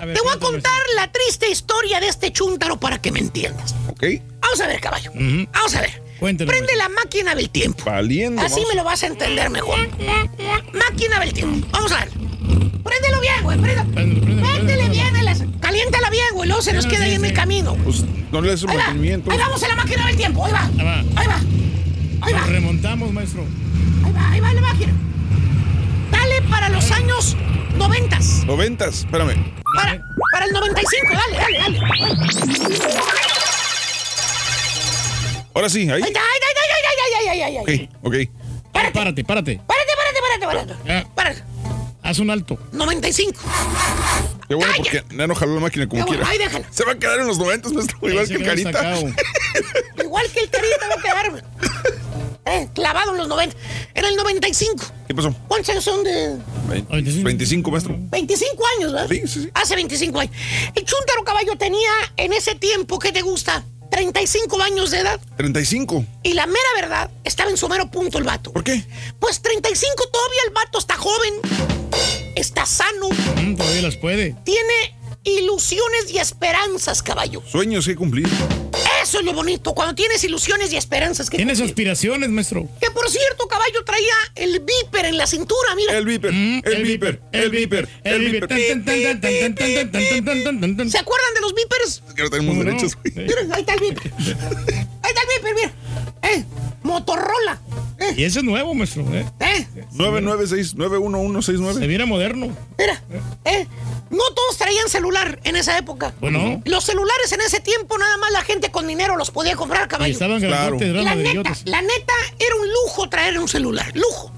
A ver, Te voy a contar la triste historia de este chúntaro para que me entiendas. ¿Ok? Vamos a ver, caballo. Vamos a ver. Cuéntanos. Prende la máquina del tiempo. Valiendo. Así vamos. me lo vas a entender mejor. Máquina del tiempo. Vamos a ver. Préndelo bien, güey. Préndelo. Préndele bien. Caliéntala bien, güey. Luego se nos queda ahí en el camino. Pues no le des un Ahí va. mantenimiento. Ahí vamos a la máquina del tiempo. Ahí va. Ahí va. Ahí va. Ahí va. Nos remontamos, maestro. Ahí va. Ahí va la máquina. Dale para los años noventas. Noventas, espérame. Para, para el 95. Dale, dale, dale. Ahora sí, ahí. Ahí está, ahí está, ahí está, ahí está, ahí está, ahí está. Ok, ok. Párate, párate. Párate, Párate, párate, párate, párate. Párate. Haz un alto. 95. Qué bueno porque ya no jaló la máquina como quiera. ahí déjala. Se va a quedar en los noventas, maestro, igual que el Carita. Igual que el carita va a quedar. Eh, clavado en los 90. En el 95. ¿Qué pasó? ¿Cuántos años son de 25, maestro. 25 años, ¿verdad? Sí, sí, sí. Hace 25 años. El Chuntaro Caballo tenía en ese tiempo, ¿qué te gusta? 35 años de edad. 35. Y la mera verdad, estaba en su mero punto el vato. ¿Por qué? Pues 35 todavía el vato está joven, está sano, Mm, todavía las puede. tiene ilusiones y esperanzas, caballo. Sueños que cumplir. Eso es lo bonito, cuando tienes ilusiones y esperanzas. Que Tienes cumplir. aspiraciones, maestro. Que por cierto, caballo traía el viper en la cintura, mira. El viper, el viper, el viper, el viper. ¿Se acuerdan de los vipers? Que no tenemos derechos. Miren, ahí está el viper. Ahí está el viper, mira. Eh, Motorola. Y ese es nuevo, maestro. ¿eh? Eh, 996 Se 91169. mira moderno. mira. Eh, no todos traían celular en esa época. Bueno. Los celulares en ese tiempo nada más la gente con dinero los podía comprar, Y caballo. estaban Claro. grandotes, eran La neta, la neta, era un lujo traer un celular. Lujo.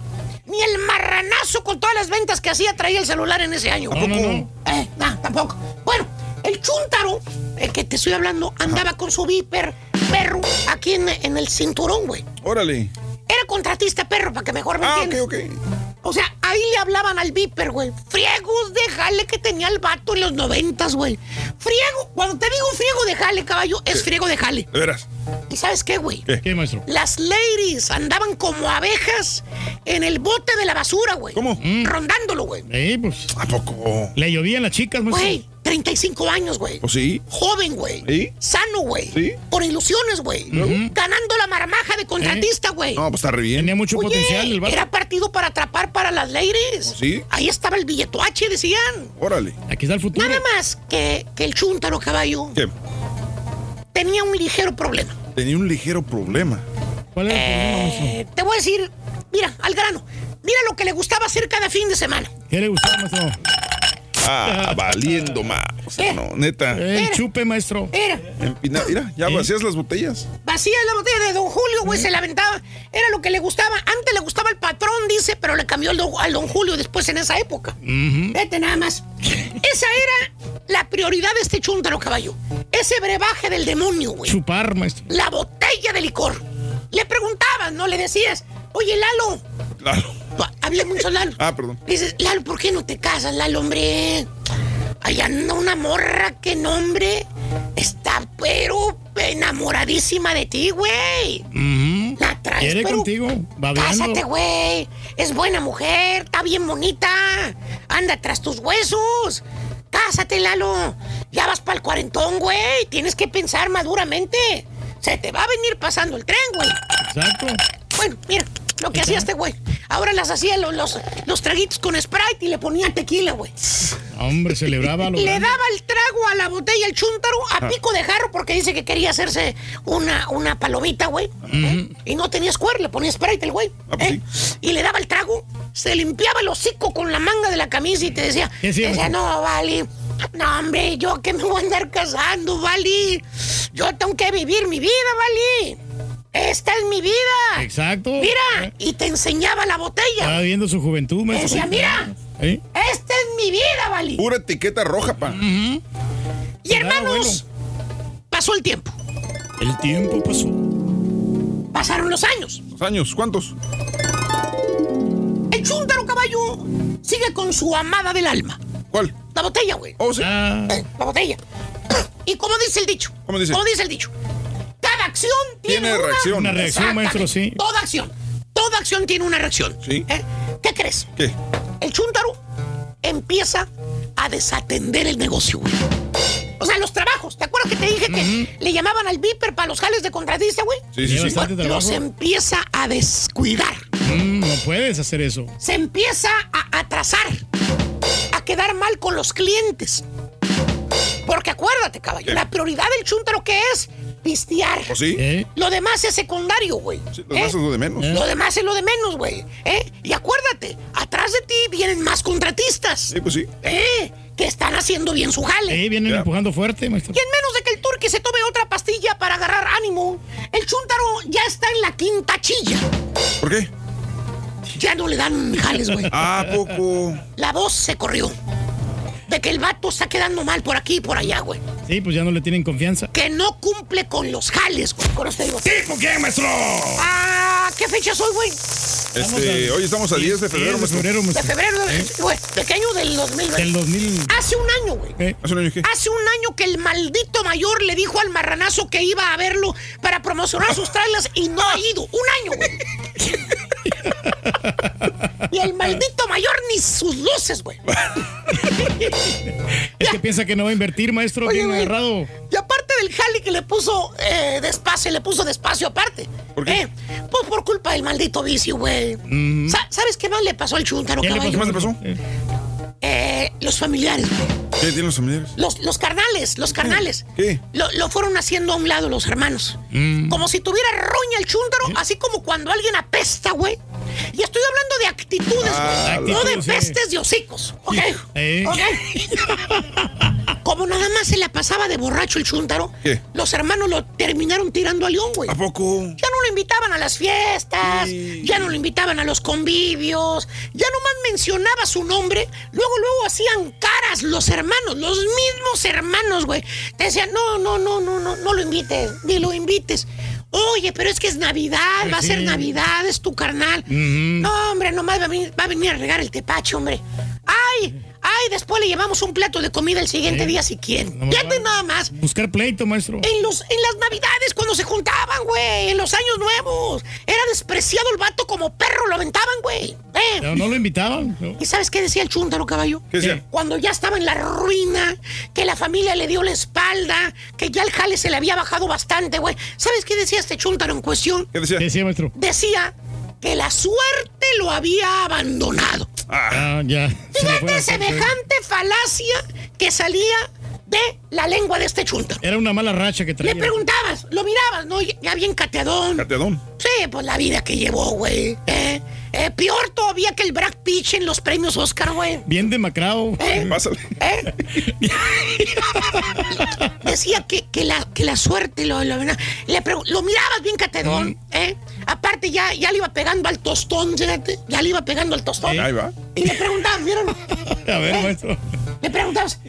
Ni el marranazo con todas las ventas que hacía traía el celular en ese año. No, no, no. Eh, tampoco. Bueno, el chúntaro, el que te estoy hablando, andaba con su viper perro aquí en, en el cinturón, güey. Órale. Era contratista perro, para que mejor me Ah, ok, entiendas. ok. O sea, ahí le hablaban al viper, güey. Friegos de jale que tenía el vato en los noventas, güey. Friego, cuando te digo friego de jale, caballo, es friego de jale. De veras. ¿Y sabes qué, güey? ¿Qué, maestro? Las ladies andaban como abejas en el bote de la basura, güey. ¿Cómo? Rondándolo, güey. Eh, pues. ¿A poco? Le llovían las chicas, maestro. Güey, 35 años, güey. ¿O sí? Joven, güey. ¿Sí? Sano, güey. ¿Sí? Con ilusiones, güey. Ganando la marmaja de contratista, güey. No, pues está re bien. Tenía mucho Oye, potencial el vato. era partido para atrapar para las ladies. ¿Sí? Ahí estaba el billeto H, decían. Órale. Aquí está el futuro. Nada más que, que el chúntaro caballo ¿Qué? tenía un ligero problema. Tenía un ligero problema. ¿Cuál era el problema? Eh, te voy a decir, mira, al grano. Mira lo que le gustaba hacer cada fin de semana. ¿Qué le gustaba, maestro? Ah, valiendo más. O sea, no, neta. El chupe, maestro. Era, Empina- Mira, ya ¿Eh? vacías las botellas. vacía la botella de Don Julio, güey, se la aventaba. Era lo que le gustaba. Antes le gustaba el patrón, dice, pero le cambió al don, al don Julio después en esa época. Vete nada más. Esa era la prioridad de este chúntaro caballo. Ese brebaje del demonio, güey. Chupar, maestro. La botella de licor. Le preguntabas, no le decías, oye, Lalo. Hablé mucho, Lalo. Ah, perdón. Dices, Lalo, ¿por qué no te casas, Lalo, hombre? Ahí anda una morra que nombre está, pero enamoradísima de ti, güey. La traes, Quiere pero contigo, babeando. Cásate, güey. Es buena mujer, está bien bonita. Anda tras tus huesos. Cásate, Lalo. Ya vas para el cuarentón, güey. Tienes que pensar maduramente. Se te va a venir pasando el tren, güey. Exacto. Bueno, mira, lo que hacía este güey. Ahora las hacía lo- los, los traguitos con Sprite y le ponía tequila, güey. Hombre, celebraba lo Le grande. daba el trago a la botella el chúntaro a pico de jarro porque dice que quería hacerse una, una palomita, güey. ¿eh? Y no tenía square, le ponía Sprite el güey. Ah, pues ¿eh? Y le daba el trago, se limpiaba el hocico con la manga de la camisa y te decía, ¿Qué hacía, decía, no, vale. No, hombre, yo que me voy a andar casando, vale. Yo tengo que vivir mi vida, vale. Esta es mi vida. Exacto. Mira, y te enseñaba la botella. Estaba viendo su juventud, maestro. Decía, mira, ¿Eh? esta es mi vida, vale. Pura etiqueta roja, pa. Y hermanos, pasó el tiempo. El tiempo pasó. Pasaron los años. ¿Los años? ¿Cuántos? El chúntaro caballo sigue con su amada del alma. ¿Cuál? La botella, güey. Oh, sí. Ah, Eh, La botella. Y como dice el dicho. ¿Cómo dice? el dicho. Acción tiene, Tiene una, reacción. Una reacción, maestro, sí. Toda acción. Toda acción tiene una reacción. Sí. ¿Eh? ¿Qué crees? ¿Qué? El chúntaro empieza a desatender el negocio, güey. O sea, los trabajos. ¿Te acuerdas que te dije que le llamaban al viper para los jales de contratista, güey. Sí, sí, sí. Bueno, Los empieza a descuidar. Mm, no puedes hacer eso. Se empieza a atrasar. A quedar mal con los clientes. Porque acuérdate, caballo, la prioridad del chúntaro que es pistear. ¿O sí? ¿Eh? Lo demás es secundario, güey. Lo demás es lo de menos. Lo demás es lo de menos, güey. ¿Eh? Y acuérdate, atrás de ti vienen más contratistas. Sí, pues sí. ¿Eh? Que están haciendo bien su jale. Eh, vienen empujando fuerte, maestro. Y en menos de que el turqui se tome otra pastilla para agarrar ánimo, el chúntaro ya está en la quinta chilla. ¿Por qué? Ya no le dan jales, güey. ¿A poco? La voz se corrió. De que el vato está quedando mal por aquí y por allá, güey. Sí, pues ya no le tienen confianza. Que no cumple con los jales, güey. Con usted digo. ¿Tipo quién, maestro? Ah, ¿qué fecha soy, güey? Este, hoy estamos a 10 de febrero, de maestro. febrero, De maestro. febrero, de, güey. ¿De qué año? Del 2020. Del 2000. Hace un año, güey. ¿Eh? ¿Hace un año qué? Hace un año que el maldito mayor le dijo al marranazo que iba a verlo para promocionar sus trailers y no ha ido. Un año, güey. y el maldito mayor ni sus luces, güey. Es que piensa que no va a invertir, maestro, Oye, bien agarrado. Y aparte del jale que le puso eh, despacio, le puso despacio aparte. ¿Por qué? Eh, pues por culpa del maldito vicio, güey. Mm. Sa- ¿Sabes qué más le pasó al chúntaro, ¿Qué le caballo? ¿Qué más le pasó? Eh, Eh, los familiares. ¿Qué tienen los familiares? Los, los carnales, los carnales. ¿Qué? Lo, lo fueron haciendo a un lado los hermanos. Mm. Como si tuviera roña el chúntaro, así como cuando alguien apesta, güey. Y estoy hablando de actitudes, Ah, güey. No de sí. pestes de hocicos. ¿Ok? Eh. Como nada más se la pasaba de borracho el chúntaro, ¿Qué? los hermanos lo terminaron tirando a León, güey. ¿A poco? Ya no lo invitaban a las fiestas, Sí. ya no lo invitaban a los convivios, ya nomás mencionaba su nombre, luego, luego hacían caras los hermanos, los mismos hermanos, güey. Te decían, no, no, no, no, no, no lo invites, ni lo invites. Oye, pero es que es Navidad, Pues va a ser. Navidad, es tu carnal. Ujú. No, hombre, nomás va a, venir, va a venir a regar el tepache, hombre. ¡Ay! ¡Ay! Después le llevamos un plato de comida el siguiente Sí. día si quieren. Nomás Fíjate nada más. Buscar pleito, maestro. En, los, en las navidades cuando se juntaban, güey. En los años nuevos. Era despreciado el vato como perro, lo aventaban, güey. Eh. No, no lo invitaban. no. ¿Y sabes qué decía el chúntaro, caballo? ¿Qué decía? Cuando ya estaba en la ruina, que la familia le dio la espalda, que ya el jale se le había bajado bastante, güey. ¿Sabes qué decía este chúntaro en cuestión? ¿Qué decía? ¿Qué decía, maestro? Decía que la suerte lo había abandonado. Ah, ya. Fíjate semejante falacia que salía de la lengua de este chúntaro. Era una mala racha que traía. Le preguntabas, lo mirabas, ¿no? Ya bien cateadón. Cateadón. Sí, pues la vida que llevó, güey. ¿eh? Eh, peor todavía que el Brad Pitch en los premios Oscar, güey. Bien demacrado. ¿Eh? Pásale. ¿Eh? Decía que, que la, que la suerte lo, lo, lo mirabas bien catedón, ¿eh? Aparte ya, ya le iba pegando al tostón, fíjate. Ya le iba pegando al tostón. Ahí va. Y le preguntabas, ¿vieron? A ver, maestro. Le preguntabas.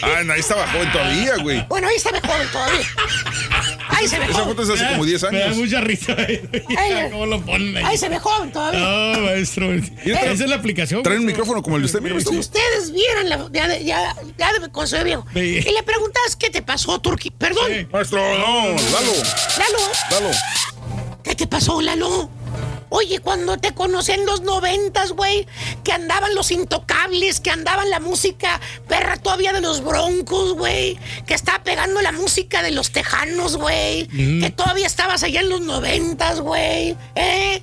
Ah, no, ahí estaba joven todavía, güey. Bueno, ahí se ve joven todavía. Ahí se ve Esa joven. foto es hace como 10 Me da años. mucha risa. ¿Cómo lo ponen ahí? Ahí se ve joven todavía. No, maestro. Esa es la aplicación. Trae un micrófono como el de usted, mira, Si maestro. ustedes vieran la, ya, de- ya, ya con su viejo. Y le preguntabas qué te pasó, Turki. Perdón, Sí. Maestro, no, Lalo, Lalo. Lalo. ¿Qué te pasó, Lalo? Oye, cuando te conocí en los noventas, güey, que andaban los intocables, que andaban la música perra todavía de los broncos, güey, que estaba pegando la música de los tejanos, güey, que todavía estabas allá en los noventas, güey, ¿eh?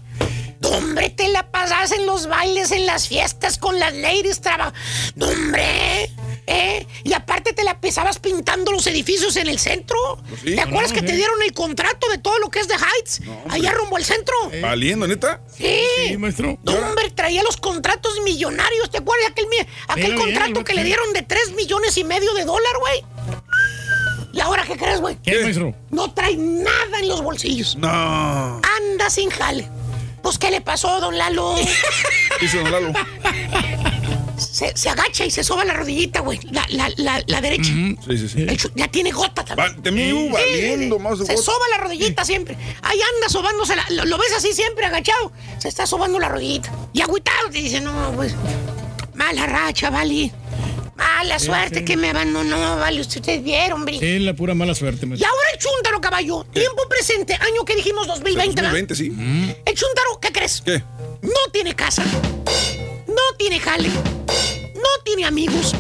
Hombre, te la pasas en los bailes, en las fiestas con las ladies, traba... Hombre, ¿eh? Y aparte te la pesabas pintando los edificios en el centro. sí. ¿Te acuerdas No, que te dieron el contrato de todo lo que es de Heights? allá rumbo al centro. Valiendo, neta. Sí. Sí, maestro. No, hombre, traía los contratos millonarios. ¿Te acuerdas aquel, mi- aquel contrato que le dieron de 3 millones y medio de dólar, güey? ¿Y ahora qué crees, güey? ¿Qué, maestro? No trae nada en los bolsillos. No. Anda sin jale. Pues, ¿qué le pasó, don Lalo? Dice don Lalo. se, se agacha y se soba la rodillita, güey. La, la, la, la derecha. Sí, sí, sí. El ya tiene gota también. Va, te me iba valiendo más Se gota. soba la rodillita siempre. Ahí anda sobándose lo, lo ves así siempre agachado. Se está sobando la rodillita. Y agüitado te dice, no, pues. Mala racha, vale. Mala suerte sí. que me abandonó, vale. Ustedes vieron, hombre. Sí, la pura mala suerte, Y maestro. ahora el chúntaro, caballo. Tiempo presente, año que dijimos 2020, ¿verdad? 2020, sí. El chúntaro, ¿qué crees? ¿Qué? No tiene casa. No tiene jale. No tiene amigos.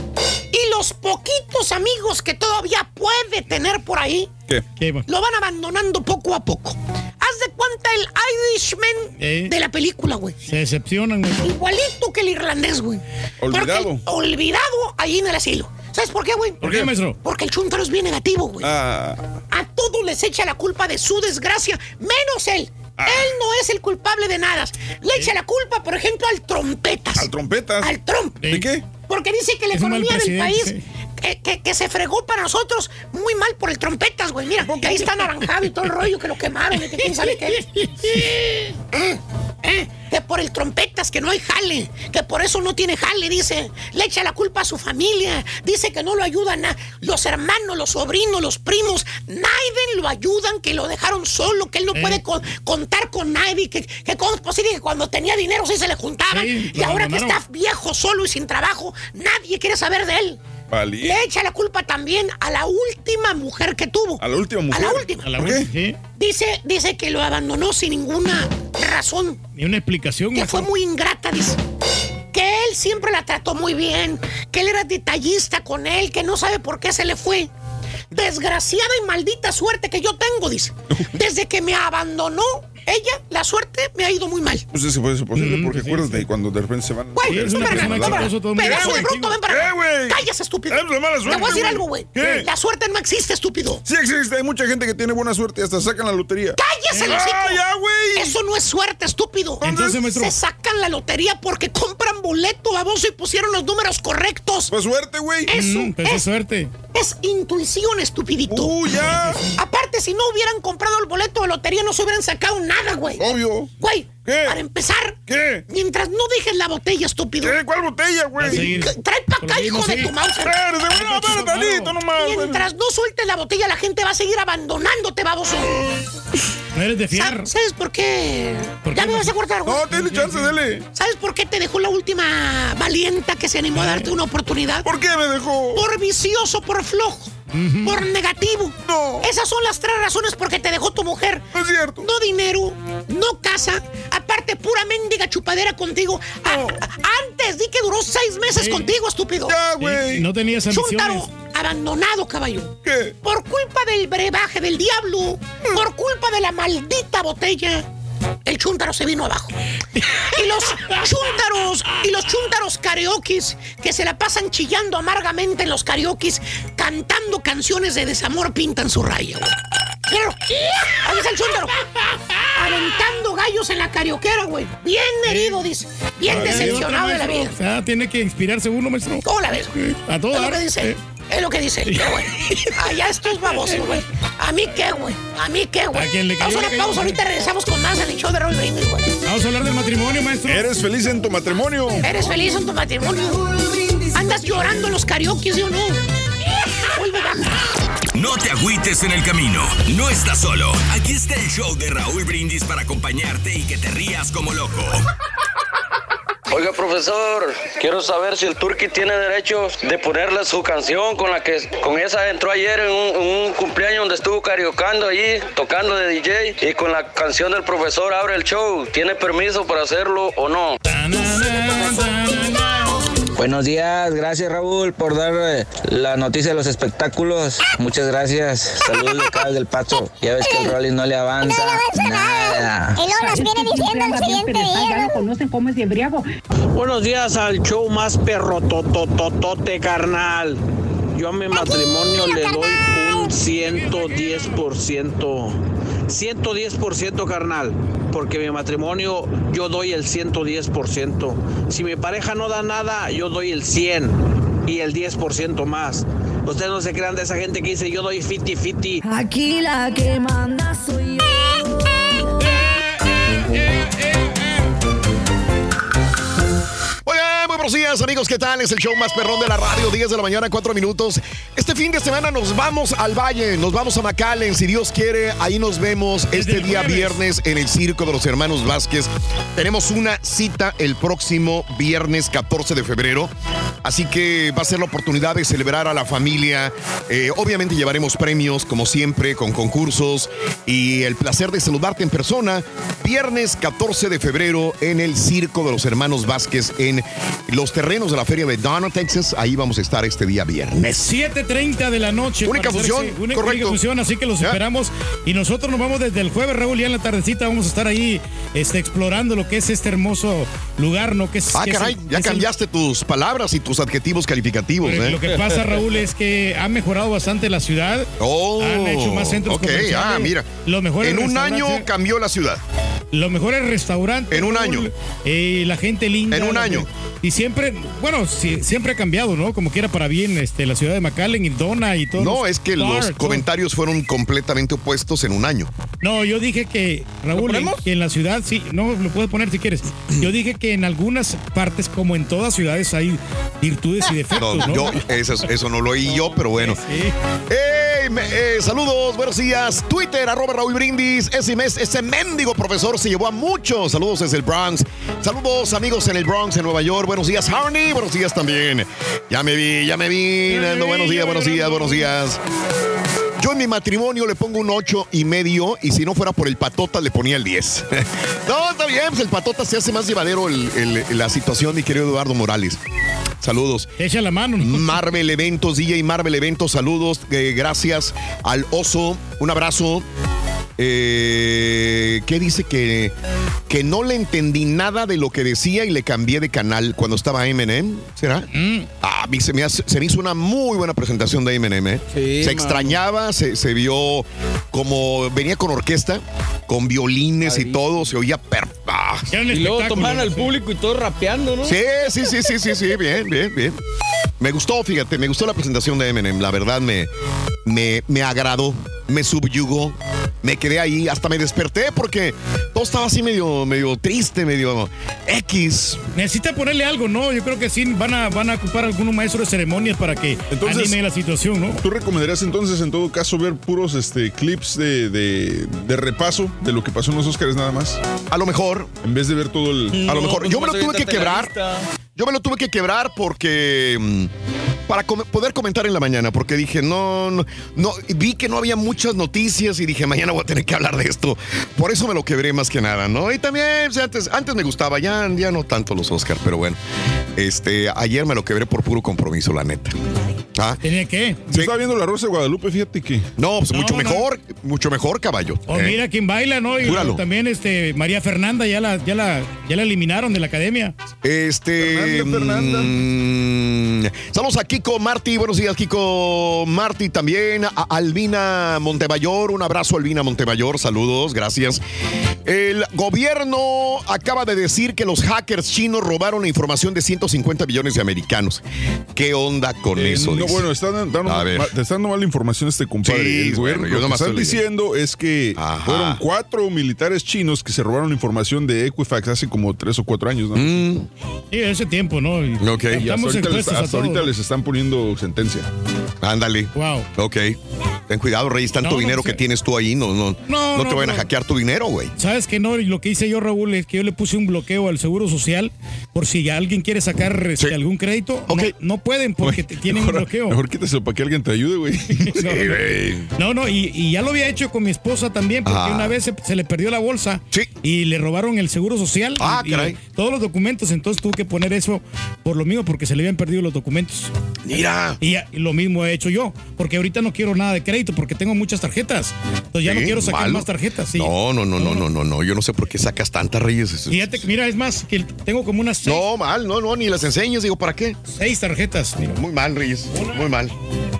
Y los poquitos amigos que todavía puede tener por ahí, ¿Qué? lo van abandonando poco a poco. Haz de cuenta el Irishman Eh. de la película, güey. Se decepcionan, güey. Igualito que el irlandés, güey. Olvidado. Olvidado ahí en el asilo. ¿Sabes por qué, güey? ¿Por qué, maestro? Porque el chuntaro es bien negativo, güey. Ah, A todos les echa la culpa de su desgracia, menos él. Ah. Él no es el culpable de nada. Le echa la culpa, por ejemplo, al trompetas. al trompetas. Al tromp. ¿De qué? Porque dice que la Es economía del país que, que- que se fregó para nosotros muy mal por el trompetas, güey. Mira, que ahí está anaranjado y todo el rollo que lo quemaron y que quién sabe qué. Eh, que por el trompetas que no hay jale, que por eso no tiene jale, dice. Le echa la culpa a su familia, dice que no lo ayudan a los hermanos, los sobrinos, los primos, nadie lo ayudan, que lo dejaron solo, que él no Eh. puede con- contar con nadie, que, que cómo es posible que cuando tenía dinero sí se le juntaban Sí, y ahora que está viejo, solo y sin trabajo, nadie quiere saber de él. Vale. Le echa la culpa también a la última mujer que tuvo. A la última mujer. A la última. A la. Dice, dice que lo abandonó sin ninguna razón. Ni una explicación, Que fue muy ingrata, dice. Que él siempre la trató muy bien. Que él era detallista con él. Que no sabe por qué se le fue. Desgraciada y maldita suerte que yo tengo, dice. Desde que me abandonó ella, la suerte me ha ido muy mal. Pues eso puede ser posible, Mm, porque sí, acuérdate sí. cuando de repente se van. Güey, es ven una persona. Pedazo de Eh, bruto, güey. ven para Eh, acá. güey. Cállate, estúpido. Es la mala Te suerte, voy a decir algo, güey. ¿Qué? La suerte no existe, estúpido. Sí existe, hay mucha gente que tiene buena suerte y hasta sacan la lotería. ¡Cállese, los ¡Ah, ya, güey! Eso no es suerte, estúpido. Entonces, maestro. Se sacan la lotería porque compran boleto, baboso, y pusieron los números correctos. Pues suerte, güey. Eso Mm, pues es es, suerte. es intuición, estupidito. ¡Uh, ya! Aparte, si no hubieran comprado el boleto de lotería, no se hubieran sacado nada, güey. Obvio. Güey, ¿Qué? para empezar, ¿Qué? mientras no dejes la botella, estúpido. ¿Qué? ¿Cuál botella, güey? Trae pa' acá, hijo de tu mouse. Espérate, tantito nomás. Mientras no sueltes la botella, la gente va a seguir abandonándote, baboso. No eres de fiar. Sa- ¿Sabes por qué? ¿Por ya qué, me vas a cortar, güey. No, dale chance, dale. ¿Sabes por qué te dejó la última valienta que se animó a darte una oportunidad? ¿Por qué me dejó? Por vicioso, por flojo, por negativo. No. Esas son las tres razones por qué te dejó tu mujer. No es cierto. No dinero, no casa, aparte pura mendiga chupadera contigo. No. a- antes di que duró seis meses Sí. contigo, estúpido. Ya, güey. no tenías ambiciones. Chúntaro, abandonado, caballo. ¿Qué? Por culpa del brebaje del diablo, por culpa de la maldita botella, el chúntaro se vino abajo. Y los chúntaros, y los chúntaros karaokis, que se la pasan chillando amargamente en los karaokis, cantando canciones de desamor, pintan su raya, güey. Ahí está el chúntaro. Aventando gallos en la carioquera, güey. Bien herido, dice. Bien decepcionado de la vida. O sea, tiene que inspirarse uno, maestro. ¿Cómo la ves? A todo Es lo que dice. Pero, güey, allá estos babosos, güey. ¿A mí qué, güey? ¿A mí qué, güey? A quien le Vamos a una cayó. pausa, ahorita regresamos con más en el show de Roll Brindis, güey. Vamos a hablar del matrimonio, maestro. ¿Eres feliz en tu matrimonio? ¿Eres feliz en tu matrimonio? ¿Andas llorando los karaoke, sí o no? No te agüites en el camino. No estás solo. Aquí está el show de Raúl Brindis para acompañarte y que te rías como loco. Oiga, profesor, quiero saber si el Turqui tiene derecho de ponerle su canción con la que con esa entró ayer en un, cumpleaños donde estuvo karaokeando allí, tocando de DJ y con la canción del profesor abre el show. ¿Tiene permiso para hacerlo o no? Buenos días, gracias Raúl por dar eh, la noticia de los espectáculos. Muchas gracias. Saludos de acá del Paso. Ya ves que el Rolling no le avanza. Nada. Y luego las viene diciendo el siguiente día. ¿no? conocen cómo es de embriago. Buenos días al show más perro totototote, carnal. Yo a mi matrimonio le doy un 110%. 110% carnal. Porque mi matrimonio yo doy el 110%. Si mi pareja no da nada, yo doy el 100 y el 10% más. Ustedes no se crean de esa gente que dice yo doy fiti fiti. Aquí la que manda soy yo. Oigan, muy buenos días, amigos. ¿Qué tal? Es el show más perrón de la radio, 10 de la mañana, 4 minutos. Este fin de semana nos vamos al valle, nos vamos a McAllen. Si Dios quiere, ahí nos vemos este día viernes en el Circo de los Hermanos Vázquez. Tenemos una cita el próximo viernes 14 de febrero. Así que va a ser la oportunidad de celebrar a la familia. Eh, obviamente llevaremos premios, como siempre, con concursos y el placer de saludarte en persona. Viernes 14 de febrero en el Circo de los Hermanos Vázquez en los terrenos de la feria de Donna, Texas. Ahí vamos a estar este día viernes. 7.30 de la noche. Única función, única, correcto. función, así que los Ya. esperamos. Y nosotros nos vamos desde el jueves, Raúl, ya en la tardecita vamos a estar ahí este, explorando lo que es este hermoso lugar, ¿no? Que es, Ah, que es caray, el- ya es el- cambiaste tus palabras y tus adjetivos calificativos, Pues, ¿eh? Lo que pasa, Raúl, es que ha mejorado bastante la ciudad. Oh, Han hecho más centros ok, comerciales. ah, mira. Los mejores En un año cambió la ciudad. Los mejores restaurantes. En un Raúl, año. eh, la gente linda. En un año. Y siempre, bueno, sí, siempre ha cambiado, ¿no? Como quiera para bien este, la ciudad de McAllen y Donna y todo. No, es que los comentarios fueron completamente opuestos en un año. No, yo dije que, Raúl, en, que en la ciudad, sí, no, lo puedes poner si quieres. Yo dije que en algunas partes, como en todas ciudades, hay virtudes y defectos, No, ¿no? yo, eso, eso no lo oí yo, pero bueno. ¡Ey! me- eh, saludos, buenos días. Twitter, arroba Raúl Brindis. Ese mes, ese mendigo profesor se llevó a muchos. Saludos desde el Bronx. Saludos, amigos en el Bronx, en Nueva York. Buenos días, Harney. Buenos días también. Ya me vi, ya me vi. Nando. Buenos días, buenos días, buenos días. Yo en mi matrimonio le pongo un ocho y medio y si no fuera por el patota le ponía el 10. no, está bien, pues el patota se hace más llevadero el- el- la situación, mi querido Eduardo Morales. Saludos. Echa la mano. Marvel Eventos, DJ Marvel Eventos, saludos. eh, gracias al oso. Un abrazo. Eh, ¿Qué dice que, que no le entendí nada de lo que decía y le cambié de canal cuando estaba Eminem? ¿Será? Ah, a mí se me, hace- se me hizo una muy buena presentación de Eminem. ¿eh? Sí, se mano. extrañaba, se, se vio como venía con orquesta, con violines y todo, se oía per... ah. Y luego tomaron al público y todo rapeando, ¿no? Sí, sí, sí, sí, sí, sí, bien, bien, bien. Me gustó, fíjate, me gustó la presentación de Eminem. La verdad me, me, me agradó, me subyugó, me quedé ahí, hasta me desperté porque todo estaba así medio, medio triste, medio X. Necesita ponerle algo, ¿no? Yo creo que sí van a, van a ocupar algunos maestros de ceremonias para que Entonces, anime la situación, ¿no? ¿Tú recomendarías entonces, en todo caso, ver puros este, clips de, de- de repaso de lo que pasó en los Oscars nada más? A lo mejor. En vez de ver todo el. A lo mejor. Yo me lo tuve que quebrar. Yo me lo tuve que quebrar porque. mm, Para poder comentar en la mañana, porque dije, no, no, no, vi que no había muchas noticias y dije, mañana voy a tener que hablar de esto. Por eso me lo quebré más que nada, ¿no? Y también, o sea, antes, antes me gustaba, ya, ya no tanto los Oscars, pero bueno. Este, ayer me lo quebré por puro compromiso, la neta. ¿Ah? ¿Tenía qué? Yo estaba viendo la Rosa de Guadalupe, fíjate que. No, pues No, mucho no. mejor, mucho mejor, caballo. O ¿eh? mira quién baila, ¿no? Y Júralo. también este María Fernanda ya la, ya la, ya la eliminaron de la academia. Este. mm, saludos a Kiko Martí. Buenos días, Kiko Martí. También a Albina Montemayor. Un abrazo, Albina Montemayor. Saludos, gracias. El gobierno acaba de decir que los hackers chinos robaron la información de 150 millones de americanos. ¿Qué onda con Eh, eso? no, dice? bueno, están dando, A ver. ma- te están dando mala información este compadre. Sí, El bueno, gobierno- yo lo que están diciendo es que fueron cuatro militares chinos que se robaron información de Equifax hace como tres o cuatro años, ¿no? Mm. Sí, ese tiempo, ¿no? Y Y hasta ahorita, les, hasta ahorita les están poniendo sentencia. Ándale. Wow. Ok. Ten cuidado, Reyes, tanto No, dinero sí. que tienes tú ahí, no, no, no, No, te vayan a hackear tu dinero, güey. ¿Sabes que no? Y Lo que hice yo, Raúl, es que yo le puse un bloqueo al Seguro Social por si alguien quiere sacar este, algún crédito. No, no pueden porque tienen un Mejor, bloqueo. mejor quítaselo para que alguien te ayude, güey. No, no, y, y ya lo había hecho con mi esposa también, porque Ah. una vez se, se le perdió la bolsa y le robaron el seguro social. Ah, y- y caray. todos los documentos, entonces tuve que poner eso por lo mismo, porque se le habían perdido los documentos. Mira. Y, y lo mismo he hecho yo, porque ahorita no quiero nada de crédito, porque tengo muchas tarjetas. Entonces ya no quiero sacar malo. más tarjetas. sí. No, no, no, no, no, no, no. Yo no sé por qué sacas tantas Reyes. Fíjate, mira, es más, que tengo como unas seis, No, mal, no, no, ni las enseñes, digo, ¿para qué? seis tarjetas. Mira. Muy mal, Reyes, muy mal.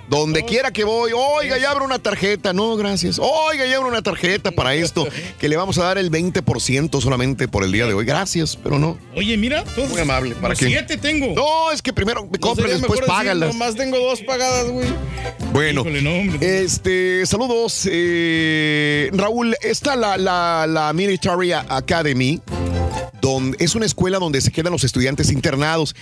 Donde quiera que voy, oiga, ya abro una tarjeta. No, gracias. Oiga, ya abro una tarjeta para esto, que le vamos a dar el 20% solamente por el día de hoy. Gracias, pero no. Oye, mira, todos Muy amable. ¿Para qué? siete tengo. No, es que primero me compren, después págalas. Nomás tengo dos pagadas, güey. Bueno, Híjole, no, hombre. Este, saludos. eh, Raúl, está la, la, la Military Academy. Donde, es una escuela donde se quedan los estudiantes internados,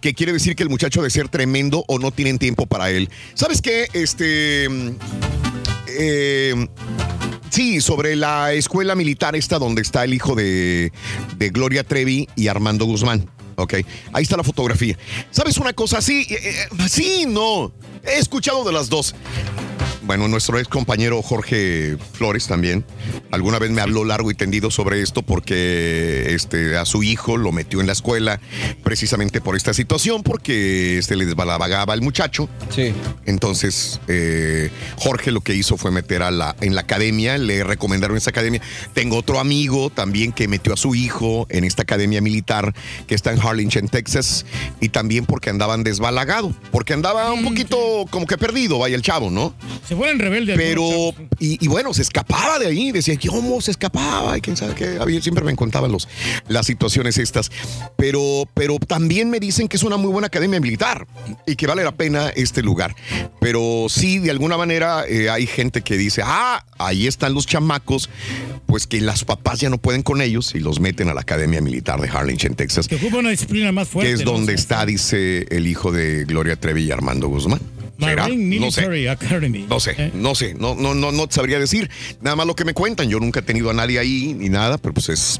que quiere decir que el muchacho de ser tremendo o no tienen tiempo para él. ¿Sabes qué? Este. eh, sí, sobre la escuela militar esta donde está el hijo de, de Gloria Trevi y Armando Guzmán. Ok, ahí está la fotografía. ¿Sabes una cosa? Sí, eh, sí, no. He escuchado de las dos. Bueno, nuestro ex compañero Jorge Flores también, alguna vez me habló largo y tendido sobre esto porque este, a su hijo lo metió en la escuela precisamente por esta situación, porque se le desbalabagaba al muchacho. Sí. Entonces, eh, Jorge lo que hizo fue meter a la, en la academia, le recomendaron esa academia. Tengo otro amigo también que metió a su hijo en esta academia militar que está en Harlingen, Texas, y también porque andaban desbalagado, porque andaba un poquito como que perdido, vaya el chavo, ¿no? Se fueron rebeldes. Pero, y, y bueno, se escapaba de ahí, decía, ¿cómo se escapaba? Y quién sabe qué, había, siempre me contaban los, las situaciones estas. Pero, pero también me dicen que es una muy buena academia militar y que vale la pena este lugar. Pero sí, de alguna manera eh, hay gente que dice, ah, ahí están los chamacos, pues que las papás ya no pueden con ellos y los meten a la academia militar de Harlingen, Texas, Que ocupa una disciplina más fuerte. que es ¿no? donde está, dice el hijo de Gloria Trevi y Armando Guzmán. Marine No sé. Military Academy. No sé, no sé, no, no, no, sabría decir. Nada más lo que me cuentan. Yo nunca he tenido a nadie ahí ni nada, pero pues es,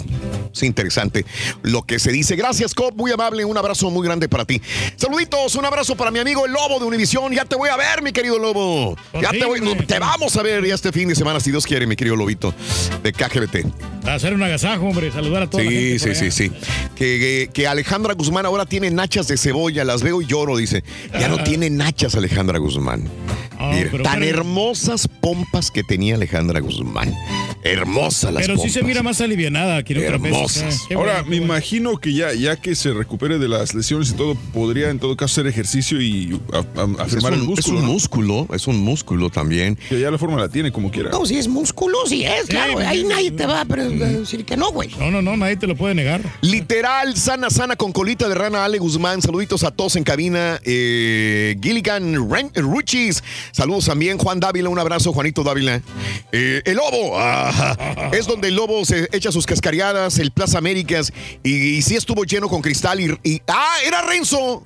es interesante lo que se dice. Gracias, Cop, muy amable. Un abrazo muy grande para ti. Saluditos, un abrazo para mi amigo el Lobo de Univisión. Ya te voy a ver, mi querido Lobo. Ya te, voy, te vamos a ver ya este fin de semana, si Dios quiere, mi querido Lobito, de KGBT. Para hacer un agasajo, hombre, saludar a toda la Sí, gente. sí, por sí, allá. sí. Que, que- que Alejandra Guzmán ahora tiene nachas de cebolla. Las veo y lloro, dice. Ya no tiene nachas, Alejandra Guzmán. Mira, Ah, pero- tan pero- hermosas pompas que tenía Alejandra Guzmán. Hermosas las Pero sí pompas. se mira más alivianada que. Hermosas. eh. Qué Ahora, bueno, me imagino que ya, ya que se recupere de las lesiones y todo, podría en todo caso hacer ejercicio y afirmar el músculo. es un ¿no? músculo, es un músculo también. Que ya la forma la tiene como quiera. No, si es músculo, sí es, claro. Sí, Ahí sí, nadie sí. te va a decir que no, güey. No, no, no, nadie te lo puede negar. Literal, sana, sana, con colita de rana, Ale Guzmán. Saluditos a todos en cabina. Eh, Gilligan Ruchis. Saludos también, Juan Dávila. Un abrazo, Juanito Dávila. Eh, el Lobo. ah, es donde el Lobo se echa sus cascareadas, el Plaza Américas. Y, sí estuvo lleno con cristal. Y- ¡Ah! ¡Era Renzo!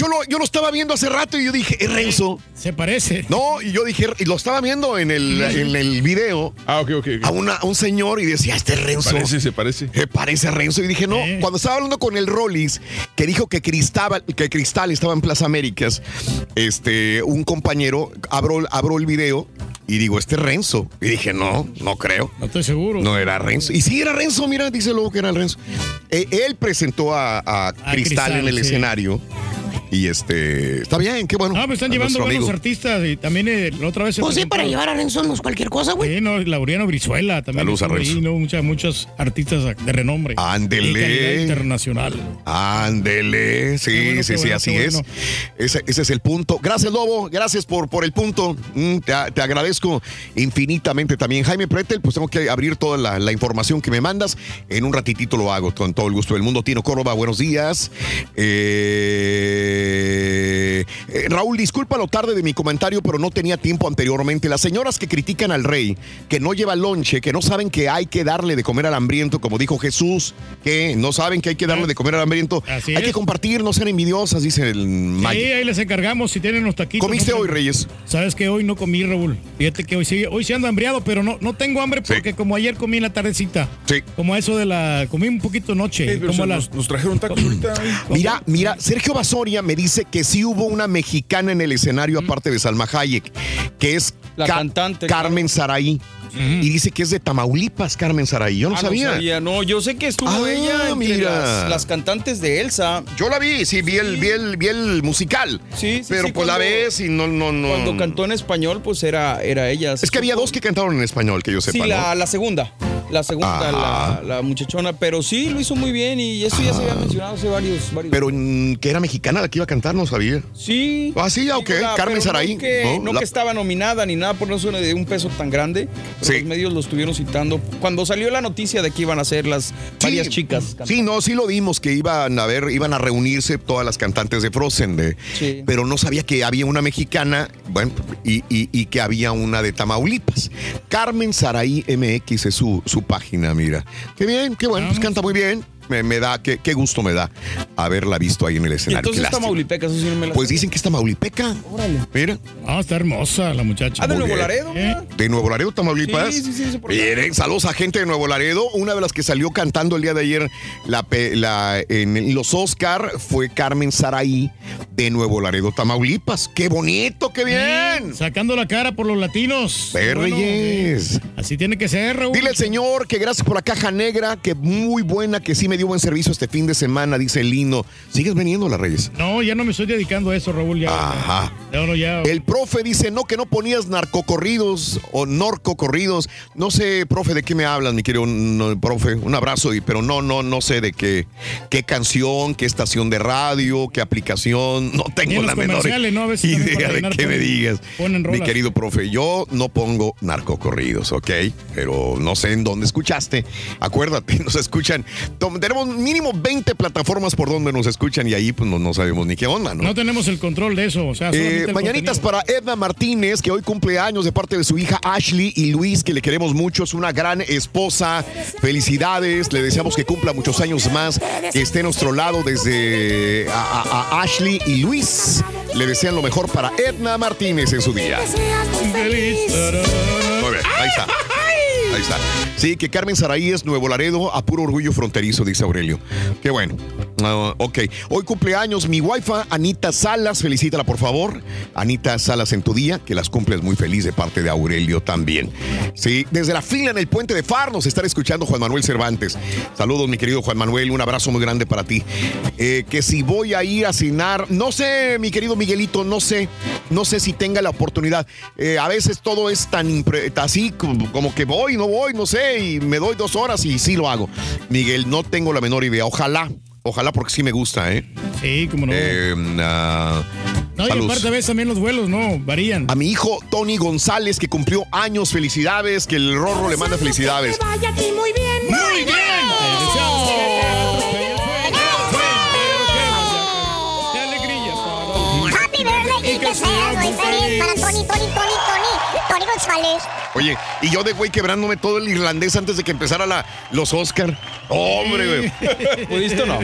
Yo lo, yo lo estaba viendo hace rato y yo dije, ¿es Renzo? Se parece. No, y yo dije, y lo estaba viendo en el, en el video Ah, ok, ok. a, una- a un señor y decía, este es Renzo. Parece, se parece. Eh, parece a Renzo. Y dije, no, Eh. cuando estaba hablando con el Rollis, que dijo que Cristal, que Cristal estaba en Plaza Américas, este, un compañero, abro, abro el video y digo, este es Renzo. Y dije, no, no creo. No estoy seguro. No era Renzo. Y sí era Renzo, mira, dice luego que era Renzo. Eh, él presentó a, a Cristal, Cristal, en el sí. escenario. Y este, está bien, qué bueno. No, me están llevando buenos amigo. artistas y también eh, la otra vez Pues sí, para llevar a Renzo no es cualquier cosa, güey. Sí, no, Laureano Brizuela también. Saludos a estuvo ahí, Renzo. ¿no? Muchas, muchos artistas de renombre. Ándele. Internacional. Ándele, sí, bueno, sí, sí, bueno, así es. Ese, ese es el punto. Gracias, Lobo, gracias por, por el punto. Mm, te, te agradezco infinitamente también. Jaime Pretel, pues tengo que abrir toda la, la información que me mandas. En un ratitito lo hago con todo el gusto del mundo. Tino Córdoba, buenos días. Eh, eh, Raúl, disculpa lo tarde de mi comentario, pero no tenía tiempo anteriormente. Las señoras que critican al rey, que no lleva lonche, que no saben que hay que darle de comer al hambriento, como dijo Jesús, que no saben que hay que darle de comer al hambriento. Así hay que compartir, no sean envidiosas, dice el Sí, Mike. ahí les encargamos si tienen unos taquitos. ¿Comiste hoy, Reyes? Sabes que hoy no comí, Raúl. Fíjate que hoy sí, hoy sí ando hambriado, pero no, no tengo hambre porque como ayer comí en la tardecita. Sí. Como a eso de la. Comí un poquito noche. Sí, pero como se a las. nos, nos trajeron tacos ahorita. Mira, mira, Sergio Basoria me dice que sí hubo una mexicana en el escenario aparte de Salma Hayek, que es La Ca- cantante, Carmen Saraí. Y dice que es de Tamaulipas, Carmen Saraí. Yo no Ah, sabía. No, sabía, no, yo sé que estuvo Ah, ella entre mira. las, las cantantes de Elsa. Yo la vi, sí, vi, El, vi, el, vi el musical. Sí, sí, Pero sí, pues la ves y no, no, no. Cuando cantó en español, pues era, era ella. Es que había dos que cantaron en español, que yo sepa. Sí, la, ¿no? la segunda. La segunda, la, la muchachona. Pero sí, lo hizo muy bien y eso ya se había mencionado hace varios. varios Pero mm, que era mexicana la que iba a cantar, no sabía. Sí. Ah, sí, ok. la- Carmen Saraí. No, que, ¿no? no La- que estaba nominada ni nada por no ser de un peso tan grande. Pero los medios lo estuvieron citando. Cuando salió la noticia de que iban a ser las varias chicas. Sí, no, sí lo vimos que iban a ver, iban a reunirse todas las cantantes de Frozen, de, Sí. pero no sabía que había una mexicana, bueno, y, y- y que había una de Tamaulipas. Carmen Saraí MX es su, su página, mira. Qué bien, qué bueno, pues canta muy bien. Me, me da, qué, qué gusto me da haberla visto ahí en el escenario. entonces está lástima. Maulipeca, eso sí no me la Pues dicen que está Maulipeca. Órale. Mira. Ah, está hermosa la muchacha. Ah, de Muy Nuevo bien. Laredo. mira. De Nuevo Laredo, Tamaulipas. Sí, sí, sí, acá. Miren, saludos a gente de Nuevo Laredo. Una de las que salió cantando el día de ayer la, la- en los Oscar fue Carmen Saraí de Nuevo Laredo, Tamaulipas. ¡Qué bonito, qué bien! Sacando la cara por los latinos. Ve, Bueno, Reyes. Así tiene que ser, Raúl. Dile al señor que gracias por la caja negra, que muy buena, que sí me dio buen servicio este fin de semana, dice Lino. ¿Sigues veniendo, las Reyes? No, ya no me estoy dedicando a eso, Raúl. Ya. Ajá. Ya, no, ya. El profe dice, no, que no ponías narcocorridos o norcocorridos. No sé, profe, de qué me hablas, mi querido no, profe. Un abrazo, y, pero no, no, no sé de qué, qué canción, qué estación de radio, qué aplicación. No tengo en la menor. A idea de qué me digas. Mi querido profe, yo no pongo narcocorridos, ¿ok? Pero no sé en dónde escuchaste. Acuérdate, nos escuchan. Tenemos mínimo 20 plataformas por donde nos escuchan y ahí pues no, no sabemos ni qué onda, ¿no? No tenemos el control de eso. O sea, Eh, mañanitas contenido. para Edna Martínez, que hoy cumple años de parte de su hija Ashley y Luis, que le queremos mucho. Es una gran esposa. Felicidades. Le deseamos que cumpla muchos años más, que esté a nuestro lado desde a, a- a Ashley y Luis. Le desean lo mejor para Edna Martínez en su día. Muy bien, ahí está. Ahí está. Sí, que Carmen Saraí es Nuevo Laredo a puro orgullo fronterizo, dice Aurelio. Qué bueno. Ah, ok. Hoy cumpleaños mi wifa Anita Salas. Felicítala, por favor. Anita Salas en tu día, que las cumples muy feliz de parte de Aurelio también. Sí, desde la fila en el puente de Far nos estará escuchando Juan Manuel Cervantes. Saludos, mi querido Juan Manuel. Un abrazo muy grande para ti. Eh, que si voy a ir a cenar, no sé, mi querido Miguelito, no sé. No sé si tenga la oportunidad. Eh, a veces todo es tan así como que voy, no voy, no sé, y me doy dos horas y sí lo hago. Miguel, no tengo la menor idea. Ojalá, ojalá porque sí me gusta, ¿eh? Sí, como no. Eh, ah, no, y aparte a veces también los vuelos, ¿no? Varían. A mi hijo Tony González, que cumplió años, felicidades, que el Rorro le manda felicidades. Vaya a ti muy bien. Muy bien. Happy que seas muy feliz para Tony, Tony, Tony, Tony, Tony González. Oye, y yo de güey quebrándome todo el irlandés antes de que empezara la, los Oscar. Hombre, güey. ¿Pudiste o no?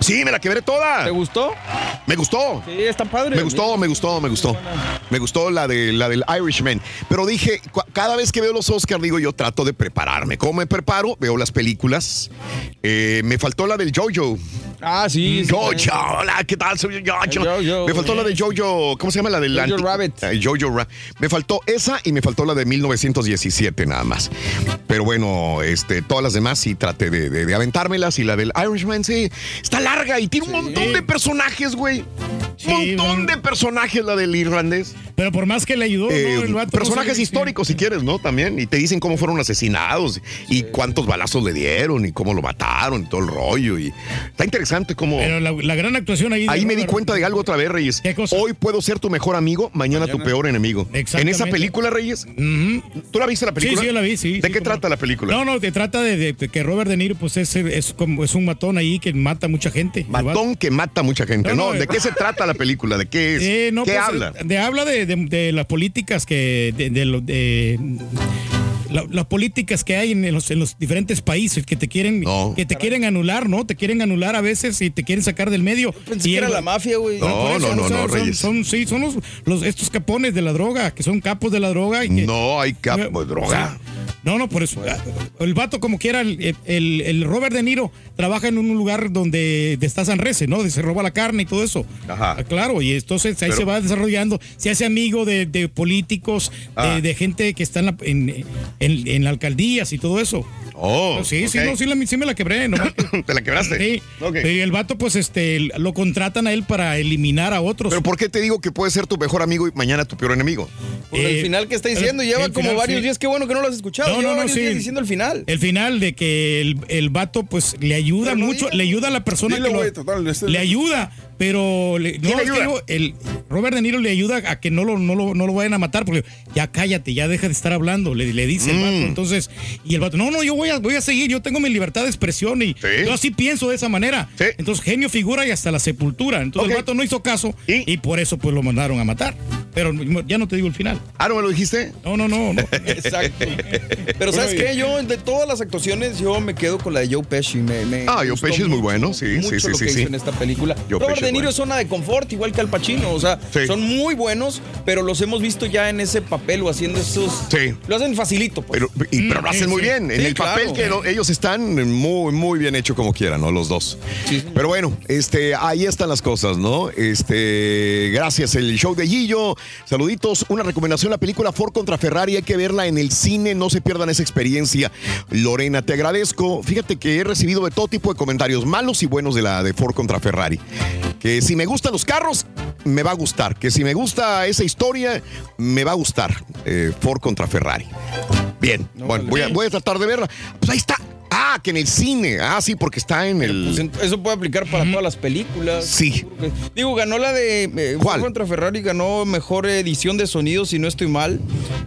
Sí, me la quebré toda. ¿Te gustó? Me gustó. Sí, está padre. Me gustó, me gustó, me gustó. Me gustó la, de, la del Irishman. Pero dije, cada vez que veo los Oscars, digo, yo trato de prepararme. ¿Cómo me preparo? Veo las películas. Eh, me faltó la del Jojo. Ah, sí. Jojo, hola, ¿qué tal? Soy Jojo. Jojo, me faltó la de Jojo, ¿cómo se llama? La del Jojo Rabbit. Eh, Jojo Rabbit. Me faltó esa y me faltó la de 1917 nada más. Pero bueno, este, todas las demás sí traté de, de- de aventármelas y la del Irishman sí está larga y tiene un montón de personajes, güey. Un montón de personajes la del irlandés. Pero por más que le ayudó, Eh, ¿no? El vato no personajes históricos, si quieres, ¿no? También. Y te dicen cómo fueron asesinados y cuántos balazos le dieron y cómo lo mataron y todo el rollo. Y está interesante cómo. Pero la, la gran actuación ahí. Ahí me di cuenta de algo otra vez, Reyes. Hoy puedo ser tu mejor amigo, mañana, tu peor enemigo. En esa película, Reyes. ¿Tú la viste la película? Sí, sí, yo la vi, sí. ¿De qué trata la película? No, no, te trata de, de- de que Robert De Niro, pues es, es, como, es un matón ahí que mata a mucha gente. Matón que mata a mucha gente. No, No, no, ¿de eh. qué se trata la película? ¿De qué es? Eh, ¿Qué pues, habla? De, habla de, las políticas que. de, de- la- las políticas que hay en los, en los diferentes países que te quieren que te quieren anular, ¿no? Te quieren anular a veces y te quieren sacar del medio. Pensé Y que era el- la mafia, güey. No, no, no, no, son- Reyes. Son, sí, son los, los- estos capones de la droga, que son capos de la droga. Y que- No hay capo de droga. No, no, por eso. El vato, como quiera, el, el- el Robert De Niro trabaja en un lugar donde destazan reses, ¿no? Se roba la carne y todo eso. Ajá. Ah, Claro, y entonces ahí Pero- se va desarrollando. Se hace amigo de, de políticos, de- Ah. de, gente que está en, la, en, en- en alcaldías y todo eso. Oh, sí, sí, no, sí, la- sí me la quebré. nomás que- ¿Te la quebraste? Sí. Y el vato, pues, este, lo contratan a él para eliminar a otros. Pero ¿por qué te digo que puede ser tu mejor amigo y mañana tu peor enemigo? Por el final que está diciendo, el- lleva el como final, varios sí. días. Qué bueno que no lo has escuchado. No, no, no, sí. diciendo el final. El final de que el, el vato, pues, le ayuda mucho, le ayuda a la persona Dile, que lo- güey, total, este- le ayuda, pero le, no, el Robert De Niro le ayuda a que no lo, no lo, no lo vayan a matar, porque ya cállate, ya deja de estar hablando, le, le dice el Mm. vato. Entonces, y el vato, no, no, yo voy a, voy a seguir, yo tengo mi libertad de expresión y yo así pienso de esa manera. Entonces, genio figura y hasta la sepultura. Entonces, el vato no hizo caso y, por eso, pues, lo mandaron a matar. pero ya no te digo el final. Ah, ¿no me lo dijiste? No, no, no. no. Exacto. Pero ¿sabes qué? Yo, de todas las actuaciones, yo me quedo con la de Joe Pesci. Me, me Ah, Joe Pesci es muy bueno, sí, mucho sí, sí, lo sí, que sí. hizo en esta película. Joe Robert Pesci De Niro es zona de confort, igual que Al Pacino. O sea, son muy buenos, pero los hemos visto ya en ese papel o haciendo esos... Sí. Lo hacen facilito, pues. Pero, y- pero lo hacen muy bien. En el papel que lo- ellos están muy, muy bien hecho como quieran, ¿no? Los dos. Pero bueno, este, ahí están las cosas, ¿no? Este, gracias. El show de Gillo. Saluditos. Una recomendación, la película Ford contra Ferrari. Hay que verla en el cine. No se pierdan esa experiencia. Lorena, te agradezco. Fíjate que he recibido de todo tipo de comentarios, malos y buenos de la de Ford contra Ferrari. Que si me gustan los carros, me va a gustar. Que si me gusta esa historia, me va a gustar. Eh, Ford contra Ferrari. Bien, bueno, voy a, voy a tratar de verla. Pues ahí está. Ah, que en el cine. Ah, sí, porque está en el. Pues, eso puede aplicar para todas las películas. Sí. Porque- Digo, ganó la de. Eh, Ford contra Ferrari ganó mejor edición de sonido, si no estoy mal.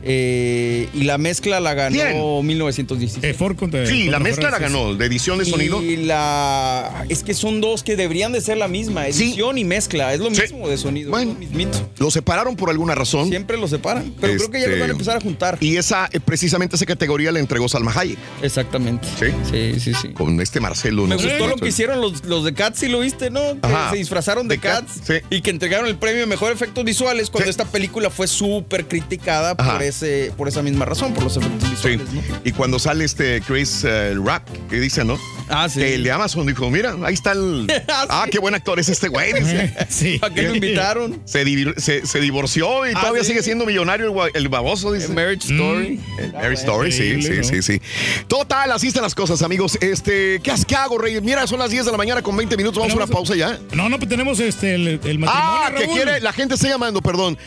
Eh, y la mezcla la ganó 1916. Ford contra. Sí, la mezcla la ganó, de edición de sonido. Y la. Es que son dos que deberían de ser la misma. Edición y mezcla. Es lo mismo de sonido. es lo mismito. Lo separaron por alguna razón. Siempre lo separan. Pero creo que ya Este, los van a empezar a juntar. Y esa, eh, precisamente esa categoría la entregó Salma Hayek. Exactamente. Sí. Sí, sí, sí. Con este Marcelo. Me no sé gustó lo que hicieron los, los de Cats, si lo viste, ¿no? Que Ajá. se disfrazaron de, Cats y que entregaron el premio a Mejor Efectos Visuales cuando esta película fue súper criticada Ajá. por, ese, por esa misma razón, por los efectos visuales, ¿no? Y cuando sale este Chris eh, Rock, que dice, ¿no? Ah, sí. El de Amazon dijo, mira, ahí está el... ah, qué buen actor es este güey. dice. sí. ¿Para qué lo invitaron? Se, se, se divorció y Ah, todavía sí. sigue siendo millonario el, baboso, dice. Marriage Story. El Marriage Story, sí, sí, sí, sí. Total, así están las cosas, amigos. Este, ¿qué, has- qué hago, Rey? Mira, son las 10 de la mañana con 20 minutos. Vamos a una pausa ya. No, no, pues tenemos este, el, el matrimonio. Ah, que quiere, la gente está llamando, perdón.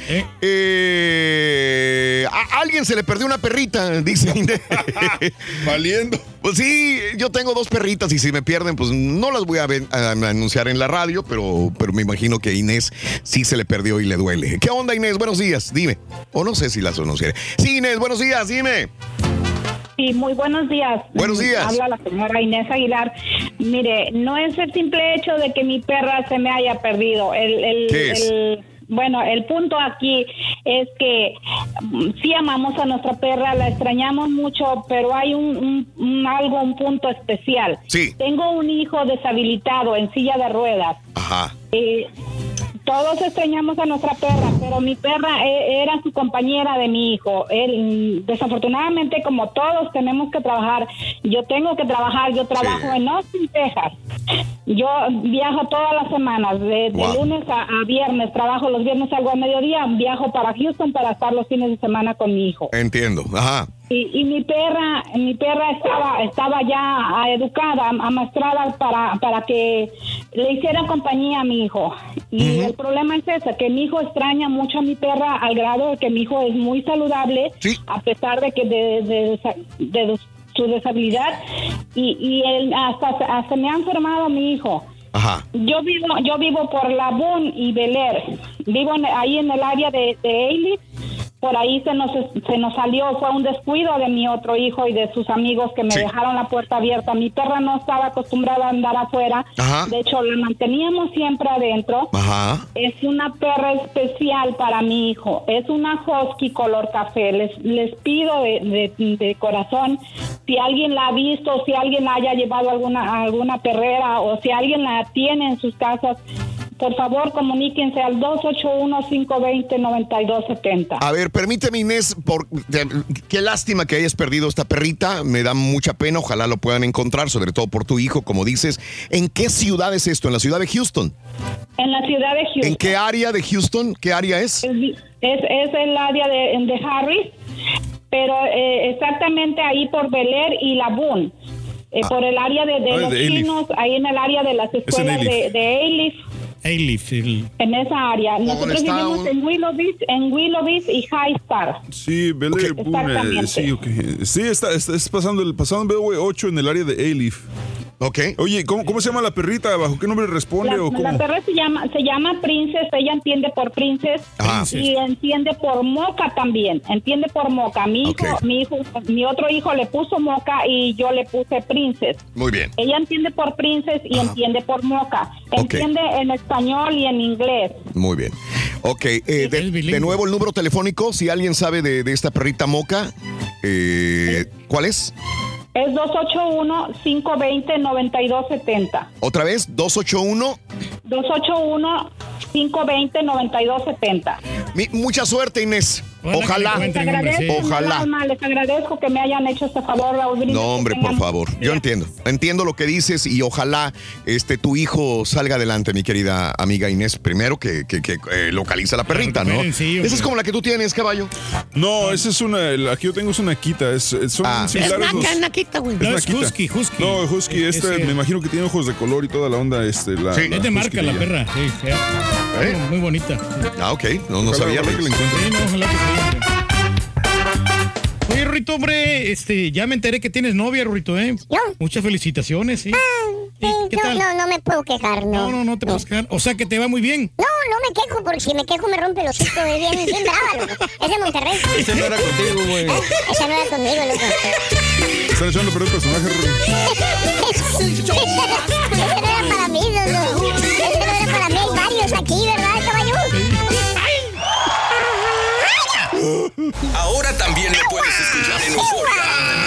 Eh, a alguien se le perdió una perrita, dice. Valiendo. Pues sí, yo tengo dos perritas y si me pierden, pues no las voy a, ver- a anunciar en la radio, pero, pero me imagino que a Inés sí se le perdió y le duele. ¿Qué onda, Inés? Buenos días, dime. O no sé si las anunciaré. Sí, Inés, buenos días, dime. Sí, muy buenos días. Buenos días. Habla la señora Inés Aguilar. Mire, no es el simple hecho de que mi perra se me haya perdido. El, el- ¿Qué es? el- bueno, el punto aquí es que mm, sí amamos a nuestra perra, la extrañamos mucho, pero hay un, un- un algo, un punto especial. Sí. Tengo un hijo deshabilitado en silla de ruedas. Ajá. Eh, todos extrañamos a nuestra perra, pero mi perra eh, era su compañera de mi hijo. Él, mm, desafortunadamente, como todos tenemos que trabajar, yo tengo que trabajar, yo trabajo en Austin, Texas. Yo viajo todas las semanas, de, lunes a, a viernes, trabajo los viernes, salgo a mediodía, viajo para Houston para estar los fines de semana con mi hijo. Entiendo. Ajá. Y, y mi perra, mi perra estaba, estaba ya ah, educada, amaestrada para, para que le hiciera compañía a mi hijo. Y el problema es ese, que mi hijo extraña mucho a mi perra al grado de que mi hijo es muy saludable, a pesar de que de, de- de- de su deshabilidad. Y, y él hasta, hasta me ha enfermado mi hijo. Ajá. Yo vivo, yo vivo por La Boone y Bel Air. Vivo en- ahí en el área de, de Ailey. Por ahí se nos, se nos salió, fue un descuido de mi otro hijo y de sus amigos que me dejaron la puerta abierta. Mi perra no estaba acostumbrada a andar afuera. Ajá. De hecho, la manteníamos siempre adentro. Ajá. Es una perra especial para mi hijo. Es una husky color café. Les, les pido de, de- de corazón, si alguien la ha visto, si alguien la haya llevado alguna, alguna perrera o si alguien la tiene en sus casas, por favor comuníquense al 281-520-9270. A ver, permíteme, Inés, por, de- qué lástima que hayas perdido esta perrita. Me da mucha pena. Ojalá lo puedan encontrar, sobre todo por tu hijo, como dices. ¿En qué ciudad es esto? ¿En la ciudad de Houston? En la ciudad de Houston. ¿En qué área de Houston? ¿Qué área es? Es, es el área de, de Harris, pero eh, exactamente ahí por Bel Air y La Boone. Eh, Ah. por el área de, de Ah, los chinos, ahí en el área de las escuelas de, de Ailif, el- en esa área. Nosotros está vivimos un- en Willow Beach, en Willow Beach y High Star. Sí, Bel Air, boom, eh, sí, ok. Sí, está, está, es pasando el pasando BW 8 en el área de Alif. Ok. Oye, ¿cómo, cómo se llama la perrita? ¿Bajo qué nombre responde La, o cómo? la perra se llama, se llama Princess, ella entiende por Princess Ah. y entiende por Moca también, entiende por Moca. Mi hijo, mi hijo, mi otro hijo le puso Moca y yo le puse Princess. Muy bien. Ella entiende por Princess y entiende por Moca. Entiende en español y en inglés. Muy bien. Ok, eh, de, de nuevo el número telefónico, si alguien sabe de, de esta perrita moca, eh, ¿cuál es? Es 281-520-9270. Otra vez, 281. 281-520-9270. Mi- mucha suerte, Inés. Ojalá. Ojalá. alma, les agradezco que me hayan hecho este favor, Raúl No, hombre, por favor. Yo entiendo. Entiendo lo que dices y ojalá este tu hijo salga adelante, mi querida amiga Inés. Primero que, que, que, eh, localiza la perrita, ¿no? sí. Esa es como la que tú tienes, caballo. No, esa es una. La que yo tengo es una Akita. Es, es- son Ah. similares Es naca, naquita, güey. una Akita. No, Husky. Este, me imagino que tiene ojos de color y toda la onda. Este, la, Sí, la es de marca Husky la perra. Sí, sí. Muy bonita. Ah, ok. No, no Ojalá- sabía. ojalá que la encuentre. Sí, no, ojalá que sí. Oye, Rurito, hombre, este, ya me enteré que tienes novia, Rurito, ¿eh? Muchas felicitaciones, sí. ¿Y qué no, tal? no, no me puedo quejar, no. No, no, no te puedes quejar. O sea que te va muy bien. No, no me quejo, porque si me quejo me rompe los hocico, es bien, bien brava, loco. Es de Monterrey. Ese no era contigo, güey. Esa no era conmigo, loco. Están echando a perder el personaje, no era para mí, loco. Ese no era para mí, hay varios aquí, ¿verdad, Ahora también me puedes escuchar en Euforia.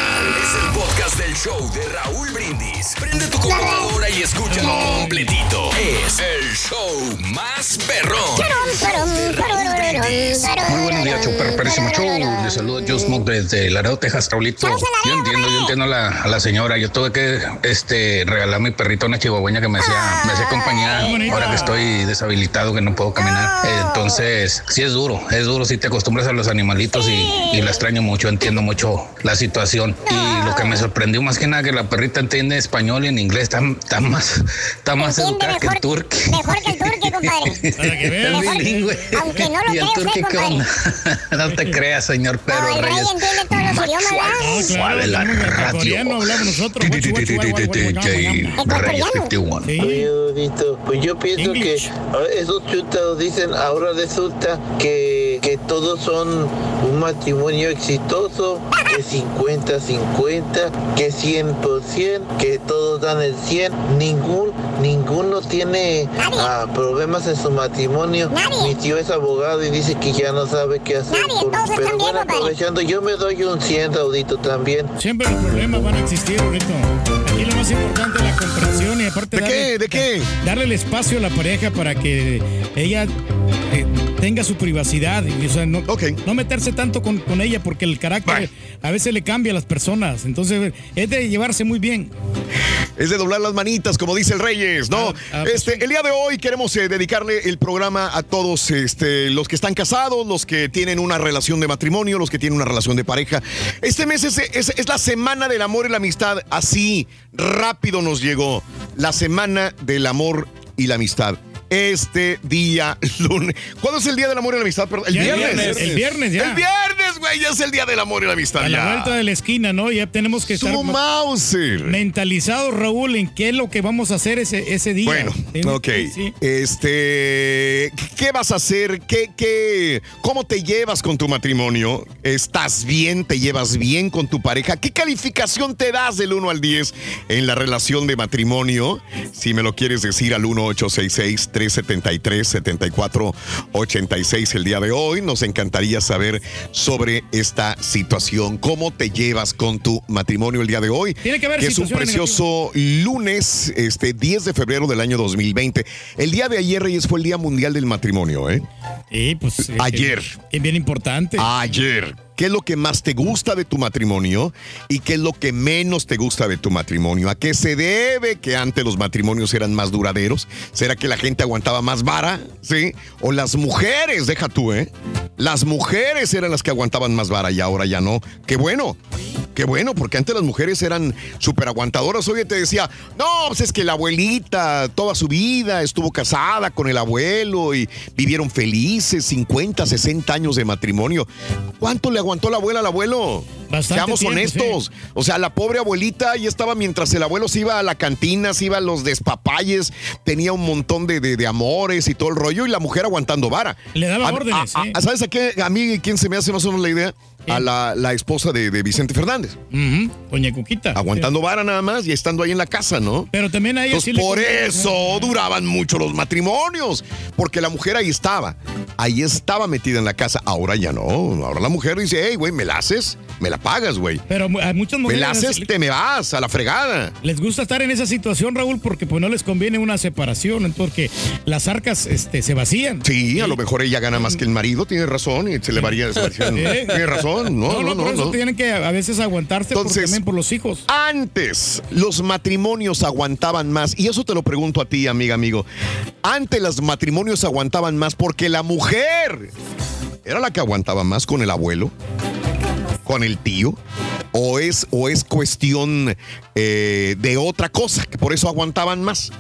Show de Raúl Brindis. Prende tu computadora y escúchalo completito. Es el show más perrón. Muy buenos días, show perrísimo show. Les saludo Joe Smoke desde Laredo, Texas, Raulito. Yo entiendo, yo entiendo a la, a la señora. Yo tuve que este, regalar a mi perrito una chihuahueña que me hacía, me hacía compañía ahora que estoy deshabilitado, que no puedo caminar. Entonces, sí es duro, es duro si te acostumbras a los animalitos y, y la extraño mucho, entiendo mucho la situación. Y lo que me sorprendió más que nada que la perrita entiende español y en inglés, está, está más, está más educada que el turque. Mejor que el turque, compadre. Es Mejor- bilingüe. Aunque no lo ¿Y el turque eh, qué onda? no te creas, señor Pedro No, el rey Reyes. entiende todos los idiomas, ¿verdad? Suave la radio. Nosotros. guachu, guachu, guachu, guachu, guachu, guachu. Reyes 51. Oye, Vito, pues yo pienso que esos chutados dicen, ahora resulta que, que todos son un matrimonio exitoso, que 50-50, que 100%, que todos dan el 100, ningún, ninguno tiene ah, problemas en su matrimonio. Mi tío es abogado y dice que ya no sabe qué hacer. por- pero bueno, aprovechando, yo me doy un 100, Raudito, también. Siempre los problemas van a existir, Rurito. Aquí lo más importante es la comprensión y aparte ¿De darle, qué? ¿De qué? darle el espacio a la pareja para que ella eh, tenga su privacidad. Y, o sea, no, no meterse tanto con, con ella porque el carácter a veces le cambia a las personas. Entonces es de llevarse muy bien. Es de doblar las manitas, como dice el Reyes, ¿no? Ah, pues este, el día de hoy queremos eh, dedicarle el programa a todos este, los que están casados, los que tienen una relación de matrimonio, los que tienen una relación de pareja. Este mes es, es- es la semana del amor y la amistad. Así rápido nos llegó la semana del amor y la amistad. Este día lunes. ¿Cuándo es el día del amor y la amistad? Perdón, el Ya, viernes. viernes, el viernes ya. El viernes, güey, ya es el día del amor y la amistad. A la vuelta de la esquina, ¿no? Ya tenemos que estar Mauser. mentalizados, Raúl, en qué es lo que vamos a hacer ese, ese día. Bueno, ok. sí. Este, ¿qué vas a hacer? ¿Qué, qué, ¿Cómo te llevas con tu matrimonio? ¿Estás bien? ¿Te llevas bien con tu pareja? ¿Qué calificación te das del 1 al 10 en la relación de matrimonio? Si me lo quieres decir al 1-866-373-7486 el día de hoy, nos encantaría saber sobre esta situación. ¿Cómo te llevas con tu matrimonio el día de hoy? Tiene que haber es un precioso lunes, este 10 de febrero del año 2020. El día de ayer, Reyes, fue el Día Mundial del Matrimonio, ¿eh? Sí, pues. Ayer. Es bien importante. Ayer. ¿Qué es lo que más te gusta de tu matrimonio y qué es lo que menos te gusta de tu matrimonio? ¿A qué se debe que antes los matrimonios eran más duraderos? ¿Será que la gente aguantaba más vara? ¿Sí? O las mujeres, deja tú, ¿eh? Las mujeres eran las que aguantaban más vara y ahora ya no. Qué bueno. Qué bueno, porque antes las mujeres eran súper aguantadoras. Oye, te decía, no, pues es que la abuelita toda su vida estuvo casada con el abuelo y vivieron felices, 50, 60 años de matrimonio. ¿Cuánto le aguantó la abuela al abuelo? Bastante Seamos tiempo, honestos. O sea, la pobre abuelita ahí estaba mientras el abuelo se iba a la cantina, se iba a los despapalles, tenía un montón de, de- de amores y todo el rollo, y la mujer aguantando vara. Le daba A- órdenes, a- ¿eh? a- ¿Sabes a qué? A mí, ¿quién se me hace más o menos la idea? A la, la esposa de, de Vicente Fernández. Ujú, Doña Cuquita. Aguantando vara nada más y estando ahí en la casa, ¿no? Pero también a ella Entonces, sí le por eso duraban mucho los matrimonios, porque la mujer ahí estaba, ahí estaba metida en la casa, ahora ya no, ahora la mujer dice, hey, güey, ¿me la haces? Me la pagas, güey. Pero a muchas Me mujeres la haces, te me vas a la fregada. les gusta estar en esa situación, Raúl, porque pues no les conviene una separación, porque las arcas este, se vacían. Sí, a lo mejor ella gana más que el marido, tiene razón, y se le varía. Tiene razón, no, no, no. por eso no. tienen que a veces aguantarse por- Entonces, también por los hijos. Antes los matrimonios aguantaban más, y eso te lo pregunto a ti, amiga, amigo. Antes los matrimonios aguantaban más porque la mujer era la que aguantaba más con el abuelo, con el tío, o es, o es cuestión eh, de otra cosa, que por eso aguantaban más.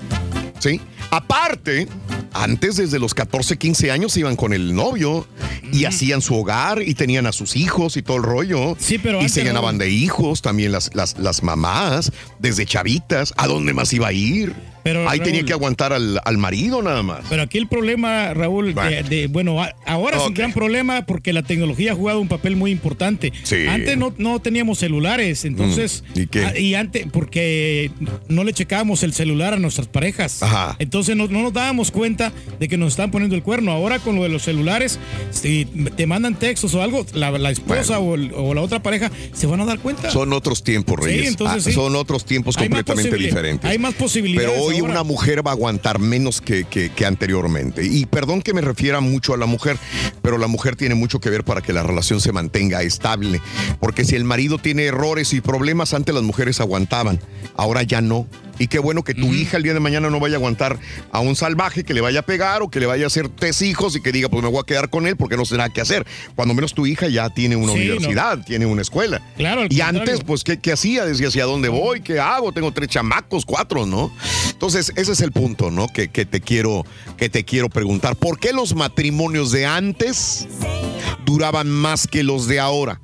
¿Sí? Aparte, antes desde los 14, 15 años iban con el novio y hacían su hogar y tenían a sus hijos y todo el rollo. Sí, pero y se no. llenaban de hijos, también las, las, las mamás, desde chavitas. ¿A dónde más iba a ir? Pero, Ahí tenía que aguantar al, al marido nada más. Pero aquí el problema, Raúl, de- de- bueno, ahora es un gran problema porque la tecnología ha jugado un papel muy importante. Sí. Antes no, no teníamos celulares, entonces. Mm, ¿y qué? ah, y antes, porque no le checábamos el celular a nuestras parejas. Ajá. Entonces no, no nos dábamos cuenta de que nos están poniendo el cuerno. Ahora con lo de los celulares, si te mandan textos o algo, la, la esposa o, el- o la otra pareja se van a dar cuenta. Son otros tiempos, Sí, Reyes. entonces Ah, sí. Son otros tiempos completamente diferentes. hay más posibilidades Pero hoy ahora. una mujer va a aguantar menos que, que- que anteriormente. Y perdón que me refiera mucho a la mujer, pero la mujer tiene mucho que ver para que la relación se mantenga estable. Porque si el marido tiene errores y problemas, antes las mujeres aguantaban, ahora ya no. Y qué bueno que tu hija el día de mañana no vaya a aguantar a un salvaje que le vaya a pegar o que le vaya a hacer tres hijos y que diga, pues me voy a quedar con él porque no sé nada que hacer. Cuando menos tu hija ya tiene una Sí, no. universidad, tiene una escuela. Claro, Y contrario. antes, pues, ¿qué, qué hacía? Decía, ¿hacia dónde voy? ¿Qué hago? Tengo tres chamacos, cuatro, ¿no? Entonces, ese es el punto, ¿no? Que, que te quiero, que te quiero preguntar. ¿Por qué los matrimonios de antes duraban más que los de ahora?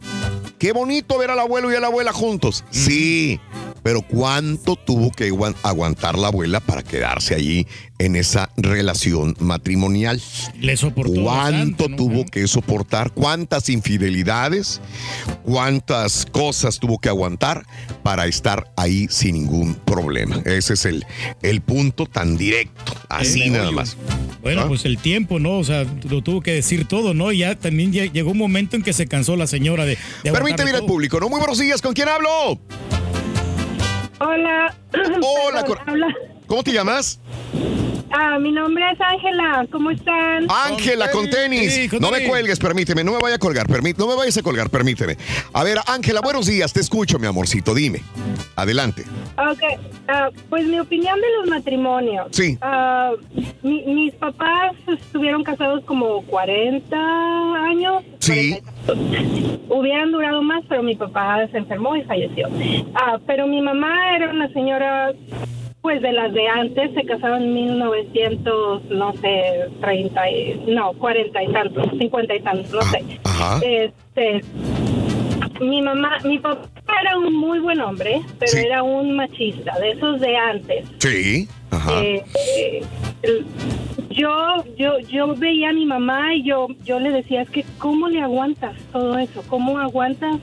Qué bonito ver al abuelo y a la abuela juntos. Sí. Pero ¿cuánto tuvo que aguan- aguantar la abuela para quedarse allí en esa relación matrimonial? Le soportó ¿Cuánto bastante, ¿no? tuvo que soportar? ¿Cuántas infidelidades? ¿Cuántas cosas tuvo que aguantar para estar ahí sin ningún problema? Ese es el, el punto tan directo. Así nada más. Bueno, ¿Ah? pues el tiempo, ¿no? O sea, lo tuvo que decir todo, ¿no? Y ya también lle- llegó un momento en que se cansó la señora de, Permíteme ir al público, ¿no? Muy buenos días, ¿con quién hablo? Hola. Hola, Perdón, habla- ¿cómo te llamas? Ah, mi nombre es Ángela. ¿Cómo están? Ángela, con tenis. Sí, con No me cuelgues, permíteme, no me vaya a colgar, permí- no me vayas a colgar, permíteme. A ver, Ángela, buenos días, te escucho, mi amorcito, dime. Adelante. Ok, ah, pues mi opinión de los matrimonios. Sí. Mi- mis papás estuvieron casados como 40 años. Sí. Hubieran durado más, pero mi papá se enfermó y falleció. Ah, pero mi mamá era una señora, pues de las de antes, se casaron en 1900, no sé, 30, y, no, 40 y tantos, 50 y tantos, no sé. Ajá. Este, mi mamá, mi papá era un muy buen hombre, pero Sí. era un machista, de esos de antes. Sí. Ajá. Eh, eh, yo, yo, yo veía a mi mamá y yo, yo le decía, es que ¿cómo le aguantas todo eso? ¿Cómo aguantas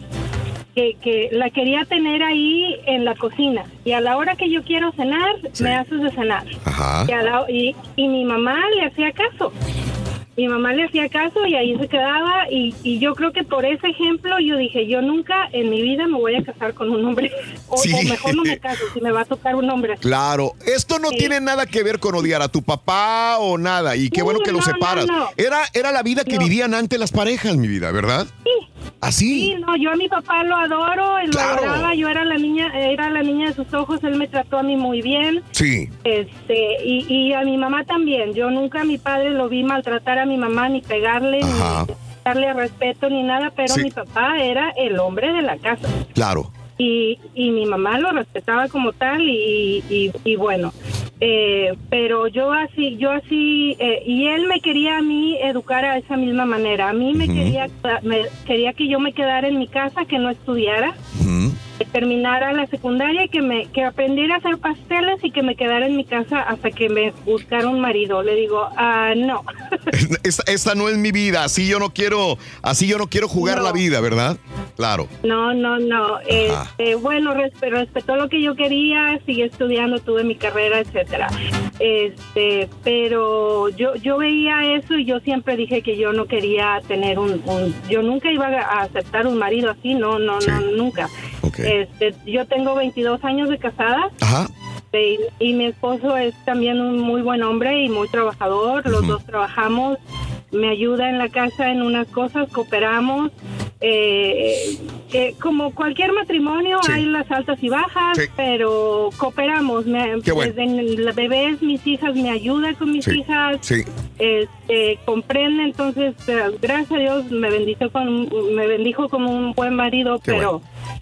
que, que la quería tener ahí en la cocina? Y a la hora que yo quiero cenar, me haces de cenar. Ajá. Y, a la- y, y mi mamá le hacía caso. Mi mamá le hacía caso y ahí se quedaba y, y yo creo que por ese ejemplo yo dije, yo nunca en mi vida me voy a casar con un hombre. O, Sí. o mejor no me caso si me va a tocar un hombre así. Claro, esto no Sí. tiene nada que ver con odiar a tu papá o nada, y qué No, bueno que lo separas. no, no. Era, era la vida que vivían antes las parejas, mi vida, ¿verdad? Sí. Así. Sí, no, yo a mi papá lo adoro, él Claro. lo adoraba, yo era la niña, era la niña de sus ojos, él me trató a mí muy bien. Sí. Este, y, y a mi mamá también. Yo nunca a mi padre lo vi maltratar a mi mamá, ni pegarle, Ajá. ni darle respeto, ni nada, pero Sí. mi papá era el hombre de la casa. Claro. Y, y mi mamá lo respetaba como tal y, y, y bueno. Eh, pero yo así, yo así, eh, y él me quería a mí educar a esa misma manera. A mí me quería, me quería que yo me quedara en mi casa, que no estudiara, que terminara la secundaria y que me, que aprendiera a hacer pasteles y que me quedara en mi casa hasta que me buscara un marido. Le digo, ah, no. Esta, esta no es mi vida, así yo no quiero, así yo no quiero jugar No. la vida, ¿verdad? Claro. No, no, no. Este, bueno, resp- respetó lo que yo quería, seguí estudiando, tuve mi carrera, etcétera. Este, pero yo yo veía eso y yo siempre dije que yo no quería tener un, un- yo nunca iba a aceptar un marido así, no, no, no, nunca. Este, yo tengo 22 años de casada. Y, y mi esposo es también un muy buen hombre y muy trabajador. Los dos trabajamos. Me ayuda en la casa en unas cosas, cooperamos. Eh, eh, como cualquier matrimonio, hay las altas y bajas, pero cooperamos. Me, Qué bueno. Desde bebés, mis hijas me ayudan con mis Sí. hijas. Sí. Este, comprende, entonces, eh, gracias a Dios me bendijo con, me bendijo como un buen marido, Qué pero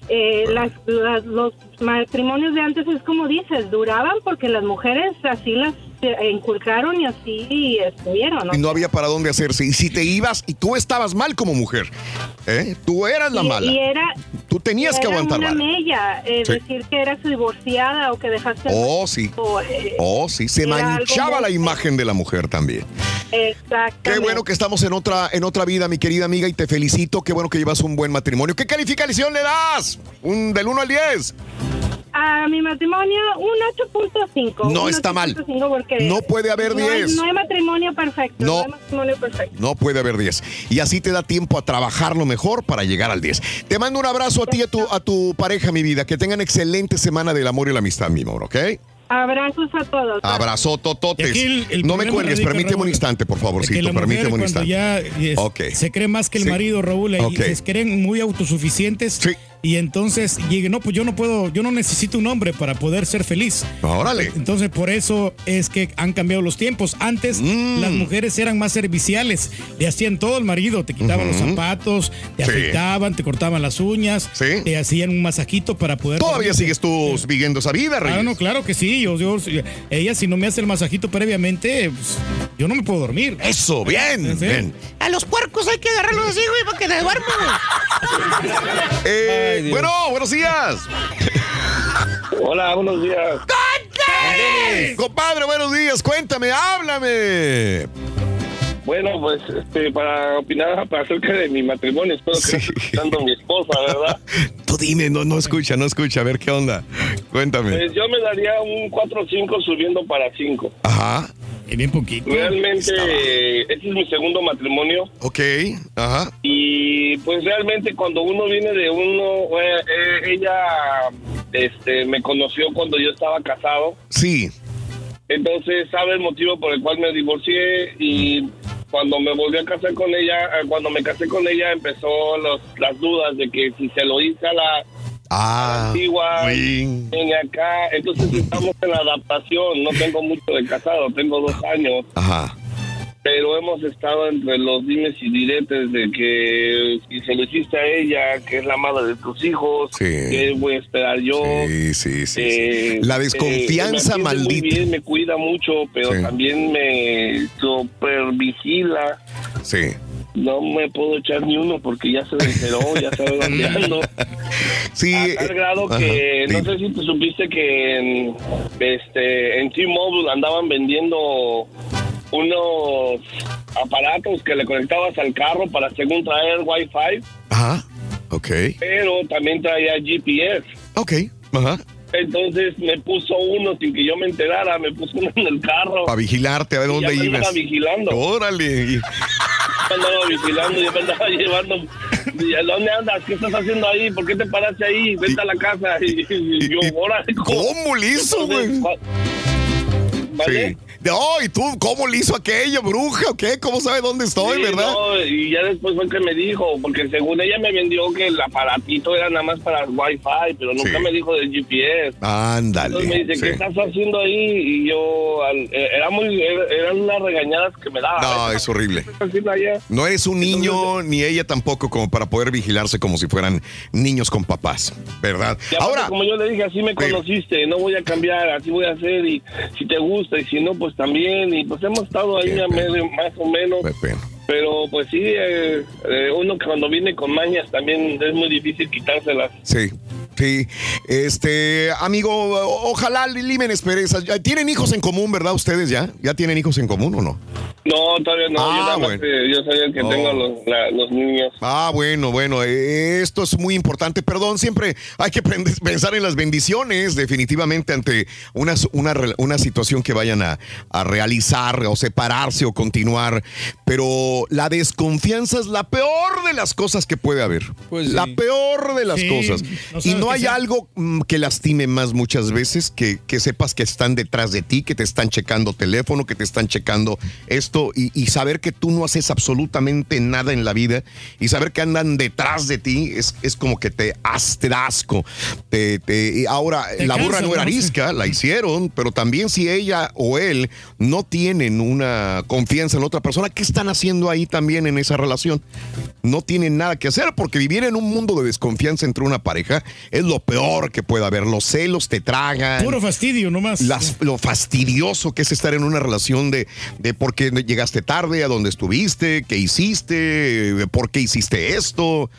eh, las, las- los matrimonios de antes es como dices, duraban porque las mujeres así las eh, inculcaron y así estuvieron. ¿no? Y no había para dónde hacerse. Y si te ibas, y tú estabas mal como mujer, ¿eh? Tú eras la y, mala. y era Tú tenías que aguantar una mella, eh, Sí. decir que eras divorciada o que dejaste Oh, sí. o, eh, Oh, sí, se manchaba muy la imagen de la mujer también. Exactamente. Qué bueno que estamos en otra, en otra vida, mi querida amiga, y te felicito. Qué bueno que llevas un buen matrimonio. ¿Qué calificación le das? Un, del 1 al 10. A mi matrimonio, un 8.5. No un está mal. 8.5 porque No puede haber no hay- 10. No hay matrimonio perfecto. No. No, hay matrimonio perfecto. No puede haber 10. Y así te da tiempo a trabajarlo mejor para llegar al 10. Te mando un abrazo a ti y a tu, a tu pareja, mi vida. Que tengan excelente semana del amor y la amistad, mi amor, ¿ok? Abrazos a todos. Abrazo, tototes. El- el no me cuelgues, permíteme un instante, por favorcito. Permíteme un instante. ya es- Ok. se cree más que el Sí. marido, Raúl, y Ok. se creen muy autosuficientes. Y entonces llegue, no, pues yo no puedo, yo no necesito un hombre para poder ser feliz. Órale. Entonces por eso es que han cambiado los tiempos. Antes Mm. las mujeres eran más serviciales, le hacían todo el marido, te quitaban los zapatos, te Sí. afeitaban, te cortaban las uñas, te hacían un masajito para poder. Todavía dormir. sigues tú viviendo esa vida, Reyes. Ah, no, claro que sí. Yo, yo- ella, si no me hace el masajito previamente, pues, yo no me puedo dormir. Eso, bien, bien. A los puercos hay que agarrarlos así, güey, para que te duerman, güey. Eh, bueno, buenos días. Hola, buenos días. Compadre, buenos días. Cuéntame, háblame. Bueno, pues este, para opinar acerca de mi matrimonio, espero que esté a mi esposa, ¿verdad? Tú dime, no, no escucha, no escucha. A ver qué onda. Cuéntame. Pues yo me daría un 4 o 5 subiendo para 5. Ajá. Bien poquito. Realmente, este es mi segundo matrimonio Ok, ajá. y pues realmente cuando uno viene de uno, eh, eh, ella este, me conoció cuando yo estaba casado. Sí. Entonces sabe el motivo por el cual me divorcié y cuando me volví a casar con ella, eh, cuando me casé con ella empezó los, las dudas de que si se lo hice a la Ah, antigua, bien. en acá, entonces estamos en la adaptación, no tengo mucho de casado, tengo dos años, Ajá. pero hemos estado entre los dimes y diretes de que si se lo hiciste a ella, que es la madre de tus hijos, ¿qué voy a esperar yo? Sí, sí, sí. Eh, La eh, desconfianza Muy maldita. bien, me cuida mucho, pero Sí. también me supervigila. Sí. No me puedo echar ni uno porque ya se enteró, ya sabe dónde ando. Sí. A tal grado que no sé si te supiste que en, este, en T-Mobile andaban vendiendo unos aparatos que le conectabas al carro para según traer Wi-Fi, Ajá. Ok. pero también traía GPS. Ok. Ajá. Entonces me puso uno sin que yo me enterara, me puso uno en el carro. Para vigilarte, a ver dónde ibas. andaba vigilando. Órale. Y- Me andaba vigilando, yo me andaba llevando. y, ¿a ¿Dónde andas? ¿Qué estás haciendo ahí? ¿Por qué te paraste ahí? Vete a la casa. Y, y yo, órale. ¿Cómo le hizo, güey? Entonces, ¿Vale? Sí. No, ¿y tú cómo le hizo aquello, bruja o qué? ¿Cómo sabe dónde estoy, Sí, verdad? no, y ya después fue que me dijo, porque según ella me vendió que el aparatito era nada más para Wi-Fi, pero nunca Sí. me dijo del GPS. Ándale. Entonces me dice. ¿qué estás haciendo ahí? Y yo, al- eh, era muy, era- eran unas regañadas que me daba. No, es horrible. ¿Qué estás haciendo allá? No eres un niño, ni ella tampoco, como para poder vigilarse como si fueran niños con papás, ¿verdad? Ahora, como yo le dije, así me conociste, no voy a cambiar, así voy a hacer y si te gusta y si no, pues también. Y pues hemos estado ahí a medio, más o menos. Pero pues sí, eh, eh, uno que cuando viene con mañas también es muy difícil quitárselas. sí, sí. Este, amigo, ojalá limen esperanzas. Ya ¿Tienen hijos en común, verdad, ustedes ya? ¿Ya tienen hijos en común o no? No, todavía no. Ah, yo, bueno. yo soy el que Oh. tengo los, la- los niños. Ah, bueno, bueno, eh, esto es muy importante. Perdón, siempre hay que pensar en las bendiciones, definitivamente, ante una, una, re- una situación que vayan a, a realizar o separarse o continuar. Pero la desconfianza es la peor de las cosas que puede haber. La peor de las Sí, cosas. no y no hay sea. algo mm, que lastime más muchas veces que, que sepas que están detrás de ti, que te están checando teléfono, que te están checando esto y, y saber que tú no haces absolutamente nada en la vida y saber que andan detrás de ti es, es como que te, as- te da asco. Te- ahora, Te la burra no era arisca, la hicieron, pero también si ella o él no tienen una confianza en otra persona, ¿qué están haciendo ahí también en esa relación? No tienen nada que hacer porque vivir en un mundo de desconfianza entre una pareja es lo peor que puede haber. Los celos te tragan. Puro fastidio nomás. Las- lo fastidioso que es estar en una relación de, de por qué llegaste tarde, a dónde estuviste, qué hiciste, por qué hiciste esto.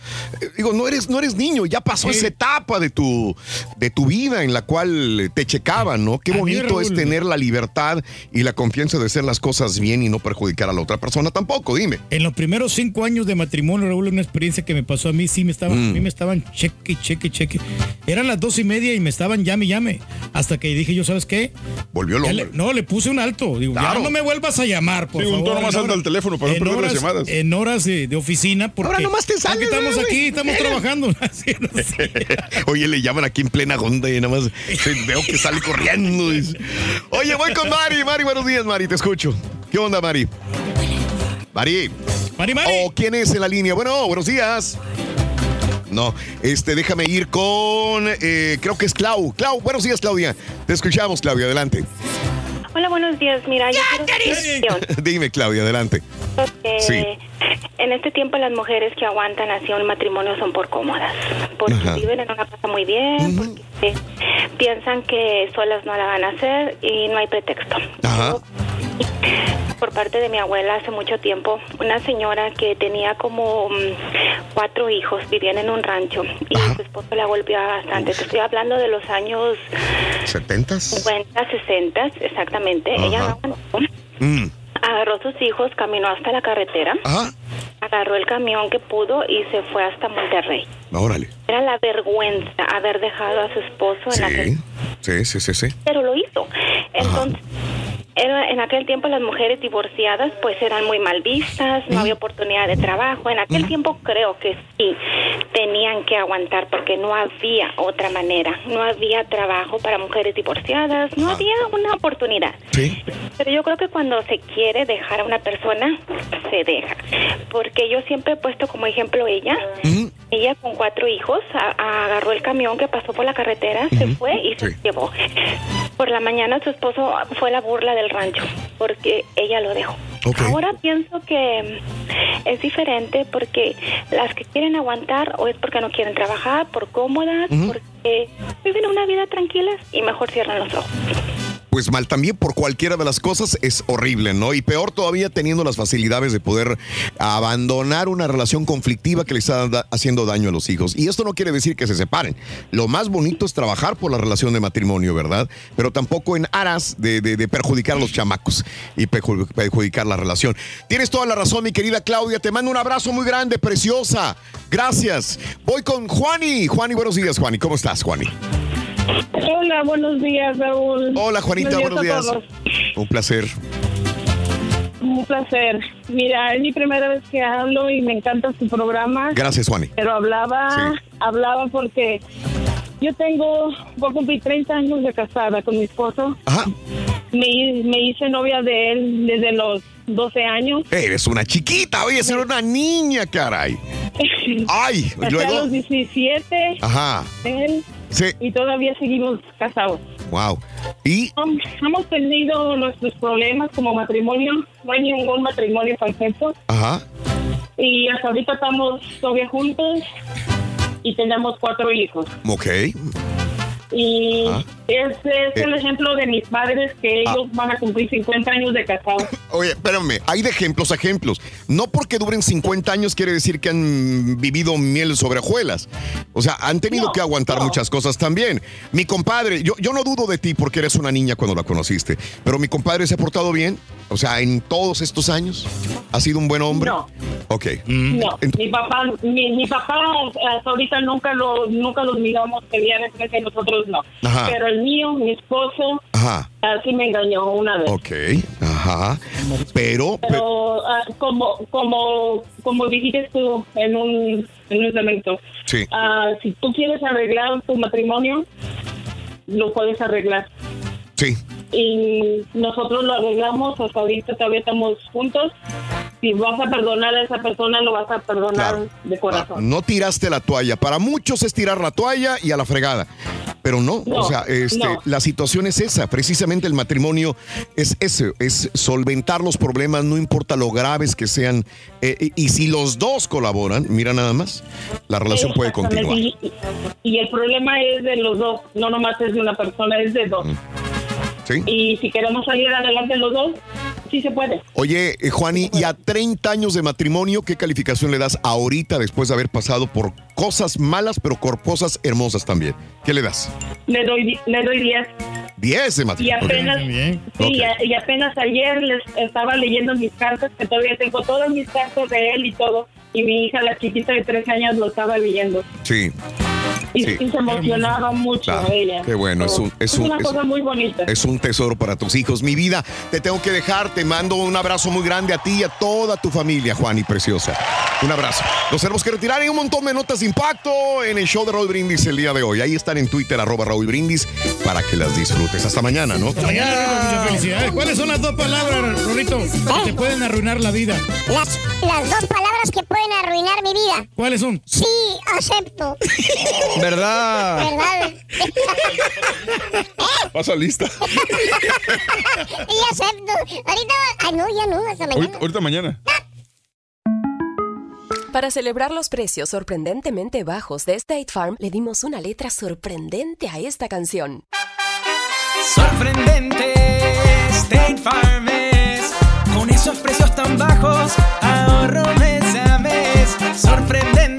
Eh, Digo, no eres, no eres niño, ya pasó esa etapa de tu, de tu vida en la cual te checaban, ¿no? Qué mí, bonito es tener la libertad y la confianza de hacer las cosas bien y no perjudicar a la otra persona tampoco, dime. En los primeros cinco años de matrimonio, Raúl, una experiencia que me pasó a mí, sí me estaban, Mm. a mí me estaban cheque, cheque, cheque. Eran las dos y media y me estaban llame, llame. Hasta que dije yo, ¿sabes qué? Volvió le- no, le puse un alto. Digo, Claro. ya no me vuelvas a llamar, por Sí, un favor. tono más En alto horas- al teléfono para no perder las llamadas. En horas de, de oficina, porque. Ahora nomás te porque sales, estamos aquí, estamos trabajando. Así, no sé. Oye, le llaman aquí en plena onda y nada más veo que sale corriendo. Oye, voy con Mari. Mari, buenos días, Mari, te escucho. ¿Qué onda, Mari? Mari. Mari, Mari. ¿O quién es en la línea? Bueno, buenos días. No, este, déjame ir con, eh, creo que es Clau. Clau, buenos días, Claudia. Te escuchamos, Claudia, adelante. Hola, buenos días. Mira, yo quiero hacer una cuestión, Dime, Claudia, adelante. porque Sí. en este tiempo las mujeres que aguantan así un matrimonio son por cómodas, porque Ajá. viven en una casa muy bien, porque piensan que solas no la van a hacer y no hay pretexto. Ajá. Por parte de mi abuela hace mucho tiempo, una señora que tenía como mm, cuatro hijos, vivían en un rancho y su esposo la golpeaba bastante. Te estoy hablando de los años ¿Setentas? 50, 60, exactamente. Ella no Ajá. aguantó. Mm. Agarró sus hijos, caminó hasta la carretera, Ajá. agarró el camión que pudo y se fue hasta Monterrey. Órale. Era la vergüenza haber dejado a su esposo en. Sí, sí, sí, sí. sí. Pero lo hizo. Entonces, era, en aquel tiempo las mujeres divorciadas pues eran muy mal vistas, no había oportunidad de trabajo. En aquel tiempo creo que sí tenían que aguantar porque no había otra manera. No había trabajo para mujeres divorciadas, no había una oportunidad. Pero yo creo que cuando se quiere dejar a una persona, se deja. Porque yo siempre he puesto como ejemplo ella. Ella con cuatro hijos agarró el camión que pasó por la carretera, se fue y se llevó. Por la mañana su esposo fue la burla del rancho porque ella lo dejó. Ahora pienso que mm, es diferente porque las que quieren aguantar o es porque no quieren trabajar, por cómodas, porque viven una vida tranquila y mejor cierran los ojos. Pues mal también por cualquiera de las cosas es horrible, ¿no? Y peor todavía teniendo las facilidades de poder abandonar una relación conflictiva que le está haciendo daño a los hijos. Y esto no quiere decir que se separen. Lo más bonito es trabajar por la relación de matrimonio, ¿verdad? Pero tampoco en aras de, de- perjudicar a los chamacos y perju- perjudicar la relación. Tienes toda la razón, mi querida Claudia. Te mando un abrazo muy grande, preciosa. Gracias. Voy con Juani. Juani, buenos días, Juani. ¿Cómo estás, Juani? Hola, buenos días, Raúl. Hola, Juanita, buenos a días. Un placer. Un placer. Mira, es mi primera vez que hablo y me encanta su programa. Gracias, Juani. Pero hablaba, hablaba porque yo tengo, voy a cumplir 30 años de casada con mi esposo. me, hi- me hice novia de él desde los 12 años. Eres una chiquita, oye, ser una niña, caray. Ay, luego. los 17, Ajá, él, sí, y todavía seguimos casados. wow. Y, Um, hemos tenido nuestros problemas como matrimonio, no hay ningún matrimonio perfecto. ajá, Y hasta ahorita estamos todavía juntos y tenemos cuatro hijos. ok. Y Ah. Ese es el Eh. ejemplo de mis padres que ellos van a cumplir 50 años de casados. Oye, espérame, hay de ejemplos a ejemplos. No porque duren 50 años quiere decir que han vivido miel sobre hojuelas. O sea, han tenido que aguantar muchas cosas también. Mi compadre, yo, yo no dudo de ti porque eres una niña cuando la conociste, pero mi compadre se ha portado bien. O sea, en todos estos años, ¿ha sido un buen hombre? No. Ok. No, mi papá, mi, mi papá hasta ahorita nunca lo, nunca los miramos pelear entre nosotros no. Ajá. Pero el mío, mi esposo, Ajá, así me engañó una vez. ok, ajá. Pero, pe- Pero ah, como, como, como dijiste tú en un, en un momento, sí. ah, si tú quieres arreglar tu matrimonio, lo puedes arreglar. Sí. Y nosotros lo arreglamos, hasta ahorita todavía estamos juntos. Si vas a perdonar a esa persona, lo vas a perdonar de corazón. No tiraste la toalla. Para muchos es tirar la toalla y a la fregada. Pero no, No, o sea, este, no. la situación es esa. Precisamente el matrimonio es ese, es solventar los problemas, no importa lo graves que sean. Eh, y, si los dos colaboran, mira nada más, la relación puede continuar. Y, y el problema es de los dos, no nomás es de una persona, es de dos. ¿Sí? Y si queremos salir adelante los dos, sí se puede. Oye, eh, Juani, y a 30 años de matrimonio, ¿qué calificación le das ahorita después de haber pasado por cosas malas, pero por cosas hermosas también? ¿Qué le das? Le doy, le doy 10. 10 de Y matrimonio. apenas, y a- y apenas ayer les estaba leyendo mis cartas, que todavía tengo todas mis cartas de él y todo. Y mi hija, la chiquita de tres años, lo estaba leyendo. Sí. Y, Sí. y se emocionaba mucho Claro, ella. qué bueno, es un- es un- una es- cosa muy bonita. Es un tesoro para tus hijos. Mi vida, te tengo que dejar. Te mando un abrazo muy grande a ti y a toda tu familia, Juan y Preciosa. Un abrazo. Nos tenemos que retirar. Hay un montón de notas de impacto en el show de Raúl Brindis el día de hoy. Ahí están en Twitter, arroba Raúl Brindis, para que las disfrutes. Hasta mañana, ¿no? Mañana, muchas felicidades. ¿Cuáles son las dos palabras, Rorrito, que te pueden arruinar la vida? Las, las dos palabras que pueden arruinar mi vida. ¿Cuáles son? Sí, acepto. ¿Verdad? ¿Verdad? Pasa lista. y acepto. Ahorita. Ah, no, ya no, hasta mañana. Ahorita, ahorita mañana. Para celebrar los precios sorprendentemente bajos de State Farm, le dimos una letra sorprendente a esta canción. Sorprendente, State Farm es. Con esos precios tan bajos, ahorro mes a mes. Sorprendente,